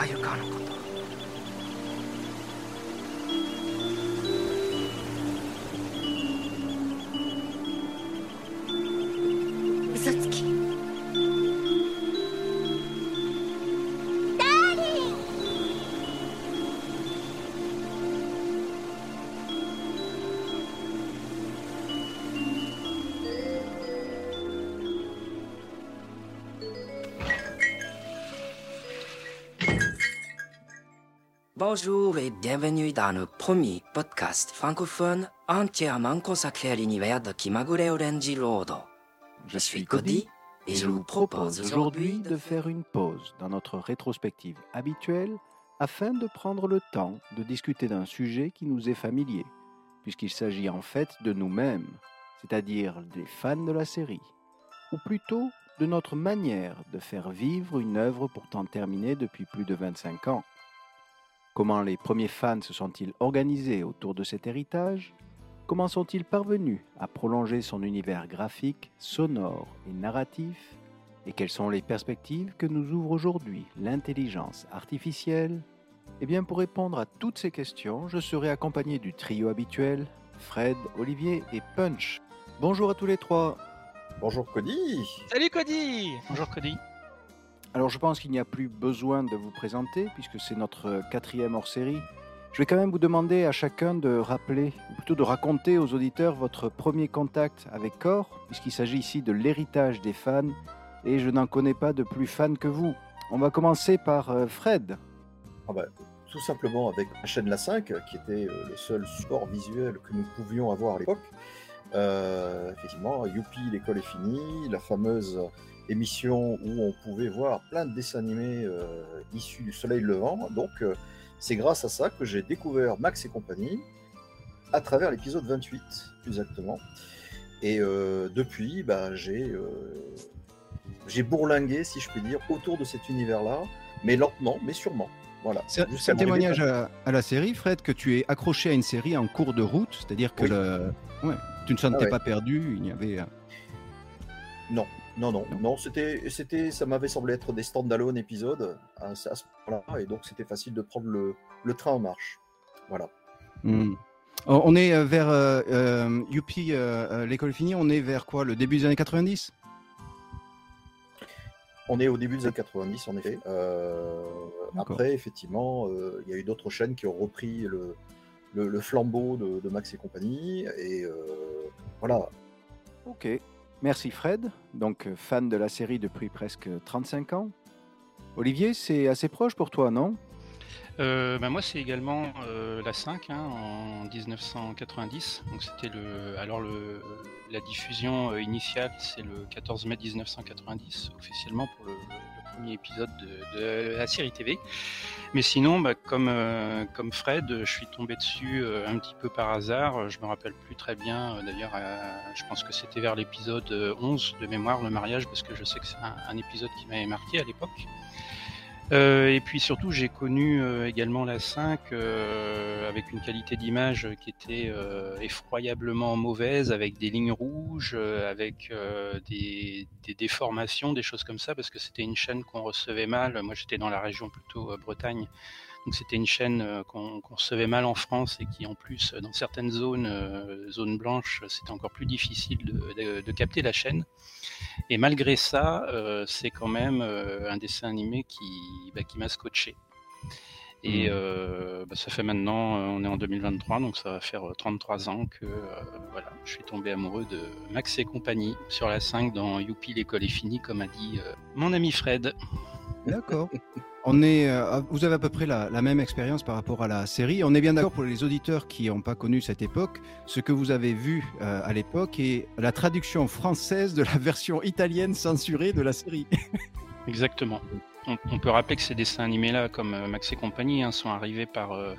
Are you can't. Bonjour et bienvenue dans le premier podcast francophone entièrement consacré à l'univers de Kimagure Orange Road. Je suis Cody et je vous propose aujourd'hui de faire une pause dans notre rétrospective habituelle afin de prendre le temps de discuter d'un sujet qui nous est familier, puisqu'il s'agit en fait de nous-mêmes, c'est-à-dire des fans de la série, ou plutôt de notre manière de faire vivre une œuvre pourtant terminée depuis plus de 25 ans. Comment les premiers fans se sont-ils organisés autour de cet héritage? Comment sont-ils parvenus à prolonger son univers graphique, sonore et narratif? Et quelles sont les perspectives que nous ouvre aujourd'hui l'intelligence artificielle? Eh bien, pour répondre à toutes ces questions, je serai accompagné du trio habituel, Fred, Olivier et Punch. Bonjour à tous les trois. Bonjour Cody. Salut Cody Bonjour Cody. Alors je pense qu'il n'y a plus besoin de vous présenter puisque c'est notre quatrième hors-série. Je vais quand même vous demander à chacun de rappeler, ou plutôt de raconter aux auditeurs votre premier contact avec Core, puisqu'il s'agit ici de l'héritage des fans, et je n'en connais pas de plus fan que vous. On va commencer par euh, Fred. Ah bah, tout simplement avec la chaîne La 5, qui était euh, le seul support visuel que nous pouvions avoir à l'époque. Euh, effectivement, Youpi, l'école est finie, la fameuse émission où on pouvait voir plein de dessins animés euh, issus du soleil levant. Donc, euh, c'est grâce à ça que j'ai découvert Max et compagnie à travers l'épisode 28, exactement. Et euh, depuis, bah, j'ai j'ai bourlingué, si je puis dire, autour de cet univers-là, mais lentement, mais sûrement. Voilà. C'est un témoignage à, à la série, Fred, que tu es accroché à une série en cours de route, c'est-à-dire que Oui. le- ouais, tu ne sentais Ah ouais. pas perdu, il y avait... Non, non, non, non, c'était, c'était, ça m'avait semblé être des stand-alone épisodes à, à ce moment-là, et donc c'était facile de prendre le, le train en marche. Voilà. Hmm. On est euh, vers euh, euh, Youpi, euh, l'école finie, on est vers quoi Le début des années 90 On est au début des années 90, en effet. Après, effectivement, il y a eu d'autres chaînes qui ont repris le, le, le flambeau de, de Max et compagnie, et voilà. Ok, merci Fred, donc euh, fan de la série depuis presque 35 ans. Olivier, c'est assez proche pour toi, non? Euh, bah, moi, c'est également euh, la 5 hein, en 1990. Donc c'était alors le, la diffusion initiale, c'est le 14 mai 1990 officiellement pour le premier épisode de, la série TV. Mais sinon, bah, comme euh, comme Fred, je suis tombé dessus euh, un petit peu par hasard. Je me rappelle plus très bien. euh, D'ailleurs, je pense que c'était vers l'épisode euh, 11 de mémoire, le mariage, parce que je sais que c'est un, un épisode qui m'avait marqué à l'époque. Euh, et puis surtout, j'ai connu euh, également la 5 euh, avec une qualité d'image qui était effroyablement mauvaise, avec des lignes rouges, avec des, déformations, des choses comme ça, parce que c'était une chaîne qu'on recevait mal. Moi, j'étais dans la région plutôt Bretagne. Donc c'était une chaîne qu'on recevait mal en France et qui en plus dans certaines zones, zones blanches, c'était encore plus difficile de capter la chaîne. Et malgré ça, euh, c'est quand même euh, un dessin animé qui, bah, qui m'a scotché. Et Mhm. euh, bah, ça fait maintenant, euh, on est en 2023, donc ça va faire euh, 33 ans que euh, voilà, je suis tombé amoureux de Max et compagnie sur la 5 dans Youpi, l'école est finie, comme a dit euh, mon ami Fred. D'accord. On est, euh, vous avez à peu près la, la même expérience par rapport à la série. On est bien d'accord pour les auditeurs qui n'ont pas connu cette époque. Ce que vous avez vu euh, à l'époque est la traduction française de la version italienne censurée de la série. Exactement. On, peut rappeler que ces dessins animés-là, comme euh, Max et compagnie, hein, sont arrivés par euh,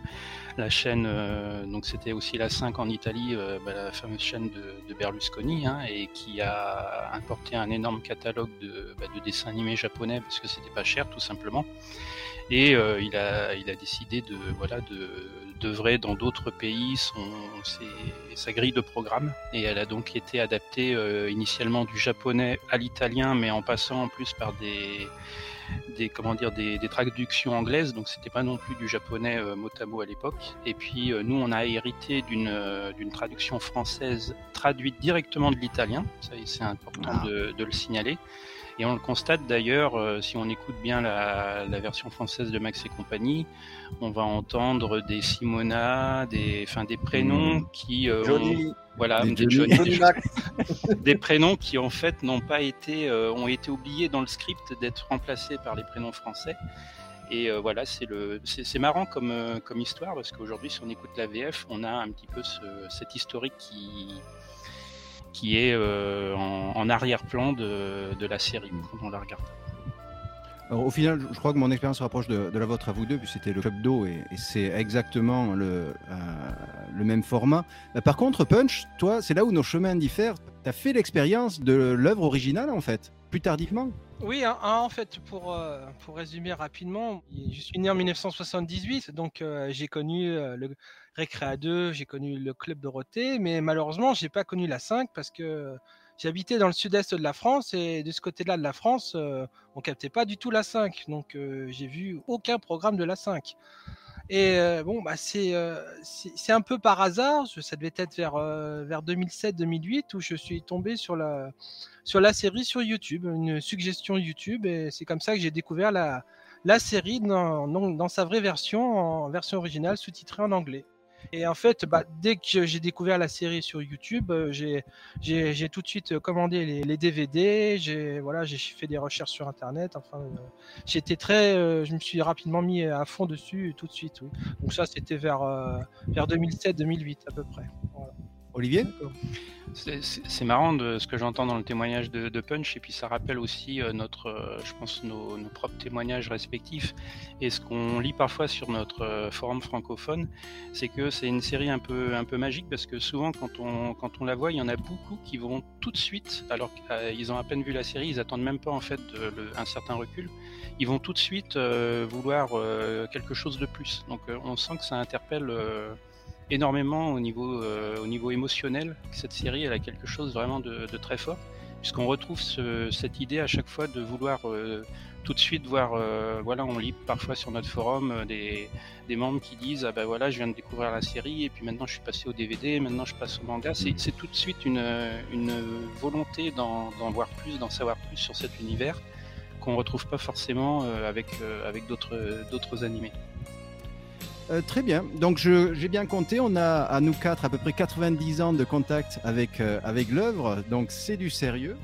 la chaîne, euh, donc c'était aussi la 5 en Italie, bah, la fameuse chaîne de, Berlusconi, hein, et qui a importé un énorme catalogue de, bah, de dessins animés japonais parce que c'était pas cher tout simplement. Et il, a, décidé de voilà de d'œuvrer dans d'autres pays sa grille de programme. Et elle a donc été adaptée initialement du japonais à l'italien, mais en passant en plus par des, des comment dire des, traductions anglaises, donc c'était pas non plus du japonais euh, mot à mot à l'époque. Et puis euh, nous, on a hérité d'une euh, d'une traduction française traduite directement de l'italien. Ça, c'est important ah. de, de, le signaler. Et on le constate d'ailleurs, euh, si on écoute bien la, la, version française de Max et compagnie, on va entendre des Simona, des, enfin, des prénoms mmh. qui Johnny. Voilà, des, Johnny, des prénoms qui en fait n'ont pas été, euh, ont été oubliés dans le script d'être remplacés par les prénoms français. Et euh, voilà, c'est le, c'est marrant comme euh, comme histoire parce qu'aujourd'hui, si on écoute la VF, on a un petit peu ce, cet historique qui qui est en, en arrière-plan de, de la série quand on la regarde au final, je crois que mon expérience se rapproche de, la vôtre à vous deux, puis c'était le club d'eau et, c'est exactement le, euh, le, même format. Euh, par contre, Punch, toi, c'est là où nos chemins diffèrent. Tu as fait l'expérience de l'œuvre originale, en fait, plus tardivement Oui, hein, hein, en fait, pour, euh, pour résumer rapidement, je suis né en 1978, donc j'ai connu le Récréa 2, j'ai connu le Club Dorothée, mais malheureusement, j'ai pas connu la 5 parce que J'habitais dans le sud-est de la France et de ce côté-là de la France, euh, on captait pas du tout la 5. Donc euh, j'ai vu aucun programme de la 5. Et euh, bon, bah c'est c'est un peu par hasard. Ça devait être vers vers 2007-2008 où je suis tombé sur la sur la série sur YouTube, une suggestion YouTube, et c'est comme ça que j'ai découvert la la série dans, dans sa vraie version, en version originale, sous-titrée en anglais. Et en fait, bah, dès que j'ai découvert la série sur YouTube, euh, j'ai tout de suite commandé les, les DVD. J'ai voilà, j'ai fait des recherches sur Internet. Enfin, euh, j'étais très, euh, je me suis rapidement mis à fond dessus tout de suite. Oui. Donc ça, c'était vers vers 2007-2008 à peu près. Voilà. Olivier c'est marrant de ce que j'entends dans le témoignage de, Punch, et puis ça rappelle aussi euh, notre, euh, je pense, nos, propres témoignages respectifs. Et ce qu'on lit parfois sur notre euh, forum francophone, c'est que c'est une série un peu, un peu magique parce que souvent, quand on, quand on la voit, il y en a beaucoup qui vont tout de suite, alors qu'ils ont à peine vu la série, ils attendent même pas en fait un certain recul, ils vont tout de suite vouloir quelque chose de plus. Donc on sent que ça interpelle énormément au niveau, euh, au émotionnel. Cette série, elle a quelque chose vraiment de, très fort, puisqu'on retrouve cette idée à chaque fois de vouloir euh, tout de suite voir. Euh, voilà, on lit parfois sur notre forum des, membres qui disent ah ben voilà, je viens de découvrir la série et puis maintenant je suis passé au DVD, maintenant je passe au manga. C'est tout de suite une, volonté d'en voir plus, d'en savoir plus sur cet univers qu'on retrouve pas forcément avec avec d'autres animés. Euh, très bien. Donc j'ai bien compté, on a à nous quatre à peu près 90 ans de contact avec, euh, avec l'œuvre, donc c'est du sérieux.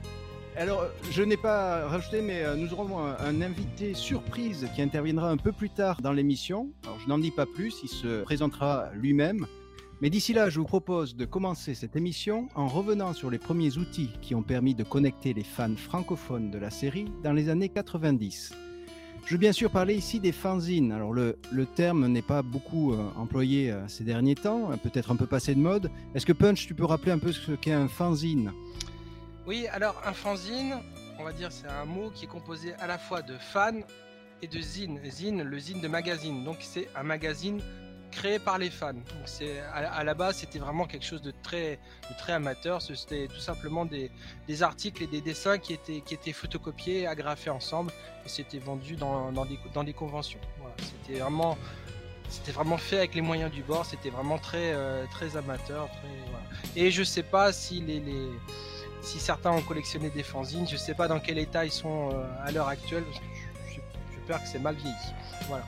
Alors je n'ai pas rajouté, mais euh, nous aurons un, invité surprise qui interviendra un peu plus tard dans l'émission. Alors je n'en dis pas plus, il se présentera lui-même. Mais d'ici là, je vous propose de commencer cette émission en revenant sur les premiers outils qui ont permis de connecter les fans francophones de la série dans les années 90. Je veux bien sûr parler ici des fanzines. Alors le, terme n'est pas beaucoup euh, employé euh, ces derniers temps, euh, peut-être un peu passé de mode. Est-ce que Punch, tu peux rappeler un peu ce qu'est un fanzine? Oui, alors un fanzine, on va dire c'est un mot qui est composé à la fois de fan et de zine. Zine, le zine de magazine. Donc c'est un magazine créé par les fans. c'est à, la base, c'était vraiment quelque chose de très, amateur. C'était tout simplement des, articles et des dessins qui étaient, photocopiés, agrafés ensemble, et c'était vendu dans, des, conventions. C'était vraiment, c'était vraiment fait avec les moyens du bord. C'était vraiment très, euh, amateur. Et je sais pas si certains ont collectionné des fanzines, je sais pas dans quel état ils sont euh, à l'heure actuelle, parce que j'ai peur que c'est mal vieilli. Voilà.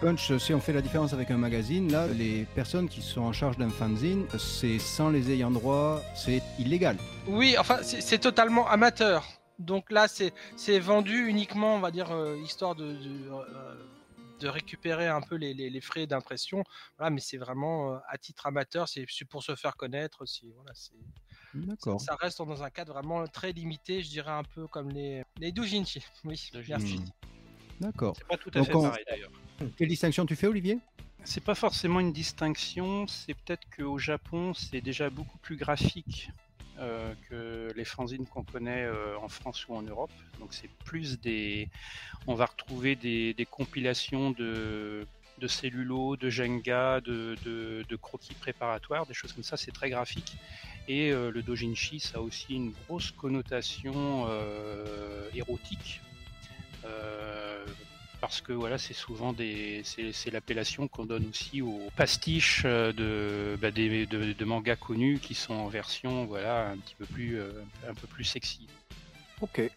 Punch, si on fait la différence avec un magazine, là, les personnes qui sont en charge d'un fanzine, c'est sans les ayants droit, c'est illégal. Oui, enfin, c'est totalement amateur. Donc là, c'est vendu uniquement, on va dire, euh, histoire de, euh, de, récupérer un peu les, les, frais d'impression. Voilà, mais c'est vraiment euh, à titre amateur, c'est pour se faire connaître. Voilà, D'accord. Ça, reste dans un cadre vraiment très limité, je dirais un peu comme les, les doujinshi. Oui, merci. D'accord. C'est pas tout à fait pareil d'ailleurs. Quelle distinction tu fais, Olivier? C'est pas forcément une distinction, c'est peut-être qu'au Japon, c'est déjà beaucoup plus graphique euh, que les fanzines qu'on connaît euh, en France ou en Europe. Donc c'est plus des, on va retrouver des, compilations de de de jenga, de, croquis préparatoires, des choses comme ça. C'est très graphique. Et euh, le dojinshi, ça a aussi une grosse connotation érotique. Euh, parce que voilà, c'est souvent des, c'est, l'appellation qu'on donne aussi aux pastiches de, bah, des, de, mangas connus qui sont en version voilà un petit peu plus, un peu plus sexy. Ok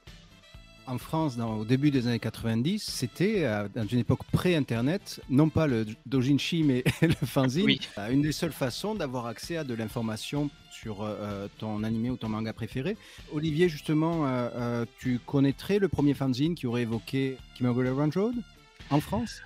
en France, dans, au début des années 90, c'était euh, dans une époque pré-internet, non pas le dojinshi, mais le fanzine, euh, une des seules façons d'avoir accès à de l'information sur euh, ton animé ou ton manga préféré. Olivier, justement, tu connaîtrais le premier fanzine qui aurait évoqué Kimagure Run Road en France?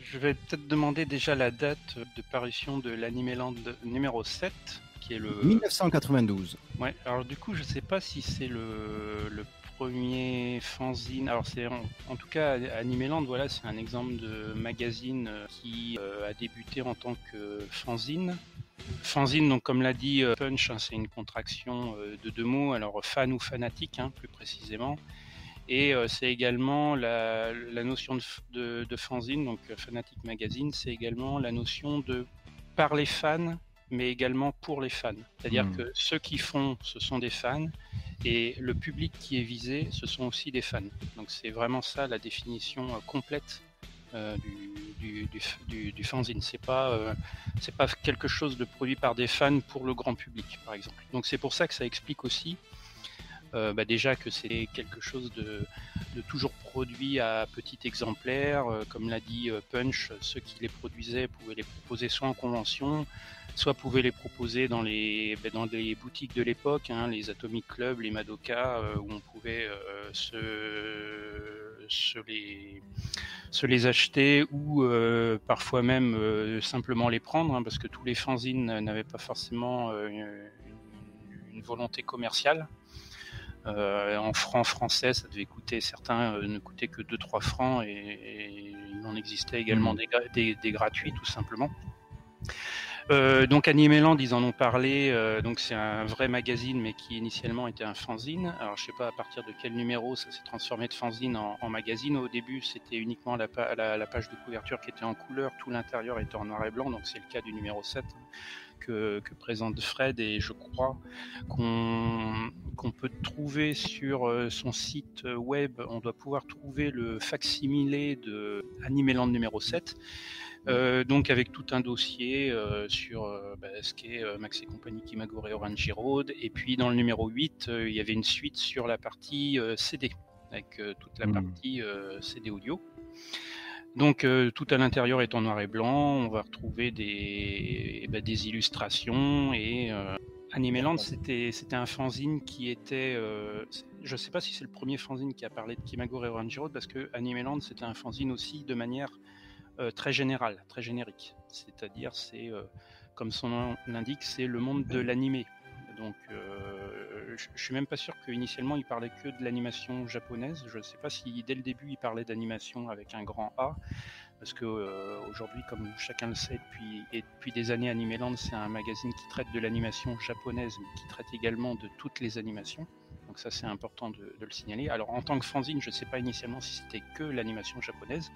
Je vais peut-être demander déjà la date de parution de l'Anime Land numéro 7. Qui est le... 1992. Ouais, alors du coup, je sais pas si c'est le, le premier fanzine. Alors c'est en, tout cas Animeland, voilà, c'est un exemple de magazine euh, qui euh, a débuté en tant que fanzine. Fanzine, donc comme l'a dit euh, Punch, hein, c'est une contraction de deux mots. Alors fan ou fanatique, hein, plus précisément. Et c'est également la, notion de, fanzine, donc Fanatic Magazine, c'est également la notion de par les fans, mais également pour les fans. C'est-à-dire hmm. que ceux qui font, ce sont des fans, et le public qui est visé, ce sont aussi des fans. Donc c'est vraiment ça la définition euh, complète euh, du, du, du, fanzine. C'est pas, euh, c'est pas quelque chose de produit par des fans pour le grand public, par exemple. Donc c'est pour ça que ça explique aussi bah déjà que c'est quelque chose de, de, toujours produit à petit exemplaire. comme l'a dit Punch, ceux qui les produisaient pouvaient les proposer soit en convention, soit pouvaient les proposer dans les, ben, dans les boutiques de l'époque, hein, les Atomic Club, les Madoka, euh, où on pouvait euh, se, se, les, se les acheter ou euh, parfois même simplement les prendre, hein, parce que tous les fanzines n'avaient pas forcément une, volonté commerciale. en francs français, ça devait coûter, certains ne coûtaient que 2-3 francs et, il en existait également mmh. des, des, gratuits tout simplement. Euh, donc Animeland, ils en ont parlé. Euh, donc c'est un vrai magazine, mais qui initialement était un fanzine. Alors je sais pas à partir de quel numéro ça s'est transformé de fanzine en, magazine. Au début, c'était uniquement la, page de couverture qui était en couleur, tout l'intérieur était en noir et blanc. Donc c'est le cas du numéro 7 que, présente Fred et je crois qu'on qu'on peut trouver sur euh, son site web. On doit pouvoir trouver le facsimilé de Animeland numéro 7. Euh, donc avec tout un dossier euh, sur euh, bah, ce qu'est Max et compagnie Kimagure Orange Road. Et puis dans le numéro 8, il y avait une suite sur la partie CD, avec toute la hmm. partie CD audio. Donc tout à l'intérieur est en noir et blanc, on va retrouver des, bah, des illustrations et Animeland c'était c'était un fanzine qui était je ne sais pas si c'est le premier fanzine qui a parlé de Kimagure et Orange Road parce que Animeland c'était un fanzine aussi de manière euh, très général, très générique. C'est-à-dire, c'est euh, comme son nom l'indique, c'est le monde de l'animé. Donc, euh, je suis même pas sûr qu'initialement il parlait que de l'animation japonaise. Je ne sais pas si dès le début il parlait d'animation avec un grand A, parce que aujourd'hui, comme chacun le sait depuis, et depuis des années, Animeland c'est un magazine qui traite de l'animation japonaise, mais qui traite également de toutes les animations. Donc ça c'est important de, le signaler. Alors en tant que fanzine, je ne sais pas initialement si c'était que l'animation japonaise.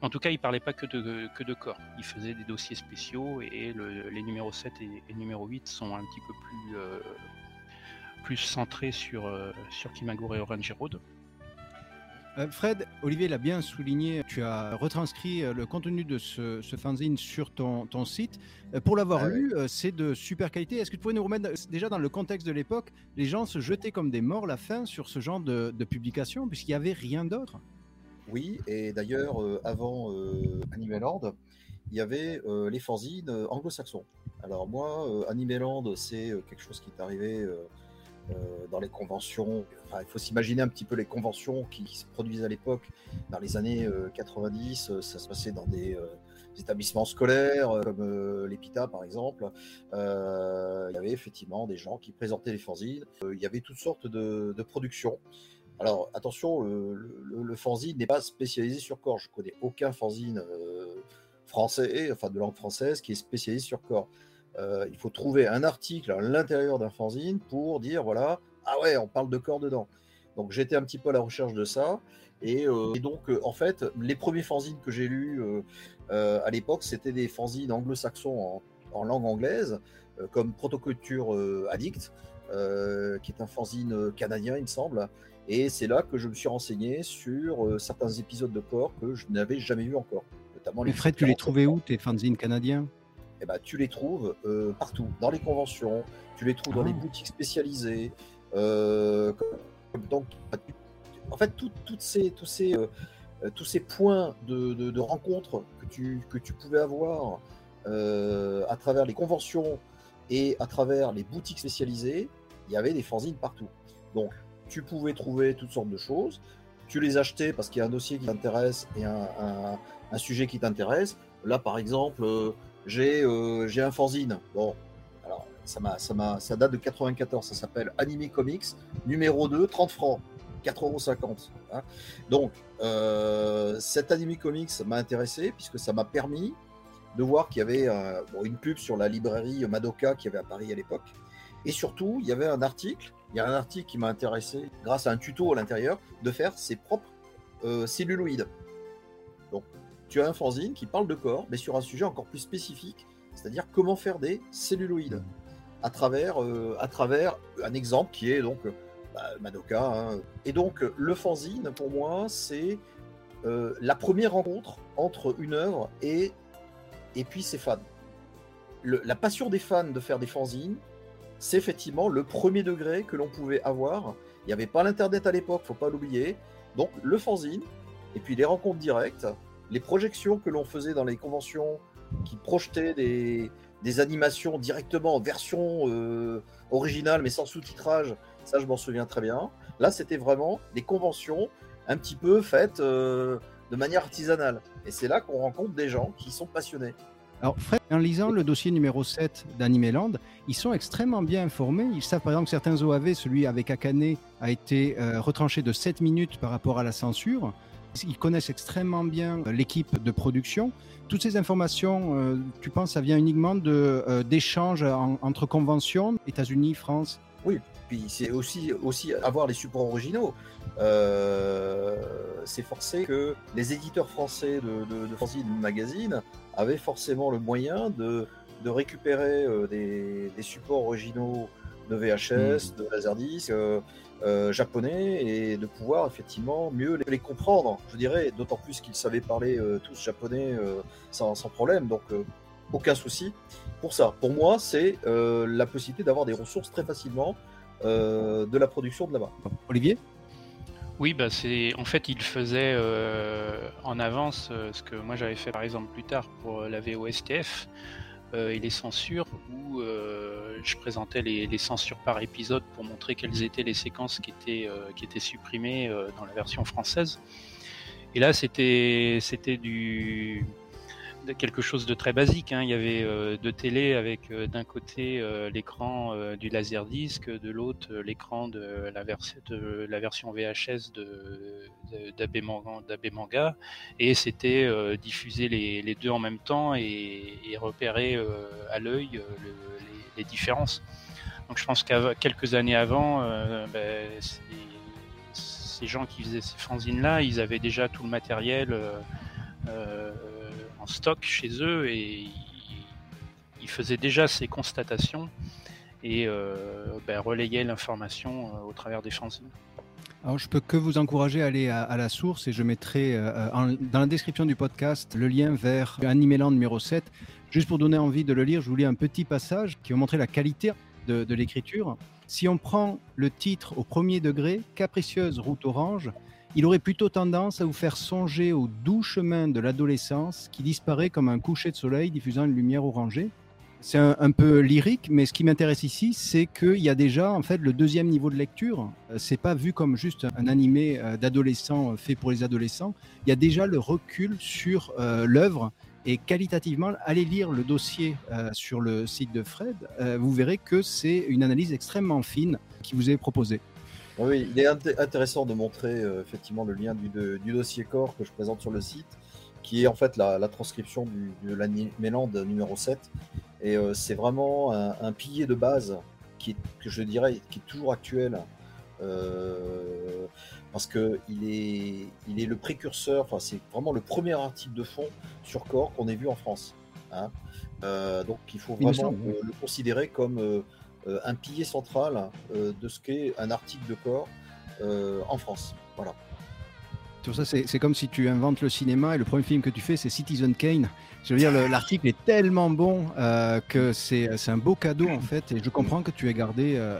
En tout cas, il parlait pas que de, corps. Il faisait des dossiers spéciaux et les numéros 7 et, numéro 8 sont un petit peu plus, euh, centrés sur, euh, Kimagure et Orange Road. Euh, Fred, Olivier l'a bien souligné, tu as retranscrit euh, le contenu de ce, fanzine sur ton, ton site. Euh, pour l'avoir ah lu, c'est de super qualité. Est-ce que tu pourrais nous remettre déjà dans le contexte de l'époque, les gens se jetaient comme des morts la fin sur ce genre de, publication, puisqu'il n'y avait rien d'autre? Oui, et d'ailleurs, avant Animeland, il y avait les fanzines anglo-saxons. Alors moi, Animeland, c'est quelque chose qui est arrivé euh, dans les conventions. il faut s'imaginer un petit peu les conventions qui, se produisent à l'époque. Dans les années 90, euh, euh, ça se passait dans des établissements scolaires comme l'EPITA par exemple. il y avait effectivement des gens qui présentaient les fanzines. il y avait toutes sortes de, productions. Alors attention, le, fanzine n'est pas spécialisé sur corps. Je connais aucun fanzine français, enfin de langue française, qui est spécialisé sur corps. Euh, il faut trouver un article à l'intérieur d'un fanzine pour dire voilà, ah ouais, on parle de corps dedans. Donc j'étais un petit peu à la recherche de ça. Et, euh, et donc, euh, en fait, les premiers fanzines que j'ai lus à l'époque, c'était des fanzines anglo-saxons en, en langue anglaise, comme Protoculture Addict, qui est un fanzine canadien, il me semble. Et c'est là que je me suis renseigné sur certains épisodes de corps que je n'avais jamais vus encore. Notamment Mais Fred, tu les trouvais où, tes fanzines canadiens? Eh ben, tu les trouves euh, partout, dans les conventions, tu les trouves dans Ah. les boutiques spécialisées. euh, donc, en fait, tout- toutes ces, tous, ces, euh, tous ces points de, de, de rencontre que tu, que tu pouvais avoir à travers les conventions et à travers les boutiques spécialisées, il y avait des fanzines partout. Donc, tu pouvais trouver toutes sortes de choses. Tu les achetais parce qu'il y a un dossier qui t'intéresse et un, un- un sujet qui t'intéresse. Là, par exemple, j'ai euh, j'ai un fanzine. Bon, alors ça, ça, ça date de 94, ça s'appelle Anime Comics, numéro 2, 30 francs, 4,50 hein. Donc, euh, cet Anime Comics m'a intéressé puisque ça m'a permis de voir qu'il y avait une pub sur la librairie Madoka qui avait à Paris à l'époque. Et surtout, il y avait un article, il y a un article qui m'a intéressé grâce à un tuto à l'intérieur de faire ses propres euh, celluloïdes. Donc, tu as un fanzine qui parle de corps, mais sur un sujet encore plus spécifique, c'est-à-dire comment faire des celluloïdes à travers, euh, à travers un exemple qui est donc euh, bah, Madoka. hein. Et donc, le fanzine, pour moi, c'est euh, la première rencontre entre une œuvre et, et puis ses fans. Le- la passion des fans de faire des fanzines, c'est effectivement le premier degré que l'on pouvait avoir. Il n'y avait pas l'internet à l'époque, faut pas l'oublier. Donc le fanzine, et puis les rencontres directes, les projections que l'on faisait dans les conventions qui projetaient des, animations directement en version euh, originale mais sans sous-titrage, ça je m'en souviens très bien. Là c'était vraiment des conventions un petit peu faites euh, de manière artisanale. Et c'est là qu'on rencontre des gens qui sont passionnés. Alors, Fred, en lisant le dossier numéro 7 d'Animeland, ils sont extrêmement bien informés. Ils savent, par exemple, que certains OAV, celui avec Akane, a été euh, retranché de 7 minutes par rapport à la censure. Ils connaissent extrêmement bien euh, l'équipe de production. Toutes ces informations, euh, tu penses, ça vient uniquement euh, d'échanges en- entre conventions, États-Unis, France? Puis c'est aussi, aussi avoir les supports originaux. Euh, c'est forcé que les éditeurs français de, de, de fanzine magazine avaient forcément le moyen de, de récupérer des, des supports originaux de VHS, de Laserdisc, euh, euh, japonais, et de pouvoir effectivement mieux les, les comprendre, je dirais, d'autant plus qu'ils savaient parler euh, tous japonais euh, sans, sans problème, donc euh, aucun souci pour ça. Pour moi, c'est euh, la possibilité d'avoir des ressources très facilement euh, de la production de là-bas. Olivier? Oui, bah c'est en fait il faisait euh, en avance euh, ce que moi j'avais fait par exemple plus tard pour la VOSTF et les censures où euh, je présentais les, les censures par épisode pour montrer quelles étaient les séquences qui étaient euh, qui étaient supprimées euh, dans la version française. Et là c'était c'était du quelque chose de très basique. hein. Il y avait euh, de télé avec euh, d'un côté euh, l'écran du laserdisc, de l'autre l'écran de la, version VHS de, de- d'AB Manga, et c'était diffuser les, deux en même temps et, repérer à l'œil le- les, différences. Donc je pense qu'à quelques années avant, ben, ces, gens qui faisaient ces fanzines-là, ils avaient déjà tout le matériel. Stock chez eux et ils faisaient déjà ces constatations et euh, ben, relayaient l'information euh, au travers des fanzines. Alors, je peux que vous encourager à aller à, la source et je mettrai euh, dans la description du podcast le lien vers Animeland numéro 7. Juste pour donner envie de le lire, je vous lis un petit passage qui va montrer la qualité de l'écriture. Si on prend le titre au premier degré, Capricieuse route orange, il aurait plutôt tendance à vous faire songer au doux chemin de l'adolescence qui disparaît comme un coucher de soleil diffusant une lumière orangée. C'est un, peu lyrique, mais ce qui m'intéresse ici, c'est qu'il y a déjà en fait le deuxième niveau de lecture. Euh, C'est pas vu comme juste un animé euh, d'adolescents euh, fait pour les adolescents. Il y a déjà le recul sur l'œuvre et qualitativement, allez lire le dossier sur le site de Fred. vous verrez que c'est une analyse extrêmement fine qui vous est proposée. Oui, il est int- intéressant de montrer euh, effectivement le lien du, de- du dossier corps que je présente sur le site, qui est en fait la, la transcription du, de l'Animeland numéro 7. Et euh, c'est vraiment un, un pilier de base qui est, que je dirais qui est toujours actuel euh, parce que il est, il est le précurseur. Enfin, c'est vraiment le premier article de fond sur corps qu'on ait vu en France. hein. Donc, il faut vraiment semble, oui. le considérer comme un pilier central euh, de ce qu'est un article de corps euh, en France. Voilà. Sur ça, c'est comme si tu inventes le cinéma et le premier film que tu fais, c'est Citizen Kane. Je veux dire, le- l'article est tellement bon euh, que c'est un beau cadeau en fait. Et je comprends que tu aies gardé euh,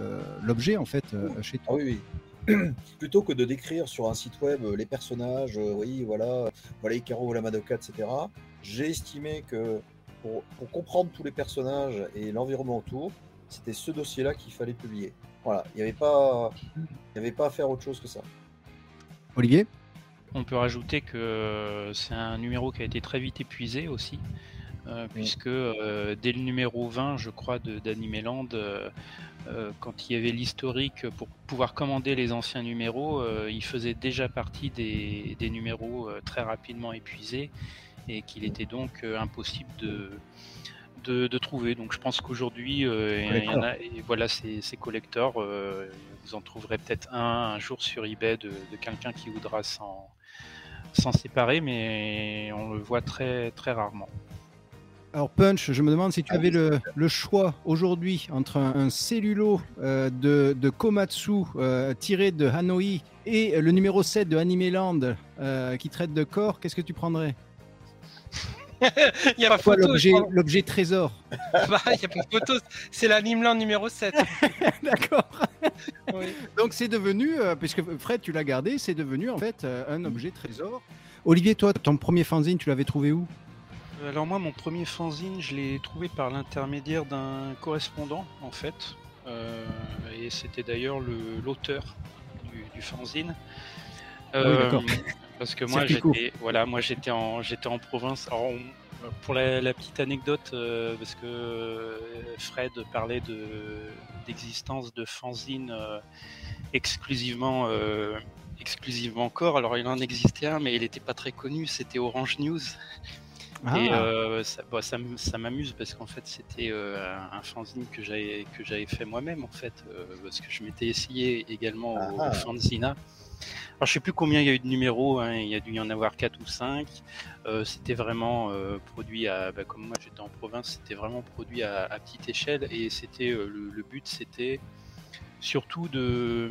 euh, l'objet en fait euh, chez Ah toi. oui, oui. Plutôt que de décrire sur un site web euh, les personnages, euh, oui, voilà, voilà Icaro, la Madoka, etc., j'ai estimé que pour, pour comprendre tous les personnages et l'environnement autour, c'était ce dossier-là qu'il fallait publier. Voilà, il n'y avait, pas- y avait pas à faire autre chose que ça. Olivier? On peut rajouter que c'est un numéro qui a été très vite épuisé aussi, euh, puisque euh, dès le numéro 20, je crois, de d'Animeland, euh, euh, quand il y avait l'historique pour pouvoir commander les anciens numéros, euh, il faisait déjà partie des, des numéros euh, très rapidement épuisés et qu'il était donc euh, impossible de, de, de trouver. Donc je pense qu'aujourd'hui, euh, il y en a, et voilà, ces, ces collecteurs, euh, vous en trouverez peut-être un un jour sur eBay de, de quelqu'un qui voudra s'en s'en séparer, mais on le voit très très rarement. Alors Punch, je me demande si tu Ah avais le, le choix aujourd'hui entre un, un cellulo euh, de, de Komatsu euh, tiré de Hanoi et le numéro 7 de Animeland euh, qui traite de corps, qu'est-ce que tu prendrais? Il n'y a pas Quoi photo. l'objet trésor Bah, il y a pas photo. C'est l'animeland numéro 7. D'accord. Oui. Donc c'est devenu, euh, puisque Fred tu l'as gardé, c'est devenu en fait euh, un objet trésor. Olivier, toi, ton premier fanzine, tu l'avais trouvé où? Alors moi, mon premier fanzine, je l'ai trouvé par l'intermédiaire d'un correspondant, en fait. Euh, et c'était d'ailleurs le- l'auteur du, du fanzine. Ah oui, d'accord. Parce que moi, j'étais, voilà, moi j'étais en, j'étais en province. Alors, on- pour la, la petite anecdote, euh, parce que euh, Fred parlait de d'existence de fanzine euh, exclusivement. euh, exclusivement corps, alors il en existait un, mais il n'était pas très connu, c'était Orange News. Et Ah. euh, ça, bon, ça, m'amuse parce qu'en fait c'était euh, un, fanzine que j'avais que j'avais fait moi-même en fait euh, parce que je m'étais essayé également au, Ah. au fanzina. Alors je sais plus combien il y a eu de numéros, hein, il y a dû y en avoir 4 ou 5. Euh, c'était vraiment produit à, bah, comme moi j'étais en province, c'était vraiment produit à, à petite échelle et c'était le, le but c'était surtout de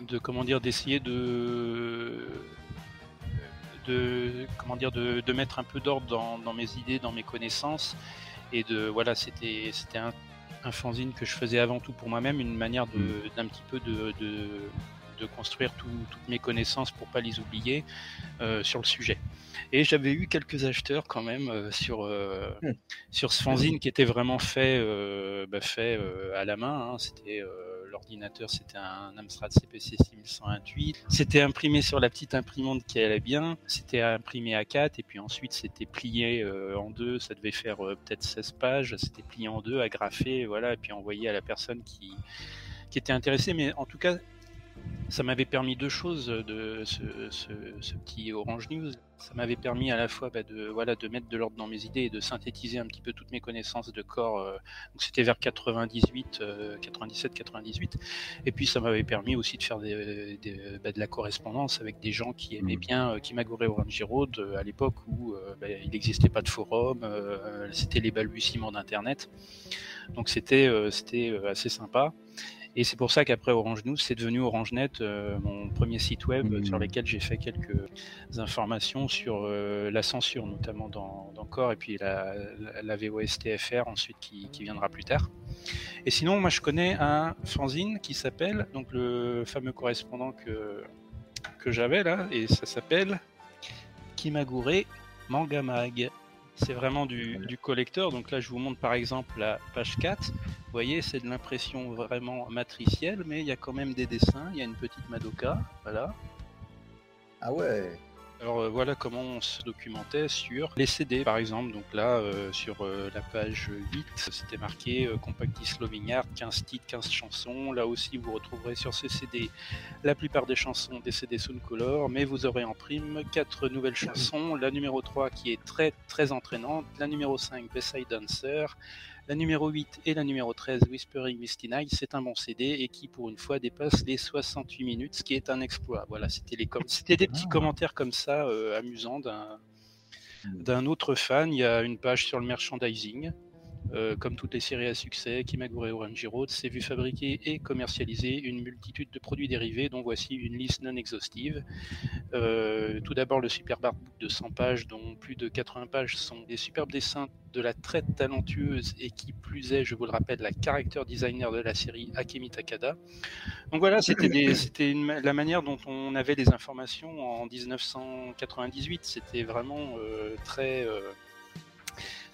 de comment dire d'essayer de de comment dire de, de mettre un peu d'ordre dans, dans mes idées, dans mes connaissances et de voilà c'était c'était un, un fanzine que je faisais avant tout pour moi-même, une manière de d'un petit peu de, de, de construire tout- toutes mes connaissances pour pas les oublier euh, sur le sujet. Et j'avais eu quelques acheteurs quand même euh, sur euh, Hmm. sur ce fanzine qui était vraiment fait bah, fait à la main. hein. C'était l'ordinateur, c'était un Amstrad CPC 6128. C'était imprimé sur la petite imprimante qui allait bien. C'était imprimé à 4 et puis ensuite c'était plié euh, en deux. Ça devait faire euh, peut-être 16 pages. C'était plié en deux, agrafé, voilà, et puis envoyé à la personne qui qui était intéressée. Mais en tout cas, ça m'avait permis deux choses de ce, ce- ce petit Orange News. Ça m'avait permis à la fois bah, de voilà de mettre de l'ordre dans mes idées et de synthétiser un petit peu toutes mes connaissances de corps. euh, donc c'était vers 98, euh, 97, 98. Et puis ça m'avait permis aussi de faire des, des- bah, de la correspondance avec des gens qui aimaient Mhm. bien euh, Kimagure Orange Road euh, à l'époque où euh, bah, il n'existait pas de forum, euh, c'était les balbutiements d'Internet. Donc c'était euh, c'était euh, assez sympa. Et c'est pour ça qu'après Orange News, c'est devenu OrangeNet, euh, mon premier site web Mhm. sur lequel j'ai fait quelques informations sur euh, la censure, notamment dans, dans Core, et puis la, la, la VOSTFR ensuite qui, qui viendra plus tard. Et sinon, moi je connais un fanzine qui s'appelle, donc le fameux correspondant que, que j'avais là, et ça s'appelle Kimagure Manga Mag. C'est vraiment du, du collecteur. Donc là, je vous montre par exemple la page 4. Vous voyez, c'est de l'impression vraiment matricielle, mais il y a quand même des dessins. Il y a une petite Madoka. Voilà. Ah ouais. Alors euh, voilà comment on se documentait sur les CD par exemple. Donc là, euh, sur euh, la page 8, c'était marqué Compact Loving 15 titres, 15 chansons. Là aussi, vous retrouverez sur ce CD la plupart des chansons des CD Soundcolor, mais vous aurez en prime quatre nouvelles chansons. La numéro 3 qui est très très entraînante, la numéro 5 Beside Dancer, La numéro 8 et la numéro 13, Whispering Misty Night, c'est un bon CD et qui, pour une fois, dépasse les 68 minutes, ce qui est un exploit. Voilà, c'était les com- c'était des petits Ah. commentaires comme ça, euh, amusants d'un Mm. d'un autre fan. Il y a une page sur le merchandising. Euh, comme toutes les séries à succès, Kimagure Orange Road s'est vu fabriquer et commercialiser une multitude de produits dérivés, dont voici une liste non exhaustive. Euh, tout d'abord, le superbe artbook de 100 pages, dont plus de 80 pages sont des superbes dessins de la très talentueuse et qui plus est, je vous le rappelle, la character designer de la série Akemi Takada. Donc voilà, c'était la manière dont on avait les informations en 1998. C'était vraiment euh, très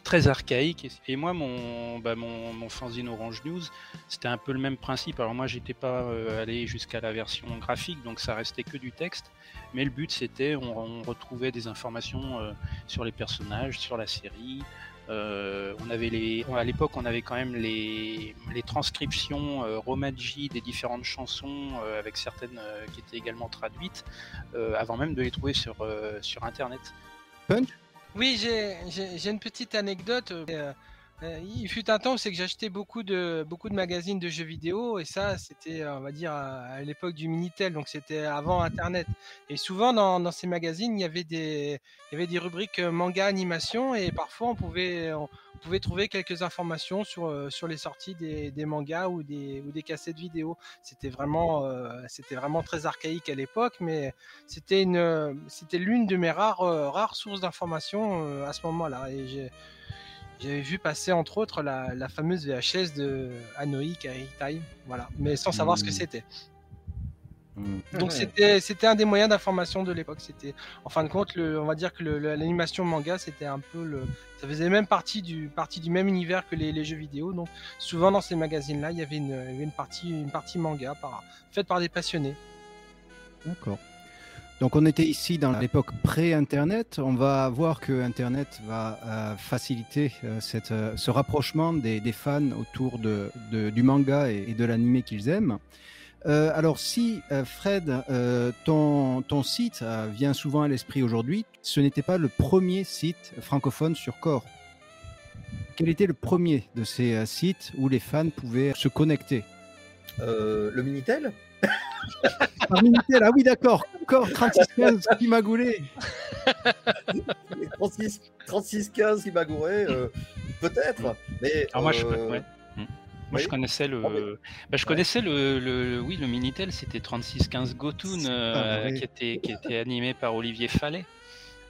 très archaïque. Et, moi, mon, bah, mon, mon fanzine Orange News, c'était un peu le même principe. Alors moi, j'étais pas euh, allé jusqu'à la version graphique, donc ça restait que du texte. Mais le but, c'était, on, retrouvait des informations euh, sur les personnages, sur la série. Euh, on avait les, à l'époque, on avait quand même les, les transcriptions euh, romaji des différentes chansons, avec certaines qui étaient également traduites, avant même de les trouver sur, sur Internet. Oui, j'ai- une petite anecdote. euh, euh, il fut un temps où c'est que j'achetais beaucoup de beaucoup de magazines de jeux vidéo et ça c'était on va dire à, l'époque du Minitel donc c'était avant Internet. Et souvent dans, ces magazines il y avait des il y avait des rubriques euh, manga animation et parfois on pouvait pouvait trouver quelques informations sur euh, sur les sorties des, mangas ou des ou des cassettes vidéo. C'était vraiment euh, c'était vraiment très archaïque à l'époque mais c'était une c'était l'une de mes rares euh, rares sources d'informations euh, à ce moment-là j'avais vu passer entre autres la, la fameuse VHS de Hanoi Kairi Time, voilà, mais sans savoir ce que Mm. c'était. Mm. Donc Ouais. c'était c'était un des moyens d'information de l'époque. C'était en fin de compte, le, on va dire que l'animation manga c'était un peu le, ça faisait même partie du partie du même univers que les, les jeux vidéo. Donc souvent dans ces magazines-là, il y avait une, il y avait une partie une partie manga par, faite par des passionnés. D'accord. Donc on était ici dans l'époque pré-Internet. On va voir que Internet va euh, faciliter euh, euh, ce rapprochement des, fans autour du manga et, de l'animé qu'ils aiment. Alors si Fred, ton, ton site vient souvent à l'esprit aujourd'hui, ce n'était pas le premier site francophone sur Core. Quel était le premier de ces sites où les fans pouvaient se connecter? Le Minitel? Par Minitel, ah oui d'accord, Core 3615 Kimagure. Les 36, 36 15 qui m'agouraient, euh, peut-être. Mais Alors moi, je, euh, ouais. Mm. Moi, je oui. connaissais le, Ah, mais- bah, je connaissais le, le- oui, le Minitel, c'était 3615 Gotoon, C'est euh, qui était, qui était animé par Olivier Fallet,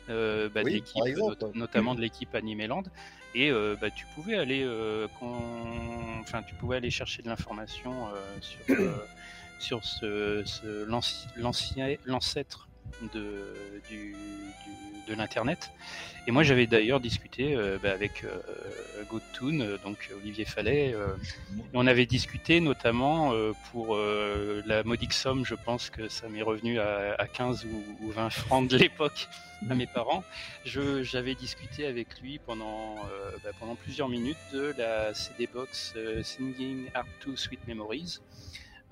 euh, bah, de Oui, l'équipe, par exemple, not- ouais. notamment de l'équipe Animeland. Et euh, bah, tu pouvais aller, euh, enfin, tu pouvais aller chercher de l'information euh, sur, euh, sur ce, ce- l'ancêtre de, du, de l'internet. Et moi, j'avais d'ailleurs discuté euh, bah, avec euh, Gotoon, euh, donc Olivier Fallet. euh, on avait discuté notamment euh, pour la modique somme, je pense que ça m'est revenu à, à 15 ou, ou 20 francs de l'époque à mes parents. J'avais discuté avec lui pendant, bah, pendant plusieurs minutes de la CD Box Singing Art to Sweet Memories.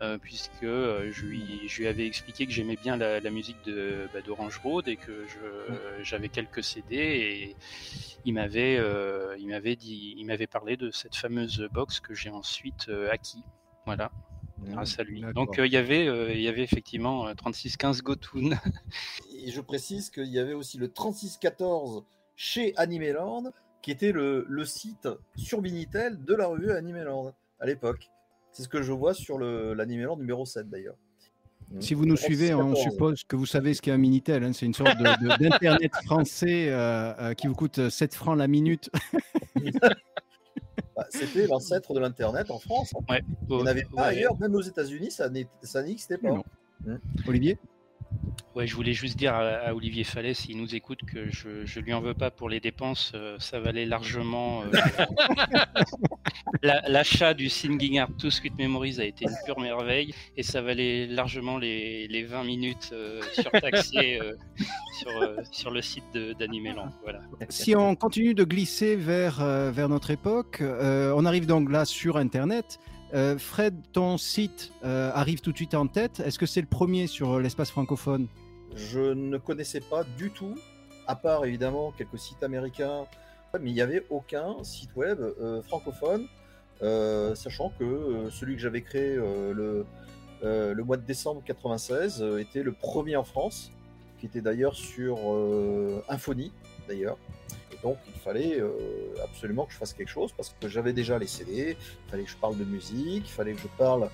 Euh, puisque euh, je, lui, je lui avais expliqué que j'aimais bien la, la musique de, bah, d'Orange Road et que euh, j'avais quelques CD et il m'avait, euh, il m'avait dit, il m'avait parlé de cette fameuse box que j'ai ensuite acquis. Voilà, grâce à lui. Donc euh, il y avait, euh, il y avait effectivement euh, 3615 Gotoon. Et je précise qu'il y avait aussi le 3614 chez Animeland, qui était le, le site sur Minitel de la revue Animeland à l'époque. C'est ce que je vois sur l'Animeland numéro 7 d'ailleurs. Si vous nous suivez, hein, on 3614. suppose que vous savez ce qu'est un Minitel. hein. C'est une sorte de- de- d'Internet français euh, euh, qui vous coûte 7 francs la minute. Bah, C'était l'ancêtre de l'Internet en France. hein. Ouais. Il n'y en avait pas Ouais. ailleurs, même aux États-Unis, ça n'existait pas. Non. Olivier? Ouais, je voulais juste dire à, Olivier Fallet, s'il nous écoute, que je, je lui en veux pas pour les dépenses. euh, ça valait largement. euh, la- L'achat du Singing Art to Sweet Memories a été une pure merveille et ça valait largement les, les 20 minutes euh, surtaxées euh, sur, sur le site d'Animeland. Voilà. Si on continue de glisser vers, vers notre époque, on arrive donc là sur Internet. Euh, Fred, ton site euh, arrive tout de suite en tête. Est-ce que c'est le premier sur l'espace francophone? Je ne connaissais pas du tout, à part évidemment quelques sites américains mais il n'y avait aucun site web euh, francophone, euh, sachant que euh, celui que j'avais créé euh, le, euh, mois de décembre 96 euh, était le premier en France, qui était d'ailleurs sur euh, Infony, d'ailleurs. Donc, il fallait euh, absolument que je fasse quelque chose parce que j'avais déjà les CD, il fallait que je parle de musique, il fallait que je parle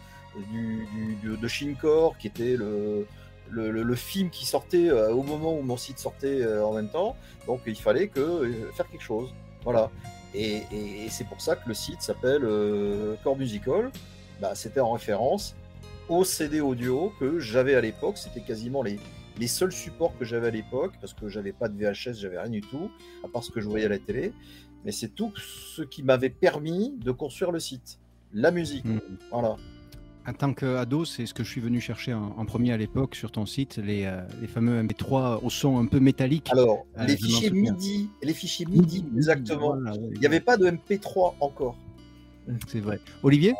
du, du- de, Shinkor, qui était le, film qui sortait euh, au moment où mon site sortait euh, en même temps. Donc, il fallait que faire quelque chose. Voilà. Et, c'est pour ça que le site s'appelle Core Musical. Bah, C'était en référence au CD audio que j'avais à l'époque. C'était quasiment les, les seuls supports que j'avais à l'époque, parce que j'avais pas de VHS, j'avais rien du tout, à part ce que je voyais à la télé. Mais c'est tout ce qui m'avait permis de construire le site. La musique. Mm. Voilà. En tant qu'ado, c'est ce que je suis venu chercher en, en premier à l'époque sur ton site, les, euh, les fameux MP3 au son un peu métallique. Alors, Euh, les fichiers. MIDI, les fichiers MIDI, exactement. Voilà, ouais, Il n'y avait pas de MP3 encore. C'est vrai. Olivier?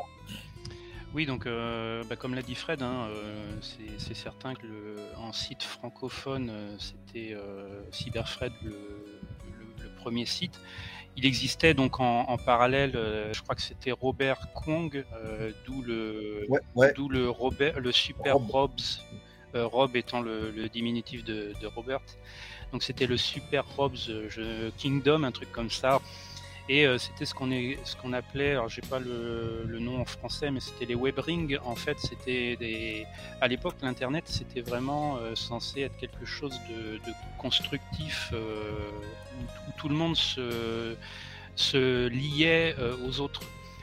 Oui, donc euh, bah, comme l'a dit Fred, hein, euh, c'est certain que le, en site francophone, euh, c'était euh, CyberFred le, le- le premier site. Il existait donc en, en parallèle, euh, je crois que c'était Robert Kong, euh, d'où le, Ouais, ouais. d'où le, Robert, le Super Rob. Robs, euh, Rob étant le, le diminutif de, de Robert. Donc c'était le Super Robs Kingdom, un truc comme ça. Et euh, c'était ce qu'on appelait, alors j'ai pas le, nom en français, mais c'était les web rings. En fait, c'était des, à l'époque, l'internet, c'était vraiment euh, censé être quelque chose de, constructif euh, où, tout le monde se, liait aux autres.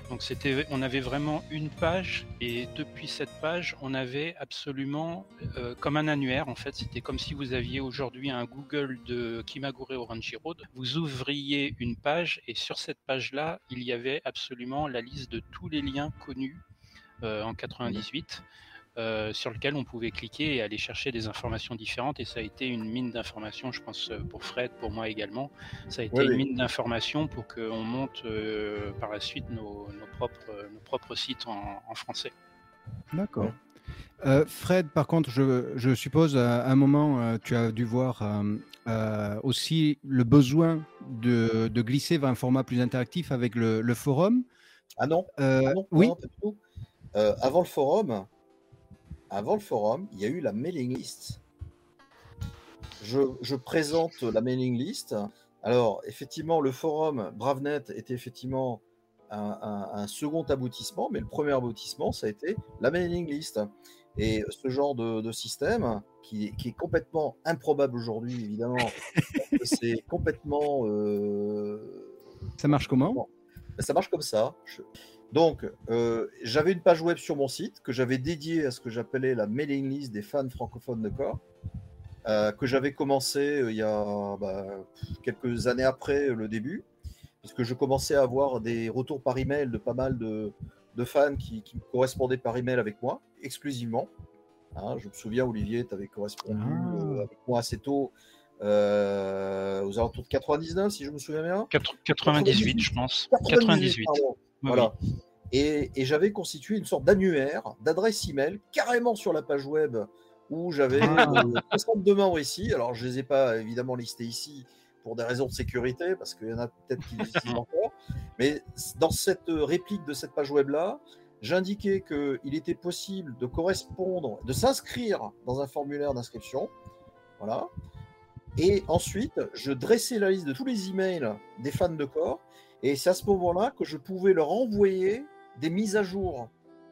Donc c'était, on avait vraiment une page et depuis cette page, on avait absolument euh, comme un annuaire en fait. C'était comme si vous aviez aujourd'hui un Google de Kimagure Orange Road. Vous ouvriez une page et sur cette page-là, il y avait absolument la liste de tous les liens connus euh, en 98. Euh, sur lequel on pouvait cliquer et aller chercher des informations différentes et ça a été une mine d'informations je pense euh, pour Fred pour moi également ça a été Oui, une oui. mine d'informations pour qu'on monte euh, par la suite nos, nos propres, nos propres sites en, en français. D'accord. Euh, Fred, par contre, je, je suppose à un moment, euh, tu as dû voir euh, euh, aussi le besoin de, de glisser vers un format plus interactif avec le, le forum. Ah non, Euh, Ah non, oui, non, pas du tout. Euh, avant le forum, avant le forum, il y a eu la mailing list. Je, je présente la mailing list. Alors, effectivement, le forum BraveNet était effectivement un, un- un second aboutissement, mais le premier aboutissement, ça a été la mailing list. Et ce genre de, de système, qui, qui est complètement improbable aujourd'hui, évidemment, c'est complètement euh, ça marche comment? Ça marche comme ça. Je- Donc, euh, j'avais une page web sur mon site que j'avais dédiée à ce que j'appelais la mailing list des fans francophones de corps, euh, que j'avais commencé euh, il y a bah, quelques années après le début, puisque je commençais à avoir des retours par email de pas mal de, de fans qui, qui correspondaient par email avec moi, exclusivement. Hein, je me souviens, Olivier, tu avais correspondu Ah. euh, avec moi assez tôt, euh, aux alentours de 99, si je me souviens bien. Quatre- 98, je pense. 98, 98. Oui, Voilà. Et, et j'avais constitué une sorte d'annuaire, d'adresse email, carrément sur la page web où j'avais Ah. euh, 62 membres ici. Alors, je ne les ai pas évidemment listés ici pour des raisons de sécurité, parce qu'il y en a peut-être qui les encore. Mais dans cette réplique de cette page web-là, j'indiquais qu'il était possible de correspondre, de s'inscrire dans un formulaire d'inscription. Voilà. Et ensuite, je dressais la liste de tous les emails des fans de corps. Et c'est à ce moment-là que je pouvais leur envoyer des mises à jour.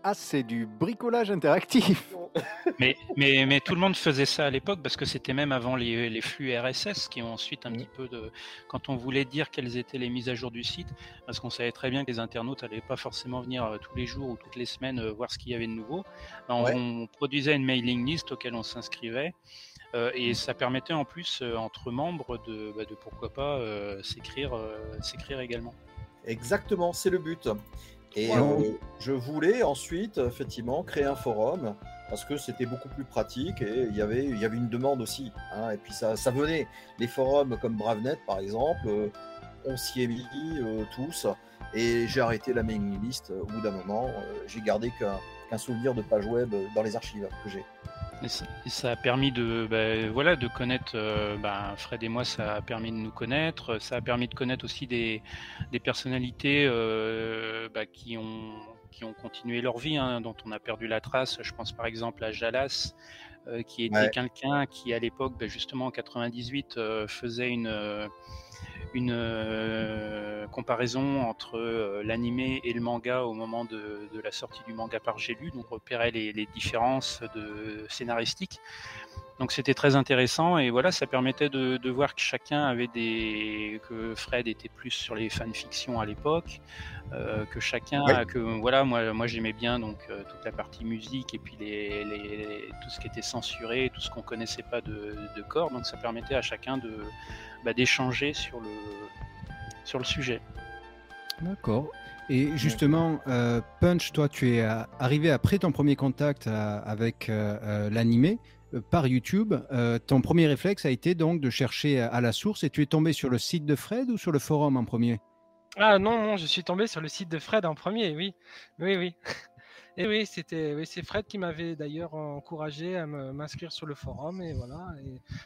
Ah, c'est du bricolage interactif. Mais, mais, mais tout le monde faisait ça à l'époque parce que c'était même avant les, les flux RSS qui ont ensuite un Mhm. petit peu de. Quand on voulait dire quelles étaient les mises à jour du site, parce qu'on savait très bien que les internautes n'allaient pas forcément venir euh, tous les jours ou toutes les semaines euh, voir ce qu'il y avait de nouveau, ben, on, Ouais. on produisait une mailing list auquel on s'inscrivait. Euh, et ça permettait en plus euh, entre membres de, bah, de pourquoi pas euh, s'écrire euh, s'écrire également. Exactement, c'est le but. Et euh, je voulais ensuite, effectivement, créer un forum parce que c'était beaucoup plus pratique et il y avait, il y avait une demande aussi. hein. et puis ça, ça venait. Les forums comme BraveNet, par exemple, euh, on s'y est mis euh, tous. Et j'ai arrêté la mailing list au bout d'un moment. Euh, j'ai gardé qu'un qu'un souvenir de page web euh, dans les archives que j'ai. Et ça, et ça a permis de, bah, voilà, de connaître, euh, bah, Fred et moi, ça a permis de nous connaître. Ça a permis de connaître aussi des, des personnalités euh, bah, qui, ont, qui ont continué leur vie, hein, dont on a perdu la trace. Je pense par exemple à Jalas, euh, qui était Ouais. quelqu'un qui, à l'époque, justement en 98, euh, faisait une, une euh, comparaison entre euh, l'animé et le manga au moment de, de la sortie du manga par J'ai lu, donc repérait les, les différences de scénaristiques. Donc c'était très intéressant et voilà, ça permettait de, de voir que chacun avait des que Fred était plus sur les fanfictions à l'époque, euh, que chacun Ouais. que voilà moi moi j'aimais bien donc euh, toute la partie musique et puis les, les- tout ce qui était censuré, tout ce qu'on connaissait pas de, de corps, donc ça permettait à chacun de bah, d'échanger sur le sur le sujet. D'accord. Et justement, euh, Punch, toi, tu es euh, arrivé après ton premier contact euh, avec euh, euh, l'animé euh, par YouTube. Euh, ton premier réflexe a été donc de chercher à la source et tu es tombé sur le site de Fred ou sur le forum en premier? Ah non, non, je suis tombé sur le site de Fred en premier, oui. Oui, oui. Et oui, c'était c'est Fred qui m'avait d'ailleurs encouragé à m'inscrire sur le forum et voilà.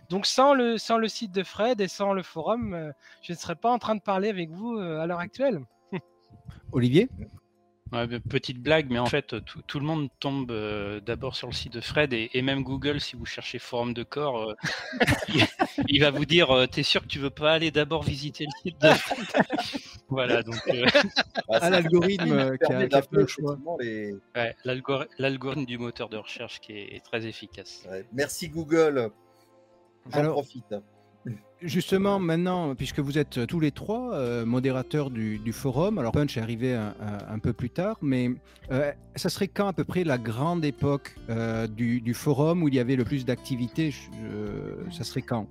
Donc sans le sans le site de Fred et sans le forum, euh, je ne serais pas en train de parler avec vous euh, à l'heure actuelle. Olivier? Ouais, petite blague, mais en fait, tout, tout le monde tombe euh, d'abord sur le site de Fred et, et même Google, si vous cherchez forum de corps, euh, il, il va vous dire euh, T'es sûr que tu veux pas aller d'abord visiter le site de Fred? Voilà, donc euh, Bah, Ah, l'algorithme qui a, qui a fait le choix. les. ouais, l'algorithme du moteur de recherche qui est, est très efficace. Ouais. Merci Google. J'en Alors- profite. Justement, maintenant, puisque vous êtes tous les trois euh, modérateurs du, forum, alors Punch est arrivé un, peu plus tard, mais euh, ça serait quand à peu près la grande époque euh, du, du forum où il y avait le plus d'activités? Ça serait quand?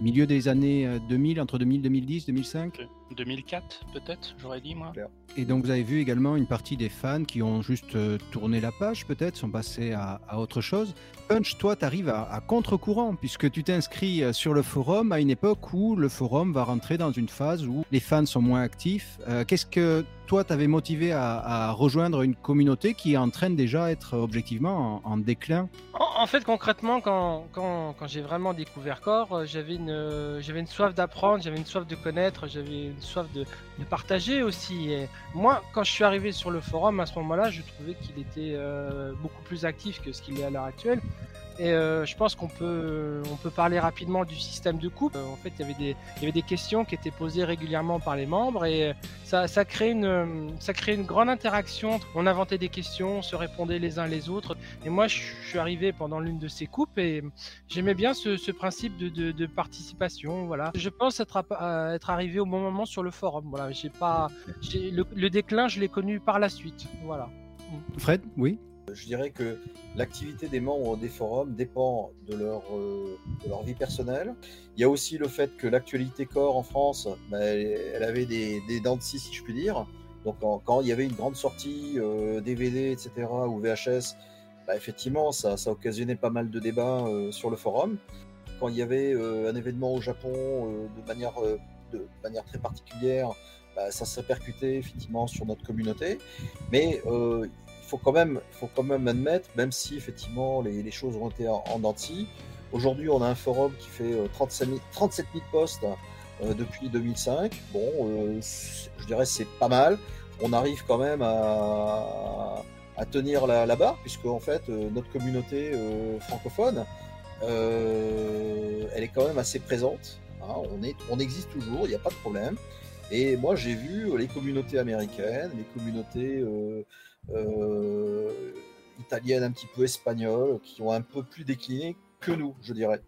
Milieu des années euh, 2000, entre 2000, 2010, 2005 2004, peut-être, j'aurais dit moi. Et donc vous avez vu également une partie des fans qui ont juste euh, tourné la page peut-être, sont passés à, à autre chose. Punch, toi, tu arrives à, à contre-courant puisque tu t'inscris euh, sur le forum à une époque où le forum va rentrer dans une phase où les fans sont moins actifs. Euh, Qu'est-ce que toi, t'avais motivé à, à rejoindre une communauté qui est en train déjà être objectivement en, en déclin? En, fait, concrètement, quand, quand, quand j'ai vraiment découvert Core, euh, j'avais une, euh, j'avais une soif d'apprendre, j'avais une soif de connaître, j'avais une soif de, de partager aussi. Et moi, quand je suis arrivé sur le forum, à ce moment-là, je trouvais qu'il était euh, beaucoup plus actif que ce qu'il est à l'heure actuelle. Et euh, je pense qu'on peut, on peut parler rapidement du système de coupe. Euh, en fait, il y avait des, il y avait des questions qui étaient posées régulièrement par les membres et euh, ça, ça crée une, ça crée une grande interaction. On inventait des questions, on se répondait les uns les autres. Et moi, je suis arrivé pendant l'une de ces coupes et j'aimais bien ce, ce principe de, de, participation. Voilà. Je pense être, être arrivé au bon moment sur le forum. Voilà. J'ai pas, le, le déclin, je l'ai connu par la suite. Voilà. Fred, oui? Je dirais que l'activité des membres des forums dépend de leur, euh, de leur vie personnelle. Il y a aussi le fait que l'actualité corps en France, bah, elle, avait des, des dents de scie, si je puis dire. Donc quand il y avait une grande sortie euh, DVD, etc., ou VHS, bah, effectivement, ça, occasionnait pas mal de débats euh, sur le forum. Quand il y avait un événement au Japon de, manière, très particulière, bah, ça se répercutait effectivement sur notre communauté. Mais euh, faut quand même, faut quand même admettre, même si effectivement les, choses ont été en, en aujourd'hui on a un forum qui fait euh, 37 000, 37 000 postes euh, depuis 2005. Bon, euh, je dirais c'est pas mal. On arrive quand même à, tenir la, barre, puisque en fait euh, notre communauté euh, francophone, euh, elle est quand même assez présente. hein. on, existe toujours, il n'y a pas de problème. Et moi, j'ai vu les communautés américaines, les communautés euh, euh, italiennes, un petit peu espagnoles, qui ont un peu plus décliné que nous, je dirais.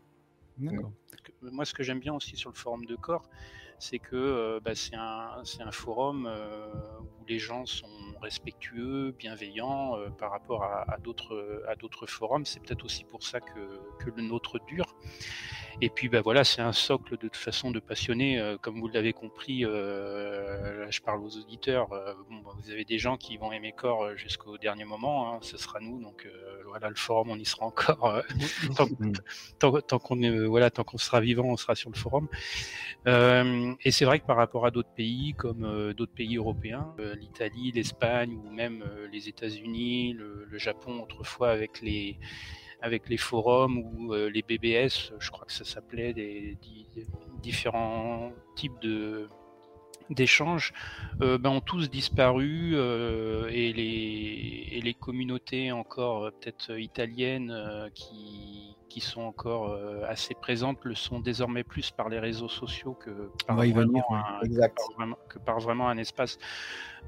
D'accord. que- moi, ce que j'aime bien aussi sur le forum de corps, c'est que euh, bah, c'est un, c'est un forum euh, où les gens sont respectueux, bienveillants euh, par rapport à, à d'autres à d'autres forums. C'est peut-être aussi pour ça que, que le nôtre dure. Et puis bah, voilà, c'est un socle de toute façon de passionnés, comme vous l'avez compris. là, je parle aux auditeurs. bon, bah, vous avez des gens qui vont aimer corps jusqu'au dernier moment. hein, ce sera nous. Donc voilà, le forum, on y sera encore. tant, tant- tant qu'on voilà, tant qu'on sera vivant, on sera sur le forum. Euh, et c'est vrai que par rapport à d'autres pays, comme euh, d'autres pays européens, euh, l'Italie, l'Espagne ou même euh, les États-Unis, le, Japon autrefois avec les avec les forums ou les BBS, je crois que ça s'appelait des, différents types de d'échanges ben, ont tous disparu et, les, et les communautés encore peut-être italiennes qui, qui sont encore euh, assez présentes le sont désormais plus par les réseaux sociaux que par, vraiment, un, que par, vraiment, un espace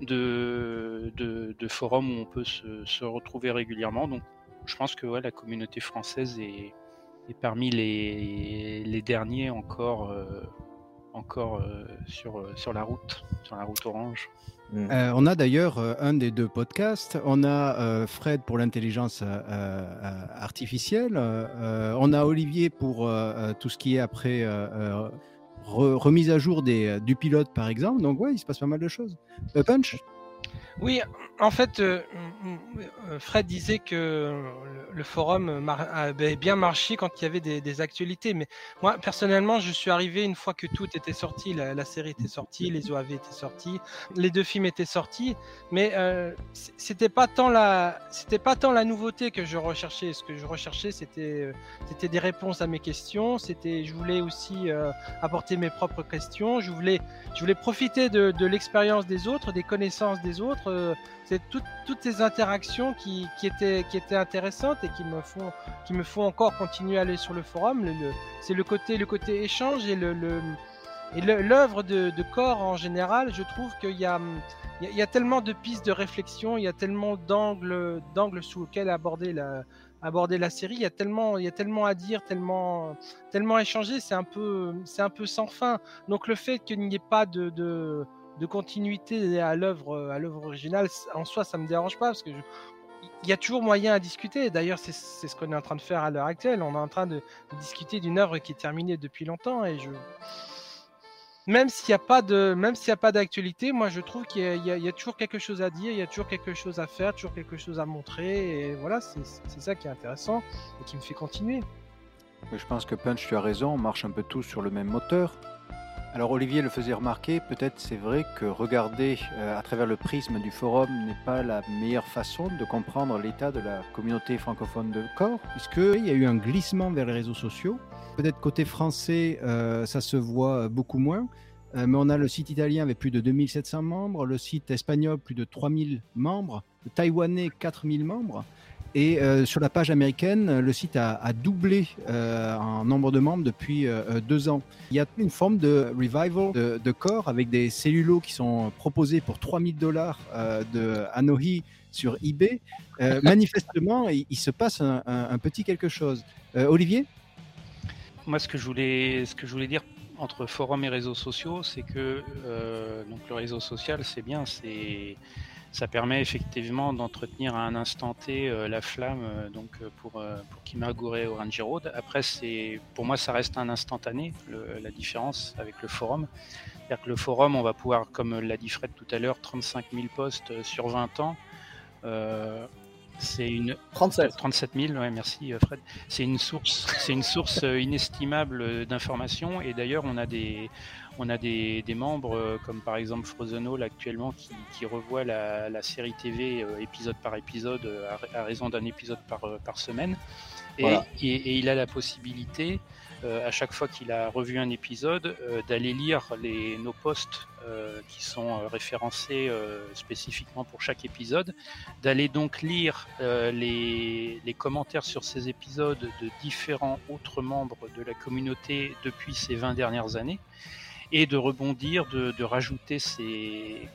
de, de, forum où on peut se, retrouver régulièrement. Donc je pense que ouais, la communauté française est, est parmi les, les, derniers encore, euh, encore euh, sur, sur la route, sur la route orange. Mm. Euh, on a d'ailleurs euh, un des deux podcasts. On a euh, Fred pour l'intelligence artificielle. on a Olivier pour tout ce qui est après remise à jour des, du pilote, par exemple. Donc, ouais, il se passe pas mal de choses. Punch? Oui, en fait, euh, euh, Fred disait que le forum avait bien marché quand il y avait des, actualités. Mais moi, personnellement, je suis arrivé une fois que tout était sorti. La, série était sortie, les OAV étaient sortis, les deux films étaient sortis. Mais euh, c'était pas tant la, nouveauté que je recherchais. Ce que je recherchais, c'était, c'était des réponses à mes questions. C'était, je voulais aussi apporter mes propres questions. Je voulais, profiter de, l'expérience des autres, des connaissances des autres euh, c'est toutes ces interactions qui, étaient, qui étaient intéressantes et qui me font, qui me font encore continuer à aller sur le forum. c'est le côté, le côté échange et le, et l'œuvre de, corps en général. Je trouve qu'il y y a tellement de pistes de réflexion, il y a tellement d'angles, sous lesquels aborder la, aborder la série. Il y a tellement, il y a tellement à dire, tellement, tellement échanger. C'est un peu, un peu sans fin. Donc le fait qu'il n'y ait pas de de continuité à l'œuvre euh, à l'œuvre originale, en soi, ça me dérange pas parce que il y a toujours moyen à discuter. D'ailleurs, c'est ce qu'on est en train de faire à l'heure actuelle. On est en train de, discuter d'une œuvre qui est terminée depuis longtemps et je même s'il n'y a pas de même s'il a pas d'actualité, moi je trouve qu'il y, a toujours quelque chose à dire, il y a toujours quelque chose à faire, toujours quelque chose à montrer et voilà, c'est ça qui est intéressant et qui me fait continuer. Je pense que Punch, tu as raison, on marche un peu tous sur le même moteur. Alors Olivier le faisait remarquer, peut-être c'est vrai que regarder euh, à travers le prisme du forum n'est pas la meilleure façon de comprendre l'état de la communauté francophone de corps, puisqu'il y a eu un glissement vers les réseaux sociaux. Peut-être côté français, euh, ça se voit beaucoup moins, euh, mais on a le site italien avec plus de 2700 membres, le site espagnol plus de 3000 membres, le taïwanais 4000 membres. Et euh, sur la page américaine, le site a, doublé euh, en nombre de membres depuis euh, deux ans. Il y a une forme de revival de, corps avec des cellulos qui sont proposés pour 3000 dollars de Anohi sur eBay. manifestement, il, se passe un, petit quelque chose. Olivier? Moi, ce que, je voulais, ce que je voulais dire entre forum et réseaux sociaux, c'est que donc le réseau social, c'est bien, c'est ça permet effectivement d'entretenir à un instant T euh, la flamme euh, donc euh, pour, pour Kimagure Orange Road. Après, c'est pour moi, ça reste un instantané, la différence avec le forum. C'est-à-dire que le forum, on va pouvoir, comme l'a dit Fred tout à l'heure, 35 000 postes sur 20 ans. c'est une 37. 37 000, ouais, merci Fred. C'est une source, c'est une source inestimable d'informations et d'ailleurs on a des, on a des, membres euh, comme par exemple Frozen Hall actuellement qui, qui revoit la, série TV euh, épisode par épisode euh, à, raison d'un épisode par, par semaine. Et, et, il a la possibilité, à chaque fois qu'il a revu un épisode, d'aller lire les, nos posts qui sont référencés spécifiquement pour chaque épisode, d'aller donc lire les, les, commentaires sur ces épisodes de différents autres membres de la communauté depuis ces 20 dernières années et de rebondir, de, de rajouter ses,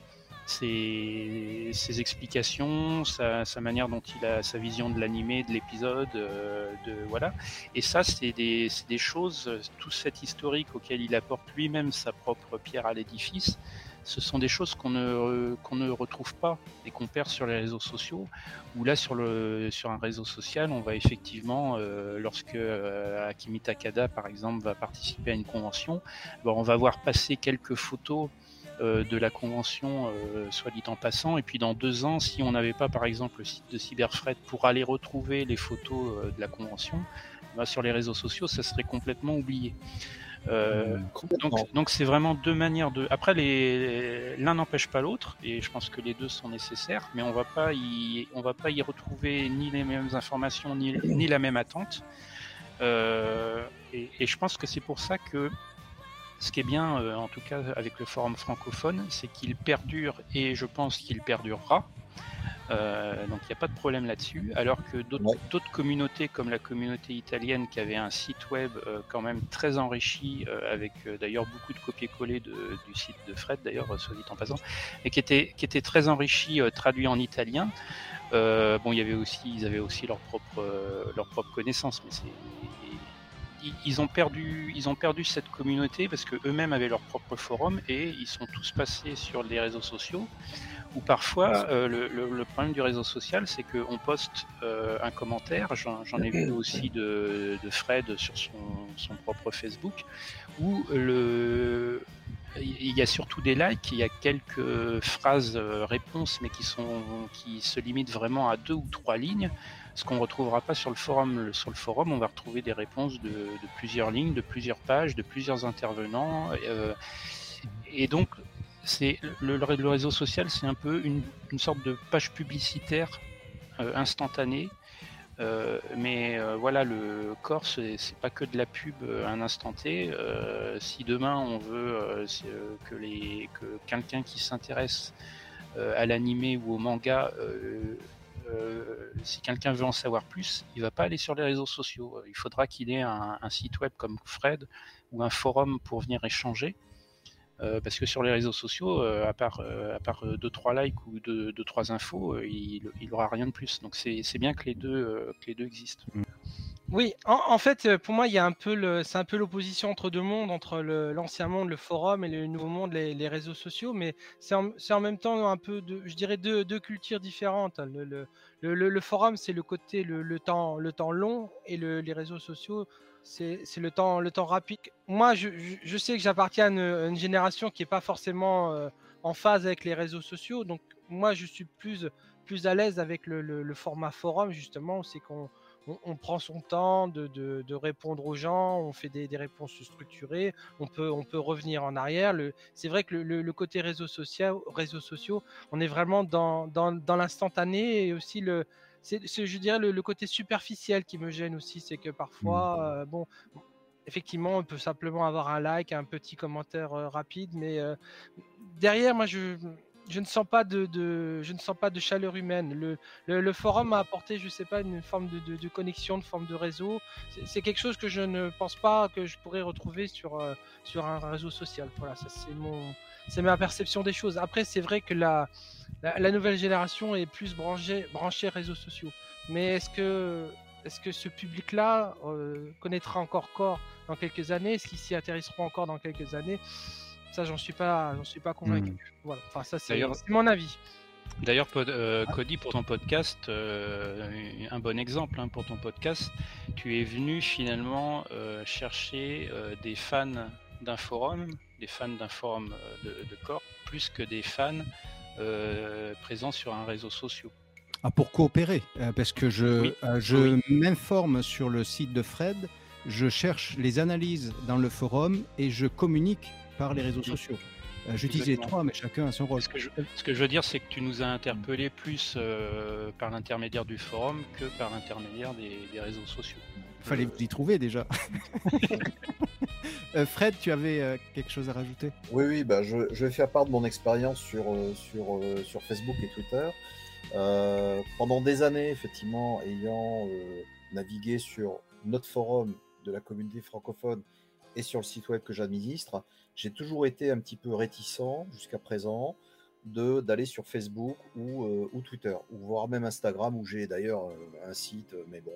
ses, ses, explications, sa, sa, manière dont il a sa vision de l'animé, de l'épisode, euh, de voilà. Et ça, c'est des, des, choses, tout cet historique auquel il apporte lui-même sa propre pierre à l'édifice ce sont des choses qu'on ne, qu'on ne retrouve pas et qu'on perd sur les réseaux sociaux. Ou là, sur, un réseau social, on va effectivement, euh, lorsque euh, Takada, par exemple, va participer à une convention, on va voir passer quelques photos euh, de la convention, euh, soit dit en passant. Et puis dans deux ans, si on n'avait pas, par exemple, le site de Cyberfred pour aller retrouver les photos euh, de la convention, bah, sur les réseaux sociaux, ça serait complètement oublié. Euh, donc, donc c'est vraiment deux manières de. Après, les l'un n'empêche pas l'autre, et je pense que les deux sont nécessaires, mais on va pas y, on va pas y retrouver ni les mêmes informations ni, ni la même attente. Euh, et, et, je pense que c'est pour ça que ce qui est bien, euh, en tout cas avec le forum francophone, c'est qu'il perdure et je pense qu'il perdurera. Euh, donc il n'y a pas de problème là-dessus. Alors que d'autres communautés, comme la communauté italienne, qui avait un site web euh, quand même très enrichi, euh, avec d'ailleurs beaucoup de copier-coller du site de Fred, d'ailleurs, soit dit en passant, et qui était, qui était très enrichi, traduit en italien. bon, il y avait aussi, ils avaient aussi leur propre, leur propre connaissance, mais ils ont perdu, ils ont perdu cette communauté parce que eux-mêmes avaient leur propre forum et ils sont tous passés sur les réseaux sociaux ou parfois euh, le, problème du réseau social, c'est qu'on poste euh, un commentaire, j'en ai vu aussi de, Fred sur son, propre Facebook, où le, il y a surtout des likes, il y a quelques phrases euh, réponses, mais qui, sont, qui se limitent vraiment à deux ou trois lignes, ce qu'on ne retrouvera pas sur le forum. Sur le forum, on va retrouver des réponses de, plusieurs lignes, de plusieurs pages, de plusieurs intervenants. et donc, c'est le, le, réseau social, c'est un peu une, sorte de page publicitaire euh, instantanée. Euh, mais euh, voilà, le corps, c'est pas que de la pub un instant T. si demain on veut que, les, que quelqu'un qui s'intéresse à l'animé ou au manga, si quelqu'un veut en savoir plus, il va pas aller sur les réseaux sociaux. Il faudra qu'il ait un, un, site web comme Fred ou un forum pour venir échanger. Euh, parce que sur les réseaux sociaux, euh, à part euh, à part deux trois likes ou deux, deux trois infos, il n'aura rien de plus. Donc c'est bien que les deux que les deux existent. Mm. Oui, en, fait, pour moi, il y a un peu c'est un peu l'opposition entre deux mondes, entre l'ancien monde, le forum, et le nouveau monde, les, réseaux sociaux. Mais c'est en, en, même temps un peu, de, je dirais, deux, deux cultures différentes. Le, le, le, forum, c'est le côté le, temps le temps long, et les réseaux sociaux, c'est le temps, le temps rapide. Moi, je, je, sais que j'appartiens à une, génération qui n'est pas forcément euh, en phase avec les réseaux sociaux. Donc, moi, je suis plus, plus à l'aise avec le, le, format forum, justement, c'est qu'on on, prend son temps de, de, répondre aux gens, on fait des, des, réponses structurées, on peut, on peut revenir en arrière. C'est vrai que le, côté réseaux sociaux, réseaux sociaux, on est vraiment dans, dans, dans l'instantané et aussi le c'est, je dirais, le, côté superficiel qui me gêne aussi. C'est que parfois, mmh. euh, bon, effectivement, on peut simplement avoir un like, un petit commentaire euh, rapide, mais euh, derrière, moi, je, je ne sens pas de, je ne sens pas de chaleur humaine. Le, le, forum m'a apporté, je sais pas, une forme de, de, connexion, de forme de réseau. C'est, quelque chose que je ne pense pas que je pourrais retrouver sur, sur un réseau social. Voilà, ça c'est mon, c'est ma perception des choses. Après, c'est vrai que la, la, nouvelle génération est plus branchée, branchée réseaux sociaux. Mais est-ce que, est-ce que ce public-là euh, connaîtra encore corps dans quelques années? Est-ce qu'ils s'y atterrisseront encore dans quelques années? Ça, j'en suis pas, j'en suis pas convaincu. Hmm. Voilà. Enfin, ça, c'est mon avis. D'ailleurs, euh, Cody, pour ton podcast, euh, un bon exemple hein, pour ton podcast, tu es venu finalement chercher des fans d'un forum, des fans d'un forum de, de corps, plus que des fans euh, présent sur un réseau social. Ah, pour coopérer, euh, parce que je, euh, je m'informe sur le site de Fred, je cherche les analyses dans le forum et je communique par les réseaux sociaux. J'utilise les trois, mais chacun a son rôle. Ce que je, ce que je veux dire, c'est que tu nous as interpellé plus par l'intermédiaire du forum que par l'intermédiaire des, des, réseaux sociaux. Fallait vous y trouver déjà. Euh, Fred, tu avais euh, quelque chose à rajouter? Oui, oui, bah, je, vais faire part de mon expérience sur, euh, sur, sur Facebook et Twitter. pendant des années, effectivement, ayant navigué sur notre forum de la communauté francophone et sur le site web que j'administre, j'ai toujours été un petit peu réticent jusqu'à présent de d'aller sur Facebook ou, ou Twitter, ou voire même Instagram, où j'ai d'ailleurs un site, mais bon,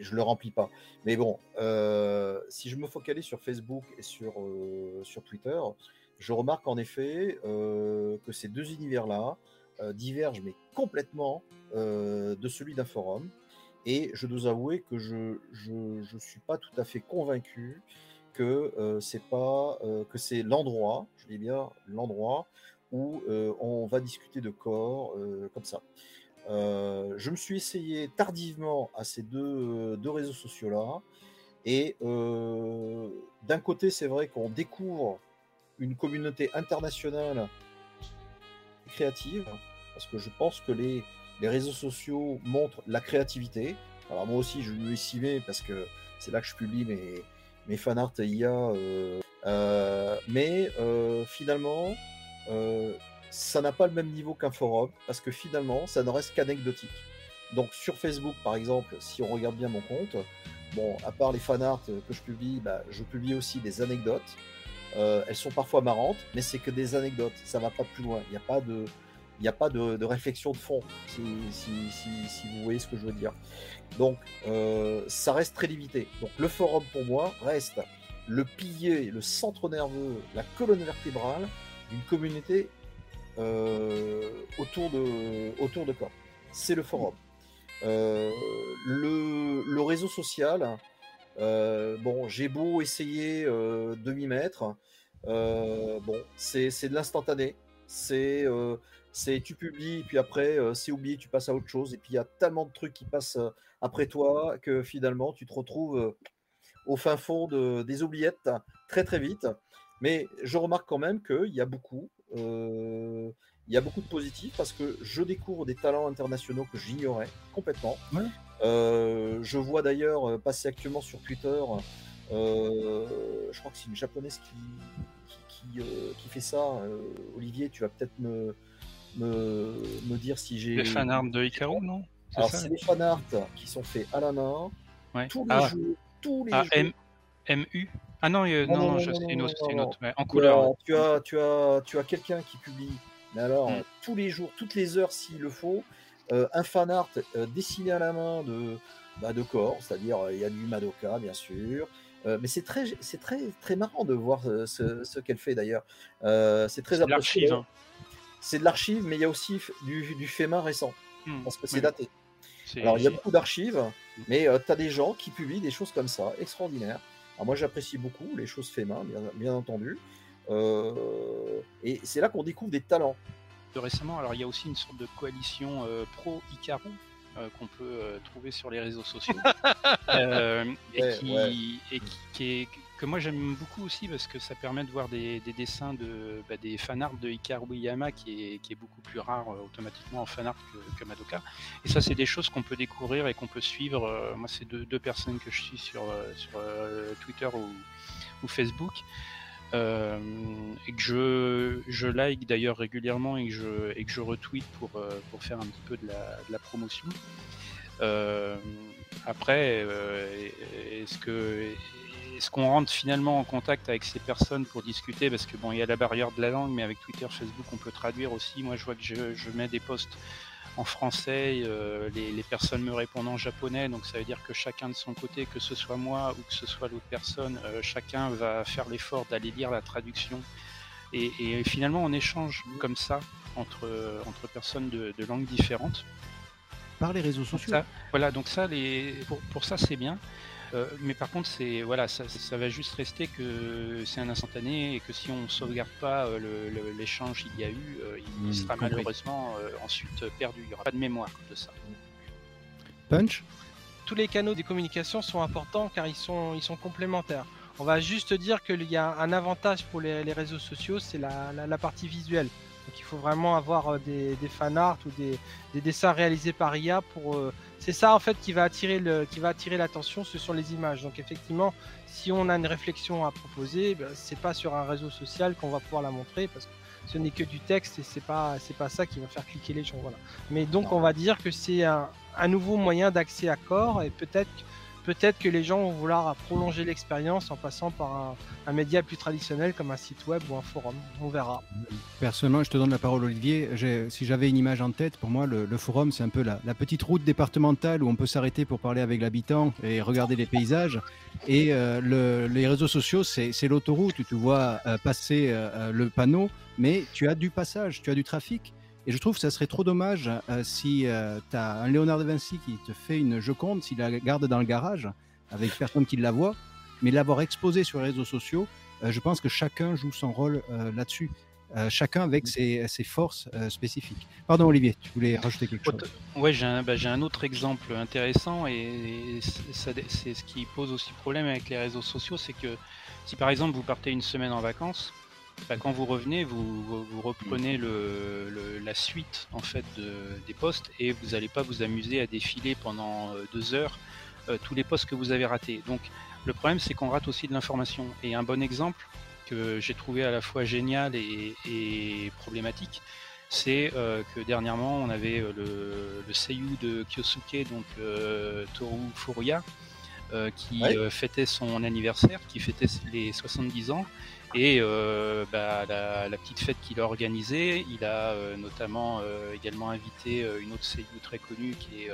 je le remplis pas. Mais bon, euh, si je me focalise sur Facebook et sur, euh, sur Twitter, je remarque en effet euh, que ces deux univers-là divergent mais complètement de celui d'un forum. Et je dois avouer que je ne je, suis pas tout à fait convaincu que c'est pas que c'est l'endroit, je dis bien l'endroit où on va discuter de corps comme ça. Euh, je me suis essayé tardivement à ces deux, deux réseaux sociaux-là. Et euh, d'un côté, c'est vrai qu'on découvre une communauté internationale créative, parce que je pense que les, les réseaux sociaux montrent la créativité. Alors moi aussi, je lui ai parce que c'est là que je publie mes, IA. Euh, euh, mais euh, finalement, ça n'a pas le même niveau qu'un forum, parce que finalement, ça ne reste qu'anecdotique. Donc sur Facebook, par exemple, si on regarde bien mon compte, bon, à part les fanarts que je publie, bah, je publie aussi des anecdotes. elles sont parfois marrantes, mais c'est que des anecdotes. Ça va pas plus loin. Il n'y a pas de, il n'y a pas de, réflexion de fond, si, vous voyez ce que je veux dire. Donc, euh, ça reste très limité. Donc, le forum, pour moi, reste le pilier, le centre nerveux, la colonne vertébrale d'une communauté euh, autour, de, autour quoi C'est le forum. Euh, le, réseau social, bon, j'ai beau essayer de m'y mettre, bon, c'est de l'instantané. C'est c'est tu publies, puis après euh, c'est oublié, tu passes à autre chose, et puis il y a tellement de trucs qui passent euh, après toi que finalement tu te retrouves euh, au fin fond de, des oubliettes très très vite. Mais je remarque quand même qu'il y a beaucoup, il y a beaucoup de positifs parce que je découvre des talents internationaux que j'ignorais complètement. je vois d'ailleurs passer actuellement sur Twitter, je crois que c'est une japonaise qui, qui, qui fait ça. Olivier, tu vas peut-être me, me, dire si j'ai. Les fanarts de Icaro, non? Alors, c'est des fanarts qui sont faits à la main, tous les ah. jours. Tous les ah, jours. MU Ah non, non, non, c'est une autre. en couleur. Tu as, tu as, tu as quelqu'un qui publie, mais alors, hmm. tous les jours, toutes les heures s'il le faut, euh, un fanart euh, dessiné à la main de, bah, de corps, c'est-à-dire il y a du Madoka, bien sûr. Euh, mais c'est très, c'est très, très marrant de voir ce, ce qu'elle fait d'ailleurs. c'est très apprécié. Hein c'est de l'archive, mais il y a aussi du, du fait main récent, hmm. parce que c'est daté. Alors, il y a beaucoup d'archives, hmm. mais euh, tu as des gens qui publient des choses comme ça, extraordinaires. Alors, moi, j'apprécie beaucoup les choses fait main, bien, entendu. Euh, et c'est là qu'on découvre des talents. récemment, alors il y a aussi une sorte de coalition euh, pro-Icaro qu'on peut trouver sur les réseaux sociaux et, qui, et qui, est que moi j'aime beaucoup aussi parce que ça permet de voir des, dessins de bah, des fanarts de Hikaru Yama qui est, qui est beaucoup plus rare euh, automatiquement en fanart que, que, Madoka. Et ça, c'est des choses qu'on peut découvrir et qu'on peut suivre. Euh, moi, c'est deux, deux, personnes que je suis sur, euh, sur Twitter ou, ou Facebook. Et que je, like d'ailleurs régulièrement et que je, et retweet pour, pour faire un petit peu de la, promotion. après, est-ce que est-ce qu'on rentre finalement en contact avec ces personnes pour discuter? Parce que bon, il y a la barrière de la langue, mais avec Twitter, Facebook, on peut traduire aussi. Moi, je vois que je, mets des posts en français, euh, les, personnes me répondent en japonais, donc ça veut dire que chacun de son côté, que ce soit moi ou que ce soit l'autre personne, euh, chacun va faire l'effort d'aller lire la traduction. Et, finalement, on échange comme ça entre, entre personnes de, langues différentes. Par les réseaux sociaux. voilà, donc ça, les, pour ça, c'est bien. Euh, mais par contre, c'est voilà, ça, va juste rester que c'est un instantané et que si on sauvegarde pas euh, l'échange qu'il y a eu, euh, il hmm, sera malheureusement ensuite perdu. Il n'y aura pas de mémoire de ça. Punch Tous les canaux de communication sont importants car ils sont, ils sont complémentaires. On va juste dire qu'il y a un avantage pour les, réseaux sociaux, c'est la, partie visuelle. Donc il faut vraiment avoir des, des fan art ou des, dessins réalisés par IA pour c'est ça en fait qui va attirer le, qui va attirer l'attention, ce sont les images. Donc effectivement, si on a une réflexion à proposer, ben, c'est pas sur un réseau social qu'on va pouvoir la montrer parce que ce n'est que du texte et c'est pas c'est pas ça qui va faire cliquer les gens. Voilà. Mais donc on va dire que c'est un, un nouveau moyen d'accès à corps et peut-être peut-être que les gens vont vouloir prolonger l'expérience en passant par un, média plus traditionnel comme un site web ou un forum. On verra. Personnellement, je te donne la parole, Olivier. Si j'avais une image en tête, pour moi, le, forum, c'est un peu la, petite route départementale où on peut s'arrêter pour parler avec l'habitant et regarder les paysages. Et euh, les réseaux sociaux, c'est l'autoroute. Tu vois euh, passer euh, le panneau, mais tu as du passage, tu as du trafic. Et je trouve que ça serait trop dommage euh, si euh, tu as un Léonard de Vinci qui te fait une Joconde, s'il la garde dans le garage, avec personne qui la voit, mais l'avoir exposé sur les réseaux sociaux, euh, je pense que chacun joue son rôle là-dessus. euh, chacun avec ses, ses forces spécifiques. Pardon Olivier, tu voulais rajouter quelque chose? J'ai un, bah, j'ai un autre exemple intéressant et c'est ce qui pose aussi problème avec les réseaux sociaux, c'est que si par exemple vous partez une semaine en vacances, bah, quand vous revenez, vous, reprenez le, le- la suite en fait de- des posts et vous n'allez pas vous amuser à défiler pendant euh, deux heures euh, tous les posts que vous avez ratés. Donc le problème c'est qu'on rate aussi de l'information. Et un bon exemple que j'ai trouvé à la fois génial et, et problématique, c'est euh, que dernièrement on avait le, le seiyuu de Kyosuke, donc euh, Toru Furuya, qui Ouais. fêtait son anniversaire, qui fêtait les 70 ans. Et euh, bah, la, la petite fête qu'il a organisée, il a euh, notamment euh, également invité une autre seiyuu très connue qui est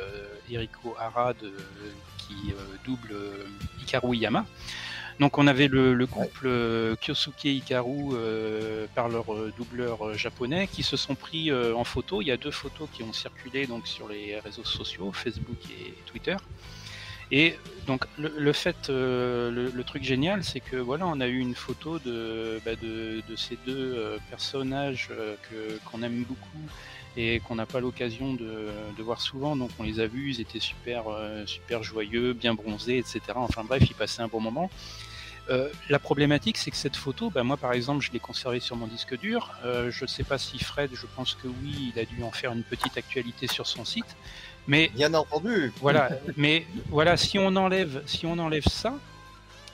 Eriko Hara de- qui double Hikaru Yama. Donc on avait le, le couple Kyosuke Hikaru par leur doubleur japonais qui se sont pris en photo. Il y a deux photos qui ont circulé donc sur les réseaux sociaux, Facebook et Twitter. Et donc le, le fait, euh, le, le truc génial, c'est que voilà, on a eu une photo de, bah, de, de ces deux euh, personnages euh, que qu'on aime beaucoup et qu'on n'a pas l'occasion de, de voir souvent. Donc on les a vus, ils étaient super, euh, super joyeux, bien bronzés, etc. Enfin bref, ils passaient un bon moment. Euh, la problématique, c'est que cette photo, bah, moi par exemple, je l'ai conservée sur mon disque dur. Euh, je ne sais pas si Fred, je pense que oui, il a dû en faire une petite actualité sur son site. Mais Bien entendu. voilà, mais voilà, si on enlève, si on enlève ça,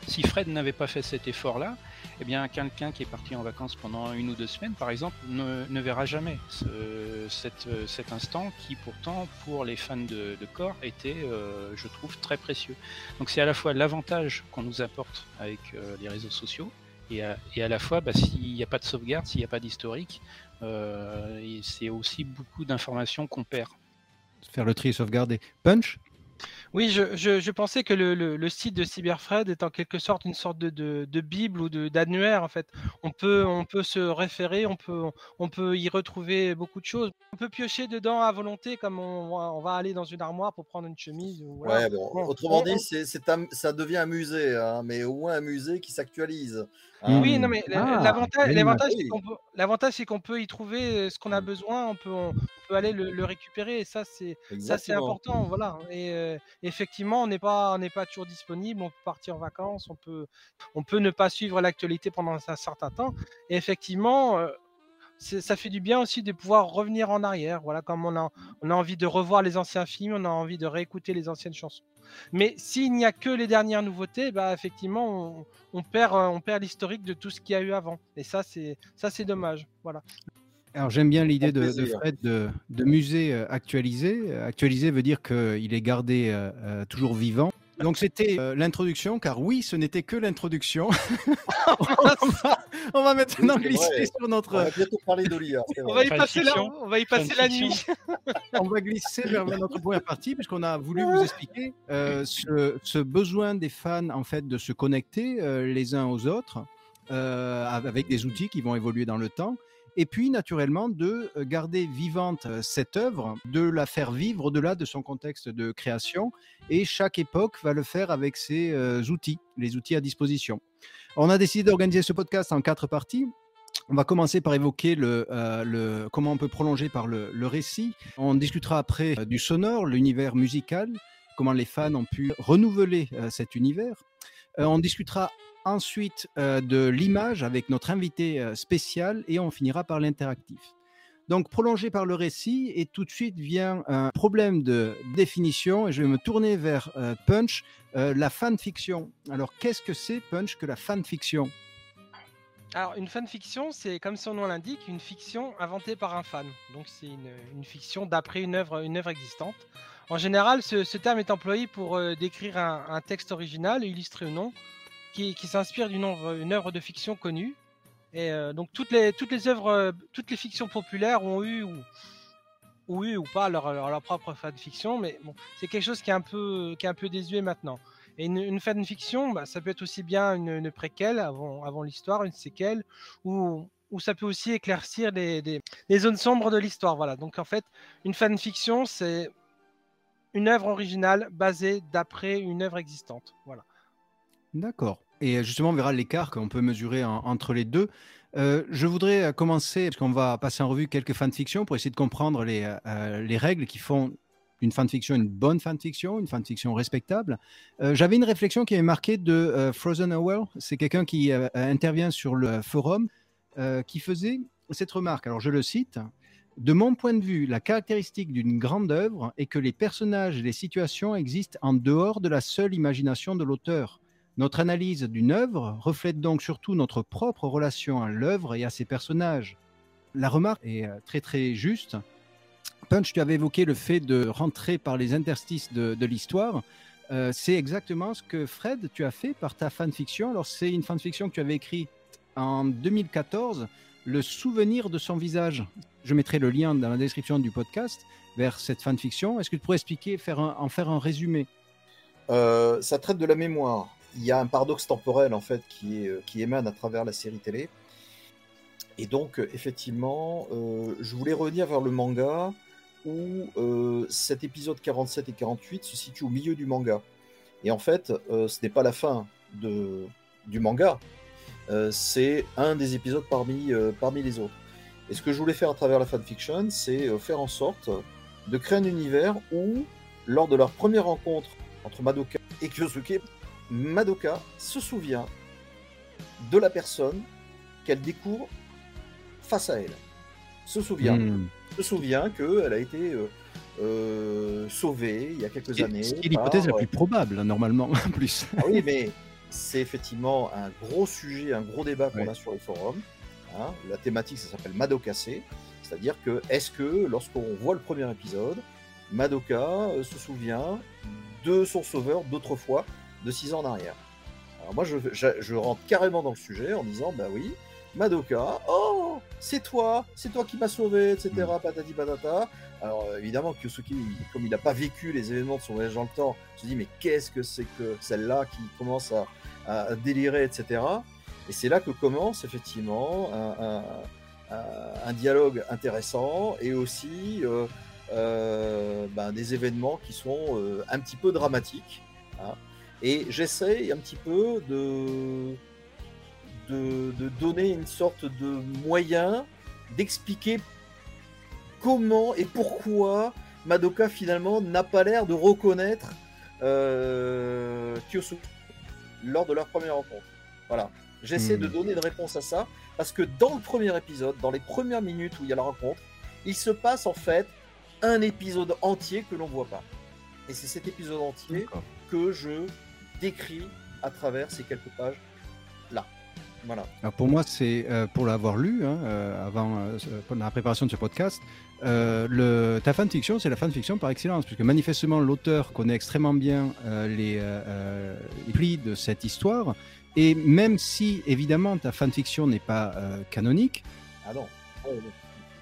si Fred n'avait pas fait cet effort-là, eh bien, quelqu'un qui est parti en vacances pendant une ou deux semaines, par exemple, ne, ne verra jamais ce- euh, cet instant qui, pourtant, pour les fans de, de corps, était, euh, je trouve, très précieux. Donc, c'est à la fois l'avantage qu'on nous apporte avec euh, les réseaux sociaux, et à, et à la fois, bah, s'il n'y a pas de sauvegarde, s'il n'y a pas d'historique, euh, c'est aussi beaucoup d'informations qu'on perd. Faire le tri et sauvegarder. Punch Oui, je, je, je pensais que le, le, le site de Cyberfred est en quelque sorte une sorte de, de, de bible ou de- d'annuaire en fait. On peut, on peut se référer, on peut, on peut y retrouver beaucoup de choses. On peut piocher dedans à volonté comme on, va- on va aller dans une armoire pour prendre une chemise. Ou voilà. Ouais, bon, Bon, autrement on- dit, un- ça devient un musée, hein, mais au moins un musée qui s'actualise. Hein. Oui, non, mais Ah, l'avantage, c'est qu'on peut, l'avantage, c'est qu'on peut y trouver euh, ce qu'on a besoin, on peut, on, peut aller le, le récupérer, et ça, c'est, ça, c'est Exactement. important, voilà. Et euh, effectivement, on n'est pas, on n'est pas toujours disponible, on peut partir en vacances, on peut, on peut ne pas suivre l'actualité pendant un certain temps. Et effectivement, euh, ça fait du bien aussi de pouvoir revenir en arrière. Voilà, comme on a, on a envie de revoir les anciens films, on a envie de réécouter les anciennes chansons. Mais s'il n'y a que les dernières nouveautés, bah effectivement, on, on perd, euh, on perd l'historique de tout ce qu'il y a eu avant. Et ça, c'est, ça, c'est dommage. Voilà. Alors j'aime bien l'idée de. Fred de, de musée euh, actualisé. Euh, Actualisé veut dire qu'il est gardé euh, toujours vivant. Donc c'était euh, l'introduction, car oui, ce n'était que l'introduction. on, va, on va maintenant glisser sur On notre, va bientôt parler On va y passer la, on va y passer la nuit. on va glisser vers notre première partie puisqu'on a voulu vous expliquer euh, ce, ce besoin des fans en fait de se connecter euh, les uns aux autres euh, avec des outils qui vont évoluer dans le temps et puis naturellement de euh, garder vivante euh, cette œuvre, de la faire vivre au-delà de son contexte de création et chaque époque va le faire avec ses euh, outils, les outils à disposition. On a décidé d'organiser ce podcast en quatre parties. On va commencer par évoquer le, comment on peut prolonger par le, récit. On discutera après du sonore, l'univers musical, comment les fans ont pu renouveler cet univers. Euh, on discutera ensuite euh, de l'image avec notre invité euh, spécial et on finira par l'interactif. Donc prolongé par le récit et tout de suite vient un problème de définition et je vais me tourner vers Punch, la fanfiction. Alors qu'est-ce que c'est Punch que la fanfiction? Alors, une fanfiction, c'est comme son nom l'indique, une fiction inventée par un fan. Donc, c'est une, une fiction d'après une œuvre, une œuvre existante. En général, ce, terme est employé pour euh, décrire un, texte original, illustré ou non, qui, s'inspire d'une œuvre, de fiction connue. Et euh, donc, toutes les, œuvres, euh, toutes les fictions populaires ont eu ou, eu ou pas leur, propre fanfiction, mais bon, c'est quelque chose qui est un peu, désuet maintenant. Et une, fanfiction, bah, ça peut être aussi bien une, préquelle avant, l'histoire, une séquelle, ou, ça peut aussi éclaircir les, les zones sombres de l'histoire. Voilà. Donc en fait, une fanfiction, c'est une œuvre originale basée d'après une œuvre existante. Voilà. D'accord. Et justement, on verra l'écart qu'on peut mesurer en- entre les deux. Euh, je voudrais commencer, parce qu'on va passer en revue quelques fanfictions pour essayer de comprendre les, euh, les règles qui font une fanfiction une bonne fanfiction, une fanfiction respectable. Euh, J'avais une réflexion qui est marquée de Frozen Howell. C'est quelqu'un qui intervient sur le forum qui faisait cette remarque. Alors je le cite. De mon point de vue, la caractéristique d'une grande œuvre est que les personnages et les situations existent en dehors de la seule imagination de l'auteur. Notre analyse d'une œuvre reflète donc surtout notre propre relation à l'œuvre et à ses personnages. La remarque est euh, très très juste. Punch, tu avais évoqué le fait de rentrer par les interstices de, l'histoire. Euh, c'est exactement ce que Fred, tu as fait par ta fanfiction. Alors c'est une fanfiction que tu avais écrite en 2014, Le souvenir de son visage. Je mettrai le lien dans la description du podcast vers cette fanfiction. Est-ce que tu pourrais expliquer, faire en faire un résumé? Euh, ça traite de la mémoire. Il y a un paradoxe temporel en fait qui, euh, émane à travers la série télé. Et donc euh, effectivement, je voulais revenir vers le manga où cet épisode 47 et 48 se situent au milieu du manga. Et en fait, ce n'est pas la fin du manga, c'est un des épisodes parmi, euh, parmi les autres. Et ce que je voulais faire à travers la fanfiction, c'est euh, faire en sorte de créer un univers où, lors de leur première rencontre entre Madoka et Kyosuke, Madoka se souvient de la personne qu'elle découvre face à elle. Se souvient, Hmm. se souvient qu'elle a été euh, euh, sauvée il y a quelques années. ce qui est par, l'hypothèse la euh, plus probable, normalement, en plus. ah oui, mais c'est effectivement un gros sujet, un gros débat qu'on a sur les forums. hein. La thématique, ça s'appelle Madokase. C'est-à-dire que, est-ce que lorsqu'on voit le premier épisode, Madoka euh, se souvient de son sauveur d'autrefois, de six ans en arrière? Alors moi, je, je, je rentre carrément dans le sujet en disant, bah oui, Madoka, oh, c'est toi, c'est toi qui m'as sauvé, etc. Mm. Patati patata. Alors euh, évidemment, Kyosuke, comme il n'a pas vécu les événements de son voyage dans le temps, se dit mais qu'est-ce que c'est que celle-là qui commence à, à délirer, etc. Et c'est là que commence effectivement un, un- un- un dialogue intéressant et aussi euh, euh, ben, des événements qui sont euh, un petit peu dramatiques. hein. Et j'essaie un petit peu de, de, de donner une sorte de moyen d'expliquer comment et pourquoi Madoka finalement n'a pas l'air de reconnaître euh, Kyosuke lors de leur première rencontre. Voilà. J'essaie Hmm. de donner une réponse à ça parce que dans le premier épisode, dans les premières minutes où il y a la rencontre, il se passe en fait un épisode entier que l'on voit pas. Et c'est cet épisode entier que je décris à travers ces quelques pages là. Voilà. Alors pour moi, c'est euh, pour l'avoir lu hein, euh, avant euh, la préparation de ce podcast. le, ta fanfiction, c'est la fanfiction par excellence, puisque manifestement l'auteur connaît extrêmement bien les, les plis de cette histoire. Et même si évidemment ta fanfiction n'est pas canonique, Ah non. Oh,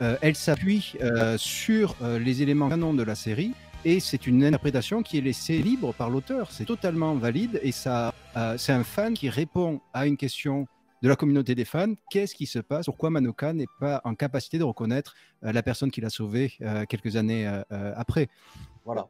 euh, elle s'appuie sur les éléments canons de la série et c'est une interprétation qui est laissée libre par l'auteur. C'est totalement valide et ça, euh, c'est un fan qui répond à une question de la communauté des fans. Qu'est-ce qui se passe? Pourquoi Manoka n'est pas en capacité de reconnaître euh, la personne qui l'a sauvé euh, quelques années euh, après? Voilà.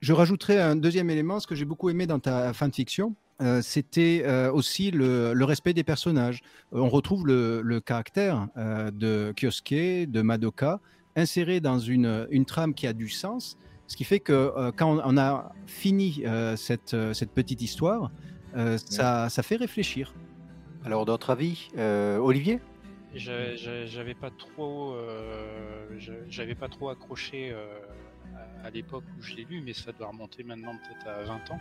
je rajouterai un deuxième élément, ce que j'ai beaucoup aimé dans ta fanfiction, euh, c'était euh, aussi le, le respect des personnages. Euh, on retrouve le, le caractère de Kyosuke, de Madoka, inséré dans une, une trame qui a du sens, ce qui fait que quand on, on a fini cette, cette petite histoire, ça, ça fait réfléchir. Alors, d'autres avis Euh, Olivier? J'a- j'a- J'avais pas trop, euh, pas trop accroché euh, à, l'époque où je l'ai lu, mais ça doit remonter maintenant peut-être à 20 ans.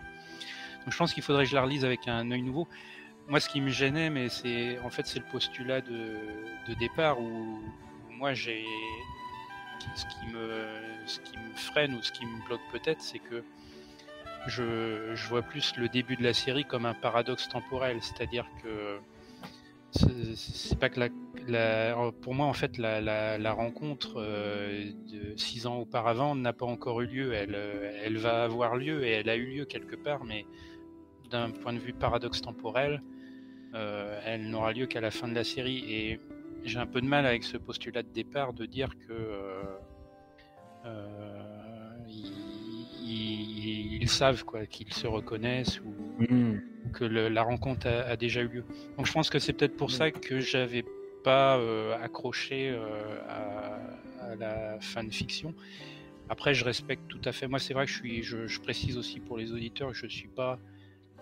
Donc je pense qu'il faudrait que je la relise avec un œil nouveau. Moi, ce qui me gênait, mais c'est en fait c'est le postulat de, départ où, où moi j'ai ce qui me ce qui me freine ou ce qui me bloque peut-être, c'est que je, vois plus le début de la série comme un paradoxe temporel, c'est-à-dire que c'est pas que la, pour moi en fait la, rencontre euh, de six ans auparavant n'a pas encore eu lieu. Elle, euh, elle va avoir lieu et elle a eu lieu quelque part, mais d'un point de vue paradoxe temporel, euh, elle n'aura lieu qu'à la fin de la série. Et j'ai un peu de mal avec ce postulat de départ de dire que ils- savent quoi, qu'ils se reconnaissent ou, ou que le- la rencontre a, a déjà eu lieu. Donc je pense que c'est peut-être pour ça que j'avais pas accroché à, la fanfiction. Après, je respecte tout à fait. Moi, c'est vrai que je suis, je, précise aussi pour les auditeurs, je suis pas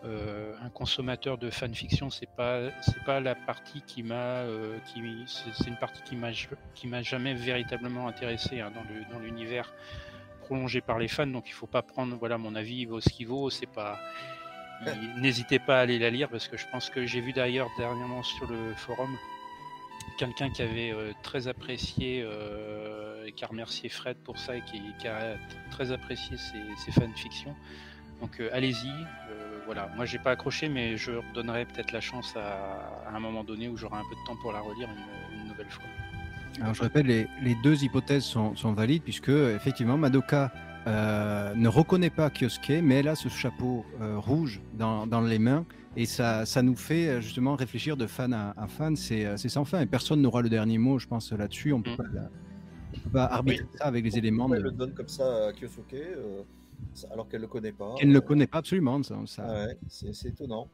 un consommateur de fanfiction. C'est pas, c'est pas la partie qui m'a, qui, c'est une partie qui m'a, qui m'a jamais véritablement intéressé hein, dans l'univers prolongé par les fans. Donc, il faut pas prendre, voilà, mon avis il vaut ce qu'il vaut. C'est pas N'hésitez pas à aller la lire parce que je pense que j'ai vu d'ailleurs dernièrement sur le forum quelqu'un qui avait euh, très apprécié euh, et qui a remercié Fred pour ça et qui, a très apprécié ses, fanfictions. Donc euh, allez-y. voilà, moi j'ai pas accroché, mais je redonnerai peut-être la chance à, un moment donné où j'aurai un peu de temps pour la relire une, nouvelle fois. Alors je répète, les, deux hypothèses sont, sont, valides puisque effectivement Madoka euh, ne reconnaît pas Kyosuke, mais elle a ce chapeau euh, rouge dans, les mains. Et ça, ça nous fait euh, justement réfléchir de fan à, fan, c'est sans fin. Et personne n'aura le dernier mot, je pense, là-dessus. On ne peut mm. pas, arbitrer ça avec les éléments. Elle le donne comme ça à Kyosuke, alors qu'elle ne le connaît pas. Elle ne le connaît pas absolument. Ça, ah c'est étonnant.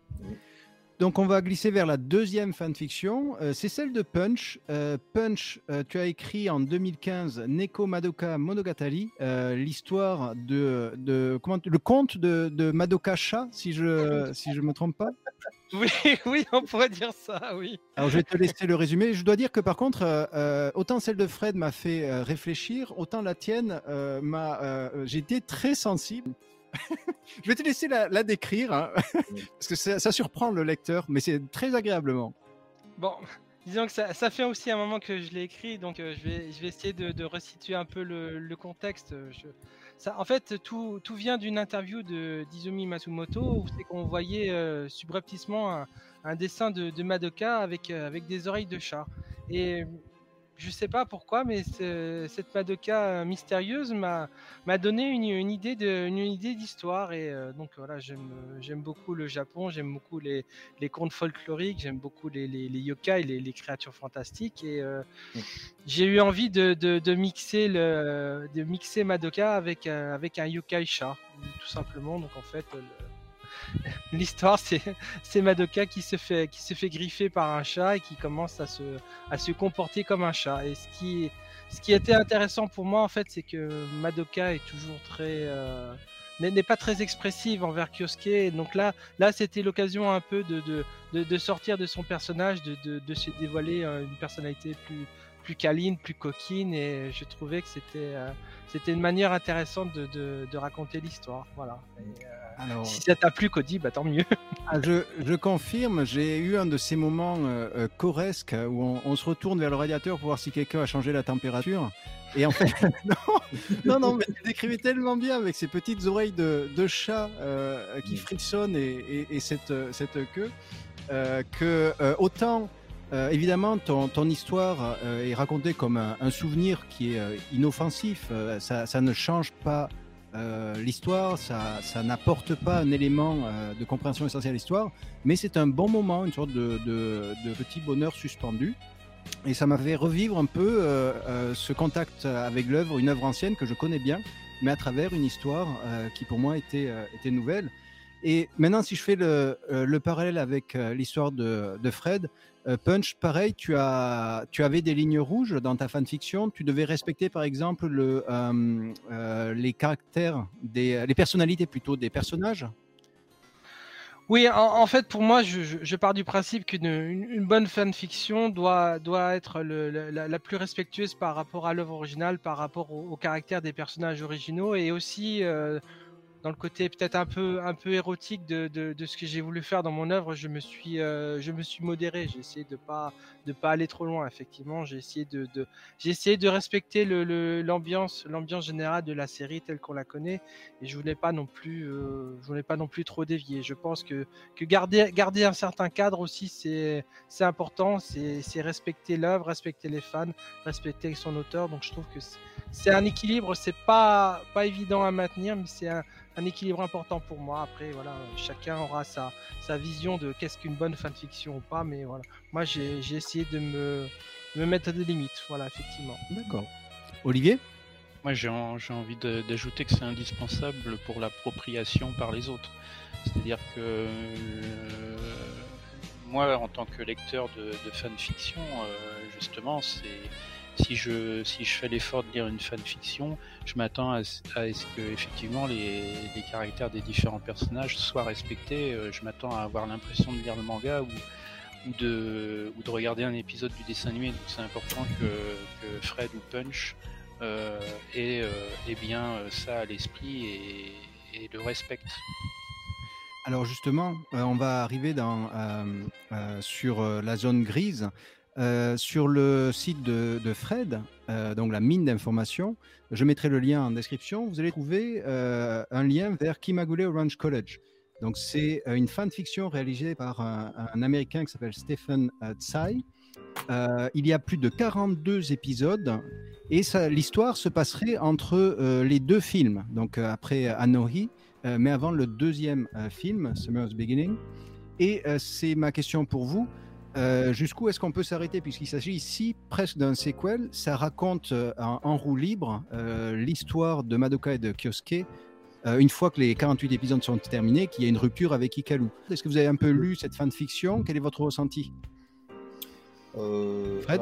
Donc on va glisser vers la deuxième fanfiction, euh, c'est celle de Punch. Euh, Punch, euh, tu as écrit en 2015 Neko Madoka Monogatari, l'histoire de, de comment, le conte de, Madoka Sha, si je si je me trompe pas. Oui, oui, on pourrait dire ça, oui. Alors je vais te laisser le résumé. Je dois dire que par contre, autant celle de Fred m'a fait réfléchir, autant la tienne m'a, été très sensible je vais te laisser la, décrire, hein, parce que ça, surprend le lecteur, mais c'est très agréablement. Bon, disons que ça, fait aussi un moment que je l'ai écrit, donc euh, je, vais, je vais essayer de, resituer un peu le, contexte. ça, en fait, tout, tout vient d'une interview de d'Izumi Matsumoto, où c'est qu'on voyait euh, subrepticement un, dessin de, Madoka avec, euh, avec des oreilles de chat. Et je sais pas pourquoi, mais cette Madoka mystérieuse m'a donné une, idée de une idée d'histoire. Et euh, donc voilà j'aime beaucoup le Japon, j'aime beaucoup les, contes folkloriques, j'aime beaucoup les, les, yokai, les, créatures fantastiques. Et euh, j'ai eu envie de, mixer le de mixer Madoka avec euh, avec un yokai chat tout simplement. Donc en fait L'histoire, c'est Madoka qui se, fait, qui se fait griffer par un chat et qui commence à se, à se comporter comme un chat. Et ce qui, ce qui était intéressant pour moi, en fait, c'est que Madoka est toujours très. Euh, n'est pas très expressive envers Kyosuke. Donc là, là c'était l'occasion un peu de, de, de, sortir de son personnage, de, de, se dévoiler euh, une personnalité plus, plus câline, plus coquine. Et je trouvais que c'était euh, c'était une manière intéressante de, de, raconter l'histoire. Voilà. Alors, si ça t'a plu, Cody, bah tant mieux. Ah, je, je, confirme, j'ai eu un de ces moments euh, euh coresques où on, se retourne vers le radiateur pour voir si quelqu'un a changé la température. Et en fait, non, non, mais tu décrivais tellement bien avec ces petites oreilles de, de chat euh, qui frissonnent et, et, cette, cette queue euh, que autant. Évidemment, ton, histoire est racontée comme un, souvenir qui est inoffensif. ça, ne change pas euh, l'histoire, ça, n'apporte pas un élément euh, de compréhension essentielle à l'histoire, mais c'est un bon moment, une sorte de, petit bonheur suspendu. Et ça m'a fait revivre un peu euh, ce contact avec l'œuvre, une œuvre ancienne que je connais bien, mais à travers une histoire qui pour moi était, nouvelle. Et maintenant, si je fais le, le parallèle avec l'histoire de, Fred, euh, Punch, pareil, tu, as, tu avais des lignes rouges dans ta fanfiction. Tu devais respecter, par exemple, le, euh, euh, les caractères, des, les personnalités plutôt des personnages. Oui, en, fait, pour moi, je, pars du principe qu'une une, bonne fanfiction doit, doit être la, plus respectueuse par rapport à l'œuvre originale, par rapport au, caractère des personnages originaux et aussi dans le côté peut-être un peu un peu érotique de, de, ce que j'ai voulu faire dans mon œuvre, je me suis euh, je me suis modéré. J'ai essayé de pas de pas aller trop loin. Effectivement, j'ai essayé de, j'ai essayé de respecter l'ambiance l'ambiance générale de la série telle qu'on la connaît et je voulais pas non plus euh, je voulais pas non plus trop dévier. Je pense que que garder garder un certain cadre aussi c'est c'est important. C'est c'est respecter l'œuvre, respecter les fans, respecter son auteur. Donc je trouve que c'est un équilibre. C'est pas pas évident à maintenir, mais c'est un un équilibre important pour moi. Après, voilà, chacun aura sa, sa vision de qu'est-ce qu'une bonne fanfiction ou pas, mais voilà. Moi, j'ai essayé de me, me mettre des limites, voilà, effectivement. D'accord. Olivier? Moi, j'ai envie d'ajouter que c'est indispensable pour l'appropriation par les autres. C'est-à-dire que moi, en tant que lecteur de, de fanfiction, justement, c'est si je si je fais l'effort de lire une fanfiction, je m'attends à, ce que effectivement les, les, caractères des différents personnages soient respectés. Je m'attends à avoir l'impression de lire le manga ou ou de, ou de regarder un épisode du dessin animé. Donc c'est important que, Fred ou Punch euh, ait, euh, bien euh, ça à l'esprit et, le respecte. Alors justement, euh, on va arriver sur la zone grise. sur le site de, Fred, donc la mine d'informations, je mettrai le lien en description. Vous allez trouver un lien vers Kimagure Ranch College. Donc c'est euh, une fanfiction réalisée par un, Américain qui s'appelle Stephen euh, Tsai. Euh, il y a plus de 42 épisodes et l'histoire se passerait entre les deux films, donc après Anohi, mais avant le deuxième film, Summer's Beginning. Et c'est ma question pour vous. Jusqu'où est-ce qu'on peut s'arrêter? Puisqu'il s'agit ici presque d'un sequel Ça raconte en, roue libre l'histoire de Madoka et de Kyosuke euh, une fois que les 48 épisodes sont terminés, qu'il y a une rupture avec Ikalu. Est-ce que vous avez un peu lu cette fin de fiction? Quel est votre ressenti? Euh, Fred?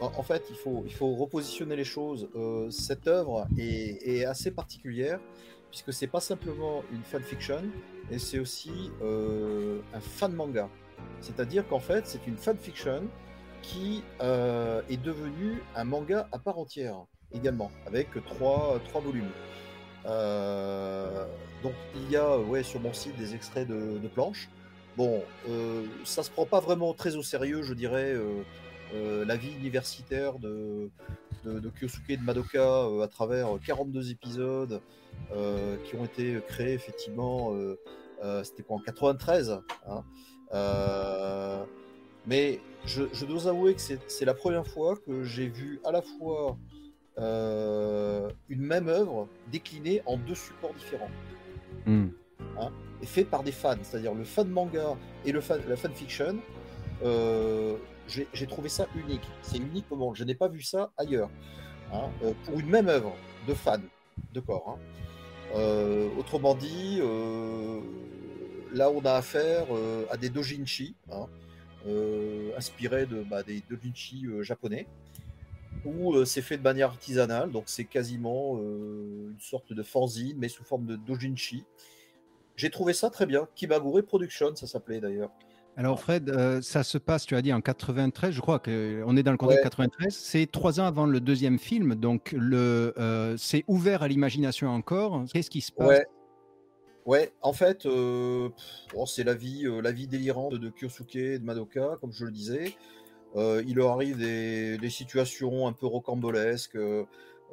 en fait, il faut, il faut repositionner les choses. Euh, cette œuvre est, assez particulière puisque c'est pas simplement une fanfiction, et c'est aussi un fan manga. C'est-à-dire qu'en fait, c'est une fanfiction qui est devenue un manga à part entière également, avec trois, trois volumes. Euh, donc il y a ouais, sur mon site des extraits de, planches. Bon, euh, ça se prend pas vraiment très au sérieux, je dirais, euh, la vie universitaire de, de, Kyosuke et de Madoka à travers 42 épisodes qui ont été créés effectivement, c'était quoi en 93 hein. mais je, je, dois avouer que c'est la première fois que j'ai vu à la fois euh, une même œuvre déclinée en deux supports différents. Hmm. Hein, et fait par des fans, c'est-à-dire le fan manga et le fan, la fanfiction. Euh, j'ai trouvé ça unique. C'est unique au monde. Je n'ai pas vu ça ailleurs. Hein, euh, pour une même œuvre de fans, de corps. Hein. autrement dit, là on a affaire à des dojinshi, inspirés de, bah, des dojinshi japonais où euh, c'est fait de manière artisanale, donc c'est quasiment euh, une sorte de fanzine, mais sous forme de dojinshi. J'ai trouvé ça très bien. Kimagure Production, ça s'appelait d'ailleurs. Alors Fred, euh, ça se passe, tu as dit en 93, je crois qu'on est dans le contexte 93. C'est trois ans avant le deuxième film, donc le, c'est ouvert à l'imagination encore. Qu'est-ce qui se passe? Ouais. en fait, c'est la vie, la vie délirante de Kyosuke et de Madoka, comme je le disais. Euh, il leur arrive des, situations un peu rocambolesques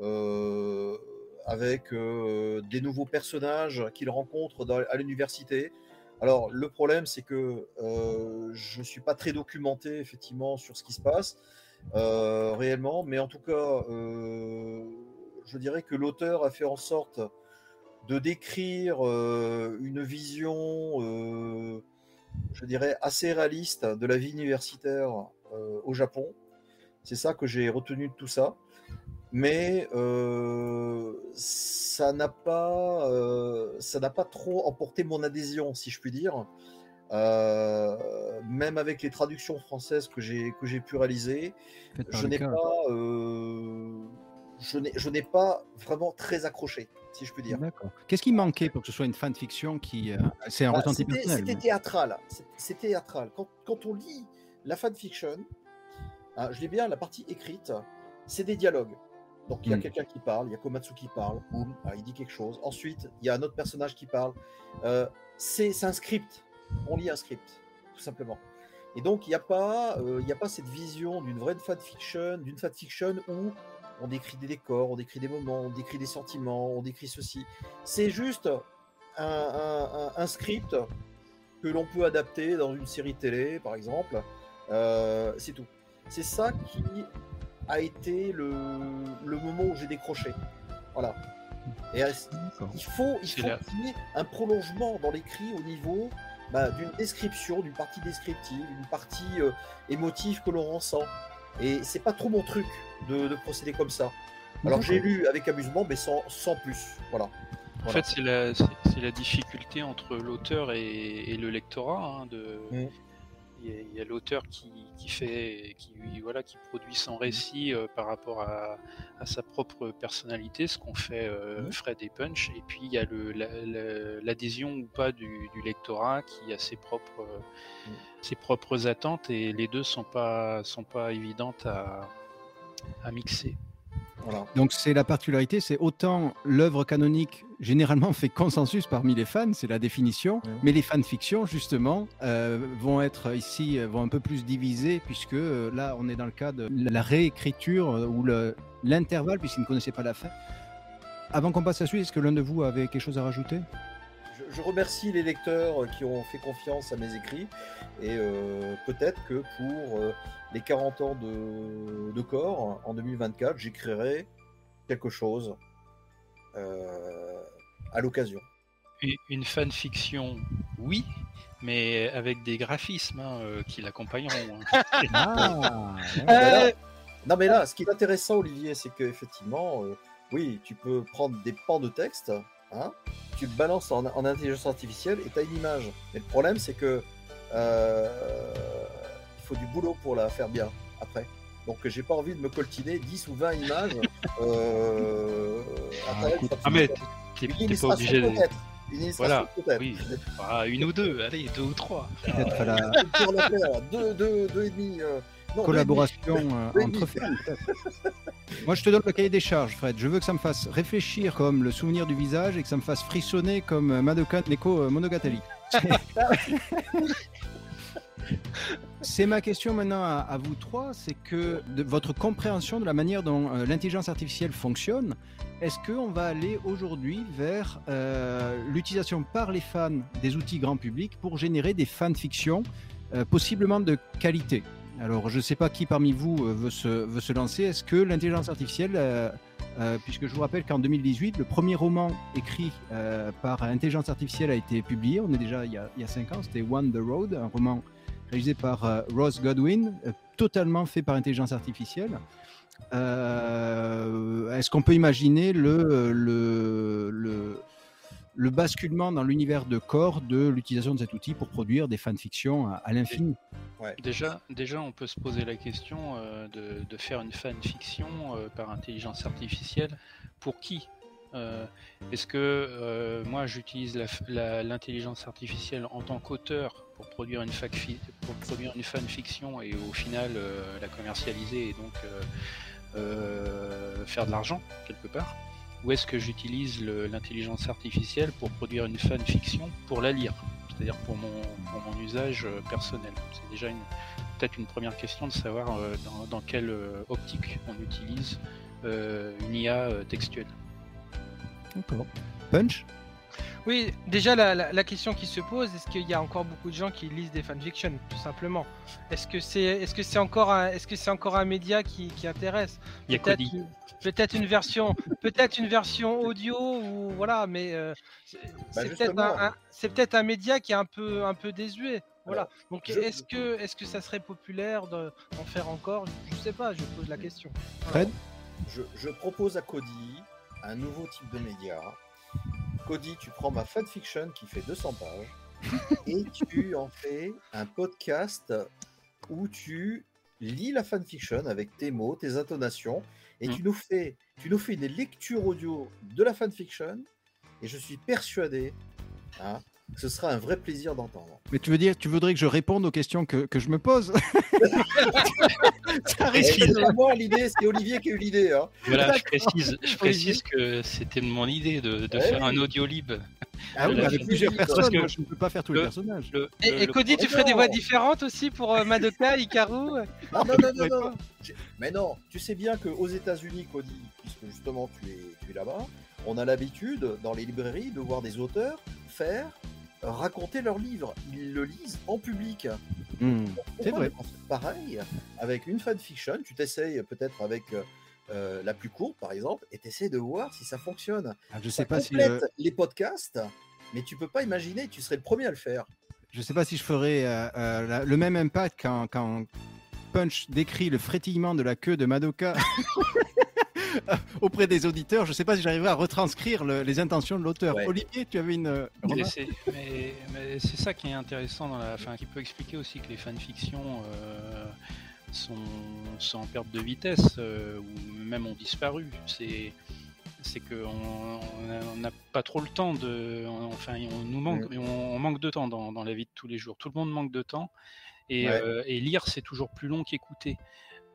euh, avec euh, des nouveaux personnages qu'ils rencontrent à l'université. Alors le problème c'est que je ne suis pas très documenté effectivement sur ce qui se passe réellement, mais en tout cas je dirais que l'auteur a fait en sorte de décrire une vision, je dirais, assez réaliste de la vie universitaire au Japon. C'est ça que j'ai retenu de tout ça. Mais euh, ça n'a pas, euh, ça n'a pas trop emporté mon adhésion, si je puis dire. même avec les traductions françaises que j'ai que j'ai pu réaliser, je n'ai pas, je n'ai pas vraiment très accroché, si je puis dire. Qu'est-ce qui manquait pour que ce soit une fanfiction qui, c'est un bah, ressenti personnel C'était théâtral. C'est théâtral. Quand, quand on lit la fanfiction, hein, je l'ai bien, la partie écrite, c'est des dialogues. Donc il y a hmm. quelqu'un qui parle, il y a Komatsu qui parle, boum, ah, il dit quelque chose. Ensuite, il y a un autre personnage qui parle. Euh, c'est un script. On lit un script, tout simplement. Et donc il n'y a pas, euh, il a pas cette vision d'une vraie fanfiction, d'une fanfiction où on décrit des décors, on décrit des moments, on décrit des sentiments, on décrit ceci. C'est juste un, script que l'on peut adapter dans une série télé, par exemple, euh, c'est tout. C'est ça qui a été le, moment où j'ai décroché. Voilà. Et il faut, il faut qu'il y ait un prolongement dans l'écrit au niveau bah, d'une description, d'une partie descriptive, d'une partie euh, émotive que l'on ressent. Et c'est pas trop mon truc de, procéder comme ça. Alors j'ai lu avec amusement, mais sans, sans plus. Voilà. En fait, c'est la, la, difficulté entre l'auteur et, le lectorat hein, de, mmh il y a, l'auteur qui, qui, fait, qui, voilà, qui produit son récit euh, par rapport à, à, sa propre personnalité, ce qu'on fait euh, Fred et Punch, et puis il y a l'adhésion ou pas du, du, lectorat qui a ses propres, mm. ses propres attentes, et les deux sont pas, sont pas évidentes à, à mixer. Donc c'est la particularité, c'est autant l'œuvre canonique généralement fait consensus parmi les fans, c'est la définition, mais les fanfictions justement euh, vont être ici vont un peu plus divisées puisque euh, là on est dans le cas de la réécriture euh, ou l'intervalle puisqu'ils ne connaissaient pas la fin. Avant qu'on passe à la suite, est-ce que l'un de vous avait quelque chose à rajouter? Je, remercie les lecteurs qui ont fait confiance à mes écrits et peut-être que pour les 40 ans de, de corps en 2024, j'écrirai quelque chose euh, à l'occasion. Une fanfiction, oui, mais avec des graphismes hein, euh, qui l'accompagneront. Hein. ah, euh, non, mais là, ce qui est intéressant, Olivier, c'est qu'effectivement, oui, tu peux prendre des pans de texte, hein, tu le balances en, en intelligence artificielle et tu as une image. Mais le problème, c'est que il faut du boulot pour la faire bien après. Donc j'ai pas envie de me coltiner 10 ou 20 images. euh, ah, ah mais t'es pas obligé de... Une voilà, oui. Ah, une ou deux, allez, deux ou trois. Peut-être la... deux, deux, deux et demi. Euh... Non, Collaboration euh, entre fans. Moi, je te donne le cahier des charges, Fred. Je veux que ça me fasse réfléchir comme le souvenir du visage et que ça me fasse frissonner comme Madoka Neko euh, Monogatari. C'est ma question maintenant à, vous trois, c'est que de votre compréhension de la manière dont euh, l'intelligence artificielle fonctionne, est-ce qu'on va aller aujourd'hui vers euh, l'utilisation par les fans des outils grand public pour générer des fanfictions euh, possiblement de qualité? Alors je ne sais pas qui parmi vous veut se, veut se lancer. Est-ce que l'intelligence artificielle, puisque je vous rappelle qu'en 2018, le premier roman écrit par intelligence artificielle a été publié, on est déjà il y a, il y a cinq ans, c'était One the Road, un roman réalisé par euh, Ross Godwin, euh, totalement fait par intelligence artificielle. Euh, est-ce qu'on peut imaginer le, basculement dans l'univers de corps de l'utilisation de cet outil pour produire des fanfictions à, l'infini déjà, déjà, on peut se poser la question de, de, faire une fanfiction par intelligence artificielle. Pour qui Est-ce que moi j'utilise l'intelligence artificielle en tant qu'auteur pour produire une, fac pour produire une fanfiction et au final euh, la commercialiser et donc euh, euh, faire de l'argent quelque part? Ou est-ce que j'utilise l'intelligence artificielle pour produire une fanfiction pour la lire c'est-à-dire pour mon, pour mon usage personnel C'est déjà peut-être une première question de savoir dans, dans, quelle optique on utilise une IA textuelle. D'accord. Punch? Oui, déjà la, question qui se pose, est-ce qu'il y a encore beaucoup de gens qui lisent des fanfictions, tout simplement? Est-ce que c'est est -ce c'est encore, un, est -ce c'est encore un média qui, intéresse? Peut-être peut une version, peut-être une version audio ou voilà, mais euh, bah, c'est peut-être un, média qui est un peu, un peu désuet. Voilà. Donc est-ce que, est-ce que ça serait populaire d'en faire encore? Je sais pas. Je pose la question. Fred, je, je propose à Cody un nouveau type de média Cody, tu prends ma fanfiction qui fait 200 pages et tu en fais un podcast où tu lis la fanfiction avec tes mots, tes intonations et tu, mm. nous fais, tu nous fais une lecture audio de la fanfiction et je suis persuadé hein, ce sera un vrai plaisir d'entendre. Mais tu veux dire, tu voudrais que je réponde aux questions que, que je me pose? C'est moi l'idée, c'est Olivier qui a eu l'idée. Hein. Voilà, je précise, je précise que c'était mon idée de, de faire un audio lib. Ah oui, avec plusieurs personnes, que je ne peux pas faire tous les personnages. et, Cody, tu ferais des voix différentes aussi pour euh, Madoka, Ikaru Non, non, non, non, non. Mais non, tu sais bien qu'aux États-Unis, Cody, puisque justement tu es, tu es là-bas, on a l'habitude dans les librairies de voir des auteurs faire raconter leurs livres. Ils le lisent en public. Hmm, c'est vrai. Pareil, avec une fanfiction, tu t'essayes peut-être avec euh, la plus courte, par exemple, et tu essaies de voir si ça fonctionne. Ah, je sais pas si les podcasts, mais tu peux pas imaginer, tu serais le premier à le faire. Je sais pas si je ferais euh, euh, le même impact quand, quand Punch décrit le frétillement de la queue de Madoka auprès des auditeurs. Je ne sais pas si j'arriverai à retranscrire les intentions de l'auteur. Olivier, tu avais une. mais c'est ça qui est intéressant, dans la, enfin, qui peut expliquer aussi que les fanfictions sont, sont, en perte de vitesse ou même ont disparu. C'est c'est qu'on n'a pas trop le temps de. Enfin, on nous manque, mm. on, manque de temps dans, la vie de tous les jours. Tout le monde manque de temps. Et, euh, lire, c'est toujours plus long qu'écouter.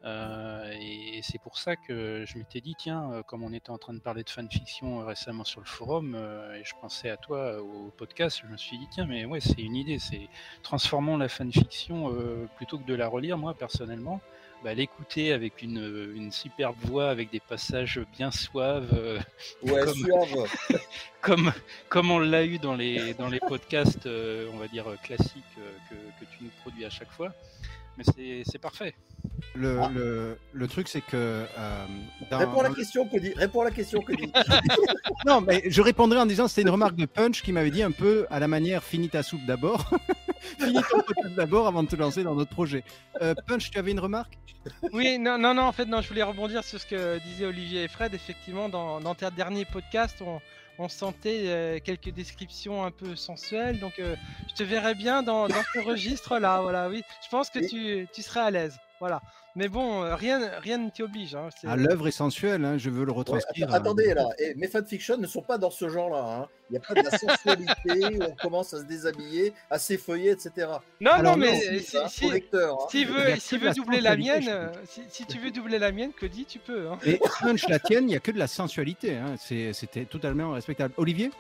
Euh, et, c'est pour ça que je m'étais dit, tiens, euh, comme on était en train de parler de fanfiction récemment sur le forum, et je pensais à toi au podcast, je me suis dit, tiens, mais ouais, c'est une idée, c'est transformons la fanfiction plutôt que de la relire, moi personnellement, bah, l'écouter avec une, une, superbe voix, avec des passages bien suaves. Euh, ouais, comme, comme, comme, on l'a eu dans les, dans les podcasts, euh, on va dire, classiques euh, que, que, tu nous produis à chaque fois. Mais c'est parfait. Le, ah. le, le, truc, c'est que. Euh, réponds à la question, Cody. Réponds à la question, Cody. non, mais je répondrai en disant c'était une remarque de Punch qui m'avait dit un peu à la manière finis ta soupe d'abord. finis ta soupe d'abord avant de te lancer dans notre projet. Euh, Punch, tu avais une remarque? Oui, non, non, non, en fait, non, je voulais rebondir sur ce que disaient Olivier et Fred. Effectivement, dans, dans tes derniers podcasts, on, on sentait euh, quelques descriptions un peu sensuelles. Donc, euh, je te verrais bien dans, ce registre-là. Voilà, oui. Je pense que tu, tu serais à l'aise. Voilà. Mais bon, euh, rien, rien ne t'y oblige. Hein, ah, l'œuvre est sensuelle, hein, je veux le retranscrire. Hein. attendez, là, et mes fanfictions ne sont pas dans ce genre-là. Hein. Il n'y a pas de la sensualité où on commence à se déshabiller, à s'effeuiller, etc. Non, non, mais si, si, si, veut, si veut doubler la mienne, euh, si, tu veux doubler la mienne, que dis, tu peux. Hein. Et punch la tienne, il n'y a que de la sensualité. C'était totalement respectable. Olivier?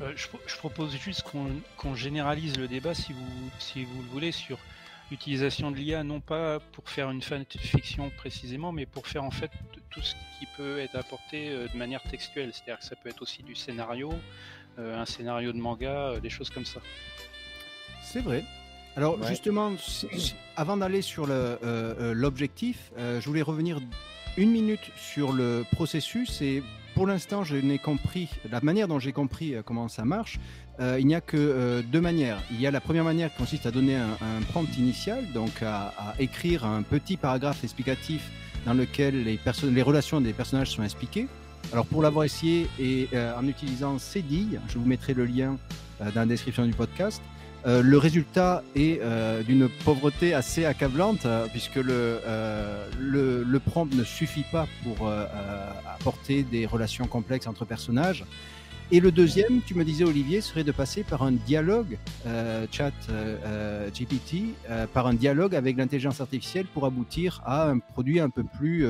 Euh, je, je, propose juste qu'on généralise le débat, si vous, si vous le voulez, sur l'utilisation de l'IA non pas pour faire une fiction précisément, mais pour faire en fait tout ce qui peut être apporté euh, de manière textuelle. C'est-à-dire que ça peut être aussi du scénario, euh, un scénario de manga, euh, des choses comme ça. C'est vrai. Alors justement, avant d'aller sur l'objectif, je voulais revenir une minute sur le processus et pour l'instant, je n'ai compris, la manière dont j'ai compris comment ça marche, il n'y a que euh, deux manières. Il y a la première manière qui consiste à donner un, prompt initial, donc à, écrire un petit paragraphe explicatif dans lequel les, relations des personnages sont expliquées. Alors pour l'avoir essayé et euh, en utilisant Cédille, je vous mettrai le lien dans la description du podcast, le résultat est d'une pauvreté assez accablante puisque le, prompt ne suffit pas pour apporter des relations complexes entre personnages. Et le deuxième, tu me disais Olivier, serait de passer par un dialogue euh, chat euh, euh, GPT, par un dialogue avec l'intelligence artificielle pour aboutir à un produit un peu plus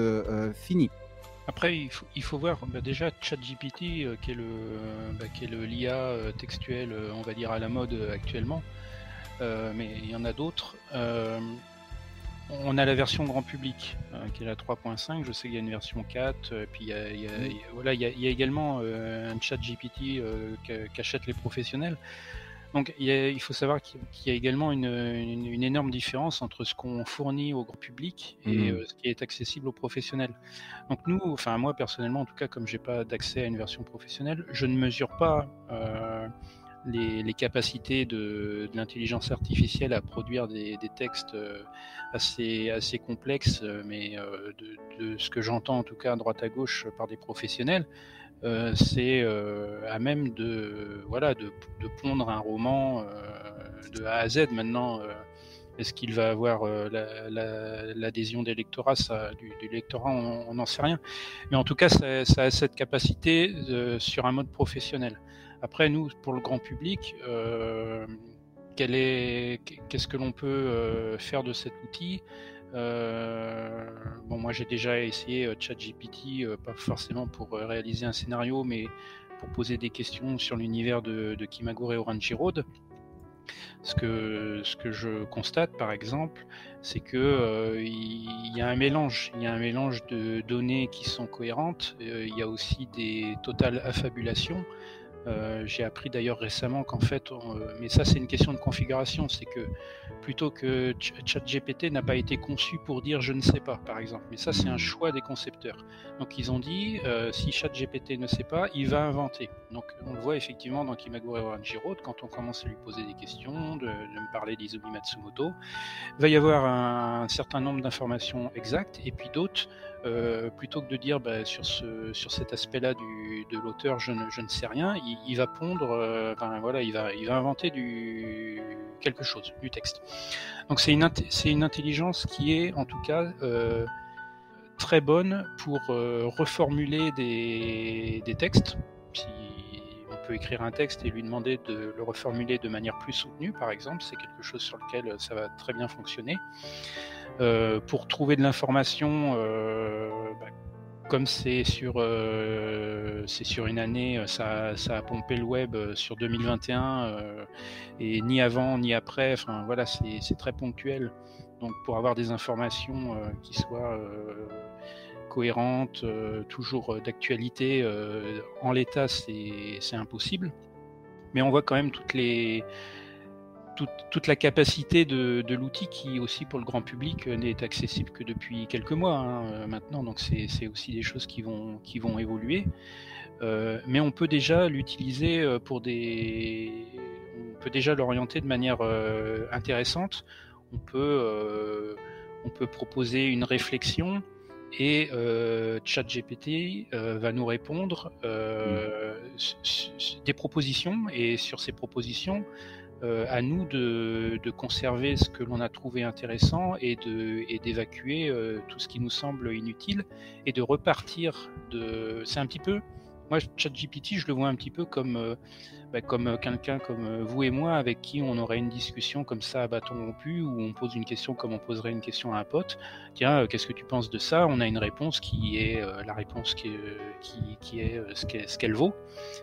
fini. Après, il faut, il faut voir bah, déjà ChatGPT, qui est le bah, qui est le l'IA textuel, on va dire à la mode actuellement, mais il y en a d'autres on a la version grand public euh, qui est la 3.5. Je sais qu'il y a une version 4. Euh, puis il y a, voilà, il y a, également euh, un chat GPT qu'achètent les professionnels. Donc il, faut savoir qu'il y a également une, énorme différence entre ce qu'on fournit au grand public et mhm. ce qui est accessible aux professionnels. Donc nous, enfin moi personnellement en tout cas, comme j'ai pas d'accès à une version professionnelle, je ne mesure pas les, capacités de, l'intelligence artificielle à produire des, textes euh, assez, complexes, euh, mais euh, de, ce que j'entends en tout cas à droite à gauche par des professionnels, c'est à même de, voilà, de, pondre un roman de A à Z maintenant. Est-ce qu'il va avoir l'adhésion lectorats du, lectorat On n'en sait rien. Mais en tout cas, ça a cette capacité sur un mode professionnel. Après, nous, pour le grand public, euh, qu'est-ce que l'on peut euh, faire de cet outil? Euh, Bon, moi, j'ai déjà essayé ChatGPT, pas forcément pour réaliser un scénario, mais pour poser des questions sur l'univers de, de Kimagure et Orange Road. Ce que, je constate, par exemple, c'est que il y a un mélange. Il y a un mélange de données qui sont cohérentes. il y a aussi des totales affabulations. Euh, j'ai appris d'ailleurs récemment qu'en fait, euh, mais ça c'est une question de configuration, c'est que plutôt que ChatGPT n'a pas été conçu pour dire je ne sais pas, par exemple, mais ça c'est un choix des concepteurs. Donc ils ont dit euh, si ChatGPT ne sait pas, il va inventer. Donc on le voit effectivement dans Kimagure Orange Road, quand on commence à lui poser des questions, de, me parler d'Izumi Matsumoto, il va y avoir un, certain nombre d'informations exactes et puis d'autres plutôt que de dire bah, sur, ce, sur cet aspect-là de l'auteur, je ne, sais rien, il, va pondre, voilà, il va, inventer quelque chose, du texte. Donc c'est une, intelligence qui est en tout cas très bonne pour reformuler des textes. Écrire un texte et lui demander de le reformuler de manière plus soutenue, par exemple, c'est quelque chose sur lequel ça va très bien fonctionner. Euh, pour trouver de l'information, euh, bah, comme c'est sur, euh, sur une année, ça, ça, a pompé le web sur 2021 et ni avant ni après. Enfin voilà, c'est très ponctuel. Donc pour avoir des informations qui soient cohérentes, toujours d'actualité, en l'état, c'est impossible. Mais on voit quand même toute, la capacité de, l'outil qui aussi pour le grand public euh, n'est accessible que depuis quelques mois hein, euh, maintenant, donc c'est aussi des choses qui vont, évoluer. Euh, mais on peut déjà l'utiliser pour des, on peut déjà l'orienter de manière intéressante. On peut proposer une réflexion et ChatGPT va nous répondre mmh. des propositions et sur ces propositions euh, à nous de, conserver ce que l'on a trouvé intéressant et d'évacuer euh, tout ce qui nous semble inutile et de repartir de. C'est un petit peu. Moi, ChatGPT, je le vois un petit peu comme euh, bah, comme quelqu'un comme vous et moi avec qui on aurait une discussion comme ça à bâton rompu où on pose une question comme on poserait une question à un pote. Tiens, qu'est-ce que tu penses de ça? On a une réponse qui est la réponse qui est, qui, est ce qu'elle vaut.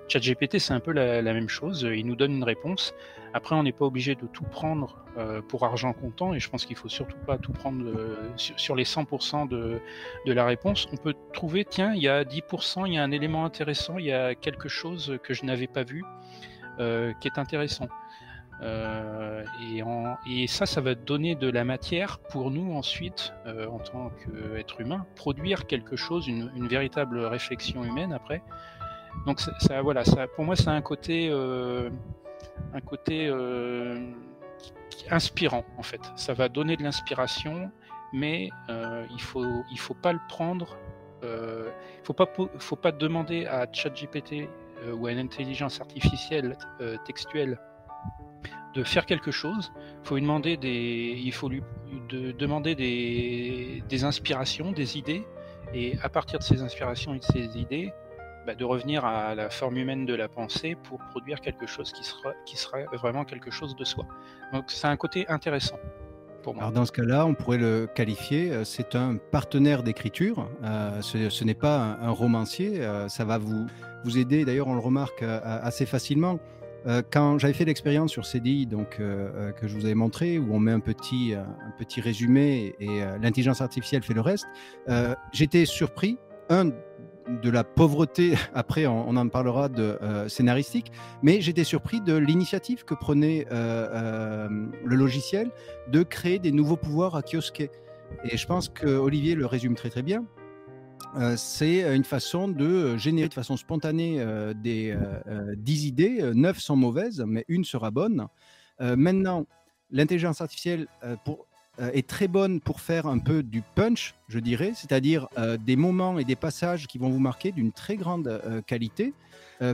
ChatGPT, c'est un peu la, même chose. Il nous donne une réponse après, on n'est pas obligé de tout prendre euh, pour argent comptant, et je pense qu'il faut surtout pas tout prendre euh, sur, les 100% de, la réponse. On peut trouver, tiens, il y a 10%, il y a un élément intéressant, il y a quelque chose que je n'avais pas vu euh, qui est intéressant. Et, ça, ça va donner de la matière pour nous ensuite, en tant qu'être humain, produire quelque chose, une, véritable réflexion humaine après. Donc ça, voilà, pour moi, ça a un côté un côté euh, inspirant en fait. Ça va donner de l'inspiration, mais euh, il faut il faut pas le prendre. Euh, il faut pas faut pas demander à ChatGPT ou à une intelligence artificielle textuelle de faire quelque chose. Il faut lui demander des il faut lui de, demander des, des inspirations, des idées, et à partir de ces inspirations et de ces idées, bah, de revenir à la forme humaine de la pensée pour produire quelque chose qui sera, qui sera vraiment quelque chose de soi. Donc c'est un côté intéressant. Pour moi. Alors dans ce cas-là, on pourrait le qualifier, euh, c'est un partenaire d'écriture, euh, ce, n'est pas un, romancier, euh, ça va vous, vous aider, d'ailleurs on le remarque assez facilement. quand j'avais fait l'expérience sur CDI, donc, que je vous avais montré, où on met un petit, un petit résumé et l'intelligence artificielle fait le reste, j'étais surpris, un, de la pauvreté, après on, en parlera de euh, scénaristique, mais j'étais surpris de l'initiative que prenait euh, euh, le logiciel de créer des nouveaux pouvoirs à kiosquet. Et je pense que Olivier le résume très très bien. c'est une façon de générer de façon spontanée des 10 idées, 9 sont mauvaises, mais une sera bonne. maintenant, l'intelligence artificielle, pour euh, est très bonne pour faire un peu du punch, je dirais, c'est-à-dire euh, des moments et des passages qui vont vous marquer d'une très grande euh, qualité.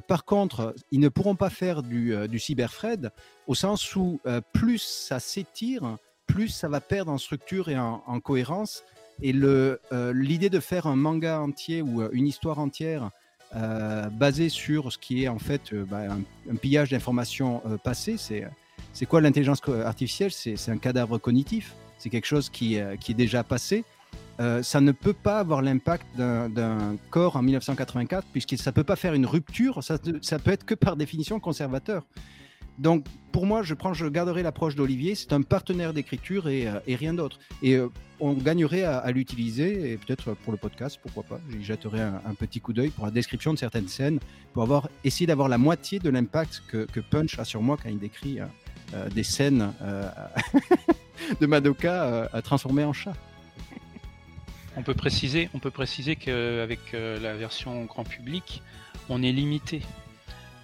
par contre, ils ne pourront pas faire du, du cyberfred au sens où plus ça s'étire, plus ça va perdre en structure et en, cohérence. Et l'idée de faire un manga entier ou une histoire entière basée sur ce qui est en fait bah, un, pillage d'informations passées, c'est quoi l'intelligence artificielle? C'est un cadavre cognitif c'est quelque chose qui, euh, qui, est déjà passé. Euh, ça ne peut pas avoir l'impact d'un corps en 1984, puisque ça ne peut pas faire une rupture, ça, ça, peut être que par définition conservateur. Donc pour moi, je, prends, je garderai l'approche d'Olivier, c'est un partenaire d'écriture et, euh, rien d'autre. Et on gagnerait à, l'utiliser, et peut-être pour le podcast, pourquoi pas, j'y jetterai un, petit coup d'œil pour la description de certaines scènes, pour avoir, essayer d'avoir la moitié de l'impact que, Punch a sur moi quand il décrit des scènes de Madoka euh, à transformer en chat. On peut préciser, on peut préciser qu'avec euh, la version grand public, on est limité.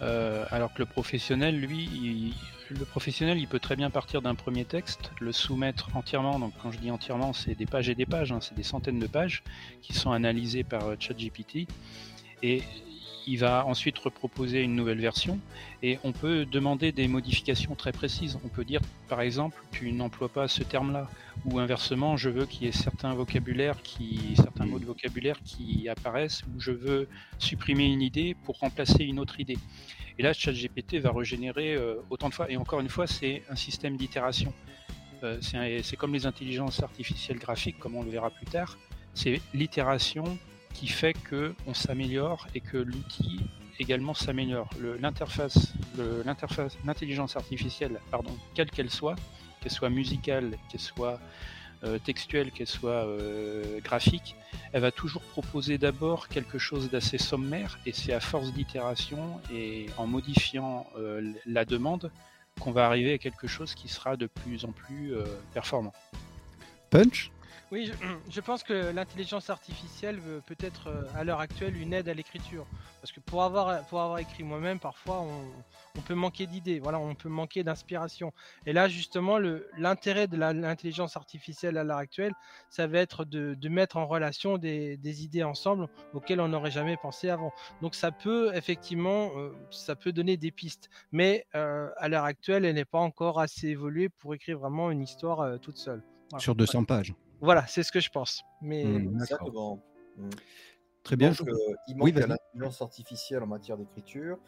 Euh, alors que le professionnel, lui, il, le professionnel, il peut très bien partir d'un premier texte, le soumettre entièrement. Donc, quand je dis entièrement, c'est des pages et des pages, hein, c'est des centaines de pages qui sont analysées par ChatGPT. Et il va ensuite reproposer une nouvelle version et on peut demander des modifications très précises. On peut dire par exemple tu n'emploies pas ce terme-là ou inversement je veux qu'il y ait certains vocabulaires qui certains mots de vocabulaire qui apparaissent ou je veux supprimer une idée pour remplacer une autre idée. Et là ChatGPT va régénérer euh, autant de fois et encore une fois c'est un système d'itération. Euh, c'est comme les intelligences artificielles graphiques comme on le verra plus tard. C'est l'itération qui fait que on s'améliore et que l'outil également s'améliore. L'interface, l'intelligence artificielle, pardon, quelle qu'elle soit, qu'elle soit musicale, qu'elle soit euh, textuelle, qu'elle soit euh, graphique, elle va toujours proposer d'abord quelque chose d'assez sommaire et c'est à force d'itération et en modifiant euh, la demande qu'on va arriver à quelque chose qui sera de plus en plus performant. Punch? Oui, je, pense que l'intelligence artificielle peut être euh, à l'heure actuelle une aide à l'écriture. Parce que pour avoir, pour avoir écrit moi-même, parfois on, peut manquer d'idées, voilà, on peut manquer d'inspiration. Et là, justement, l'intérêt de l'intelligence artificielle à l'heure actuelle, ça va être de, mettre en relation des, idées ensemble auxquelles on n'aurait jamais pensé avant. Donc ça peut effectivement, euh, ça peut donner des pistes. Mais euh, à l'heure actuelle, elle n'est pas encore assez évoluée pour écrire vraiment une histoire toute seule. Sur 200 pages. Voilà, c'est ce que je pense. Mais mmh, mmh. Très bien. je... il manque oui, l'intelligence artificielle en matière d'écriture.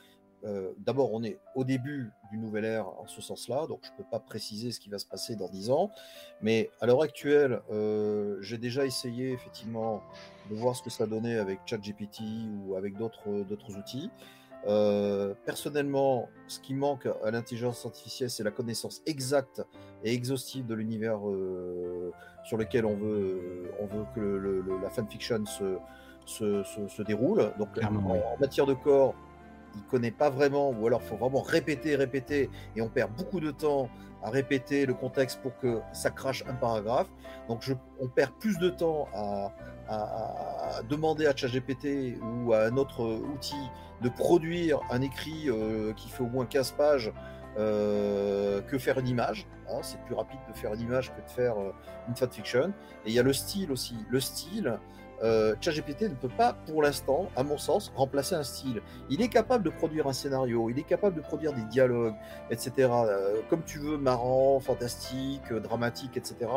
Euh, d'abord, on est au début du nouvel ère en ce sens-là, donc je ne peux pas préciser ce qui va se passer dans 10 ans. Mais à l'heure actuelle, euh, j'ai déjà essayé effectivement de voir ce que ça donnait avec ChatGPT ou avec d'autres outils. Euh, personnellement, ce qui manque à l'intelligence artificielle, c'est la connaissance exacte et exhaustive de l'univers euh, sur lequel on veut, on veut que le, la fanfiction se, se, se, déroule. Donc, en, matière de corps, il connaît pas vraiment, ou alors il faut vraiment répéter, répéter, et on perd beaucoup de temps à répéter le contexte pour que ça crache un paragraphe. Donc, je, on perd plus de temps à, à, demander à ChatGPT ou à un autre outil de produire un écrit euh, qui fait au moins 15 pages euh, que faire une image. Hein. c'est plus rapide de faire une image que de faire euh, une fanfiction. Et il y a le style aussi. Le style, ChatGPT ne peut pas, pour l'instant, à mon sens, remplacer un style. Il est capable de produire un scénario, il est capable de produire des dialogues, etc. comme tu veux, marrant, fantastique, dramatique, etc.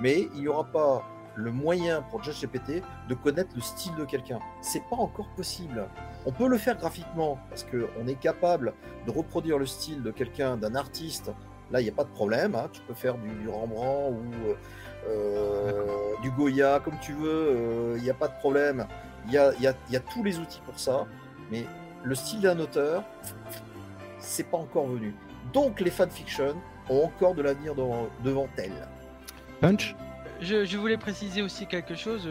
Mais il n'y aura pas le moyen pour ChatGPT de connaître le style de quelqu'un. C'est pas encore possible. On peut le faire graphiquement parce qu'on est capable de reproduire le style de quelqu'un, d'un artiste. Là, il n'y a pas de problème. Hein. Tu peux faire du, Rembrandt ou euh, euh, du Goya comme tu veux. Euh, il n'y a pas de problème. Il y a, y a, tous les outils pour ça. Mais le style d'un auteur, c'est pas encore venu. Donc les fanfictions ont encore de l'avenir devant elles. Punch? Je, voulais préciser aussi quelque chose.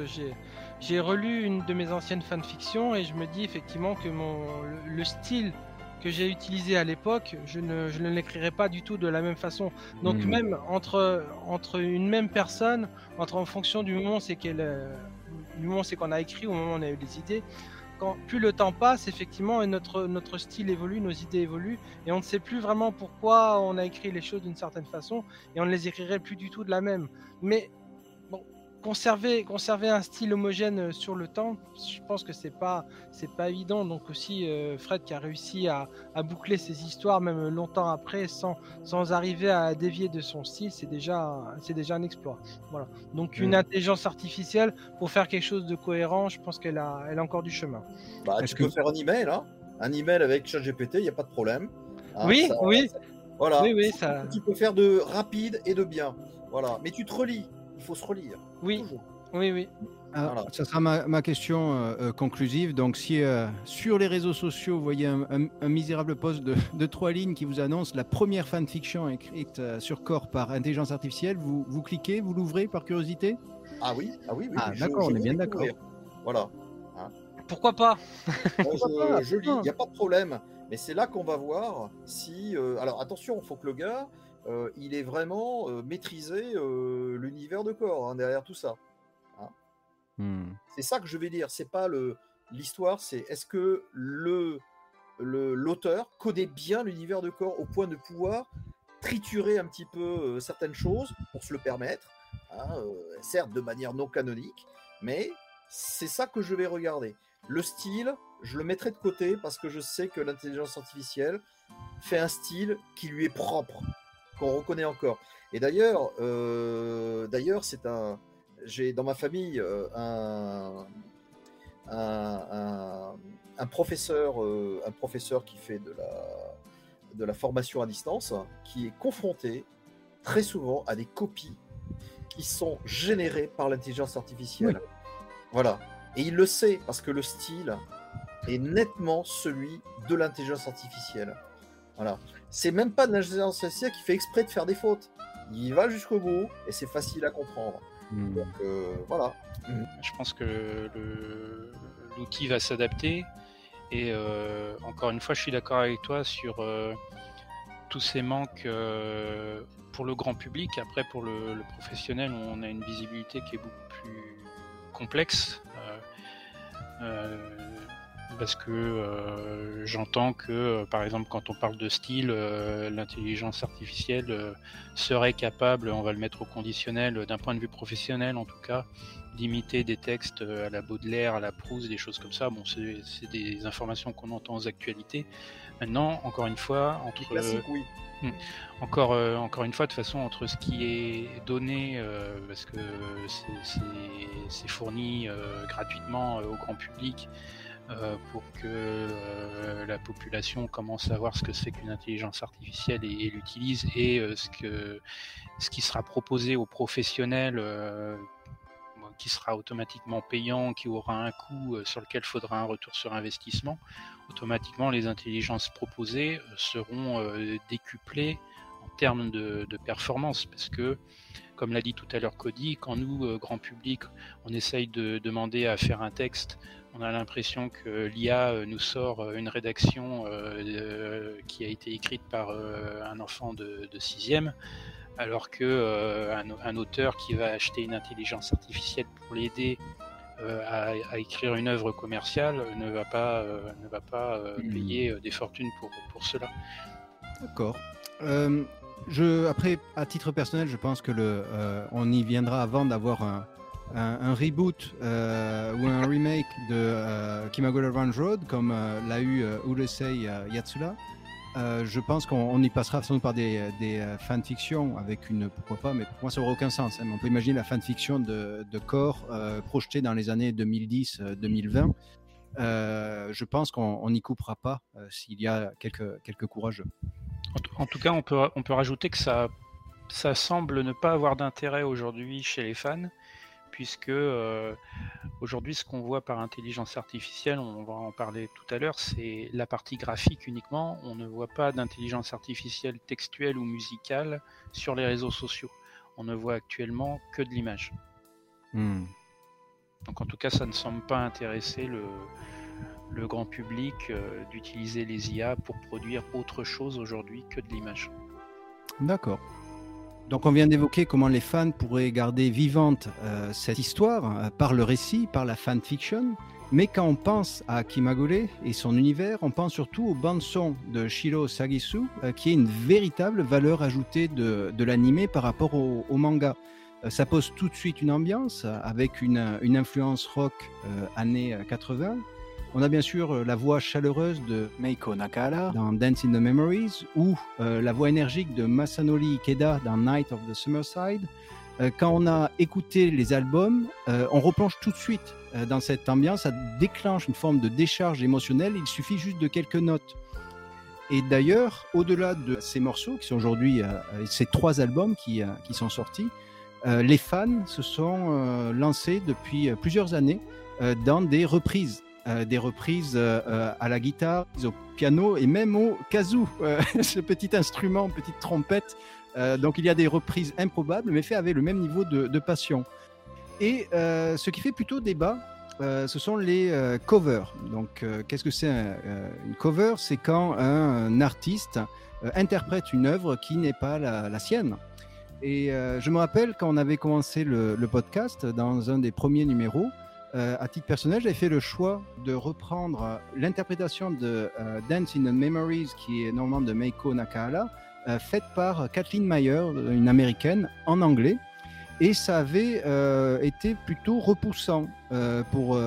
J'ai relu une de mes anciennes fanfictions et je me dis effectivement que mon, le, style que j'ai utilisé à l'époque, je ne, je ne l'écrirai pas du tout de la même façon. Donc hmm. même entre, entre une même personne, entre en fonction du moment c'est qu'elle euh, du moment c'est qu'on a écrit, au moment où on a eu des idées, quand plus le temps passe, effectivement, notre, notre style évolue, nos idées évoluent, et on ne sait plus vraiment pourquoi on a écrit les choses d'une certaine façon, et on ne les écrirait plus du tout de la même. Mais conserver, conserver un style homogène euh, sur le temps, je pense que c'est pas, c'est pas évident. Donc aussi euh, Fred qui a réussi à, boucler ses histoires même longtemps après sans, sans arriver à dévier de son style, c'est déjà, c'est déjà un exploit. Voilà. Donc une intelligence artificielle pour faire quelque chose de cohérent, je pense qu'elle a, elle a encore du chemin. Bah, tu peux faire un email, hein un email avec ChatGPT, il n'y a pas de problème. Hein, oui, oui. voilà. Oui, oui, ça... Tu peux faire de rapide et de bien. Voilà. Mais tu te relis il faut se relire. Oui, oui, oui. Alors, Ça sera ma, question euh, euh, conclusive. Donc, si euh, sur les réseaux sociaux, vous voyez un, misérable post de, trois lignes qui vous annonce la première fanfiction écrite sur corps par intelligence artificielle, vous, vous cliquez, vous l'ouvrez par curiosité? Ah oui, ah oui, oui. Ah, d'accord, on est bien d'accord. Voilà. Hein. Pourquoi pas? Je, lis, il n'y a pas de problème. Mais c'est là qu'on va voir si. alors attention, il faut que le gars, euh, il est vraiment euh, maîtrisé euh, l'univers de corps hein, derrière tout ça. Hein. Hmm. C'est ça que je vais dire. C'est pas le l'histoire, c'est est-ce que le le- l'auteur connaît bien l'univers de corps au point de pouvoir triturer un petit peu certaines choses pour se le permettre, hein, certes de manière non canonique, mais c'est ça que je vais regarder. Le style, je le mettrai de côté parce que je sais que l'intelligence artificielle fait un style qui lui est propre, qu'on reconnaît encore. Et d'ailleurs, euh, d'ailleurs, c'est un, j'ai dans ma famille euh, un, un, un- un professeur, euh, un professeur qui fait de la, de la formation à distance, qui est confronté très souvent à des copies qui sont générées par l'intelligence artificielle. Voilà. Et il le sait parce que le style est nettement celui de l'intelligence artificielle. Voilà. C'est même pas de l'intelligence artificielle qui fait exprès de faire des fautes. Il va jusqu'au bout et c'est facile à comprendre. Hmm. Donc euh, voilà. Je pense que l'outil va s'adapter. Et euh, encore une fois, je suis d'accord avec toi sur euh, tous ces manques euh, pour le grand public. Après, pour le, le professionnel, on a une visibilité qui est beaucoup plus complexe. euh, euh, parce que euh, j'entends que, euh, par exemple, quand on parle de style, euh, l'intelligence artificielle euh, serait capable, on va le mettre au conditionnel, d'un point de vue professionnel en tout cas, d'imiter des textes à la Baudelaire, à la Proust, des choses comme ça. Bon, c'est des informations qu'on entend aux actualités. Maintenant, encore une fois, entre oui. encore, euh, encore une fois, de façon, entre ce qui est donné, parce que c'est- fourni gratuitement au grand public pour que euh, la population commence à voir ce que c'est qu'une intelligence artificielle et, l'utilise, et euh, ce, que, ce qui sera proposé aux professionnels. euh, qui sera automatiquement payant, qui aura un coût euh, sur lequel faudra un retour sur investissement, automatiquement les intelligences proposées euh, seront euh, décuplées en termes de, performance parce que comme l'a dit tout à l'heure Cody, quand nous, euh, grand public, on essaye de demander à faire un texte, on a l'impression que l'IA euh, nous sort euh, une rédaction euh, qui a été écrite par euh, un enfant de, sixième, alors que euh, un, un auteur qui va acheter une intelligence artificielle pour l'aider à, à écrire une œuvre commerciale ne va pas, ne va pas Hmm. payer des fortunes pour, pour cela. D'accord. Je, après, à titre personnel, je pense que le, on y viendra avant d'avoir un, un- reboot euh, ou un remake de euh, Kimagure Road, comme euh, l'a eu euh, Urusei. Euh, je pense qu'on on y passera sans doute par des, fanfictions avec une pourquoi pas, mais pour moi ça n'aura aucun sens. hein. On peut imaginer la fanfiction de, euh, projetée dans les années 2010-2020. Euh, je pense qu'on on n'y coupera pas s'il y a quelques, quelques courageux. En tout cas, on peut, on peut rajouter que ça, ça semble ne pas avoir d'intérêt aujourd'hui chez les fans, puisque euh, aujourd'hui, ce qu'on voit par intelligence artificielle, on va en parler tout à l'heure, c'est la partie graphique uniquement. On ne voit pas d'intelligence artificielle textuelle ou musicale sur les réseaux sociaux. On ne voit actuellement que de l'image. Hmm. Donc en tout cas, ça ne semble pas intéresser le, le grand public euh, d'utiliser les IA pour produire autre chose aujourd'hui que de l'image. D'accord. Donc on vient d'évoquer comment les fans pourraient garder vivante euh, cette histoire euh, par le récit, par la fanfiction. Mais quand on pense à Kimagure et son univers, on pense surtout aux bandes son de Shiro Sagisu, euh, qui est une véritable valeur ajoutée de, l'animé par rapport au, manga. Ça pose tout de suite une ambiance avec une, influence rock années 80. On a bien sûr euh, la voix chaleureuse de Meiko Nakahara. dans Dance in the Memories ou euh, la voix énergique de Masanori Ikeda dans Night of the Summerside. Euh, quand on a écouté les albums, on replonge tout de suite dans cette ambiance, ça déclenche une forme de décharge émotionnelle, il suffit juste de quelques notes. Et d'ailleurs, au-delà de ces morceaux, qui sont aujourd'hui ces trois albums qui, qui sont sortis, les fans se sont lancés depuis plusieurs années dans des reprises euh, des reprises euh, euh, à la guitare, au piano et même au kazoo, ce petit instrument, petite trompette. Donc il y a des reprises improbables, mais faites avec le même niveau de, passion. Et ce qui fait plutôt débat, ce sont les covers. Donc qu'est-ce que c'est un- une cover? C'est quand un, artiste interprète une œuvre qui n'est pas la, sienne. Et je me rappelle quand on avait commencé le podcast, dans un des premiers numéros, euh, à titre personnel, j'ai fait le choix de reprendre l'interprétation de euh, Dance in the Memories, qui est normalement de Meiko Nakahara, euh, faite par Kathleen Mayer, une américaine, en anglais. Et ça avait euh, été plutôt repoussant euh, pour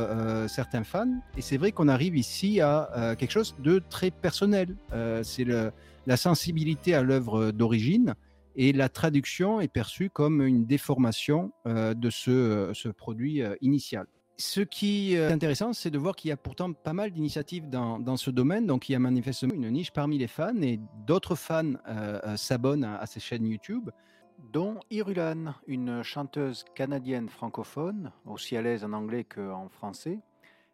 certains fans. Et c'est vrai qu'on arrive ici à quelque chose de très personnel. C'est la sensibilité à l'œuvre d'origine et la traduction est perçue comme une déformation de ce, produit initial. Ce qui est intéressant, c'est de voir qu'il y a pourtant pas mal d'initiatives dans, ce domaine. Donc, il y a manifestement une niche parmi les fans et d'autres fans euh, euh, s'abonnent à, ces chaînes YouTube dont Irulan, une chanteuse canadienne francophone, aussi à l'aise en anglais qu'en français.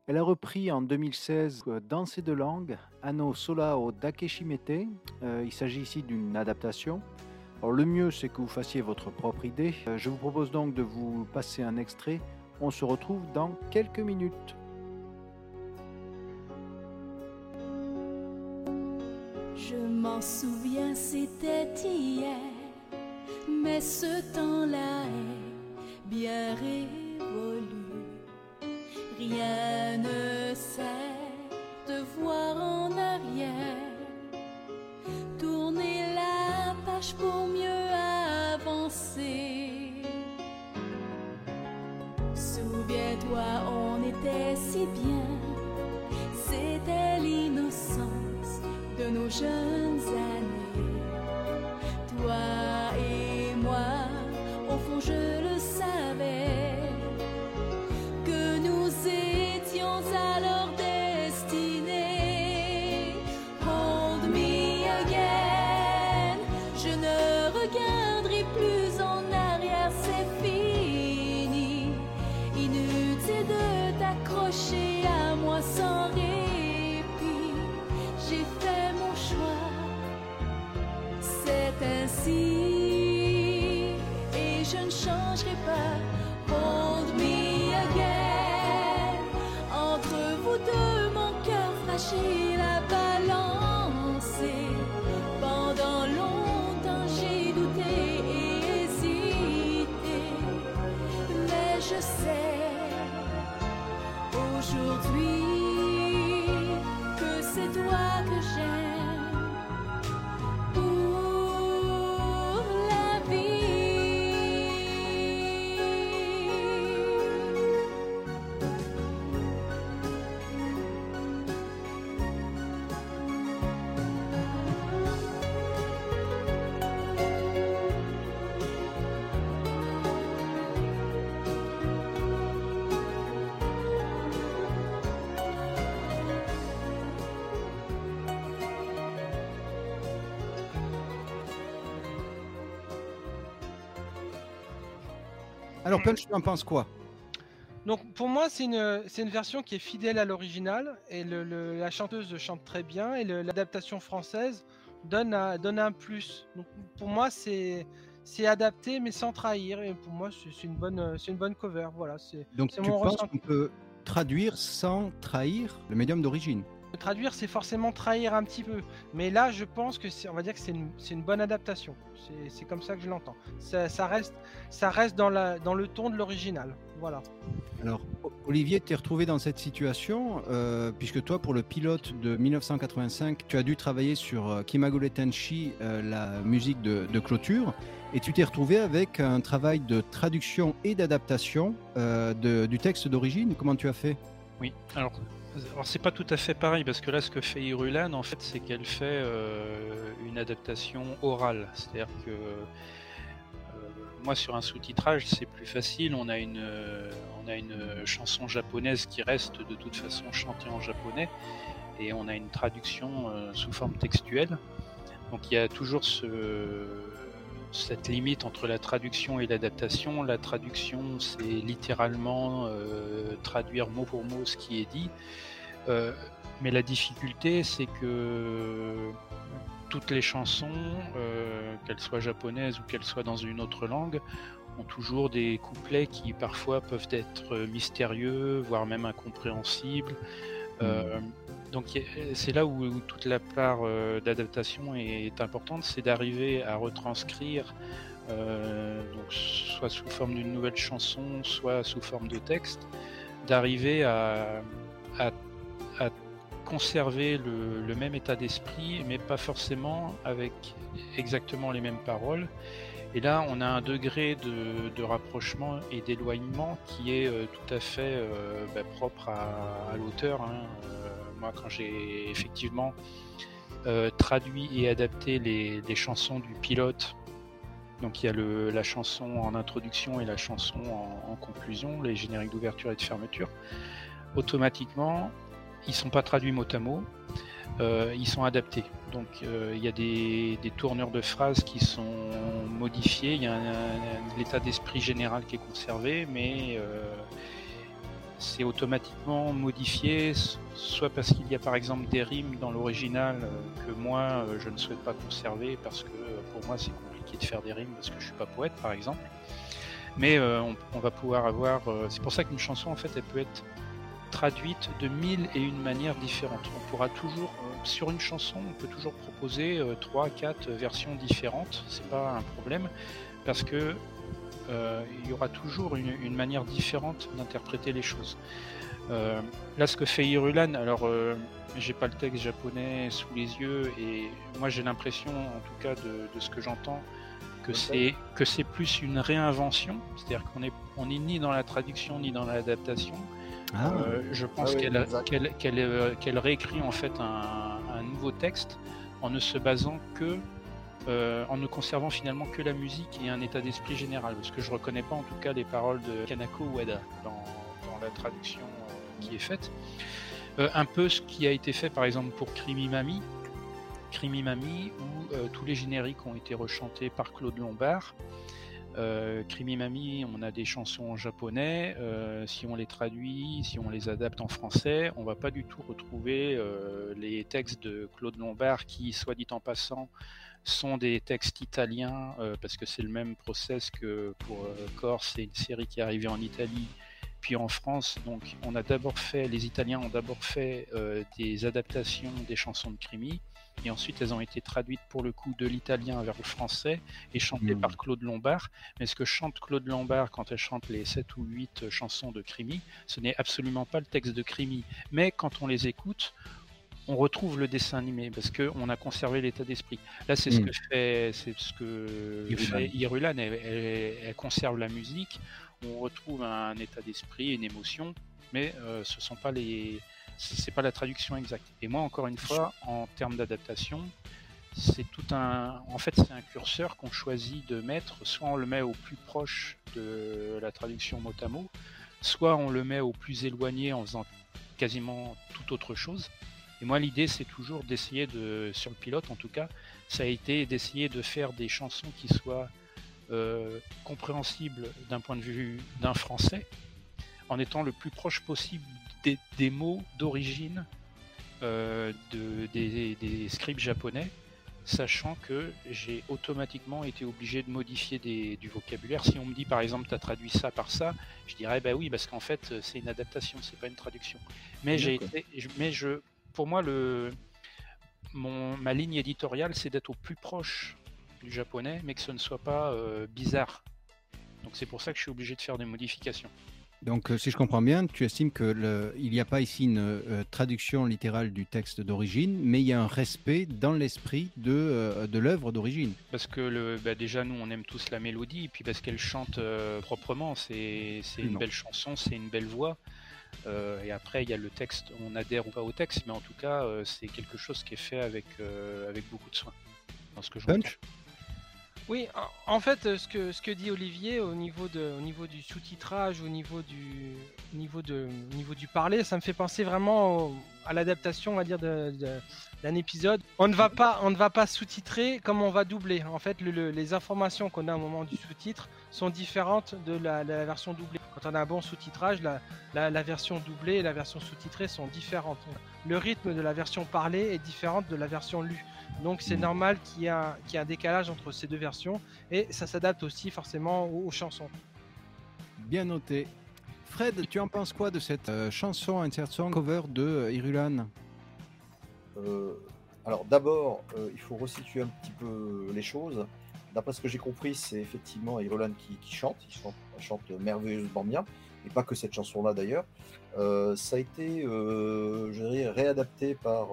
Elle a repris en 2016 euh, dans ces deux langues Ano Solao Dakeshimete. Euh, il s'agit ici d'une adaptation. Alors le mieux c'est que vous fassiez votre propre idée. Euh, je vous propose donc de vous passer un extrait. On se retrouve dans quelques minutes. Je m'en souviens, c'était hier, mais ce temps-là est bien révolu. Rien ne sert de voir en arrière, tourner la page pour mieux avancer. Souviens-toi, on était si bien, c'était l'innocence de nos jeunes années. Toi et moi, au fond, le cœur fragile a balancé. Pendant longtemps, j'ai douté et hésité. Mais je sais aujourd'hui Punch, tu en penses quoi? Donc pour moi, c'est une, c'est une version qui est fidèle à l'original et le, le- la chanteuse chante très bien et l'adaptation française donne, un- donne un plus. Donc pour moi, c'est, c'est adapté mais sans trahir et pour moi, c'est, une, bonne, c'est une bonne cover. Voilà, c'est, Donc, tu mon penses qu'on peut traduire sans trahir le médium d'origine? Traduire, c'est forcément trahir un petit peu. Mais là, je pense que c'est, on va dire que c'est une, c'est une bonne adaptation. C'est, c'est comme ça que je l'entends. Ça, ça reste, ça reste dans, la, dans le ton de l'original. Voilà. Alors, Olivier, tu es retrouvé dans cette situation, euh, puisque toi, pour le pilote de 1985, tu as dû travailler sur euh, Kimagure Tenshi, euh, la musique de, de clôture, et tu t'es retrouvé avec un travail de traduction et d'adaptation euh, de- du texte d'origine. Comment tu as fait? Oui, alors, alors c'est pas tout à fait pareil parce que là, ce que fait Irulan, en fait, c'est qu'elle fait euh, une adaptation orale. C'est-à-dire que euh, moi, sur un sous-titrage, c'est plus facile. On a une, euh, on a une chanson japonaise qui reste de toute façon chantée en japonais et on a une traduction sous forme textuelle. Donc il y a toujours ce, cette limite entre la traduction et l'adaptation. La traduction, c'est littéralement euh, traduire mot pour mot ce qui est dit. Euh, mais la difficulté, c'est que toutes les chansons, euh, qu'elles soient japonaises ou qu'elles soient dans une autre langue, ont toujours des couplets qui parfois peuvent être mystérieux, voire même incompréhensibles. Euh, donc a- c'est là où, toute la part euh, d'adaptation est importante, c'est d'arriver à retranscrire euh, soit sous forme d'une nouvelle chanson, soit sous forme de texte, d'arriver à, conserver le, même état d'esprit, mais pas forcément avec exactement les mêmes paroles. Et là, on a un degré de, rapprochement et d'éloignement qui est euh, tout à fait euh, bah, propre à, l'auteur. Hein. Euh, moi, quand j'ai effectivement traduit et adapté les, chansons du pilote, donc il y a le, la chanson en introduction et la chanson en, conclusion, les génériques d'ouverture et de fermeture, automatiquement, ils sont pas traduits mot à mot, euh, ils sont adaptés. Donc euh, il y a des, tournures de phrases qui sont modifiées, il y a l'état d'esprit général qui est conservé, mais euh, c'est automatiquement modifié, soit parce qu'il y a par exemple des rimes dans l'original que moi je ne souhaite pas conserver parce que pour moi c'est compliqué de faire des rimes parce que je suis pas poète par exemple. Mais on, va pouvoir avoir. c'est pour ça qu'une chanson en fait elle peut être traduite de mille et une manières différentes. On pourra toujours, sur une chanson, on peut toujours proposer euh, trois, quatre versions différentes. C'est pas un problème parce que euh, il y aura toujours une, manière différente d'interpréter les choses. Euh, là, ce que fait Irulan, alors j'ai pas le texte japonais sous les yeux et moi j'ai l'impression, en tout cas de, ce que j'entends, que c'est que c'est plus une réinvention, c'est-à-dire qu'on est on est ni dans la traduction ni dans l'adaptation, ah. Euh, je pense ah euh, qu'elle réécrit en fait un, nouveau texte en ne se basant que euh, en ne conservant finalement que la musique et un état d'esprit général, parce que je reconnais pas en tout cas les paroles de Kanako Ueda dans, la traduction qui est faite. un peu ce qui a été fait par exemple pour Crimi Mami, Mami, où tous les génériques ont été rechantés par Claude Lombard. Euh, Mami, on a des chansons en japonais. Euh, si on les traduit, si on les adapte en français, on va pas du tout retrouver euh, les textes de Claude Lombard qui, soit dit en passant, sont des textes italiens parce que c'est le même process que pour Corse. C'est une série qui est arrivée en Italie puis en France. Donc, on a d'abord fait, les Italiens ont d'abord fait des adaptations des chansons de Crimi et ensuite elles ont été traduites pour le coup de l'italien vers le français et chantées par hmm. Claude Lombard. Mais ce que chante Claude Lombard quand elle chante les 7 ou 8 chansons de Crimi, ce n'est absolument pas le texte de Crimi. Mais quand on les écoute, on retrouve le dessin animé parce qu'on a conservé l'état d'esprit. Là, c'est ce hmm. que fait, c'est ce que Irulan. Elle, conserve la musique, on retrouve un état d'esprit, une émotion, mais euh, ce sont pas les, c'est pas la traduction exacte. Et moi, encore une fois, en termes d'adaptation, c'est tout un. En fait, c'est un curseur qu'on choisit de mettre. Soit on le met au plus proche de la traduction mot à mot, soit on le met au plus éloigné en faisant quasiment tout autre chose. Et moi, l'idée, c'est toujours d'essayer de, sur le pilote en tout cas, ça a été d'essayer de faire des chansons qui soient euh, compréhensibles d'un point de vue d'un français, en étant le plus proche possible des, mots d'origine euh, de, des, scripts japonais, sachant que j'ai automatiquement été obligé de modifier du vocabulaire. Si on me dit par exemple tu as traduit ça par ça, je dirais bah oui parce qu'en fait c'est une adaptation, c'est pas une traduction. Mais j'ai mais je, pour moi le, mon, ma ligne éditoriale c'est d'être au plus proche du japonais, mais que ce ne soit pas euh, bizarre. Donc c'est pour ça que je suis obligé de faire des modifications. Donc, euh, si je comprends bien, tu estimes qu'il n'y a pas ici une euh, traduction littérale du texte d'origine, mais il y a un respect dans l'esprit de, euh, de l'œuvre d'origine. Parce que le, bah, déjà, nous, on aime tous la mélodie, et puis parce qu'elle chante proprement, c'est une belle chanson, c'est une belle voix. Et après, il y a le texte, on adhère ou pas au texte, mais en tout cas, c'est quelque chose qui est fait avec, avec beaucoup de soin. Dans ce que je Punch? Oui, en fait, ce que, ce que dit Olivier au niveau, de, au niveau du sous-titrage, au niveau du, niveau, de, niveau du parler, ça me fait penser vraiment à l'adaptation, on va dire, d'un épisode. On ne va pas, on ne va pas sous-titrer comme on va doubler. En fait, les informations qu'on a au moment du sous-titre sont différentes de la, version doublée. Quand on a un bon sous-titrage, la, la, version doublée et la version sous-titrée sont différentes. Le rythme de la version parlée est différent de la version lue. Donc c'est normal qu'il y, ait un décalage entre ces deux versions et ça s'adapte aussi forcément aux, chansons. Bien noté. Fred, tu en penses quoi de cette euh, chanson insert song cover de euh, Irulan? Alors d'abord, il faut resituer un petit peu les choses. d'après ce que j'ai compris, c'est effectivement Irulan qui, chante. Il chante, chante merveilleusement bien, et pas que cette chanson-là d'ailleurs. ça a été, je dirais, réadapté par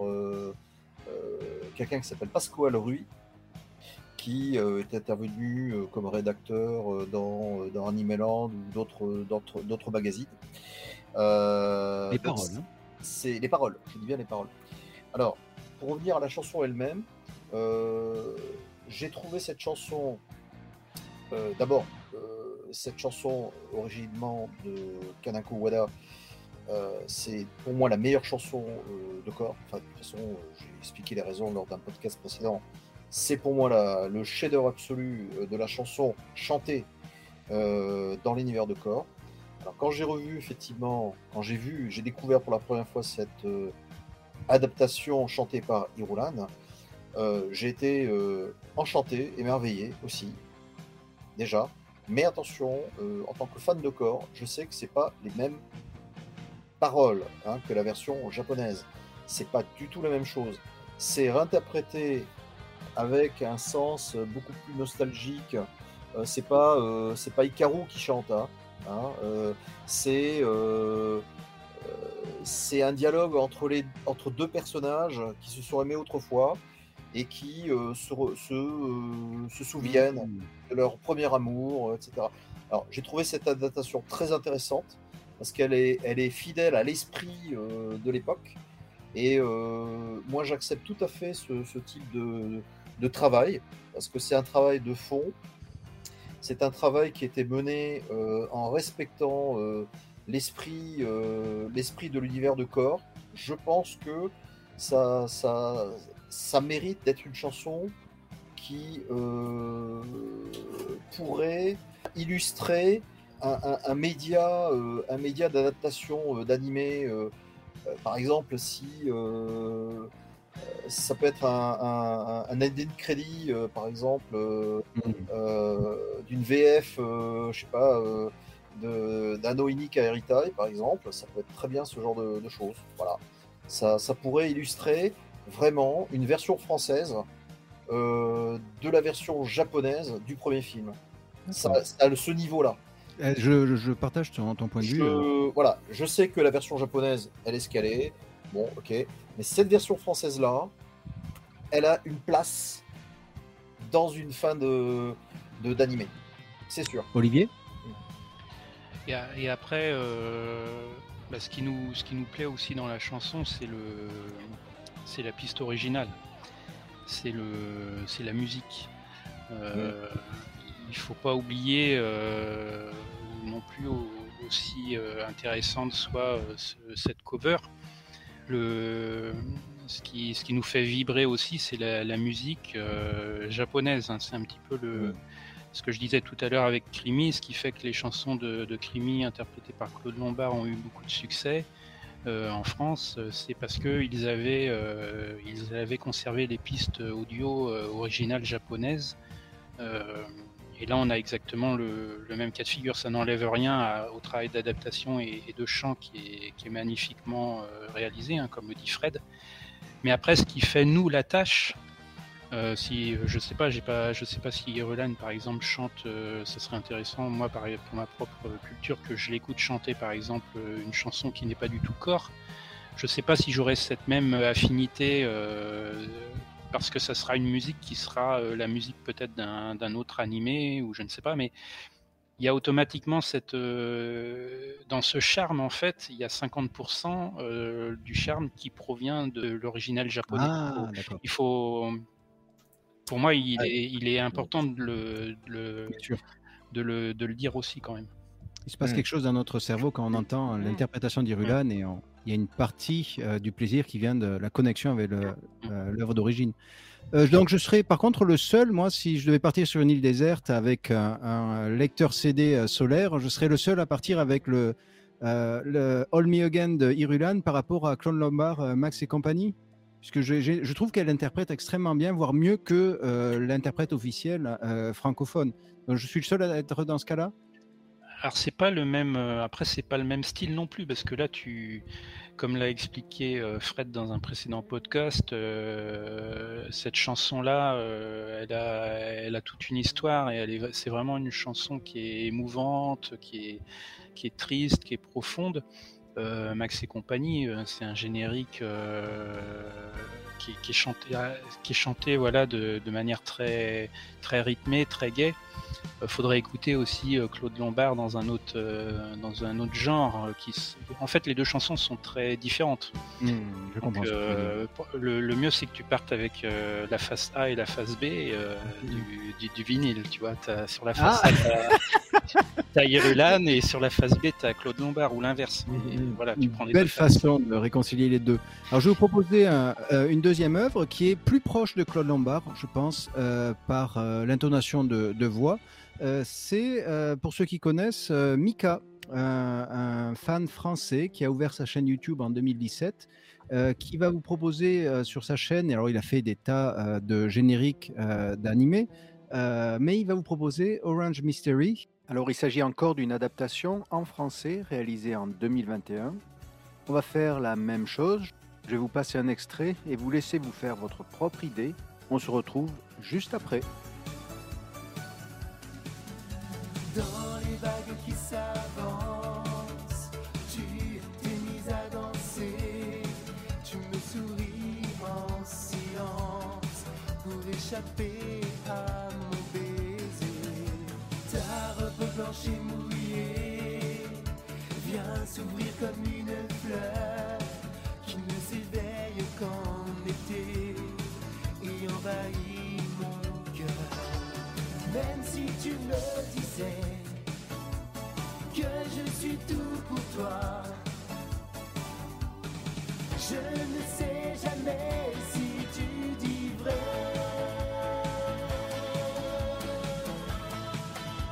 quelqu'un qui s'appelle Pasquale Rui, qui est intervenu comme rédacteur dans, dans Animeland ou d'autres, d'autres, magazines. les paroles. Hein. C'est les paroles, je dis bien les paroles. Alors, pour revenir à la chanson elle-même, euh, j'ai trouvé cette chanson, euh, d'abord, euh, cette chanson originellement de Kanako Wada, c'est pour moi la meilleure chanson de corps. Enfin, de toute façon, j'ai expliqué les raisons lors d'un podcast précédent. C'est pour moi le chef-d'œuvre absolu de la chanson chantée dans l'univers de corps. Alors quand j'ai revu effectivement, quand j'ai vu, j'ai découvert pour la première fois cette adaptation chantée par Irulan, euh, j'ai été euh, enchanté, émerveillé aussi, déjà. Mais attention, euh, en tant que fan de corps, je sais que c'est pas les mêmes paroles hein, que la version japonaise. C'est pas du tout la même chose. C'est réinterprété avec un sens beaucoup plus nostalgique. c'est pas c'est pas Ikaru qui chante. Hein, hein c'est c'est un dialogue entre, les, entre deux personnages qui se sont aimés autrefois et qui euh, se, euh, se, souviennent mmh. de leur premier amour, etc. Alors j'ai trouvé cette adaptation très intéressante parce qu'elle est, elle est fidèle à l'esprit euh, de l'époque et moi j'accepte tout à fait ce, ce type de, de, travail parce que c'est un travail de fond, c'est un travail qui était mené en respectant l'esprit l'esprit de l'univers de corps. Je pense que ça, ça, ça mérite d'être une chanson qui euh, pourrait illustrer un, média, euh, un média d'adaptation euh, d'animé. par exemple, si ça peut être un, un, un crédit, par exemple, mm. d'une VF, je sais pas, d'Anno Inic à Heritage, par exemple, ça peut être très bien ce genre de, choses. Voilà. Ça, ça pourrait illustrer vraiment une version française euh, de la version japonaise du premier film. Ça, a ce niveau-là. Eh, je, partage ton, point de vue. Euh. Voilà, je sais que la version japonaise, elle est ce Bon, ok. Mais cette version française-là, elle a une place dans une fin de d'animé. C'est sûr. Olivier? Et, après, euh, bah, ce, qui nous, ce qui nous plaît aussi dans la chanson, c'est le, c'est la piste originale, c'est le, c'est la musique. Euh, il faut pas oublier euh, non plus aussi euh, intéressante soit cette cover. Le, ce qui, ce qui nous fait vibrer aussi, c'est la, musique japonaise. Hein. C'est un petit peu le, ce que je disais tout à l'heure avec Crimi, ce qui fait que les chansons de, de Crimi interprétées par Claude Lombard ont eu beaucoup de succès. Euh, en France, euh, c'est parce qu'ils avaient, euh, avaient conservé les pistes audio originales japonaises. et là, on a exactement le, même cas de figure. Ça n'enlève rien au travail d'adaptation et, de chant qui est, magnifiquement réalisé, hein, comme le dit Fred. Mais après, ce qui fait nous la tâche, euh, si je sais pas, j'ai pas, je sais pas si Irulan par exemple chante, euh, ça serait intéressant moi pour ma propre culture que je l'écoute chanter par exemple euh, une chanson qui n'est pas du tout corps. Je sais pas si j'aurais cette même affinité parce que ça sera une musique qui sera la musique peut-être d'un autre animé ou je ne sais pas, mais il y a automatiquement cette dans ce charme en fait, il y a 50% du charme qui provient de l'original japonais. Ah, il faut pour moi, il, est, important de le, de le, dire aussi quand même. Il se passe mm. quelque chose dans notre cerveau quand on entend mm. l'interprétation d'Irulan mm. et il y a une partie euh, du plaisir qui vient de la connexion avec euh, l'œuvre d'origine. Euh, donc je serais par contre le seul, moi, si je devais partir sur une île déserte avec un, lecteur CD solaire, je serais le seul à partir avec le, le All Me Again de Irulan par rapport à Clone Lombard, Max et compagnie puisque je, je trouve qu'elle interprète extrêmement bien, voire mieux que euh, l'interprète officiel euh, francophone. Je suis le seul à être dans ce cas-là? Alors c'est pas le même. Euh, après c'est pas le même style non plus parce que là tu comme l'a expliqué Fred dans un précédent podcast, cette chanson-là, elle, a, elle a toute une histoire et c'est vraiment une chanson qui est émouvante, qui est triste, qui est profonde. Max et compagnie, c'est un générique qui, est chanté, qui est chanté voilà, de, de manière très, très rythmée, très gaie. Euh, faudrait écouter aussi euh, Claude Lombard dans un autre, euh, dans un autre genre. Qui, en fait, les deux chansons sont très différentes. Mmh, le, mieux, c'est que tu partes avec la face A et la face B du, vinyle. Tu vois, as, sur la face A, t'as Irulan et sur la face B, t'as Claude Lombard ou l'inverse. Mmh, voilà, tu prends les belle façon de réconcilier les deux. Alors, je vais vous proposer une deuxième œuvre qui est plus proche de Claude Lombard, je pense, par l'intonation de, de voix. Euh, c'est, euh, pour ceux qui connaissent, euh, Mika, un, fan français qui a ouvert sa chaîne YouTube en 2017, qui va vous proposer sur sa chaîne, alors il a fait des tas de génériques d'animés, mais il va vous proposer Orange Mystery. Alors il s'agit encore d'une adaptation en français réalisée en 2021. On va faire la même chose. Je vais vous passer un extrait et vous laisser vous faire votre propre idée. On se retrouve juste après. Dans les vagues qui s'avancent, tu t'es mise à danser. Tu me souris en silence pour échapper à mon baiser. Ta robe blanche et mouillée vient s'ouvrir comme une fleur qui ne s'éveille qu'en été et envahit. Même si tu me disais que je suis tout pour toi, je ne sais jamais si tu dis vrai.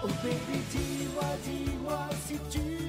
Oh baby, dis-moi, dis-moi si tu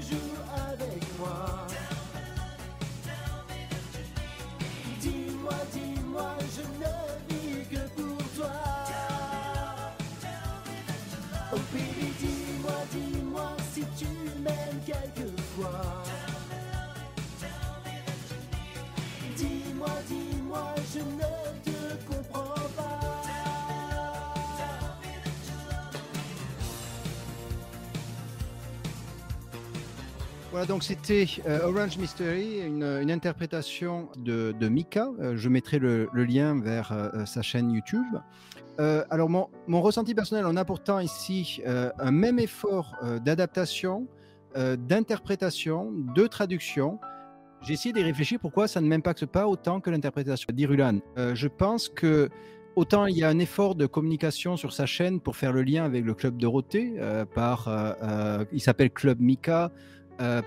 Voilà, donc c'était euh, Orange Mystery, une, interprétation de, Mika. Euh, je mettrai le, lien vers euh, sa chaîne YouTube. Euh, alors, mon, ressenti personnel, on a pourtant ici euh, un même effort euh, d'adaptation, d'interprétation, de traduction. J'ai essayé de réfléchir pourquoi ça ne m'impacte pas autant que l'interprétation d'Irulan. je pense que autant il y a un effort de communication sur sa chaîne pour faire le lien avec le club Dorothée, par, il s'appelle Club Mika,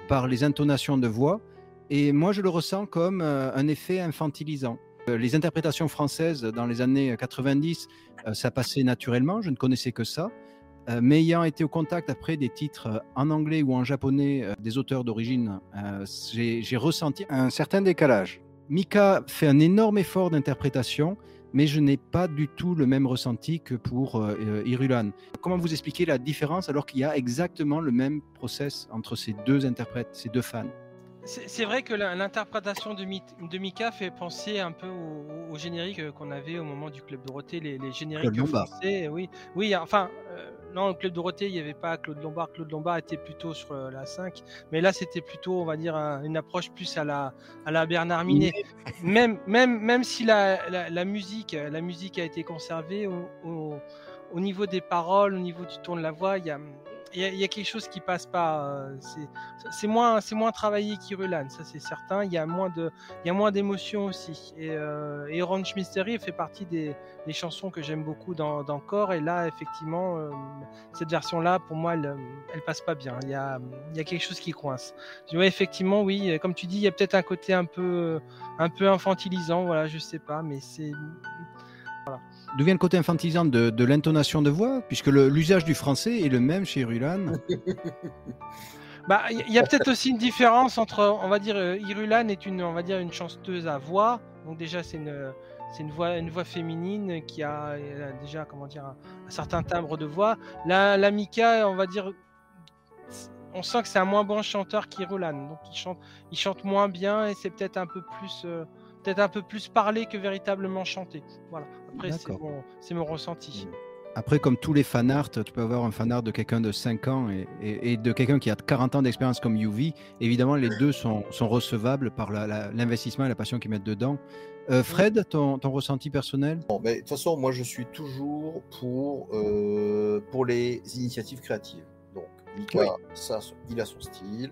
par les intonations de voix. Et moi, je le ressens comme un effet infantilisant. Les interprétations françaises dans les années 90, ça passait naturellement, je ne connaissais que ça. Mais ayant été au contact après des titres en anglais ou en japonais des auteurs d'origine, j'ai ressenti un certain décalage. Mika fait un énorme effort d'interprétation, mais je n'ai pas du tout le même ressenti que pour Irulan. Comment vous expliquer la différence alors qu'il y a exactement le même process entre ces deux interprètes, ces deux fans? C'est vrai que l'interprétation de, de, Mika fait penser un peu au, générique euh, qu'on avait au moment du Club Dorothée, les, les génériques français. Oui, oui enfin, euh, non, au Club Dorothée, il n'y avait pas Claude Lombard. Claude Lombard était plutôt sur euh, la 5. Mais là, c'était plutôt, on va dire, une approche plus à la, à la Bernard Minet. même, même, même si la, la, la, musique, la musique a été conservée, au, au, au, niveau des paroles, au niveau du ton de la voix, il y a il y, a quelque chose qui passe pas. Euh, c'est moins, c'est moins travaillé qu'Irulan, ça c'est certain. Il y a moins de, il y a moins d'émotions aussi. Et, euh, et, Orange Mystery fait partie des, des chansons que j'aime beaucoup dans, dans Core. Et là, effectivement, euh, cette version-là, pour moi, elle, elle passe pas bien. Il y a, il y a quelque chose qui coince. Je vois effectivement, oui, comme tu dis, il y a peut-être un côté un peu, un peu infantilisant. Voilà, je sais pas, mais c'est D'où vient le côté infantilisant de, l'intonation de voix, puisque l'usage du français est le même chez Rulan? Bah, il y a peut-être aussi une différence entre, on va dire, euh, Irulan est une, on va dire, une chanteuse à voix. Donc déjà, c'est une, c'est une voix, une voix féminine qui a, déjà, comment dire, un, certain timbre de voix. La, la Mika, on va dire, on sent que c'est un moins bon chanteur qu'Irulan. Donc il chante, il chante moins bien et c'est peut-être un peu plus, euh, peut-être un peu plus parlé que véritablement chanté. Voilà. Après, c'est mon, ressenti. Après, comme tous les fanarts, tu peux avoir un fanart de quelqu'un de 5 ans et, et- et de quelqu'un qui a 40 ans d'expérience comme Yuvi. Évidemment, les deux sont, sont recevables par l'investissement et la passion qu'ils mettent dedans. Euh, Fred, ton, ton ressenti personnel? Bon, mais de toute façon, moi, je suis toujours pour, euh, pour les initiatives créatives. Donc, Mika, Oui. ça, il a son style.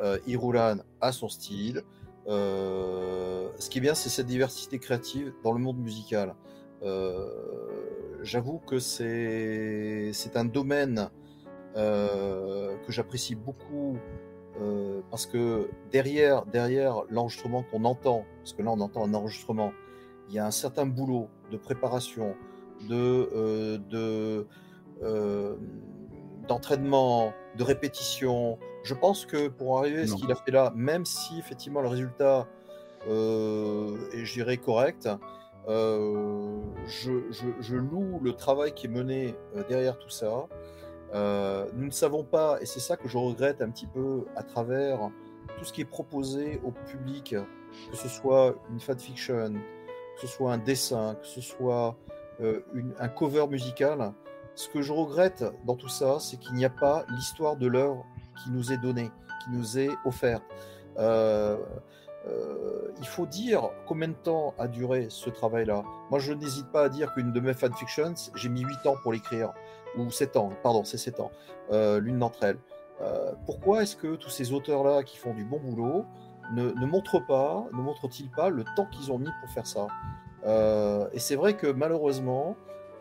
Euh, Irulan a son style. Euh, ce qui est bien, c'est cette diversité créative dans le monde musical. Euh, J'avoue que c'est un domaine euh, que j'apprécie beaucoup parce que derrière, derrière l'enregistrement qu'on entend, parce que là on entend un enregistrement, il y a un certain boulot de préparation, de, de, d'entraînement, de répétition. Je pense que pour arriver à ce qu'il a fait là, même si effectivement le résultat euh, est, je dirais, correct, euh, je, je, je loue le travail qui est mené euh, derrière tout ça. Euh, nous ne savons pas, et c'est ça que je regrette un petit peu à travers tout ce qui est proposé au public, que ce soit une fanfiction, que ce soit un dessin, que ce soit euh, une- un cover musical. Ce que je regrette dans tout ça, c'est qu'il n'y a pas l'histoire de l'œuvre qui nous est donnée, qui nous est offerte. Euh, euh, il faut dire combien de temps a duré ce travail-là. Moi, je n'hésite pas à dire qu'une de mes fanfictions, j'ai mis 8 ans pour l'écrire, ou 7 ans, pardon, c'est 7 ans, euh, l'une d'entre elles. Pourquoi est-ce que tous ces auteurs-là qui font du bon boulot ne, montrent pas, ne montrent-ils pas le temps qu'ils ont mis pour faire ça? Et c'est vrai que malheureusement,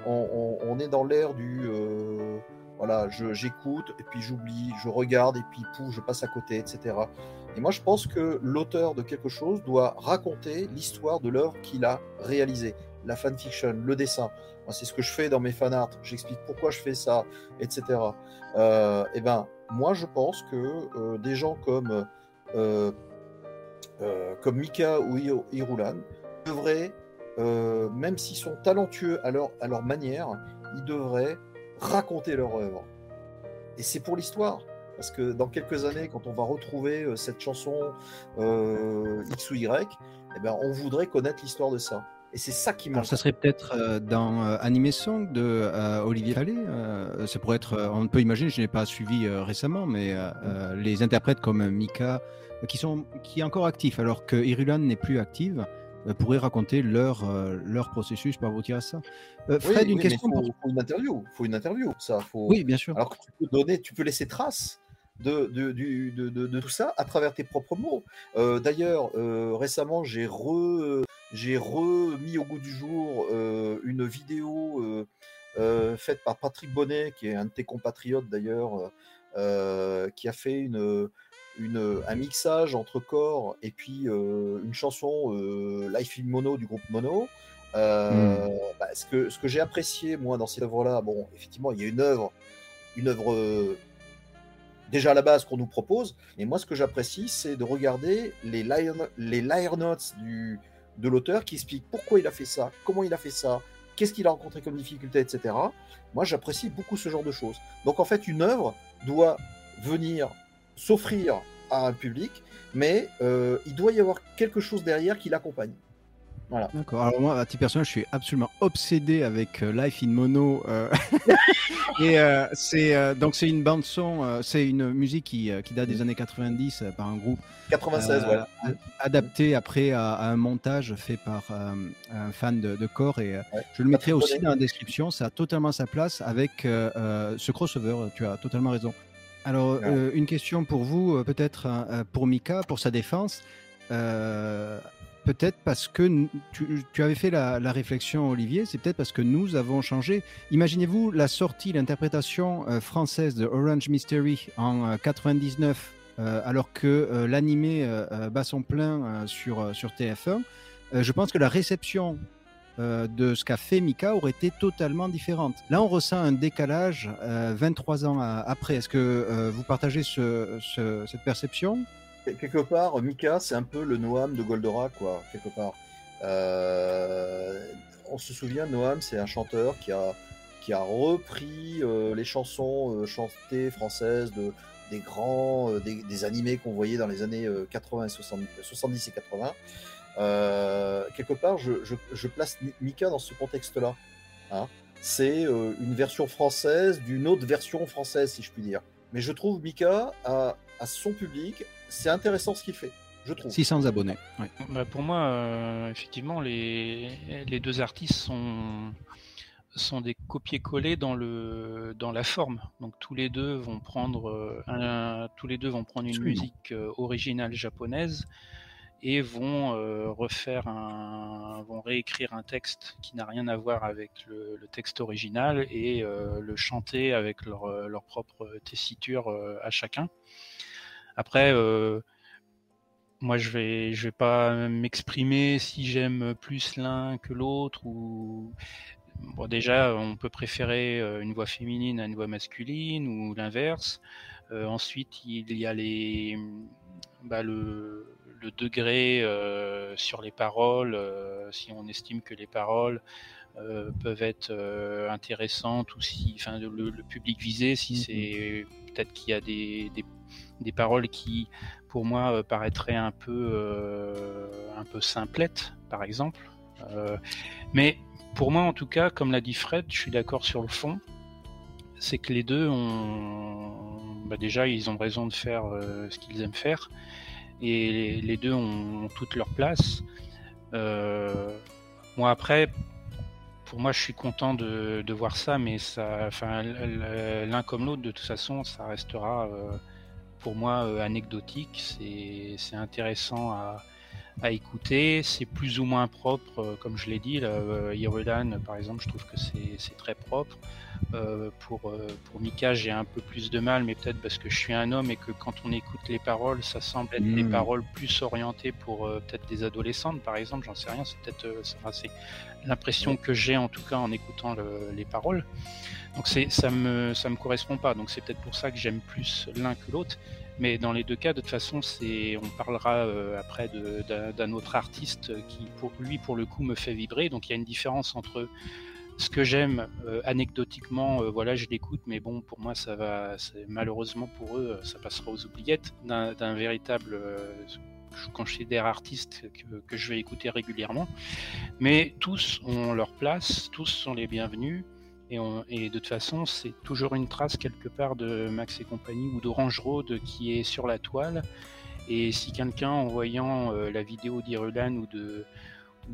on, est dans l'ère du voilà, j'écoute et puis j'oublie, je regarde et puis pouf, je passe à côté, etc. Et moi, je pense que l'auteur de quelque chose doit raconter l'histoire de l'œuvre qu'il a réalisée, la fanfiction, le dessin. C'est ce que je fais dans mes fanarts. J'explique pourquoi je fais ça, etc. Euh, et ben, moi, je pense que euh, des gens comme euh, euh, comme Mika ou Hirulan devraient, même s'ils sont talentueux à leur manière, ils devraient raconter leur œuvre. Et c'est pour l'histoire. Parce que dans quelques années, quand on va retrouver euh, cette chanson euh, X ou Y, eh ben, on voudrait connaître l'histoire de ça. Et c'est ça qui Alors, manque. ça serait peut-être euh, dans euh, Anime Song de euh, Olivier euh, ça pourrait être, on peut imaginer, je n'ai pas suivi récemment, mais les interprètes comme Mika, qui sont qui est encore actif, alors que Irulan n'est plus active, pourraient raconter leur euh, leur processus par aboutir à ça. Euh, Oui, Fred, une oui, question. faut, pour- faut une interview. faut une interview. Ça, faut... Oui, bien sûr. Alors que tu peux donner, tu peux laisser trace de, de, du- de, de- tout ça à travers tes propres mots. Euh, D'ailleurs, euh, récemment, j'ai re, j'ai remis au goût du jour euh, une vidéo euh, euh, faite par Patrick Bonnet, qui est un de tes compatriotes d'ailleurs, euh, qui a fait une, une, un mixage entre corps et puis euh, une chanson euh, Life in Mono du groupe Mono. Euh, bah, ce que, ce que j'ai apprécié moi dans cette œuvre-là, bon, effectivement, il y a une œuvre, une œuvre euh, déjà à la base qu'on nous propose, mais moi ce que j'apprécie, c'est de regarder les liner, les notes du, de l'auteur qui explique pourquoi il a fait ça, comment il a fait ça, qu'est-ce qu'il a rencontré comme difficulté, etc. Moi j'apprécie beaucoup ce genre de choses. Donc en fait, une œuvre doit venir s'offrir à un public, mais euh, il doit y avoir quelque chose derrière qui l'accompagne. Voilà. D'accord. Alors moi, à titre personnel, je suis absolument obsédé avec euh, Life in Mono. euh, et euh, c'est donc c'est une bande son, c'est une musique qui, qui date des années 90 euh, par un groupe 96, euh, ouais. adapté après à, à un montage fait par un fan de, de corps et Ouais. je le mettrai aussi dans la description. Ça a totalement sa place avec ce crossover. Tu as totalement raison. Alors Ouais. euh, une question pour vous, euh, peut-être euh, pour Mika, pour sa défense. Euh, peut-être parce que tu, tu avais fait la, la réflexion, Olivier, c'est peut-être parce que nous avons changé. Imaginez-vous la sortie, l'interprétation française de Orange Mystery en euh, 99, euh, alors que l'animé bat son plein sur, sur TF1. Euh, je pense que la réception euh, de ce qu'a fait Mika aurait été totalement différente. Là, on ressent un décalage euh, 23 ans à- après. Est-ce que euh, vous partagez ce- ce- cette perception? Quelque part, Mika, c'est un peu le Noam de Goldorak, quoi, quelque part. Euh, on se souvient, Noam, c'est un chanteur qui a, qui a repris euh, les chansons euh, chantées françaises de, des grands, des, animés qu'on voyait dans les années 80 et 70 et 80. Quelque part, je, je, je, place Mika dans ce contexte-là. Hein c'est une version française d'une autre version française, si je puis dire. Mais je trouve Mika à, à son public, c'est intéressant ce qu'il fait. Je trouve. 600 abonnés. Ouais. Bah pour moi, euh, effectivement, les, les deux artistes sont, sont des copier-coller dans le dans la forme. Donc tous les deux vont prendre un, tous les deux vont prendre une Absolument. musique originale japonaise et vont euh, refaire un vont réécrire un texte qui n'a rien à voir avec le, texte original et euh, le chanter avec leur, leur propre tessiture euh, à chacun. Après moi je vais je vais pas m'exprimer si j'aime plus l'un que l'autre ou bon déjà on peut préférer une voix féminine à une voix masculine ou l'inverse euh, ensuite il y a les bah, le, le degré euh, sur les paroles euh, si on estime que les paroles peuvent être intéressantes ou si enfin le, le public visé si c'est peut-être qu'il y a des, des, des paroles qui pour moi euh, paraîtrait un peu euh, un peu simplette par exemple. Euh, mais pour moi en tout cas comme l'a dit Fred je suis d'accord sur le fond c'est que les deux ont bah déjà ils ont raison de faire euh, ce qu'ils aiment faire et les, deux ont, ont toute leur place euh, moi après pour moi, je suis content de, de voir ça, mais ça, enfin, l'un comme l'autre, de toute façon, ça restera euh, pour moi euh, anecdotique. C'est intéressant à, à écouter. C'est plus ou moins propre, euh, comme je l'ai dit. Là, Irulan, par exemple, je trouve que c'est très propre. Euh, pour, pour Mika, j'ai un peu plus de mal, mais peut-être parce que je suis un homme et que quand on écoute les paroles, ça semble être mmh. des paroles plus orientées pour euh, peut-être des adolescentes, par exemple, j'en sais rien, c'est peut-être euh, l'impression que j'ai en tout cas en écoutant le, les paroles. Donc ça me, ça me correspond pas, donc c'est peut-être pour ça que j'aime plus l'un que l'autre. Mais dans les deux cas, de toute façon, c'est, on parlera euh, après d'un autre artiste qui, pour lui, pour le coup, me fait vibrer. Donc il y a une différence entre ce que j'aime euh, anecdotiquement, euh, voilà, je l'écoute, mais bon, pour moi, ça va, malheureusement pour eux, ça passera aux oubliettes d'un véritable, je considère artiste que, que, je vais écouter régulièrement. Mais tous ont leur place, tous sont les bienvenus. Et, on, et de toute façon, c'est toujours une trace quelque part de Max et compagnie ou d'Orange Road qui est sur la toile. Et si quelqu'un, en voyant euh, la vidéo d'Irulan ou de,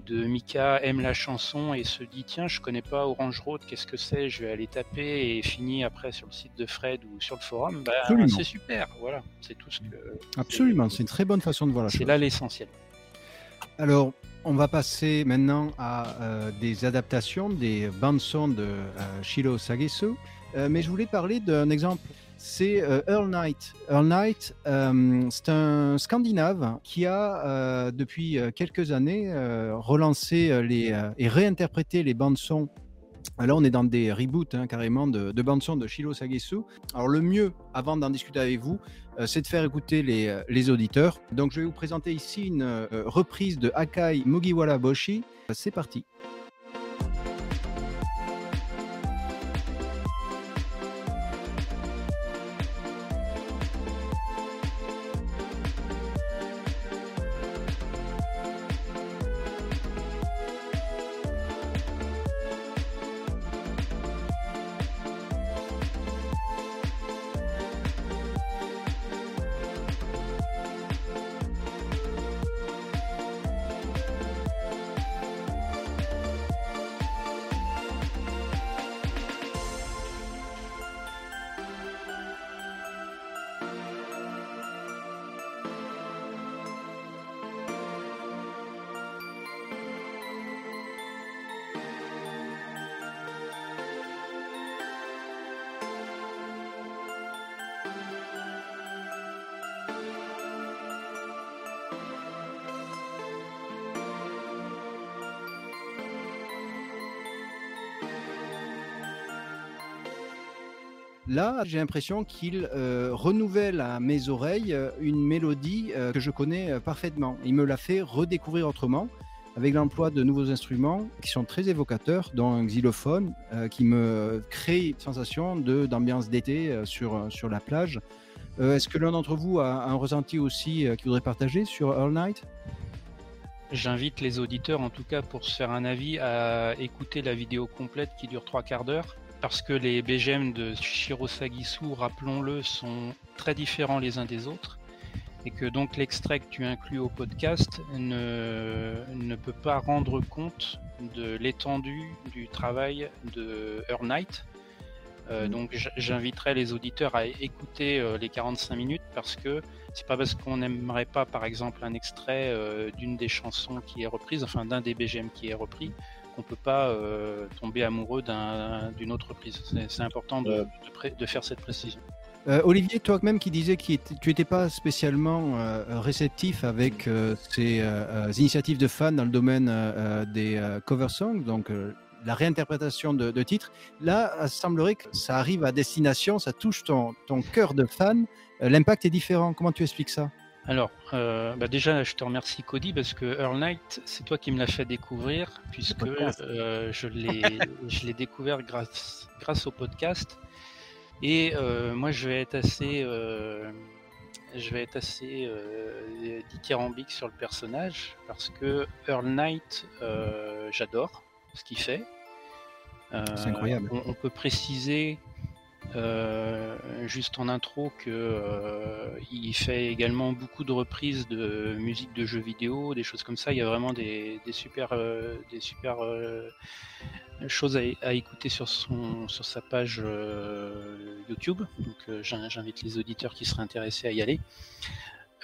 de Mika aime la chanson et se dit tiens je connais pas Orange Road qu'est-ce que c'est? Je vais aller taper et finit après sur le site de Fred ou sur le forum. Bah, c'est super voilà. C'est tout ce que absolument c'est une très bonne façon de voir la chose. c'est là l'essentiel. Alors on va passer maintenant à euh, des adaptations des bandes son de euh, Shiro Sagesu euh, mais je voulais parler d'un exemple c'est euh, Earl Knight. Earl Knight, c'est un Scandinave qui a, depuis quelques années, relancé les, et réinterprété les bandes son. Là, on est dans des reboots hein, carrément de, de bandes son de Shiro Sagesu. Alors, le mieux, avant d'en discuter avec vous, c'est de faire écouter les, les, auditeurs. Donc, je vais vous présenter ici une reprise de Akai Mugiwara Boshi. C'est parti. Là, j'ai l'impression qu'il euh, renouvelle à mes oreilles une mélodie euh, que je connais parfaitement. Il me l'a fait redécouvrir autrement avec l'emploi de nouveaux instruments qui sont très évocateurs, dont un xylophone euh, qui me crée une sensation d'ambiance d'été sur, sur la plage. Euh, Est-ce que l'un d'entre vous a un ressenti aussi euh, qu'il voudrait partager sur Earl Night? J'invite les auditeurs, en tout cas, pour se faire un avis, à écouter la vidéo complète qui dure trois quarts d'heure. Parce que les BGM de Shiro Sagisu, rappelons-le, sont très différents les uns des autres. Et que donc l'extrait que tu inclus au podcast ne, ne peut pas rendre compte de l'étendue du travail de Earl Knight. Euh, donc j- j'inviterai les auditeurs à écouter euh, les 45 minutes parce que c'est pas parce qu'on n'aimerait pas par exemple un extrait euh, d'une des chansons qui est reprise, enfin d'un des BGM qui est repris, qu'on peut pas euh, tomber amoureux d'un- d'une autre reprise. C'est- important de, de pré- de faire cette précision. Euh, Olivier, toi-même qui disais que tu n'étais pas spécialement euh, réceptif avec euh, ces initiatives de fans dans le domaine des euh, cover songs, donc euh, la réinterprétation de, de titres, là, il semblerait que ça arrive à destination, ça touche ton, ton cœur de fan, euh, l'impact est différent. Comment tu expliques ça? Alors, euh, bah déjà, je te remercie Cody parce que Earl Knight, c'est toi qui me l'as fait découvrir puisque euh, je l'ai découvert grâce grâce au podcast. Et euh, moi, je vais être assez je vais être assez dithyrambique sur le personnage parce que Earl Knight, j'adore ce qu'il fait. C'est incroyable. On, on peut préciser juste en intro que euh, il fait également beaucoup de reprises de musique de jeux vidéo, des choses comme ça. Il y a vraiment des, super, euh, des super euh, choses à, écouter sur son, sur sa page euh, YouTube. Donc euh, j'in- j'invite les auditeurs qui seraient intéressés à y aller.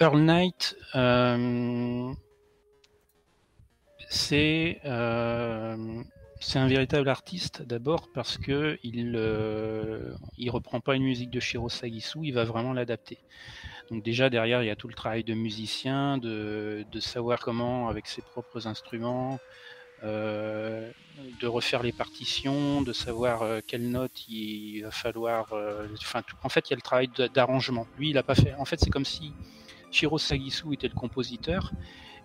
Earl Knight, euh, c'est euh, c'est un véritable artiste d'abord parce que il euh, il reprend pas une musique de Shiro Sagisu, il va vraiment l'adapter. Donc déjà derrière il y a tout le travail de musicien, de, de savoir comment avec ses propres instruments, euh, de refaire les partitions, de savoir euh, quelles notes il va falloir. euh, Enfin, en fait il y a le travail d'arrangement. Lui il a pas fait. En fait c'est comme si Shiro Sagisu était le compositeur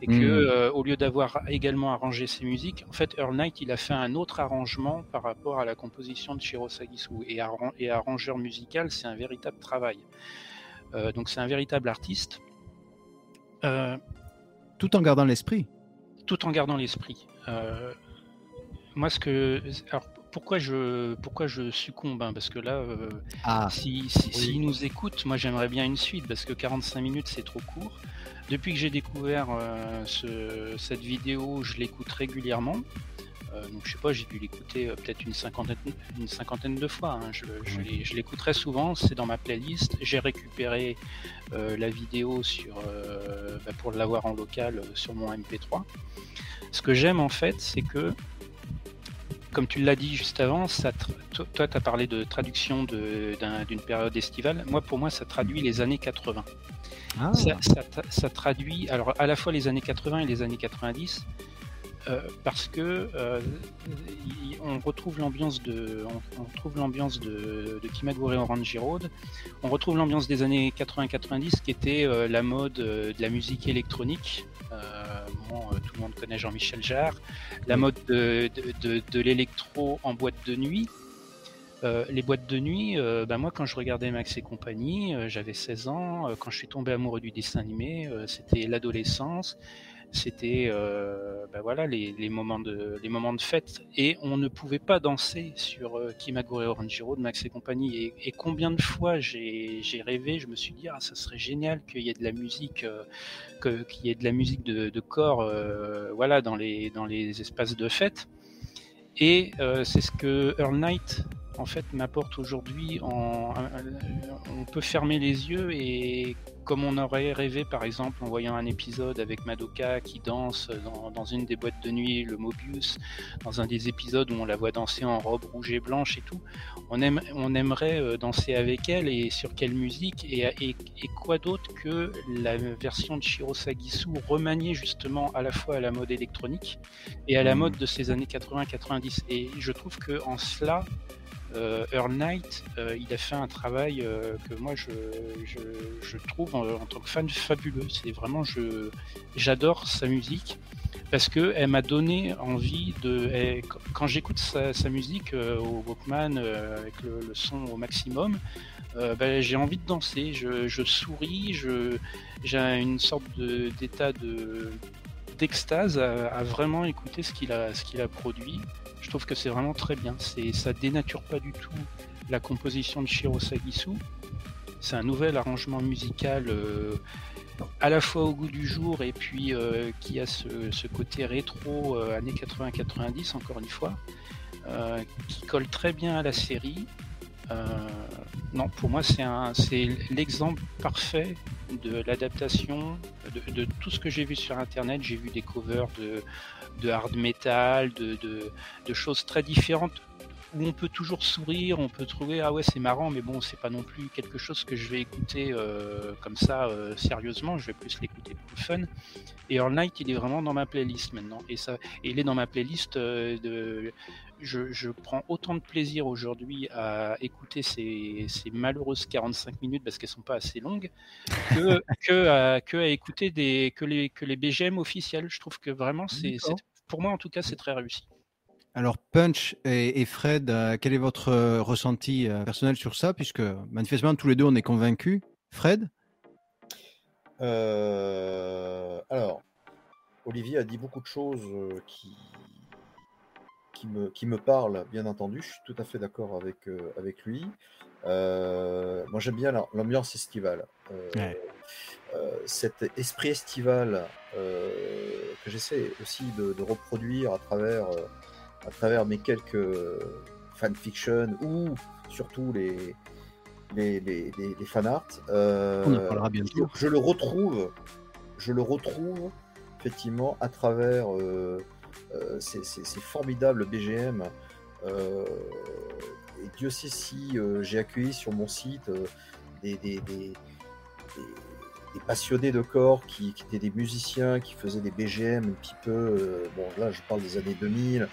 et que Mhm. euh, au lieu d'avoir également arrangé ses musiques, en fait Earl Knight il a fait un autre arrangement par rapport à la composition de Shiro Sagisu et, arran- et arrangeur musical c'est un véritable travail. Euh, donc c'est un véritable artiste. Euh, Tout en gardant l'esprit. tout en gardant l'esprit. Moi, ce que, alors, pourquoi je, pourquoi je succombe hein, Parce que là, euh, Ah, si, si, s'ils nous écoutent, moi j'aimerais bien une suite parce que 45 minutes c'est trop court. Depuis que j'ai découvert euh, ce- cette vidéo, je l'écoute régulièrement. Euh, donc je sais pas, j'ai dû l'écouter euh, peut-être une cinquantaine, une cinquantaine de fois. hein. Je, je l'écoute très souvent, c'est dans ma playlist. J'ai récupéré la vidéo sur, bah, pour l'avoir en local sur mon MP3. Ce que j'aime en fait, c'est que, comme tu l'as dit juste avant, ça toi tu as parlé de traduction de- d'une période estivale. Moi, pour moi, ça traduit les années 80 ah. ça, ça tra- ça traduit alors à la fois les années 80 et les années 90 euh, parce que euh, y- on retrouve l'ambiance de on, on retrouve l'ambiance de, de Kimagure Orange Road on retrouve l'ambiance des années 80-90 qui était euh, la mode de la musique électronique bon, euh, tout le monde connaît Jean-Michel Jarre. La mode de, de, de- de l'électro en boîte de nuit. Euh, les boîtes de nuit, euh, bah moi quand je regardais Max et compagnie, euh, j'avais 16 ans, euh, quand je suis tombé amoureux du dessin animé, euh, c'était l'adolescence, c'était euh, bah voilà les, les moments de les moments de fête. Et on ne pouvait pas danser sur euh, Kimagure Orange Road, Max et compagnie. Et, combien de fois j'ai rêvé, je me suis dit ah ça serait génial qu'il y ait de la musique euh, qu'il y ait de la musique de, de corps euh, voilà dans les dans les espaces de fête. Et euh, c'est ce que Earl Knight en fait m'apporte aujourd'hui en on peut fermer les yeux et comme on aurait rêvé par exemple en voyant un épisode avec Madoka qui danse dans, dans une des boîtes de nuit le Mobius dans un des épisodes où on la voit danser en robe rouge et blanche et tout on aime on aimerait euh, danser avec elle et sur quelle musique et, et, et quoi d'autre que la version de Shiro Sagisu remaniée justement à la fois à la mode électronique et à la Mhm. mode de ces années 80-90 et je trouve que en cela euh, Earl Knight, euh, il a fait un travail euh, que moi je, trouve en, tant que fan fabuleux. C'est vraiment j'adore sa musique. parce que elle m'a donné envie de. quand j'écoute sa, musique au Walkman avec le, son au maximum, ben, j'ai envie de danser. Je, souris, j'ai une sorte d'état de d'extase à, vraiment écouter ce qu'il a produit. Je trouve que c'est vraiment très bien. C'est, ça dénature pas du tout la composition de Shiro Sagisu. C'est un nouvel arrangement musical euh, à la fois au goût du jour et puis euh, qui a ce, côté rétro euh, années 80-90 encore une fois, qui colle très bien à la série. Non, pour moi c'est un, c'est l'exemple parfait de l'adaptation de tout ce que j'ai vu sur internet. J'ai vu des covers de, de hard metal, de, de, choses très différentes où on peut toujours sourire, on peut trouver ah ouais c'est marrant, mais bon c'est pas non plus quelque chose que je vais écouter euh, comme ça euh, sérieusement. Je vais plus l'écouter pour le fun. Et All Night il est vraiment dans ma playlist maintenant et ça, et il est dans ma playlist euh, de. Je, je prends autant de plaisir aujourd'hui à écouter ces, ces malheureuses 45 minutes parce qu'elles sont pas assez longues que, que, à, que à écouter des, que, les, que les BGM officiels. Je trouve que vraiment, c'est, c'est- D'accord. pour moi en tout cas, c'est très réussi. Alors, Punch et, et Fred, euh, quel est votre euh, ressenti euh, personnel sur ça Puisque manifestement, tous les deux, on est convaincus. Fred? Euh, alors, Olivier a dit beaucoup de choses qui, qui, me, qui me parlent, bien entendu. Je suis tout à fait d'accord avec, euh, avec lui. Euh, moi, j'aime bien la- l'ambiance estivale. Euh, Ouais. cet esprit estival que j'essaie aussi de, de reproduire à travers, à travers mes quelques fanfictions ou surtout les, les, les, les, les fanarts. On en parlera bientôt. Je, je le retrouve, je le retrouve effectivement à travers euh, ces, ces- ces formidables BGM. euh, et Dieu sait si euh, j'ai accueilli sur mon site euh, des, passionnés de corps qui, étaient des musiciens, qui faisaient des BGM un petit peu. euh, bon, là, je parle des années 2000.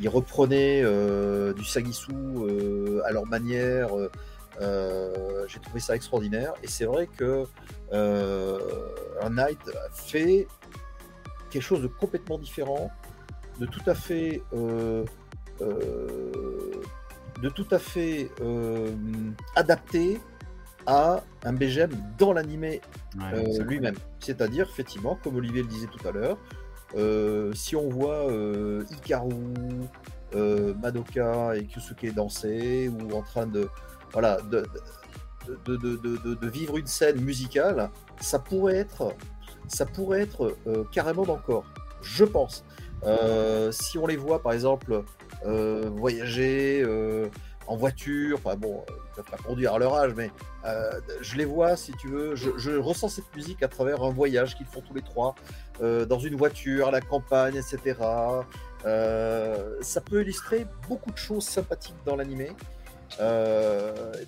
Ils reprenaient euh, du Sagisu euh, à leur manière. euh, euh, j'ai trouvé ça extraordinaire. Et c'est vrai que euh, un Night fait quelque chose de complètement différent, de tout à fait, euh, euh, de tout à fait euh, adapté à un BGM dans l'animé Ouais, lui-même. C'est-à-dire, effectivement, comme Olivier le disait tout à l'heure, si on voit Hikaru, Madoka et Kyusuke danser ou en train de, voilà, de, de, de, de- vivre une scène musicale, ça pourrait être, ça pourrait être euh, carrément d'encore, je pense. Euh, si on les voit, par exemple, euh, voyager euh, en voiture, enfin bon, ils peuvent pas conduire à leur âge, mais je les vois, si tu veux, je, ressens cette musique à travers un voyage qu'ils font tous les trois, dans une voiture, à la campagne, etc. Ça peut illustrer beaucoup de choses sympathiques dans l'animé.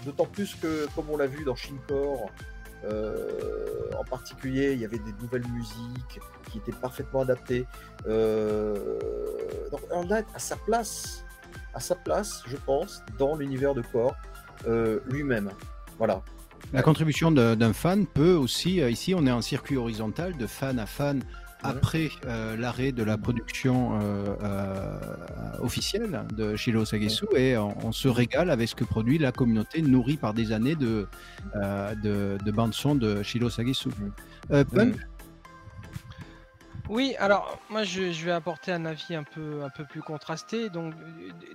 D'autant plus que, comme on l'a vu dans Shinkor, euh, en particulier, il y avait des nouvelles musiques qui étaient parfaitement adaptées. Euh, donc, Earl a sa place, à sa place, je pense, dans l'univers de Core euh, lui-même. Voilà. La contribution d'un fan peut aussi, ici on est en circuit horizontal de fan à fan après euh, l'arrêt de la production euh, euh, officielle de Shiro Sagesu et on, on se régale avec ce que produit la communauté nourrie par des années de, euh, de, de bande-son de Shiro Sagesu. Euh, Oui, alors moi je, je vais apporter un avis un peu un peu plus contrasté. Donc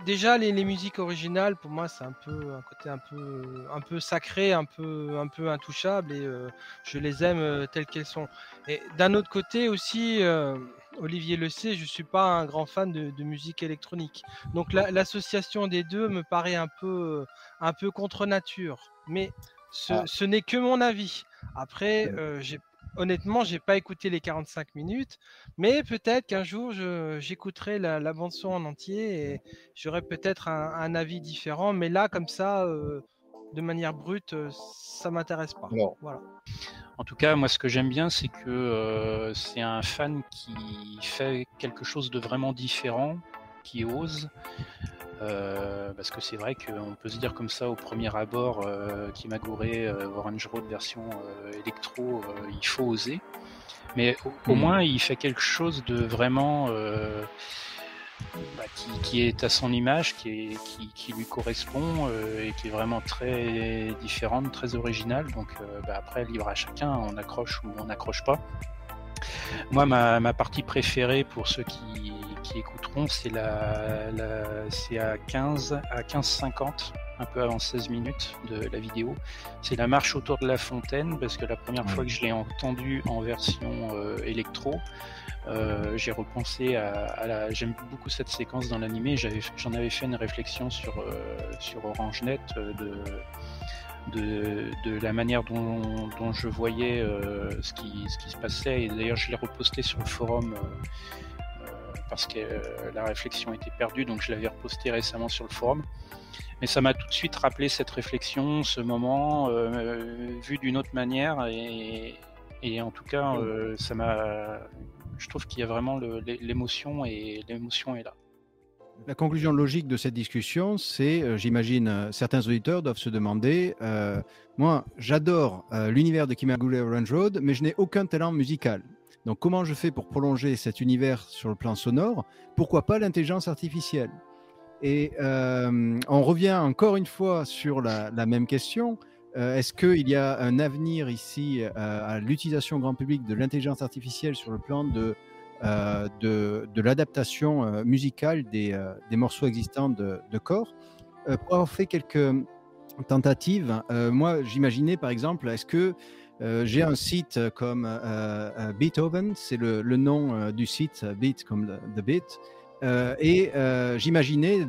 déjà les, les musiques originales pour moi c'est un peu un côté un peu un peu sacré, un peu un peu intouchable et euh, je les aime euh, telles qu'elles sont. Et d'un autre côté aussi, euh, Olivier le sait, je suis pas un grand fan de, de musique électronique. Donc la- l'association des deux me paraît un peu un peu contre nature. Mais ce, Ah. ce n'est que mon avis. Après, euh, j'ai honnêtement, j'ai pas écouté les 45 minutes, mais peut-être qu'un jour je- j'écouterai la, la bande son en entier et j'aurai peut-être un, un avis différent. Mais là, comme ça, euh, de manière brute, euh, ça m'intéresse pas. Voilà. En tout cas, moi, ce que j'aime bien, c'est que euh, c'est un fan qui fait quelque chose de vraiment différent, qui ose. Euh, parce que c'est vrai qu'on peut se dire comme ça au premier abord, euh, Kimagure euh, Orange Road version euh, électro, euh, il faut oser. Mais au, au Mhm. moins, il fait quelque chose de vraiment bah, qui, qui est à son image, qui, est, qui, qui lui correspond et qui est vraiment très différente, très originale. Donc bah, après, libre à chacun, on accroche ou on n'accroche pas. Moi, ma, ma partie préférée pour ceux qui, qui écouteront, c'est la, la c'est à 15 à 15-50, un peu avant 16 minutes de la vidéo. C'est la marche autour de la fontaine parce que la première Ouais. fois que je l'ai entendu en version euh, électro, euh, j'ai repensé à, à la. J'aime beaucoup cette séquence dans l'animé. J'avais, j'en avais fait une réflexion sur euh, sur OrangeNet de de, de la manière dont, dont je voyais euh, ce, qui, ce qui se passait. Et d'ailleurs, je l'ai reposté sur le forum euh, parce que euh, la réflexion était perdue, donc je l'avais reposté récemment sur le forum. Mais ça m'a tout de suite rappelé cette réflexion, ce moment, euh, vu d'une autre manière. Et, en tout cas, euh, ça m'a. Je trouve qu'il y a vraiment l'émotion et l'émotion est là. La conclusion logique de cette discussion, c'est, euh, j'imagine, euh, certains auditeurs doivent se demander, euh, moi, j'adore euh, l'univers de Kimagure Orange Road, mais je n'ai aucun talent musical. Donc, comment je fais pour prolonger cet univers sur le plan sonore? Pourquoi pas l'intelligence artificielle? Et euh, on revient encore une fois sur la, même question. Euh, Est-ce qu'il y a un avenir ici euh, à l'utilisation grand public de l'intelligence artificielle sur le plan de de, l'adaptation musicale des, des morceaux existants de, de corps? Pour avoir fait quelques tentatives, moi j'imaginais par exemple, est-ce que euh, j'ai un site comme euh, euh, Beethoven, c'est le, le nom euh, du site, euh, Beat comme The Beat, euh, et euh, j'imaginais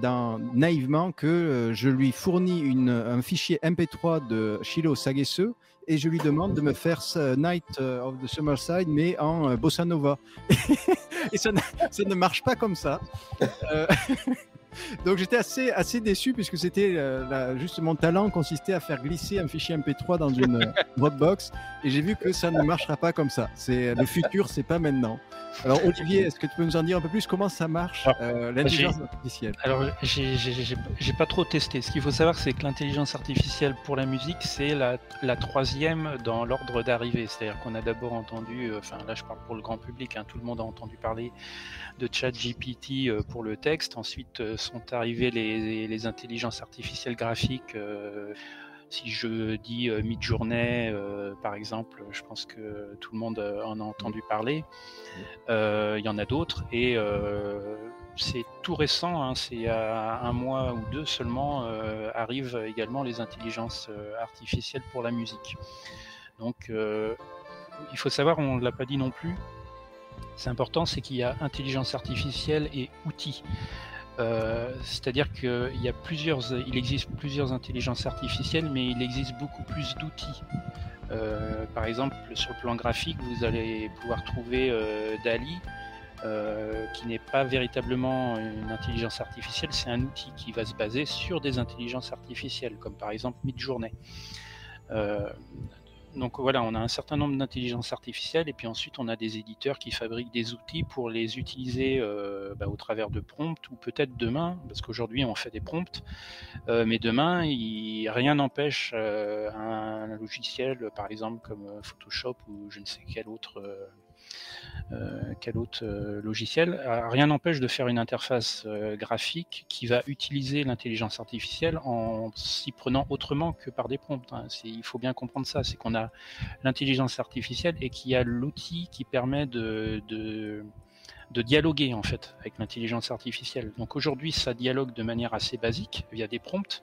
naïvement que euh, je lui fournis un fichier MP3 de Shiro Sagesse et je lui demande de me faire Night euh, of the Summer Side, mais en euh, bossa nova. et ça ne marche pas comme ça. Donc j'étais assez, assez déçu puisque c'était euh, juste mon talent consistait à faire glisser un fichier MP3 dans une euh, Dropbox et j'ai vu que ça ne marchera pas comme ça. C'est le futur, c'est pas maintenant. Alors Olivier, est-ce que tu peux nous en dire un peu plus comment ça marche Ah, euh, l'intelligence artificielle? Alors, j'ai- pas trop testé. Ce qu'il faut savoir, c'est que l'intelligence artificielle pour la musique, c'est la, la troisième dans l'ordre d'arrivée. C'est-à-dire qu'on a d'abord entendu, euh, enfin là je parle pour le grand public, hein, tout le monde a entendu parler de ChatGPT euh, pour le texte. Ensuite sont arrivées les, les intelligences artificielles graphiques. euh, si je dis euh, Midjourney, euh, par exemple, je pense que tout le monde euh, en a entendu parler. Il y en a d'autres et c'est tout récent, hein, c'est à un mois ou deux seulement arrivent également les intelligences artificielles pour la musique. Donc il faut savoir, on ne l'a pas dit non plus, c'est important, c'est qu'il y a intelligence artificielle et outils. Euh, C'est-à-dire qu'il y a plusieurs, il existe plusieurs intelligences artificielles, mais il existe beaucoup plus d'outils. Euh, par exemple, sur le plan graphique, vous allez pouvoir trouver euh, Dali, qui n'est pas véritablement une intelligence artificielle, c'est un outil qui va se baser sur des intelligences artificielles, comme par exemple Midjourney. Donc voilà, on a un certain nombre d'intelligences artificielles et puis ensuite on a des éditeurs qui fabriquent des outils pour les utiliser euh, bah, au travers de prompts ou peut-être demain, parce qu'aujourd'hui on fait des prompts, euh, mais demain rien n'empêche euh, un, logiciel par exemple comme Photoshop ou je ne sais quel autre quel autre euh, logiciel? Euh, Rien n'empêche de faire une interface euh, graphique qui va utiliser l'intelligence artificielle en s'y prenant autrement que par des prompts. hein. Il faut bien comprendre ça, c'est qu'on a l'intelligence artificielle et qu'il y a l'outil qui permet de, de, de dialoguer en fait avec l'intelligence artificielle. Donc aujourd'hui, ça dialogue de manière assez basique via des prompts,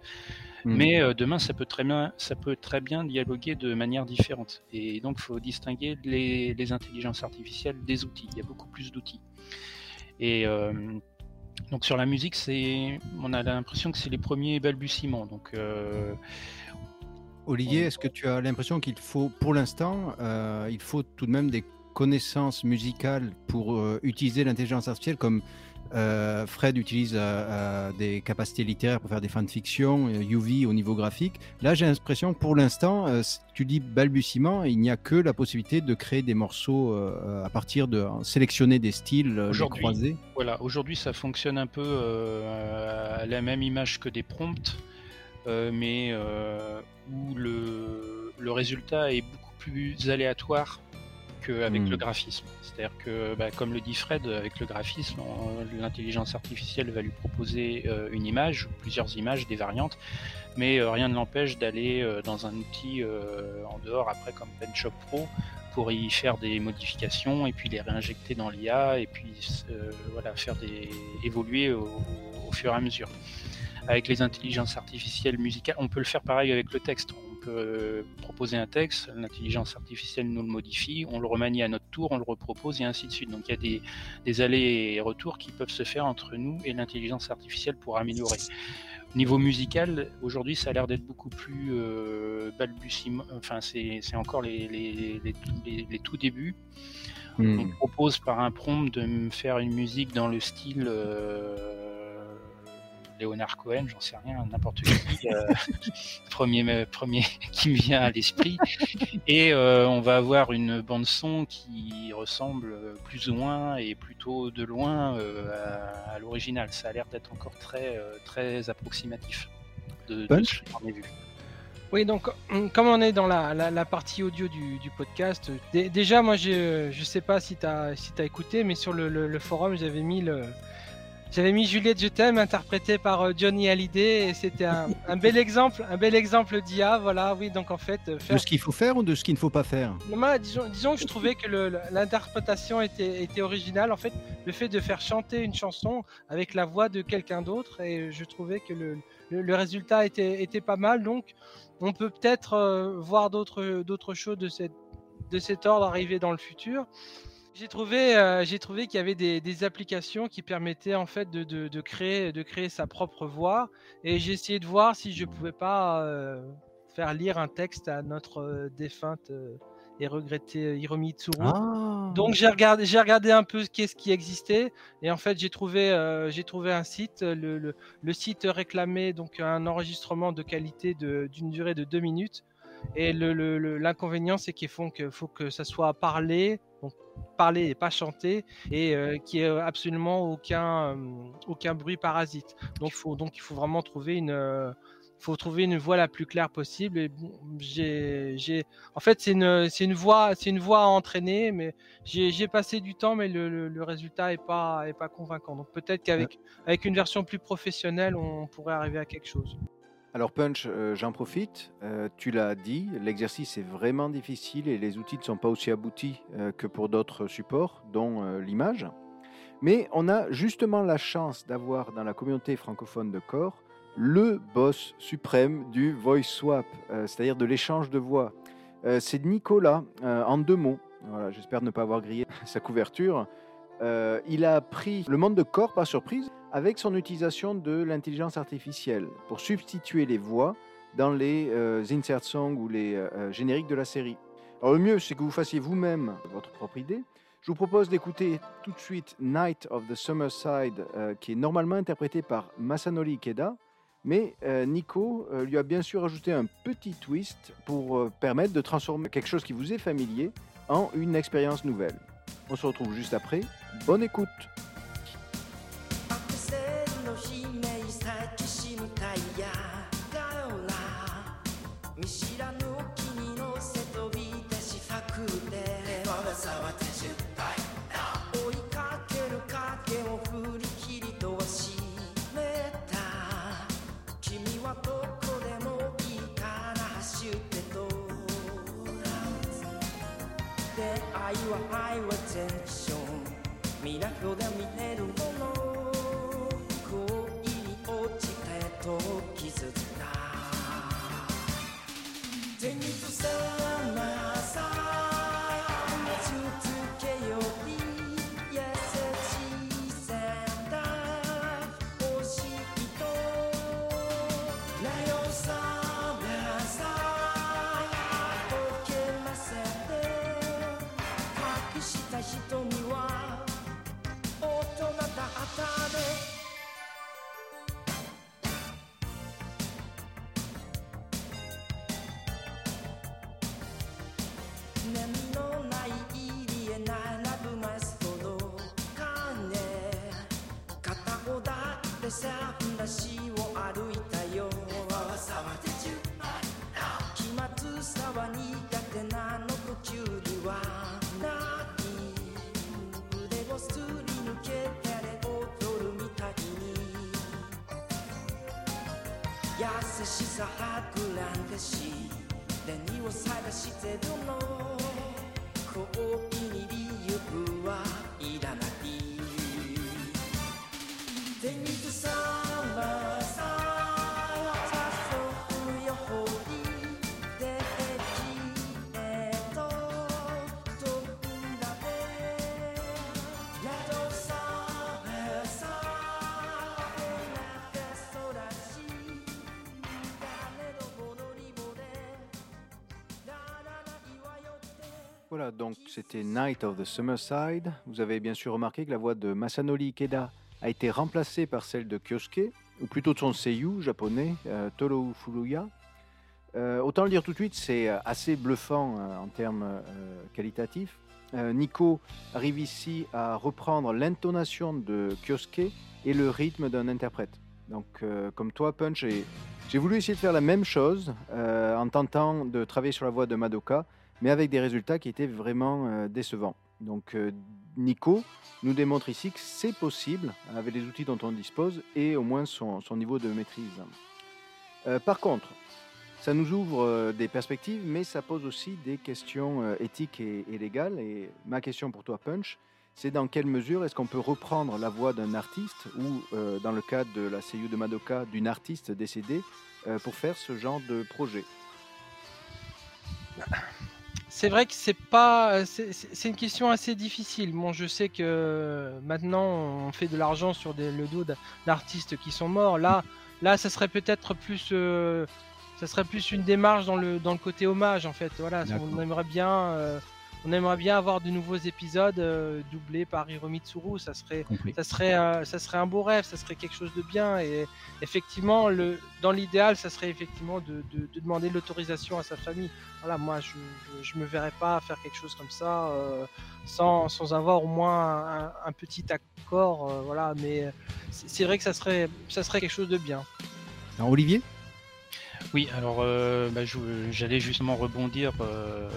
Hmm. mais euh, demain, ça peut, très bien, ça peut très bien dialoguer de manière différente. Et donc, il faut distinguer les, les intelligences artificielles des outils. Il y a beaucoup plus d'outils. Et euh, donc, sur la musique, c'est, on a l'impression que c'est les premiers balbutiements. Donc, euh, Olivier, est-ce que tu as l'impression qu'il faut, pour l'instant, euh, il faut tout de même des connaissances musicales pour euh, utiliser l'intelligence artificielle comme Euh, Fred utilise euh, des capacités littéraires pour faire des fanfictions, UV au niveau graphique. Là, j'ai l'impression que pour l'instant, tu dis balbutiement, il n'y a que la possibilité de créer des morceaux à partir de sélectionner des styles, Aujourd'hui. croiser. Voilà, aujourd'hui ça fonctionne un peu à la même image que des prompts, mais où le, le résultat est beaucoup plus aléatoire qu'avec Hmm. le graphisme. C'est-à-dire que, bah, comme le dit Fred, avec le graphisme, l'intelligence artificielle va lui proposer euh, une image, ou plusieurs images, des variantes, mais euh, rien ne l'empêche d'aller euh, dans un outil en dehors, après comme PenShop Pro, pour y faire des modifications et puis les réinjecter dans l'IA et puis voilà faire des évoluer au, au fur et à mesure. Avec les intelligences artificielles musicales, on peut le faire pareil avec le texte. On proposer un texte, l'intelligence artificielle nous le modifie, on le remanie à notre tour, on le repropose et ainsi de suite. Donc il y a des, des allers et retours qui peuvent se faire entre nous et l'intelligence artificielle pour améliorer. Au niveau musical, aujourd'hui, ça a l'air d'être beaucoup plus euh, balbutiement. Enfin, c'est encore les, les, les, les- les tout débuts. On Hmm. me propose par un prompt de me faire une musique dans le style euh, Léonard Cohen, j'en sais rien, n'importe qui, euh, premier, premier qui me vient à l'esprit. Et euh, on va avoir une bande son qui ressemble plus ou moins et plutôt de loin euh, à, à l'original. Ça a l'air d'être encore très, euh, très approximatif de, ce vu. Oui, donc hum, comme on est dans la, la- la partie audio du, du podcast, euh, dé- déjà moi je sais pas si tu as, si as écouté, mais sur le, le- le forum j'avais mis le... J'avais mis Juliette Je t'aime interprétée par euh, Johnny Hallyday et c'était un, un bel exemple, un bel exemple d'IA, voilà, oui, donc en fait, euh, faire De ce qu'il faut faire ou de ce qu'il ne faut pas faire? Moi, disons, disons que je trouvais que l'interprétation était, était originale. En fait, le fait de faire chanter une chanson avec la voix de quelqu'un d'autre, et je trouvais que le, le- le résultat était, était pas mal. Donc, on peut peut-être euh, voir d'autres d'autres choses de, cette, de cet ordre arriver dans le futur. J'ai trouvé, euh, j'ai trouvé qu'il y avait des, des applications qui permettaient en fait de, de- de créer, de créer sa propre voix, et j'ai essayé de voir si je pouvais pas euh, faire lire un texte à notre euh, défunte et regrettée Hiromi Tsuru. Ah Donc j'ai regardé, j'ai regardé un peu qu'est-ce qui existait et en fait j'ai trouvé, j'ai trouvé un site. Le, le- le site réclamait donc un enregistrement de qualité d'une durée de deux minutes. Et le- le- le- l'inconvénient c'est qu'il faut que, faut que ça soit parlé, donc parlé et pas chanté, et euh, qu'il n'y ait absolument aucun, euh, aucun bruit parasite. Donc il faut, donc il faut vraiment trouver une, euh, faut trouver une voix la plus claire possible. Et bon, j'ai, j'ai, en fait, c'est une, c'est une voix, c'est une voix à entraîner, mais j'ai, j'ai passé du temps, mais le, le- le résultat est pas, est pas convaincant. Donc peut-être qu'avec, avec une version plus professionnelle, on pourrait arriver à quelque chose. Alors Punch, euh, j'en profite, euh, tu l'as dit, l'exercice est vraiment difficile et les outils ne sont pas aussi aboutis euh, que pour d'autres supports, dont l'image. Mais on a justement la chance d'avoir dans la communauté francophone de corps le boss suprême du voice swap, c'est-à-dire de l'échange de voix. C'est Nicolas, en deux mots. Voilà, J'espère ne pas avoir grillé sa couverture. Il a pris le monde de corps par surprise avec son utilisation de l'intelligence artificielle pour substituer les voix dans les euh, insert songs ou les euh, euh, génériques de la série. Alors le mieux, c'est que vous fassiez vous-même votre propre idée. Je vous propose d'écouter tout de suite Night of the Summer Side, euh, qui est normalement interprété par Masanori Ikeda, mais euh, Nico lui a bien sûr ajouté un petit twist pour permettre de transformer quelque chose qui vous est familier en une expérience nouvelle. On se retrouve juste après. Bonne écoute 優しさはくらんかし何を探してるの？C'était Night of the Summerside. Vous avez bien sûr remarqué que la voix de Masanori Ikeda a été remplacée par celle de Kyosuke, ou plutôt de son seiyuu japonais, euh, Toru Furuya. Euh, autant le dire tout de suite, c'est euh, assez bluffant euh, en termes qualitatifs. Nico arrive ici à reprendre l'intonation de Kyosuke et le rythme d'un interprète. Donc, comme toi, Punch, j'ai voulu essayer de faire la même chose en tentant de travailler sur la voix de Madoka, mais avec des résultats qui étaient vraiment euh, décevants. Donc, euh, Nico nous démontre ici que c'est possible avec les outils dont on dispose et au moins son, son niveau de maîtrise. Euh, par contre, ça nous ouvre des perspectives, mais ça pose aussi des questions éthiques et, légales. Et ma question pour toi, Punch, c'est dans quelle mesure est-ce qu'on peut reprendre la voix d'un artiste ou, dans le cas de la seiyuu de Madoka, d'une artiste décédée pour faire ce genre de projet? C'est vrai que c'est pas, c'est une question assez difficile. Bon, je sais que maintenant on fait de l'argent sur des- le dos d'artistes qui sont morts. Là, là, ça serait peut-être plus, euh, ça serait plus une démarche dans le dans le côté hommage en fait. Voilà, on aimerait bien, euh, on aimerait bien avoir de nouveaux épisodes euh, doublés par Hiromi Tsuru. Ça serait, Compris. ça serait, euh, ça serait un beau rêve, ça serait quelque chose de bien. Et effectivement, le, dans l'idéal, ça serait effectivement de, de- de demander l'autorisation à sa famille. Voilà, moi, je, je, je me verrais pas faire quelque chose comme ça euh, sans, sans avoir au moins un, un petit accord. euh, voilà, mais c'est vrai que ça serait, ça serait quelque chose de bien. Alors, Olivier? Oui, alors euh, bah, j'allais justement rebondir, euh,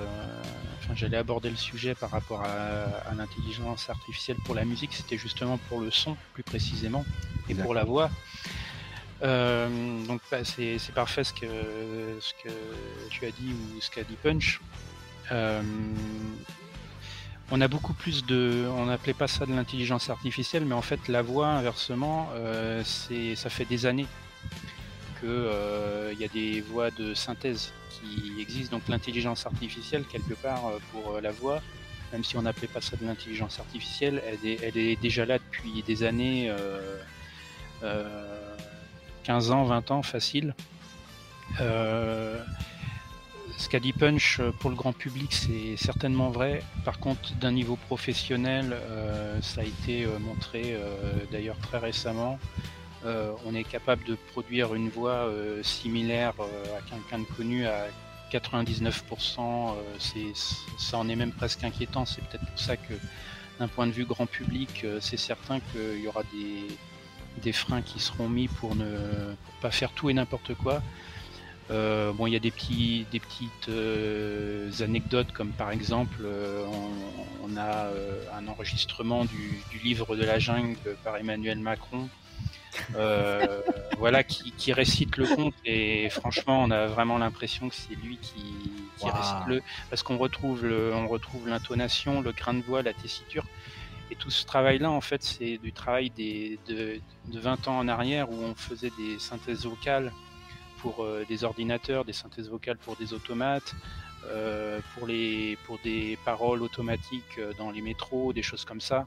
j'allais aborder le sujet par rapport à, à l'intelligence artificielle pour la musique, c'était justement pour le son plus précisément et pour la voix. Euh, donc bah, c'est parfait ce que, ce que tu as dit ou ce qu'a dit Punch. Euh, on a beaucoup plus de, on n'appelait pas ça de l'intelligence artificielle, mais en fait la voix inversement, euh, ça fait des années que euh, y a des voix de synthèse qui existent. Donc l'intelligence artificielle quelque part euh, pour euh, la voix, même si on n'appelait pas ça de l'intelligence artificielle, elle est, déjà là depuis des années, euh, euh, 15 ans, 20 ans facile. Ce qu'a dit Punch pour le grand public, c'est certainement vrai. Par contre, d'un niveau professionnel, ça a été montré d'ailleurs très récemment. Euh, on est capable de produire une voix euh, similaire euh, à quelqu'un de connu à 99%. euh, c'est, ça en est même presque inquiétant. C'est peut-être pour ça que, d'un point de vue grand public, c'est certain qu'il y aura des, des freins qui seront mis pour ne pas faire tout et n'importe quoi. Bon, il y a des, petits, des petites anecdotes, comme par exemple, on, a un enregistrement du, livre de la jungle par Emmanuel Macron, voilà, qui, qui récite le conte, et franchement, on a vraiment l'impression que c'est lui qui, récite le, parce qu'on retrouve le, on retrouve l'intonation, le grain de voix, la tessiture. Et tout ce travail-là, en fait, c'est du travail des, de, de 20 ans en arrière où on faisait des synthèses vocales pour euh, des ordinateurs, des synthèses vocales pour des automates, euh, pour, les, pour des paroles automatiques euh, dans les métros, des choses comme ça.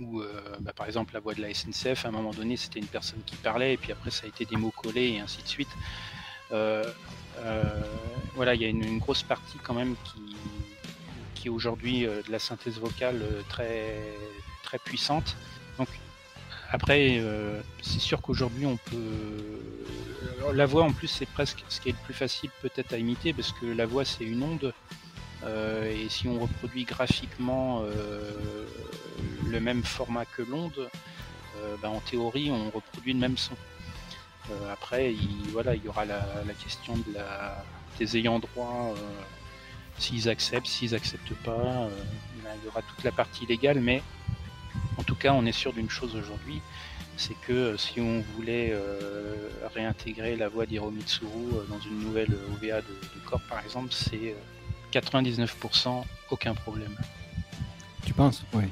Ou euh, bah, par exemple la voix de la SNCF, à un moment donné c'était une personne qui parlait et puis après ça a été des mots collés et ainsi de suite. Euh, euh, voilà, il y a une, grosse partie quand même qui, est aujourd'hui de la synthèse vocale très, très puissante. Donc après, c'est sûr qu'aujourd'hui, on peut. La voix, en plus, c'est presque ce qui est le plus facile peut-être à imiter, parce que la voix, c'est une onde. Euh, et si on reproduit graphiquement euh, le même format que l'onde, euh, ben, en théorie, on reproduit le même son. Après, il, voilà, il y aura la, question des ayants droit, s'ils acceptent, s'ils acceptent pas. il y aura toute la partie légale, mais en tout cas, on est sûr d'une chose aujourd'hui, c'est que si on voulait réintégrer la voix d'Hiromitsuru dans une nouvelle OVA de Corps, par exemple, c'est 99% aucun problème. Tu penses? Oui.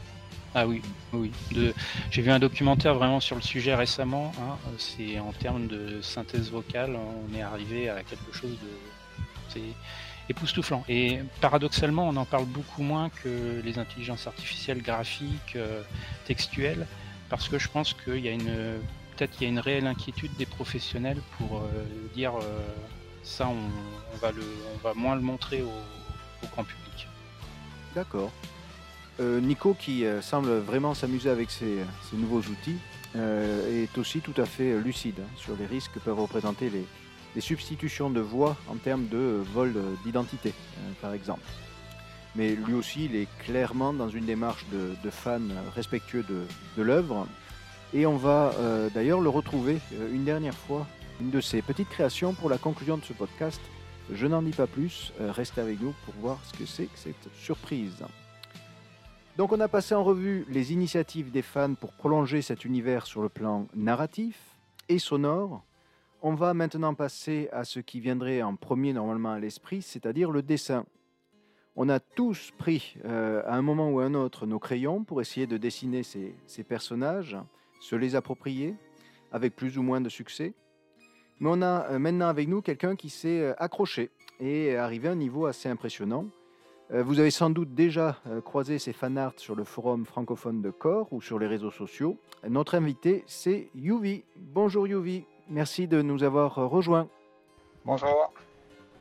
Ah oui, oui. J'ai vu un documentaire vraiment sur le sujet récemment. Hein. C'est en termes de synthèse vocale, on est arrivé à quelque chose de. C'est époustouflant. Et paradoxalement, on en parle beaucoup moins que les intelligences artificielles graphiques, euh, textuelles, parce que je pense qu'il y a une. Peut-être qu'il y a une réelle inquiétude des professionnels pour euh, dire euh, ça, on, va le, on va moins le montrer au, grand public. D'accord. Euh, Nico, qui euh, semble vraiment s'amuser avec ces, nouveaux outils, euh, est aussi tout à fait lucide hein, sur les risques que peuvent représenter les, substitutions de voix en termes de vol d'identité, par exemple. Mais lui aussi, il est clairement dans une démarche de, fan respectueux de, l'œuvre. Et on va d'ailleurs le retrouver une dernière fois, une de ses petites créations pour la conclusion de ce podcast. Je n'en dis pas plus, restez avec nous pour voir ce que c'est que cette surprise. Donc on a passé en revue les initiatives des fans pour prolonger cet univers sur le plan narratif et sonore. On va maintenant passer à ce qui viendrait en premier normalement à l'esprit, c'est-à-dire le dessin. On a tous pris euh, à un moment ou à un autre nos crayons pour essayer de dessiner ces, ces personnages, se les approprier, avec plus ou moins de succès. Mais on a euh, maintenant avec nous quelqu'un qui s'est euh, accroché et est arrivé à un niveau assez impressionnant. Euh, vous avez sans doute déjà croisé ces fanarts sur le forum francophone de Corps ou sur les réseaux sociaux. Notre invité, c'est Yuvi. Bonjour Yuvi, merci de nous avoir rejoints. Bonjour.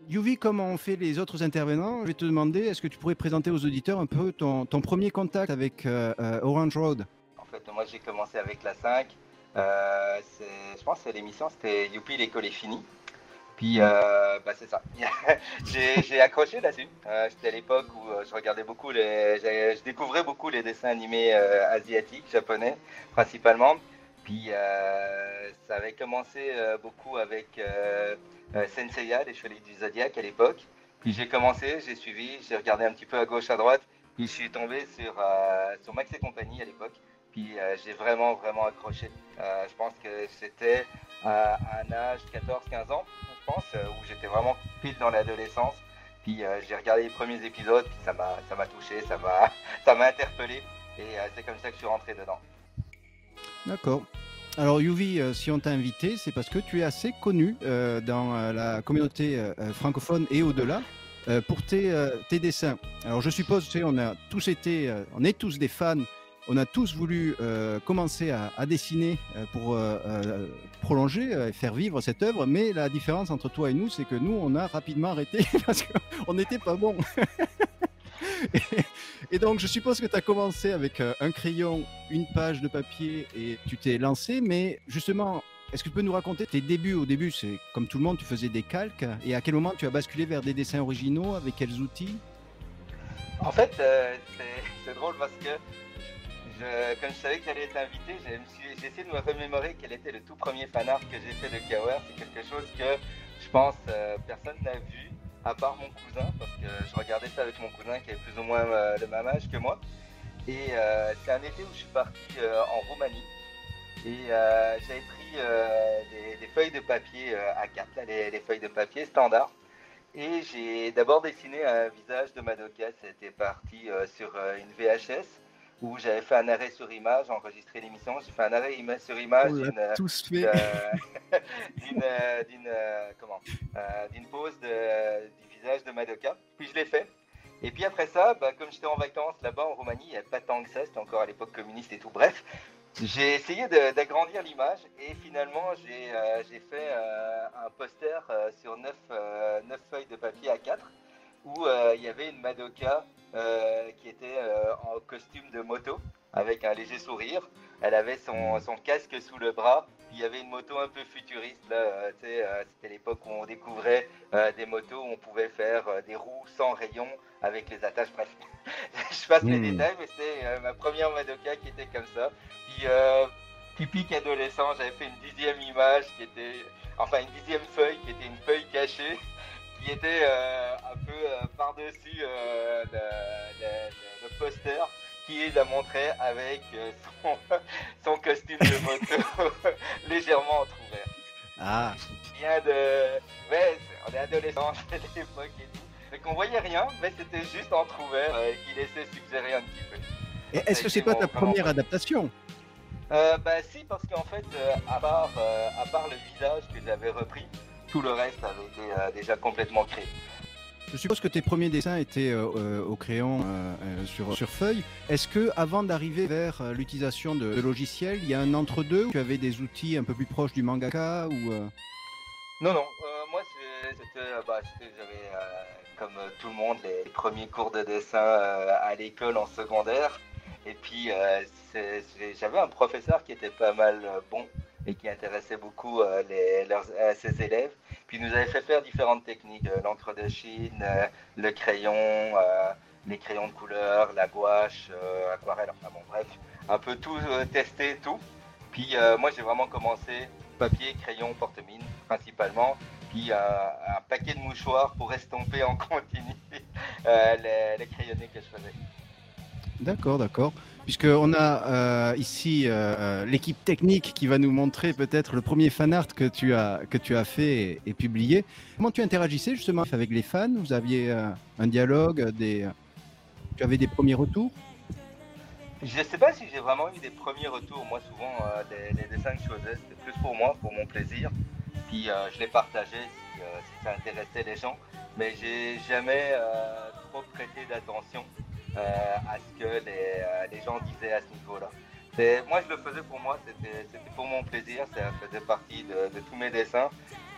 Yuvi, comme ont fait les autres intervenants, je vais te demander, est-ce que tu pourrais présenter aux auditeurs un peu ton, premier contact avec Orange Road? En fait, moi j'ai commencé avec la 5. Je pense que l'émission, c'était Youpi, l'école est finie. Puis, euh, bah, c'est ça. j'ai accroché là-dessus. Euh, C'était à l'époque où euh, je regardais beaucoup les. Je découvrais beaucoup les dessins animés euh, asiatiques, japonais, principalement. Puis, ça avait commencé beaucoup avec Senseiya, les Chevaliers du Zodiac à l'époque. Puis, j'ai commencé, j'ai suivi, j'ai regardé un petit peu à gauche, à droite. Puis, je suis tombé sur, sur Max et compagnie à l'époque. Puis euh, j'ai vraiment, vraiment accroché. Euh, je pense que c'était à un âge 14-15 ans, je pense, euh, où j'étais vraiment pile dans l'adolescence. Puis j'ai regardé les premiers épisodes, puis ça m'a, touché, ça m'a, ça m'a interpellé. Et c'est comme ça que je suis rentré dedans. D'accord. Alors Yuvi, si on t'a invité, c'est parce que tu es assez connu dans la communauté francophone et au-delà pour tes, tes, dessins. Alors je suppose, tu sais, on a tous été, on est tous des fans on a tous voulu euh, commencer à, dessiner euh, pour euh, prolonger et faire vivre cette œuvre, mais la différence entre toi et nous, c'est que nous, on a rapidement arrêté parce qu'on n'était pas bon. et, donc, je suppose que tu as commencé avec un crayon, une page de papier et tu t'es lancé, mais justement, est-ce que tu peux nous raconter tes débuts? Au début, c'est comme tout le monde, tu faisais des calques, et à quel moment tu as basculé vers des dessins originaux? Avec quels outils? En fait, c'est drôle parce que comme je savais que j'allais être invité, j'ai essayé de me remémorer quel était le tout premier fanart que j'ai fait de Kawer. C'est quelque chose que je pense euh, personne n'a vu, à part mon cousin, parce que je regardais ça avec mon cousin qui avait plus ou moins euh, le même âge que moi. Et euh, c'est un été où je suis parti en Roumanie. Et j'avais pris des, feuilles de papier à 4, les, feuilles de papier standard. Et j'ai d'abord dessiné un visage de Madoka. C'était parti sur une VHS où j'avais fait un arrêt sur image, enregistré l'émission. J'ai fait un arrêt sur image d'une d'une comment d'une pause du visage de Madoka. Puis je l'ai fait. Et puis après ça, bah, comme j'étais en vacances là-bas en Roumanie, il n'y avait pas tant que ça, c'était encore à l'époque communiste et tout. Bref, j'ai essayé d'agrandir l'image et finalement j'ai euh, fait euh, un poster euh, sur 9, 9, feuilles de papier à 4 où il y avait une Madoka euh, qui était euh, en costume de moto avec un léger sourire. Elle avait son, son casque sous le bras. il y avait une moto un peu futuriste. Euh, c'était l'époque où on découvrait des motos où on pouvait faire des roues sans rayons avec les attaches. Bref, je passe les hmm. détails, mais c'était ma première Madoka qui était comme ça. Puis, typique adolescent, j'avais fait une dixième image qui était, enfin une dixième feuille qui était une feuille cachée qui était euh, un peu euh, par-dessus euh, le, poster. qui l'a montré avec son, son costume de moto légèrement entrouvert. Ah, Bien de. Ouais, on est adolescents à l'époque et tout. Donc on voyait rien, mais c'était juste entrouvert euh, qui laissait suggérer un petit peu. Et est-ce que c'est pas ta première adaptation? Euh, bah si, parce qu'en fait, euh, à, part, euh, à part le visage que j'avais repris, tout le reste avait été euh, déjà complètement créé. Je suppose que tes premiers dessins étaient euh, euh, au crayon euh, sur, sur feuille. Est-ce que avant d'arriver vers l'utilisation de, de logiciels, il y a un entre-deux où Tu avais des outils un peu plus proches du mangaka ou Non, non, moi c'était, bah, c'était- j'avais comme tout le monde les premiers cours de dessin à l'école en secondaire. Et puis j'avais un professeur qui était pas mal bon et qui intéressait beaucoup euh, les, euh, ses élèves. Puis il nous avait fait faire différentes techniques, euh, l'encre de Chine, le crayon, les crayons de couleur, la gouache, aquarelle, enfin bon bref, un peu tout testé, tout. Puis moi j'ai vraiment commencé papier, crayon, porte-mine principalement, puis un paquet de mouchoirs pour estomper en continu les, les crayonnés que je faisais. D'accord, d'accord. Puisqu'on a euh, ici euh, euh, l'équipe technique qui va nous montrer peut-être le premier fan art que tu as, que tu as fait et, publié. Comment tu interagissais justement avec les fans? Vous aviez un dialogue. Tu avais des premiers retours? Je ne sais pas si j'ai vraiment eu des premiers retours. Moi, souvent, les, dessins que je faisais, c'était plus pour moi, pour mon plaisir. Puis je les partageais si, si ça intéressait les gens. Mais j'ai jamais trop prêté d'attention à ce que les, euh, les gens disaient à ce niveau-là. Moi, je le faisais pour moi, c'était pour mon plaisir, ça faisait partie de, de tous mes dessins.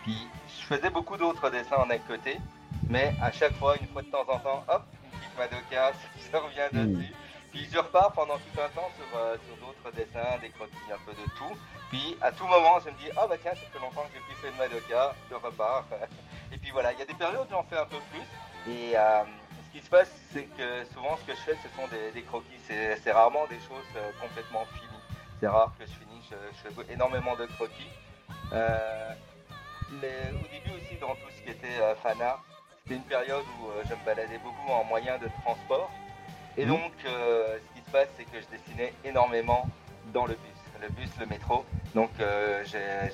Puis je faisais beaucoup d'autres dessins en à côté, mais à chaque fois, une fois de temps en temps, hop, une petite Madoka, ça revient Mm. dessus. Puis je repars pendant tout un temps sur, euh, sur d'autres dessins, des croquis, un peu de tout. Puis à tout moment, je me dis, ah bah tiens, ça fait longtemps que j'ai plus fait de Madoka, je repars. Et puis voilà, il y a des périodes où j'en fais un peu plus. Et euh, qui se passe, c'est que souvent ce que je fais, ce sont des, des croquis. C'est rarement des choses euh, complètement finies. C'est rare que je finisse, je, je fais énormément de croquis. Euh, les- au début aussi, dans tout ce qui était euh, fan art, c'était une période où euh, je me baladais beaucoup en moyen de transport. Et Mhm. donc, ce qui se passe, c'est que je dessinais énormément dans le bus. Le bus, le métro. Donc, euh,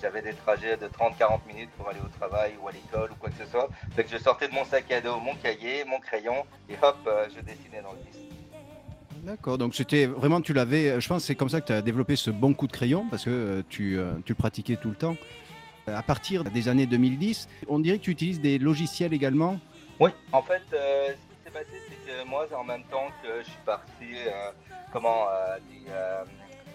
j'avais des trajets de 30-40 minutes pour aller au travail ou à l'école ou quoi que ce soit. Donc, je sortais de mon sac à dos, mon cahier, mon crayon, et hop, euh, je dessinais dans le bus. D'accord, donc c'était vraiment, tu l'avais, je pense que c'est comme ça que tu as développé ce bon coup de crayon, parce que euh, tu, tu le pratiquais tout le temps. À partir des années 2010, on dirait que tu utilises des logiciels également? Oui, en fait, ce qui s'est passé, c'est que moi, en même temps que je suis parti, comment, des,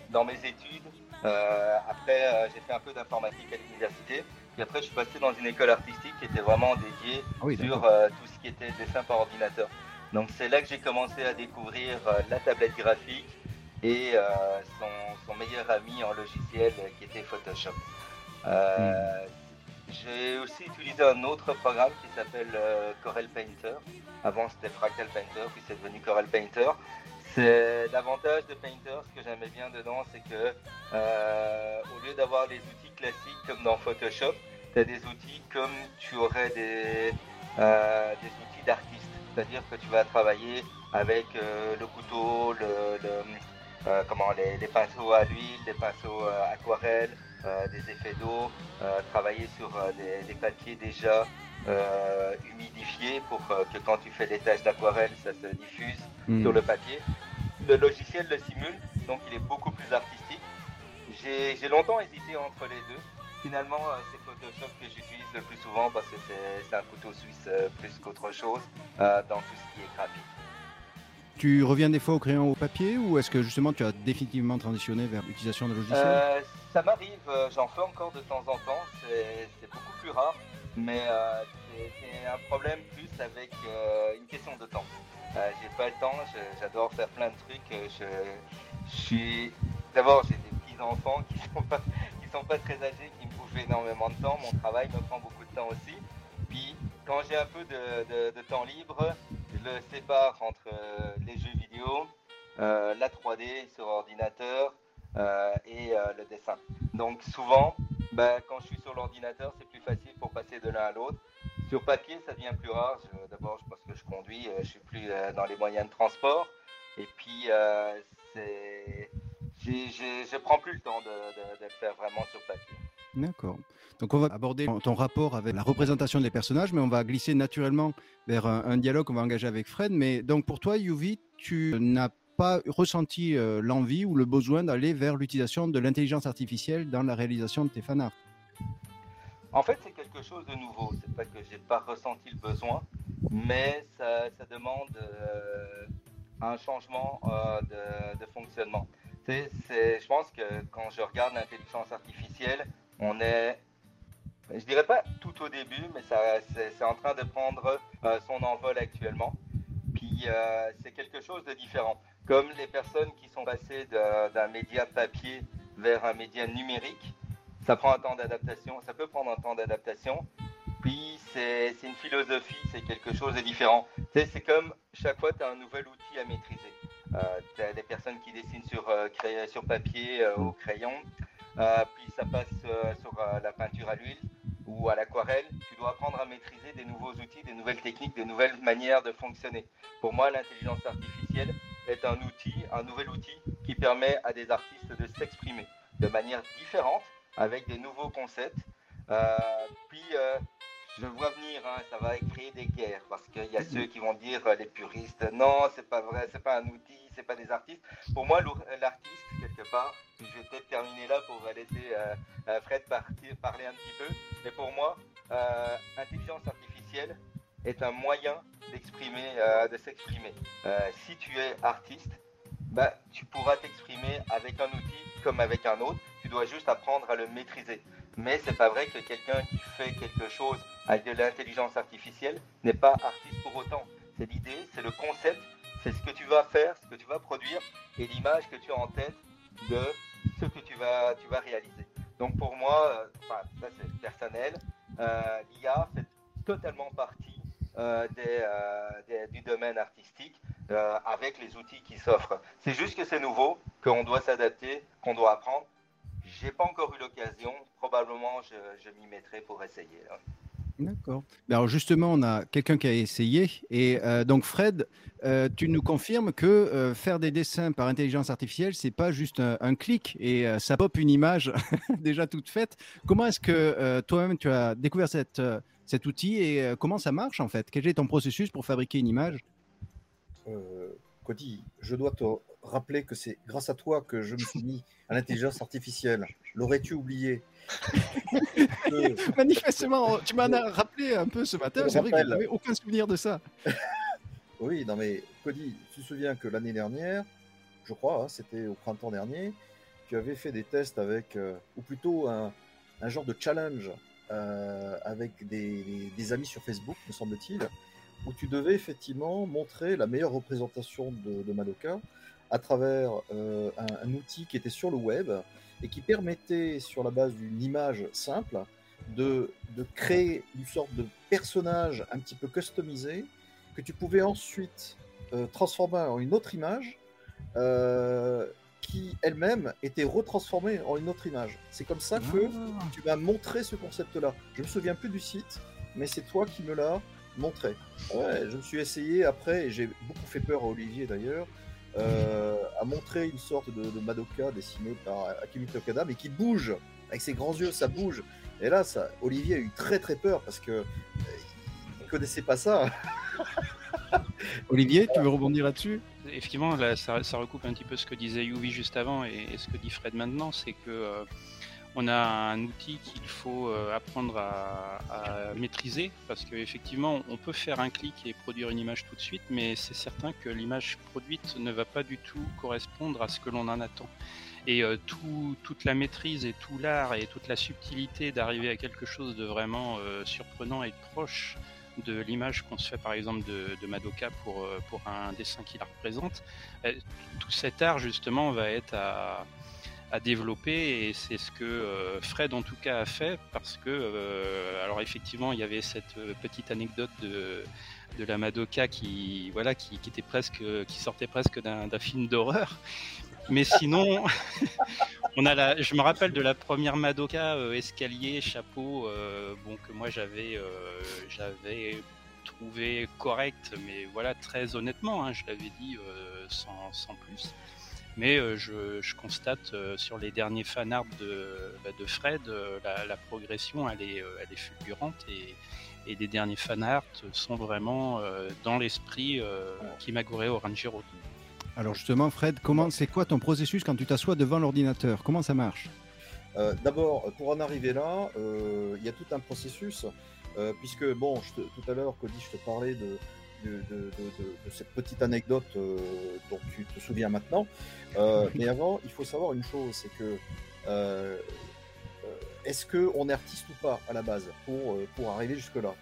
dans mes études, après, euh, j'ai fait un peu d'informatique à l'université, puis après, je suis passé dans une école artistique qui était vraiment dédiée Ah oui, sur euh, tout ce qui était dessin par ordinateur. Donc, c'est là que j'ai commencé à découvrir euh, la tablette graphique et euh, son, son meilleur ami en logiciel euh, qui était Photoshop. Euh, j'ai aussi utilisé un autre programme qui s'appelle euh, Corel Painter. Avant c'était Fractal Painter, puis c'est devenu Corel Painter. C'est l'avantage de Painter, ce que j'aimais bien dedans, c'est que euh, au lieu d'avoir des outils classiques comme dans Photoshop, tu as des outils comme tu aurais des, euh, des outils d'artiste. C'est-à-dire que tu vas travailler avec euh, le couteau, le, comment, les, pinceaux à l'huile, les pinceaux aquarelles, des effets d'eau, travailler sur des papiers déjà euh, humidifiés pour euh, que quand tu fais des tâches d'aquarelle, ça se diffuse Hmm. sur le papier. Le logiciel le simule, donc il est beaucoup plus artistique. J'ai longtemps hésité entre les deux. Finalement, euh, c'est Photoshop que j'utilise le plus souvent parce que c'est un couteau suisse plus qu'autre chose euh, dans tout ce qui est graphique. Tu reviens des fois au crayon au papier ou est-ce que justement tu as définitivement transitionné vers l'utilisation de logiciels? Euh, ça m'arrive, j'en fais encore de temps en temps, c'est beaucoup plus rare, mais euh, c'est c'est un problème plus avec euh, une question de temps. Euh, j'ai pas le temps, j'adore faire plein de trucs. euh, Je, suis d'abord j'ai des petits enfants qui sont pas sont pas très âgés, qui me bouffent énormément de temps. Mon travail me prend beaucoup de temps aussi. Puis quand j'ai un peu de, temps libre, je le sépare entre euh, les jeux vidéo, euh, la 3D sur ordinateur euh, et euh, le dessin. Donc souvent, bah, quand je suis sur l'ordinateur, c'est plus facile pour passer de l'un à l'autre. Sur papier, ça devient plus rare. Je- D'abord, parce que je conduis, euh, je suis plus euh, dans les moyens de transport. Et puis, c'est, je prends plus le temps de le faire vraiment sur papier. D'accord. Donc on va aborder ton rapport avec la représentation des personnages, mais on va glisser naturellement vers un, dialogue qu'on va engager avec Fred. Mais donc pour toi, Yuvi, tu n'as pas ressenti euh, l'envie ou le besoin d'aller vers l'utilisation de l'intelligence artificielle dans la réalisation de tes fanarts En fait, c'est quelque chose de nouveau. C'est pas que j'ai pas ressenti le besoin, mais ça, demande euh, un changement euh, de, fonctionnement. je pense que quand je regarde l'intelligence artificielle, on est, je dirais pas tout au début, mais c'est en train de prendre euh, son envol actuellement. Puis c'est quelque chose de différent. Comme les personnes qui sont passées d'un média papier vers un média numérique, ça prend un temps d'adaptation, ça peut prendre un temps d'adaptation. Puis c'est une philosophie, c'est quelque chose de différent. C'est comme chaque fois, tu as un nouvel outil à maîtriser. Euh, tu as des personnes qui dessinent sur, sur papier au crayon, euh, puis ça passe euh, sur euh, la peinture à l'huile ou à l'aquarelle. Tu dois apprendre à maîtriser des nouveaux outils, des nouvelles techniques, des nouvelles manières de fonctionner. Pour moi, l'intelligence artificielle est un outil, un nouvel outil qui permet à des artistes de s'exprimer de manière différente avec des nouveaux concepts. puis je vois venir, hein, ça va créer des guerres parce qu'il y a ceux qui vont dire les puristes, non, c'est pas vrai, c'est pas un outil, c'est pas des artistes. Pour moi, l'artiste, quelque part, je vais peut-être terminer là pour laisser euh, euh, Fred parler un petit peu. Mais pour moi, euh, intelligence artificielle est un moyen d'exprimer, de s'exprimer. si tu es artiste, bah, tu pourras t'exprimer avec un outil comme avec un autre. Tu dois juste apprendre à le maîtriser. Mais c'est pas vrai que quelqu'un qui fait quelque chose avec de l'intelligence artificielle n'est pas artiste pour autant. C'est l'idée, c'est le concept c'est ce que tu vas faire, ce que tu vas produire et l'image que tu as en tête de ce que tu vas, tu vas réaliser. Donc pour moi, euh, ça c'est personnel, euh, l'IA fait totalement partie euh, du domaine artistique avec les outils qui s'offrent. C'est juste que c'est nouveau, qu'on doit s'adapter, qu'on doit apprendre. J'ai pas encore eu l'occasion, probablement je, je m'y mettrai pour essayer. D'accord. Alors justement, on a quelqu'un qui a essayé. Et euh, donc Fred, euh, tu nous confirmes que euh, faire des dessins par intelligence artificielle, c'est pas juste un, clic et ça pop une image déjà toute faite. Comment est-ce que toi-même tu as découvert cette, cet outil et comment ça marche en fait? Quel est ton processus pour fabriquer une image? Cody, je dois te rappeler que c'est grâce à toi que je me suis mis à l'intelligence artificielle. L'aurais-tu oublié Manifestement, tu m'en as rappelé un peu ce matin. C'est vrai que je n'avais aucun souvenir de ça. oui, non mais Cody, tu te souviens que l'année dernière, je crois, hein, c'était au printemps dernier, tu avais fait des tests avec, euh, ou plutôt un, genre de challenge euh, avec des, amis sur Facebook, me semble-t-il, où tu devais effectivement montrer la meilleure représentation de, Madoka à travers euh, un, outil qui était sur le web et qui permettait, sur la base d'une image simple, de, de, créer une sorte de personnage un petit peu customisé que tu pouvais ensuite euh, transformer en une autre image euh, qui elle-même était retransformée en une autre image. C'est comme ça que ah. tu m'as montré ce concept-là. Je me souviens plus du site, mais c'est toi qui me l'as montré. Ouais, je me suis essayé après, et j'ai beaucoup fait peur à Olivier d'ailleurs, euh, a montré une sorte de, Madoka dessinée par Akemi Tokada, mais qui bouge avec ses grands yeux, ça bouge. Et là, ça, Olivier a eu très très peur parce que euh, il connaissait pas ça. Olivier, tu veux rebondir là-dessus? Effectivement, là, ça, recoupe un petit peu ce que disait Yuvi juste avant et, ce que dit Fred maintenant, c'est que euh, on a un outil qu'il faut euh, apprendre à, maîtriser parce qu'effectivement, on peut faire un clic et produire une image tout de suite, mais c'est certain que l'image produite ne va pas du tout correspondre à ce que l'on en attend. Et euh, toute la maîtrise et tout l'art et toute la subtilité d'arriver à quelque chose de vraiment euh, surprenant et proche de l'image qu'on se fait par exemple de, Madoka pour, pour un dessin qui la représente, tout cet art justement va être à, à développer et c'est ce que euh, Fred en tout cas a fait parce que euh, alors effectivement il y avait cette euh, petite anecdote de, de la Madoka qui voilà qui, était presque qui sortait presque d'un film d'horreur mais sinon on a la je me rappelle de la première Madoka escalier chapeau bon que moi j'avais j'avais trouvé correct, mais voilà, très honnêtement, hein, je l'avais dit sans, sans, plus. Mais je, je, constate sur les derniers fanarts de, bah, de Fred, la, la, progression, elle est, elle est fulgurante et, et les derniers fanarts sont vraiment dans l'esprit Kimagure Oranjiro. Alors justement, Fred, comment, c'est quoi ton processus quand tu t'assois devant l'ordinateur? Comment ça marche? Euh, D'abord, pour en arriver là, euh, il y a tout un processus, euh, puisque, bon, tout à l'heure, Cody, je te parlais de, de, cette petite anecdote dont tu te souviens maintenant. mais avant, il faut savoir une chose, c'est que est-ce qu'on est artiste ou pas à la base pour, pour arriver jusque-là?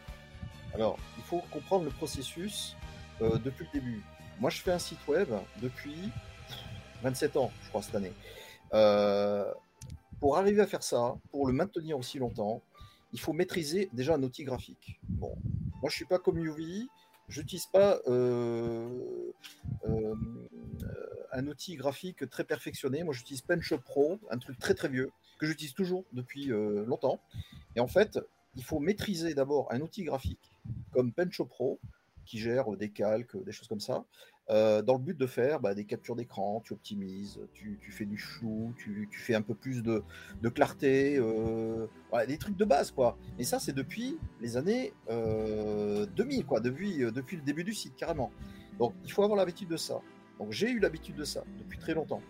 Alors, il faut comprendre le processus depuis le début. Moi, je fais un site web depuis 27 ans, je crois, cette année. Euh, pour arriver à faire ça, pour le maintenir aussi longtemps, il faut maîtriser déjà un outil graphique. Bon, moi, je suis pas comme Yuvi, j'utilise pas euh, euh, un outil graphique très perfectionné. Moi, j'utilise PenShop Pro, un truc très très vieux que j'utilise toujours depuis longtemps. Et en fait, il faut maîtriser d'abord un outil graphique comme PenShop Pro qui gère des calques, des choses comme ça, euh, dans le but de faire bah, des captures d'écran, tu optimises, tu, fais du flou, tu, fais un peu plus de, clarté, euh, des trucs de base quoi. Et ça c'est depuis les années 2000 euh, quoi, depuis, le début du site carrément. Donc il faut avoir l'habitude de ça. Donc j'ai eu l'habitude de ça depuis très longtemps.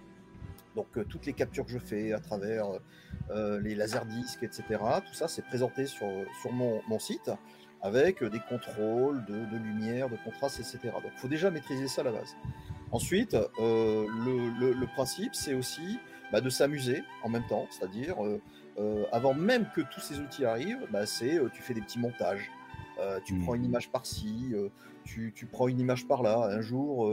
Donc toutes les captures que je fais à travers les laserdiscs, etc., tout ça c'est présenté sur, mon site avec des contrôles de, lumière, de contraste, etc. Donc il faut déjà maîtriser ça à la base. Ensuite, euh, le, principe, c'est aussi bah, de s'amuser en même temps, c'est-à-dire euh, euh, avant même que tous ces outils arrivent, bah, c'est tu fais des petits montages. tu prends une mmh. image par-ci, tu, prends une image par-là. Un jour,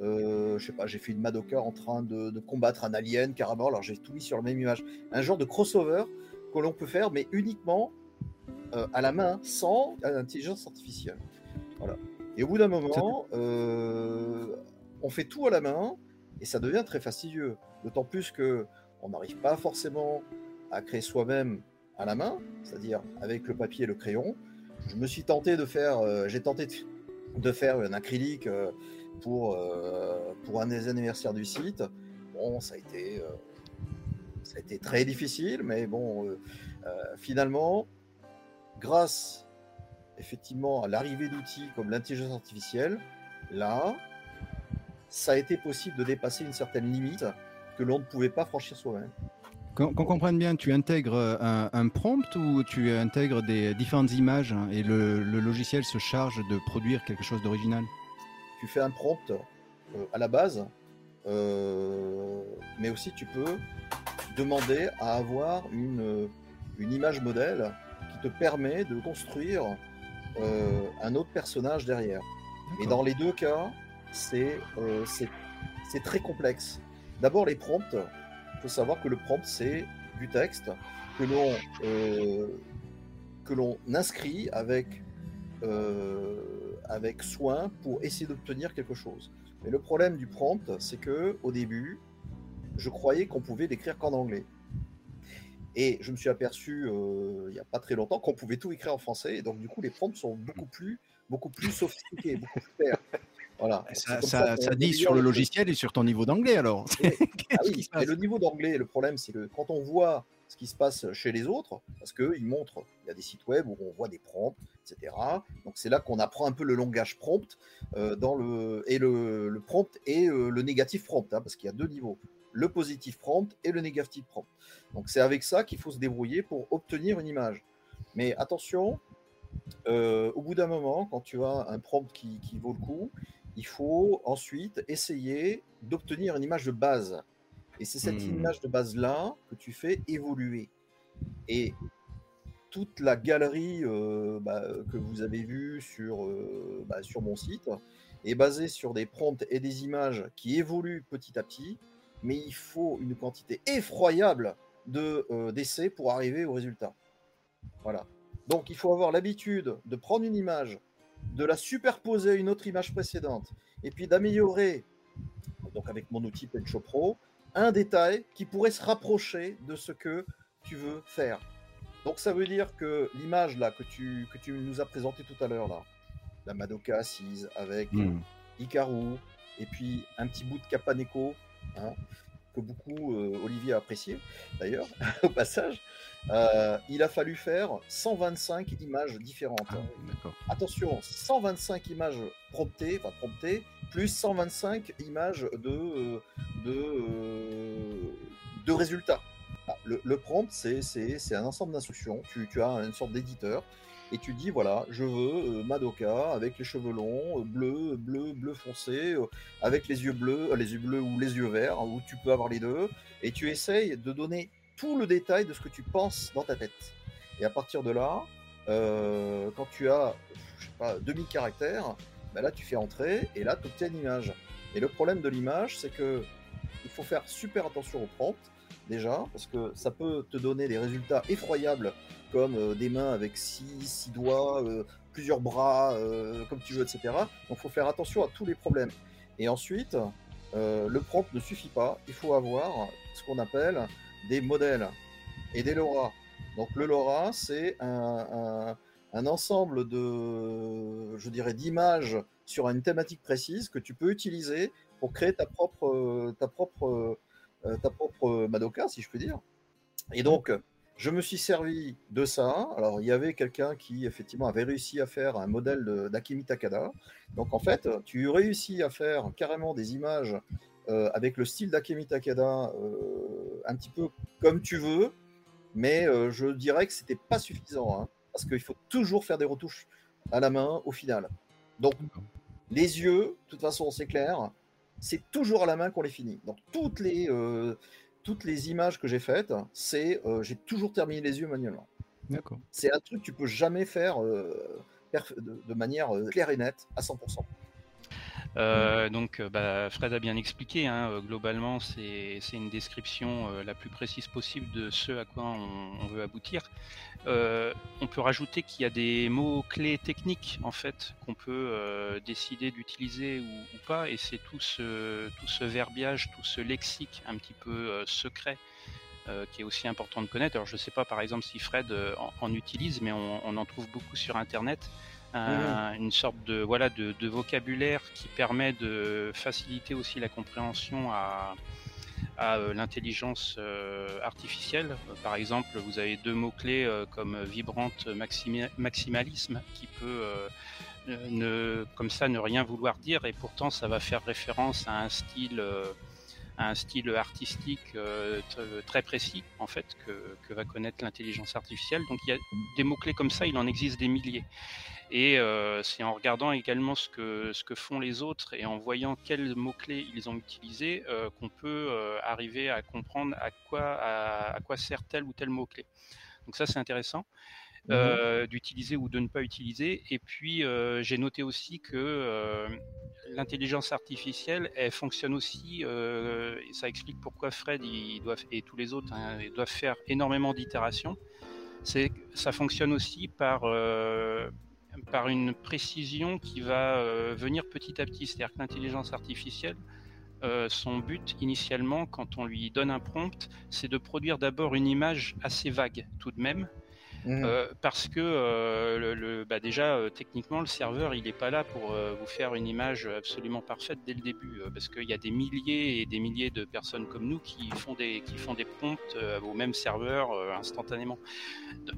je sais pas, j'ai fait une Madoka en train de, combattre un alien carrément, alors j'ai tout mis sur la même image. Un genre de crossover que l'on peut faire, mais uniquement euh, à la main sans intelligence artificielle. Voilà. Et au bout d'un moment, euh, on fait tout à la main et ça devient très fastidieux. D'autant plus que on n'arrive pas forcément à créer soi-même à la main, c'est-à-dire avec le papier et le crayon. Je me suis tenté de faire, euh, j'ai tenté de, faire un acrylique pour pour un des anniversaires du site. Bon, ça a été ça a été très difficile, mais bon, finalement, grâce effectivement à l'arrivée d'outils comme l'intelligence artificielle, là, ça a été possible de dépasser une certaine limite que l'on ne pouvait pas franchir soi-même. Qu'on comprenne bien, tu intègres un, prompt ou tu intègres des différentes images hein, et le, logiciel se charge de produire quelque chose d'original? Tu fais un prompt euh, à la base, euh, mais aussi tu peux demander à avoir une, une image modèle te permet de construire euh, un autre personnage derrière. Et dans les deux cas, euh, c'est très complexe. D'abord, les prompts, il faut savoir que le prompt, c'est du texte que l'on euh, que l'on inscrit avec, avec soin pour essayer d'obtenir quelque chose. Mais le problème du prompt, c'est que au début, je croyais qu'on pouvait l'écrire qu'en anglais. Et je me suis aperçu euh, il n'y a pas très longtemps qu'on pouvait tout écrire en français. Et donc, du coup, les prompts sont beaucoup plus, beaucoup plus sophistiqués, beaucoup plus clairs. Voilà. Ça, dit sur le logiciel et sur ton niveau d'anglais alors. ah oui, et le niveau d'anglais, le problème, c'est que quand on voit ce qui se passe chez les autres, parce qu'ils montrent, il y a des sites web où on voit des prompts, etc. Donc c'est là qu'on apprend un peu le langage prompt euh, dans le, et le, prompt et euh, le négatif prompt, hein, parce qu'il y a deux niveaux le positif prompt et le négatif prompt. Donc c'est avec ça qu'il faut se débrouiller pour obtenir une image. Mais attention, euh, au bout d'un moment, quand tu as un prompt qui, vaut le coup, il faut ensuite essayer d'obtenir une image de base. Et c'est cette hmm. image de base-là que tu fais évoluer. Et toute la galerie euh, bah, que vous avez vue sur, euh, bah, sur mon site est basée sur des prompts et des images qui évoluent petit à petit mais il faut une quantité effroyable de euh, d'essais pour arriver au résultat. Voilà. Donc il faut avoir l'habitude de prendre une image, de la superposer à une autre image précédente, et puis d'améliorer, donc avec mon outil Pencho Pro, un détail qui pourrait se rapprocher de ce que tu veux faire. Donc ça veut dire que l'image là que tu, que tu nous as présenté tout à l'heure là, la Madoka assise, avec Hmm. Hikaru, et puis un petit bout de Capaneco, hein, que beaucoup euh, Olivier a apprécié d'ailleurs, au passage. Euh, il a fallu faire 125 images différentes. Ah. Attention, 125 images promptées, enfin promptées, plus 125 images de, euh, de, de résultats. Ah, Le, le prompt, c'est un ensemble d'instructions. Tu, tu as une sorte d'éditeur et tu dis voilà, je veux euh, Madoka avec les cheveux longs, euh, bleu, bleu, bleu foncé, euh, avec les yeux bleus, euh, les yeux bleus ou les yeux verts, ou tu peux avoir les deux, et tu essayes de donner tout le détail de ce que tu penses dans ta tête. Et à partir de là, quand tu as, je sais pas, 2000 caractères, ben là tu fais entrer et là tu obtiens une image. Et le problème de l'image, c'est que il faut faire super attention au prompt déjà, parce que ça peut te donner des résultats effroyables comme euh, des mains avec six, doigts, euh, plusieurs bras, euh, comme tu veux, etc. Donc il faut faire attention à tous les problèmes. Et ensuite, le prompt ne suffit pas, il faut avoir ce qu'on appelle des modèles et des LoRa. Donc le LoRa, c'est un, un- ensemble de, je dirais, d'images sur une thématique précise que tu peux utiliser pour créer ta propre, ta propre, ta propre Madoka, si je peux dire. Et donc, je me suis servi de ça. Alors, il y avait quelqu'un qui, effectivement, avait réussi à faire un modèle d'Akemi Takada. Donc, en fait, tu réussis à faire carrément des images euh, avec le style d'Akemi Takada, euh, un petit peu comme tu veux, mais euh, je dirais que c'était pas suffisant, hein, parce qu'il faut toujours faire des retouches à la main au final. Donc, les yeux, de toute façon, c'est clair, c'est toujours à la main qu'on les finit. Donc, toutes les, toutes les images que j'ai faites, c'est euh, j'ai toujours terminé les yeux manuellement. D'accord. C'est un truc que tu peux jamais faire euh, de manière euh, claire et nette à 100%. Euh, donc, euh, bah, Fred a bien expliqué. hein, euh, globalement, c'est une description la plus précise possible de ce à quoi on, veut aboutir. On peut rajouter qu'il y a des mots clés techniques en fait qu'on peut décider d'utiliser ou, pas, et c'est tout ce verbiage, tout ce lexique un petit peu secret. qui est aussi important de connaître. Alors je sais pas par exemple si Fred en, utilise, mais on en trouve beaucoup sur Internet un- une sorte de voilà de, de vocabulaire qui permet de faciliter aussi la compréhension à, à euh, l'intelligence euh, artificielle. Euh, par exemple, vous avez deux mots clés comme vibrante maximalisme qui peut euh, ne comme ça ne rien vouloir dire et pourtant ça va faire référence à un style euh, à un style artistique euh, très précis en fait que, que va connaître l'intelligence artificielle. Donc il y a des mots clés comme ça, il en existe des milliers. Et euh, c'est en regardant également ce que, ce que font les autres et en voyant quels mots-clés ils ont utilisés euh, qu'on peut euh, arriver à comprendre à quoi, à, à quoi sert tel ou tel mot-clé. Donc ça, c'est intéressant euh, d'utiliser ou de ne pas utiliser. Et puis, j'ai noté aussi que l'intelligence artificielle, elle fonctionne aussi, et ça explique pourquoi Fred il doit, et tous les autres hein, ils doivent faire énormément d'itérations. C'est ça fonctionne aussi par par une précision qui va euh, venir petit à petit. C'est-à-dire que l'intelligence artificielle, euh, son but initialement, quand on lui donne un prompt, c'est de produire d'abord une image assez vague tout de même. Mhm. Euh, parce que euh, bah déjà euh, techniquement le serveur il n'est pas là pour vous faire une image absolument parfaite dès le début parce qu'il y a des milliers et des milliers de personnes comme nous qui font des qui font des prompts au même serveur instantanément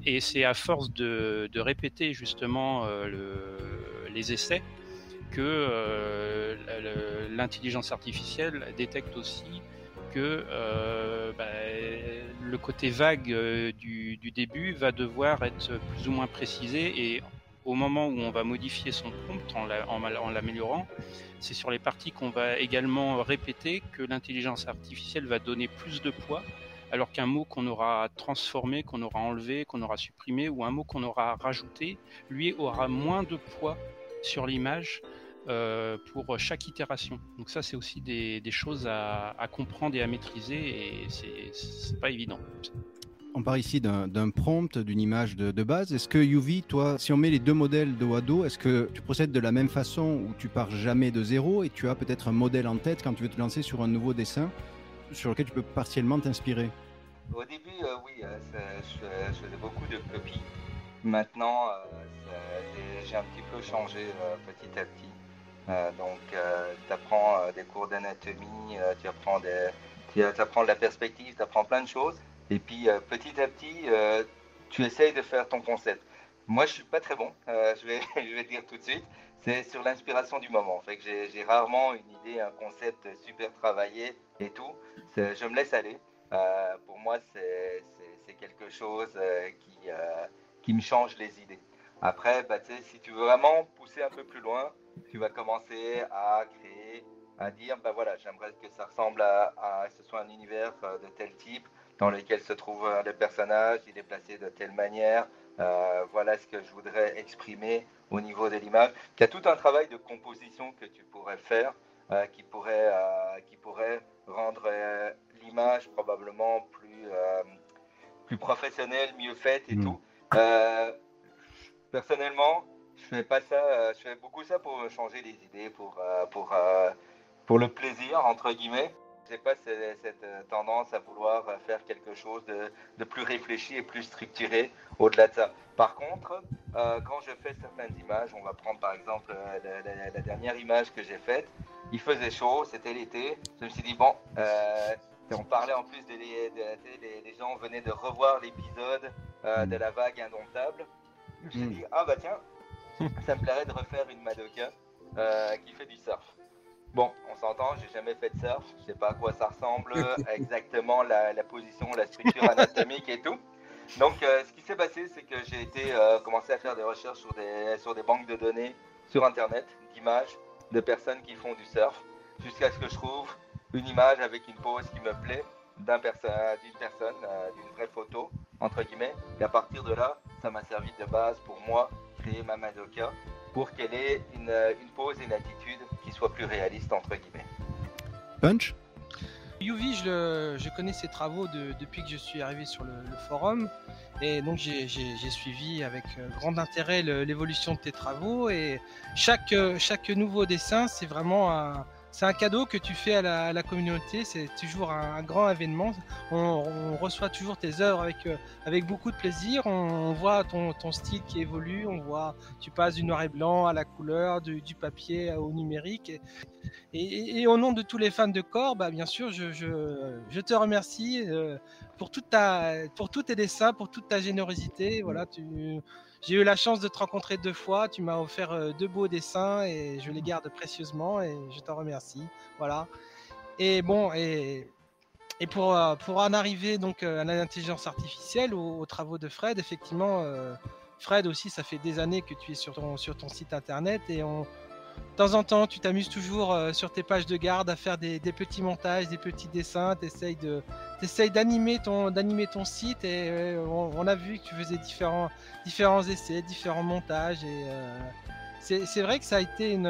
et c'est à force de, de répéter justement le- les essais que l'intelligence artificielle détecte aussi que euh, bah, le côté vague euh, du, début va devoir être plus ou moins précisé et au moment où on va modifier son prompt en l'améliorant, c'est sur les parties qu'on va également répéter que l'intelligence artificielle va donner plus de poids alors qu'un mot qu'on aura transformé, qu'on aura enlevé, qu'on aura supprimé, ou un mot qu'on aura rajouté, lui aura moins de poids sur l'image euh, pour chaque itération. Donc ça, c'est aussi des, des choses à, à comprendre et à maîtriser, et c'est- pas évident. On parle ici d'un prompt, d'une image de, de base. Est-ce que Yuvi, toi, si on met les deux modèles dos à dos, est-ce que tu procèdes de la même façon où tu pars jamais de zéro et tu as peut-être un modèle en tête quand tu veux te lancer sur un nouveau dessin sur lequel tu peux partiellement t'inspirer? Au début, euh, oui, euh, ça- je, je faisais beaucoup de copies. Maintenant, euh, j'ai un petit peu changé petit à petit. Donc, tu apprends des cours d'anatomie, tu apprends des, tu apprends de la perspective, tu apprends plein de choses. Et puis petit à petit, tu essayes de faire ton concept. Moi, je suis pas très bon, je, vais, je vais dire tout de suite. C'est sur l'inspiration du moment. Fait que j'ai rarement une idée, un concept super travaillé et tout. Je me laisse aller. pour moi, c'est quelque chose qui, qui me change les idées. Après, bah, si tu veux vraiment pousser un peu plus loin, tu vas commencer à créer, à dire, bah voilà, j'aimerais que ça ressemble à, à, ce soit un univers euh, de tel type, dans lequel se trouve le personnage, il est placé de telle manière, euh, voilà ce que je voudrais exprimer au niveau de l'image. Il y a tout un travail de composition que tu pourrais faire, euh, qui, pourrait, qui pourrait rendre l'image probablement plus, plus professionnelle, mieux faite et hmm. tout. Personnellement, je fais pas ça, euh, je fais beaucoup ça pour changer les idées, pour, euh, pour, euh, pour le plaisir, entre guillemets. J'ai pas cette, tendance à vouloir faire quelque chose de, plus réfléchi et plus structuré au-delà de ça. Par contre, quand je fais certaines images, on va prendre par exemple la, dernière image que j'ai faite, il faisait chaud, c'était l'été. Je me suis dit, bon, on parlait en plus des de, les, gens venaient de revoir l'épisode de la vague indomptable. Je me suis dit, ah bah tiens, ça me plairait de refaire une Madoka euh, qui fait du surf. Bon, on s'entend, j'ai jamais fait de surf, je sais pas à quoi ça ressemble exactement, la, position, la structure anatomique et tout. Donc, euh, ce qui s'est passé, c'est que j'ai été euh, commencé à faire des recherches sur des, sur des banques de données sur Internet, d'images de personnes qui font du surf, jusqu'à ce que je trouve une image avec une pose qui me plaît d'une personne, d'une vraie photo, entre guillemets. Et à partir de là, ça m'a servi de base pour moi, créer ma Madoka, pour qu'elle ait une, une pose et une attitude qui soit plus réaliste, entre guillemets. Punch? Yuvi, je, je, connais ses travaux depuis que je suis arrivé sur le, forum. Et donc j'ai suivi avec euh, grand intérêt l'évolution de tes travaux. Et chaque, chaque nouveau dessin, c'est vraiment un, c'est un cadeau que tu fais à la, communauté. C'est toujours un, grand événement. On, reçoit toujours tes œuvres avec, euh, avec beaucoup de plaisir. On, voit ton, style qui évolue. On voit, tu passes du noir et blanc à la couleur, du, papier au numérique. Et, au nom de tous les fans de corps, bah, bien sûr, je, je, te remercie euh, pour, toute ta, pour tous tes dessins, pour toute ta générosité. Voilà, j'ai eu la chance de te rencontrer deux fois. Tu m'as offert euh, deux beaux dessins et je les garde précieusement et je t'en remercie. Voilà. Et bon, et, et pour, euh, pour en arriver donc euh, à l'intelligence artificielle, aux, travaux de Fred, effectivement, Fred aussi, ça fait des années que tu es sur ton, sur ton site internet et on, de temps en temps, tu t'amuses toujours euh, sur tes pages de garde à faire des, petits montages, des petits dessins, tu essayes d'animer ton, ton site et euh, on, a vu que tu faisais différents, différents essais, différents montages et euh, c'est vrai que ça a, été une,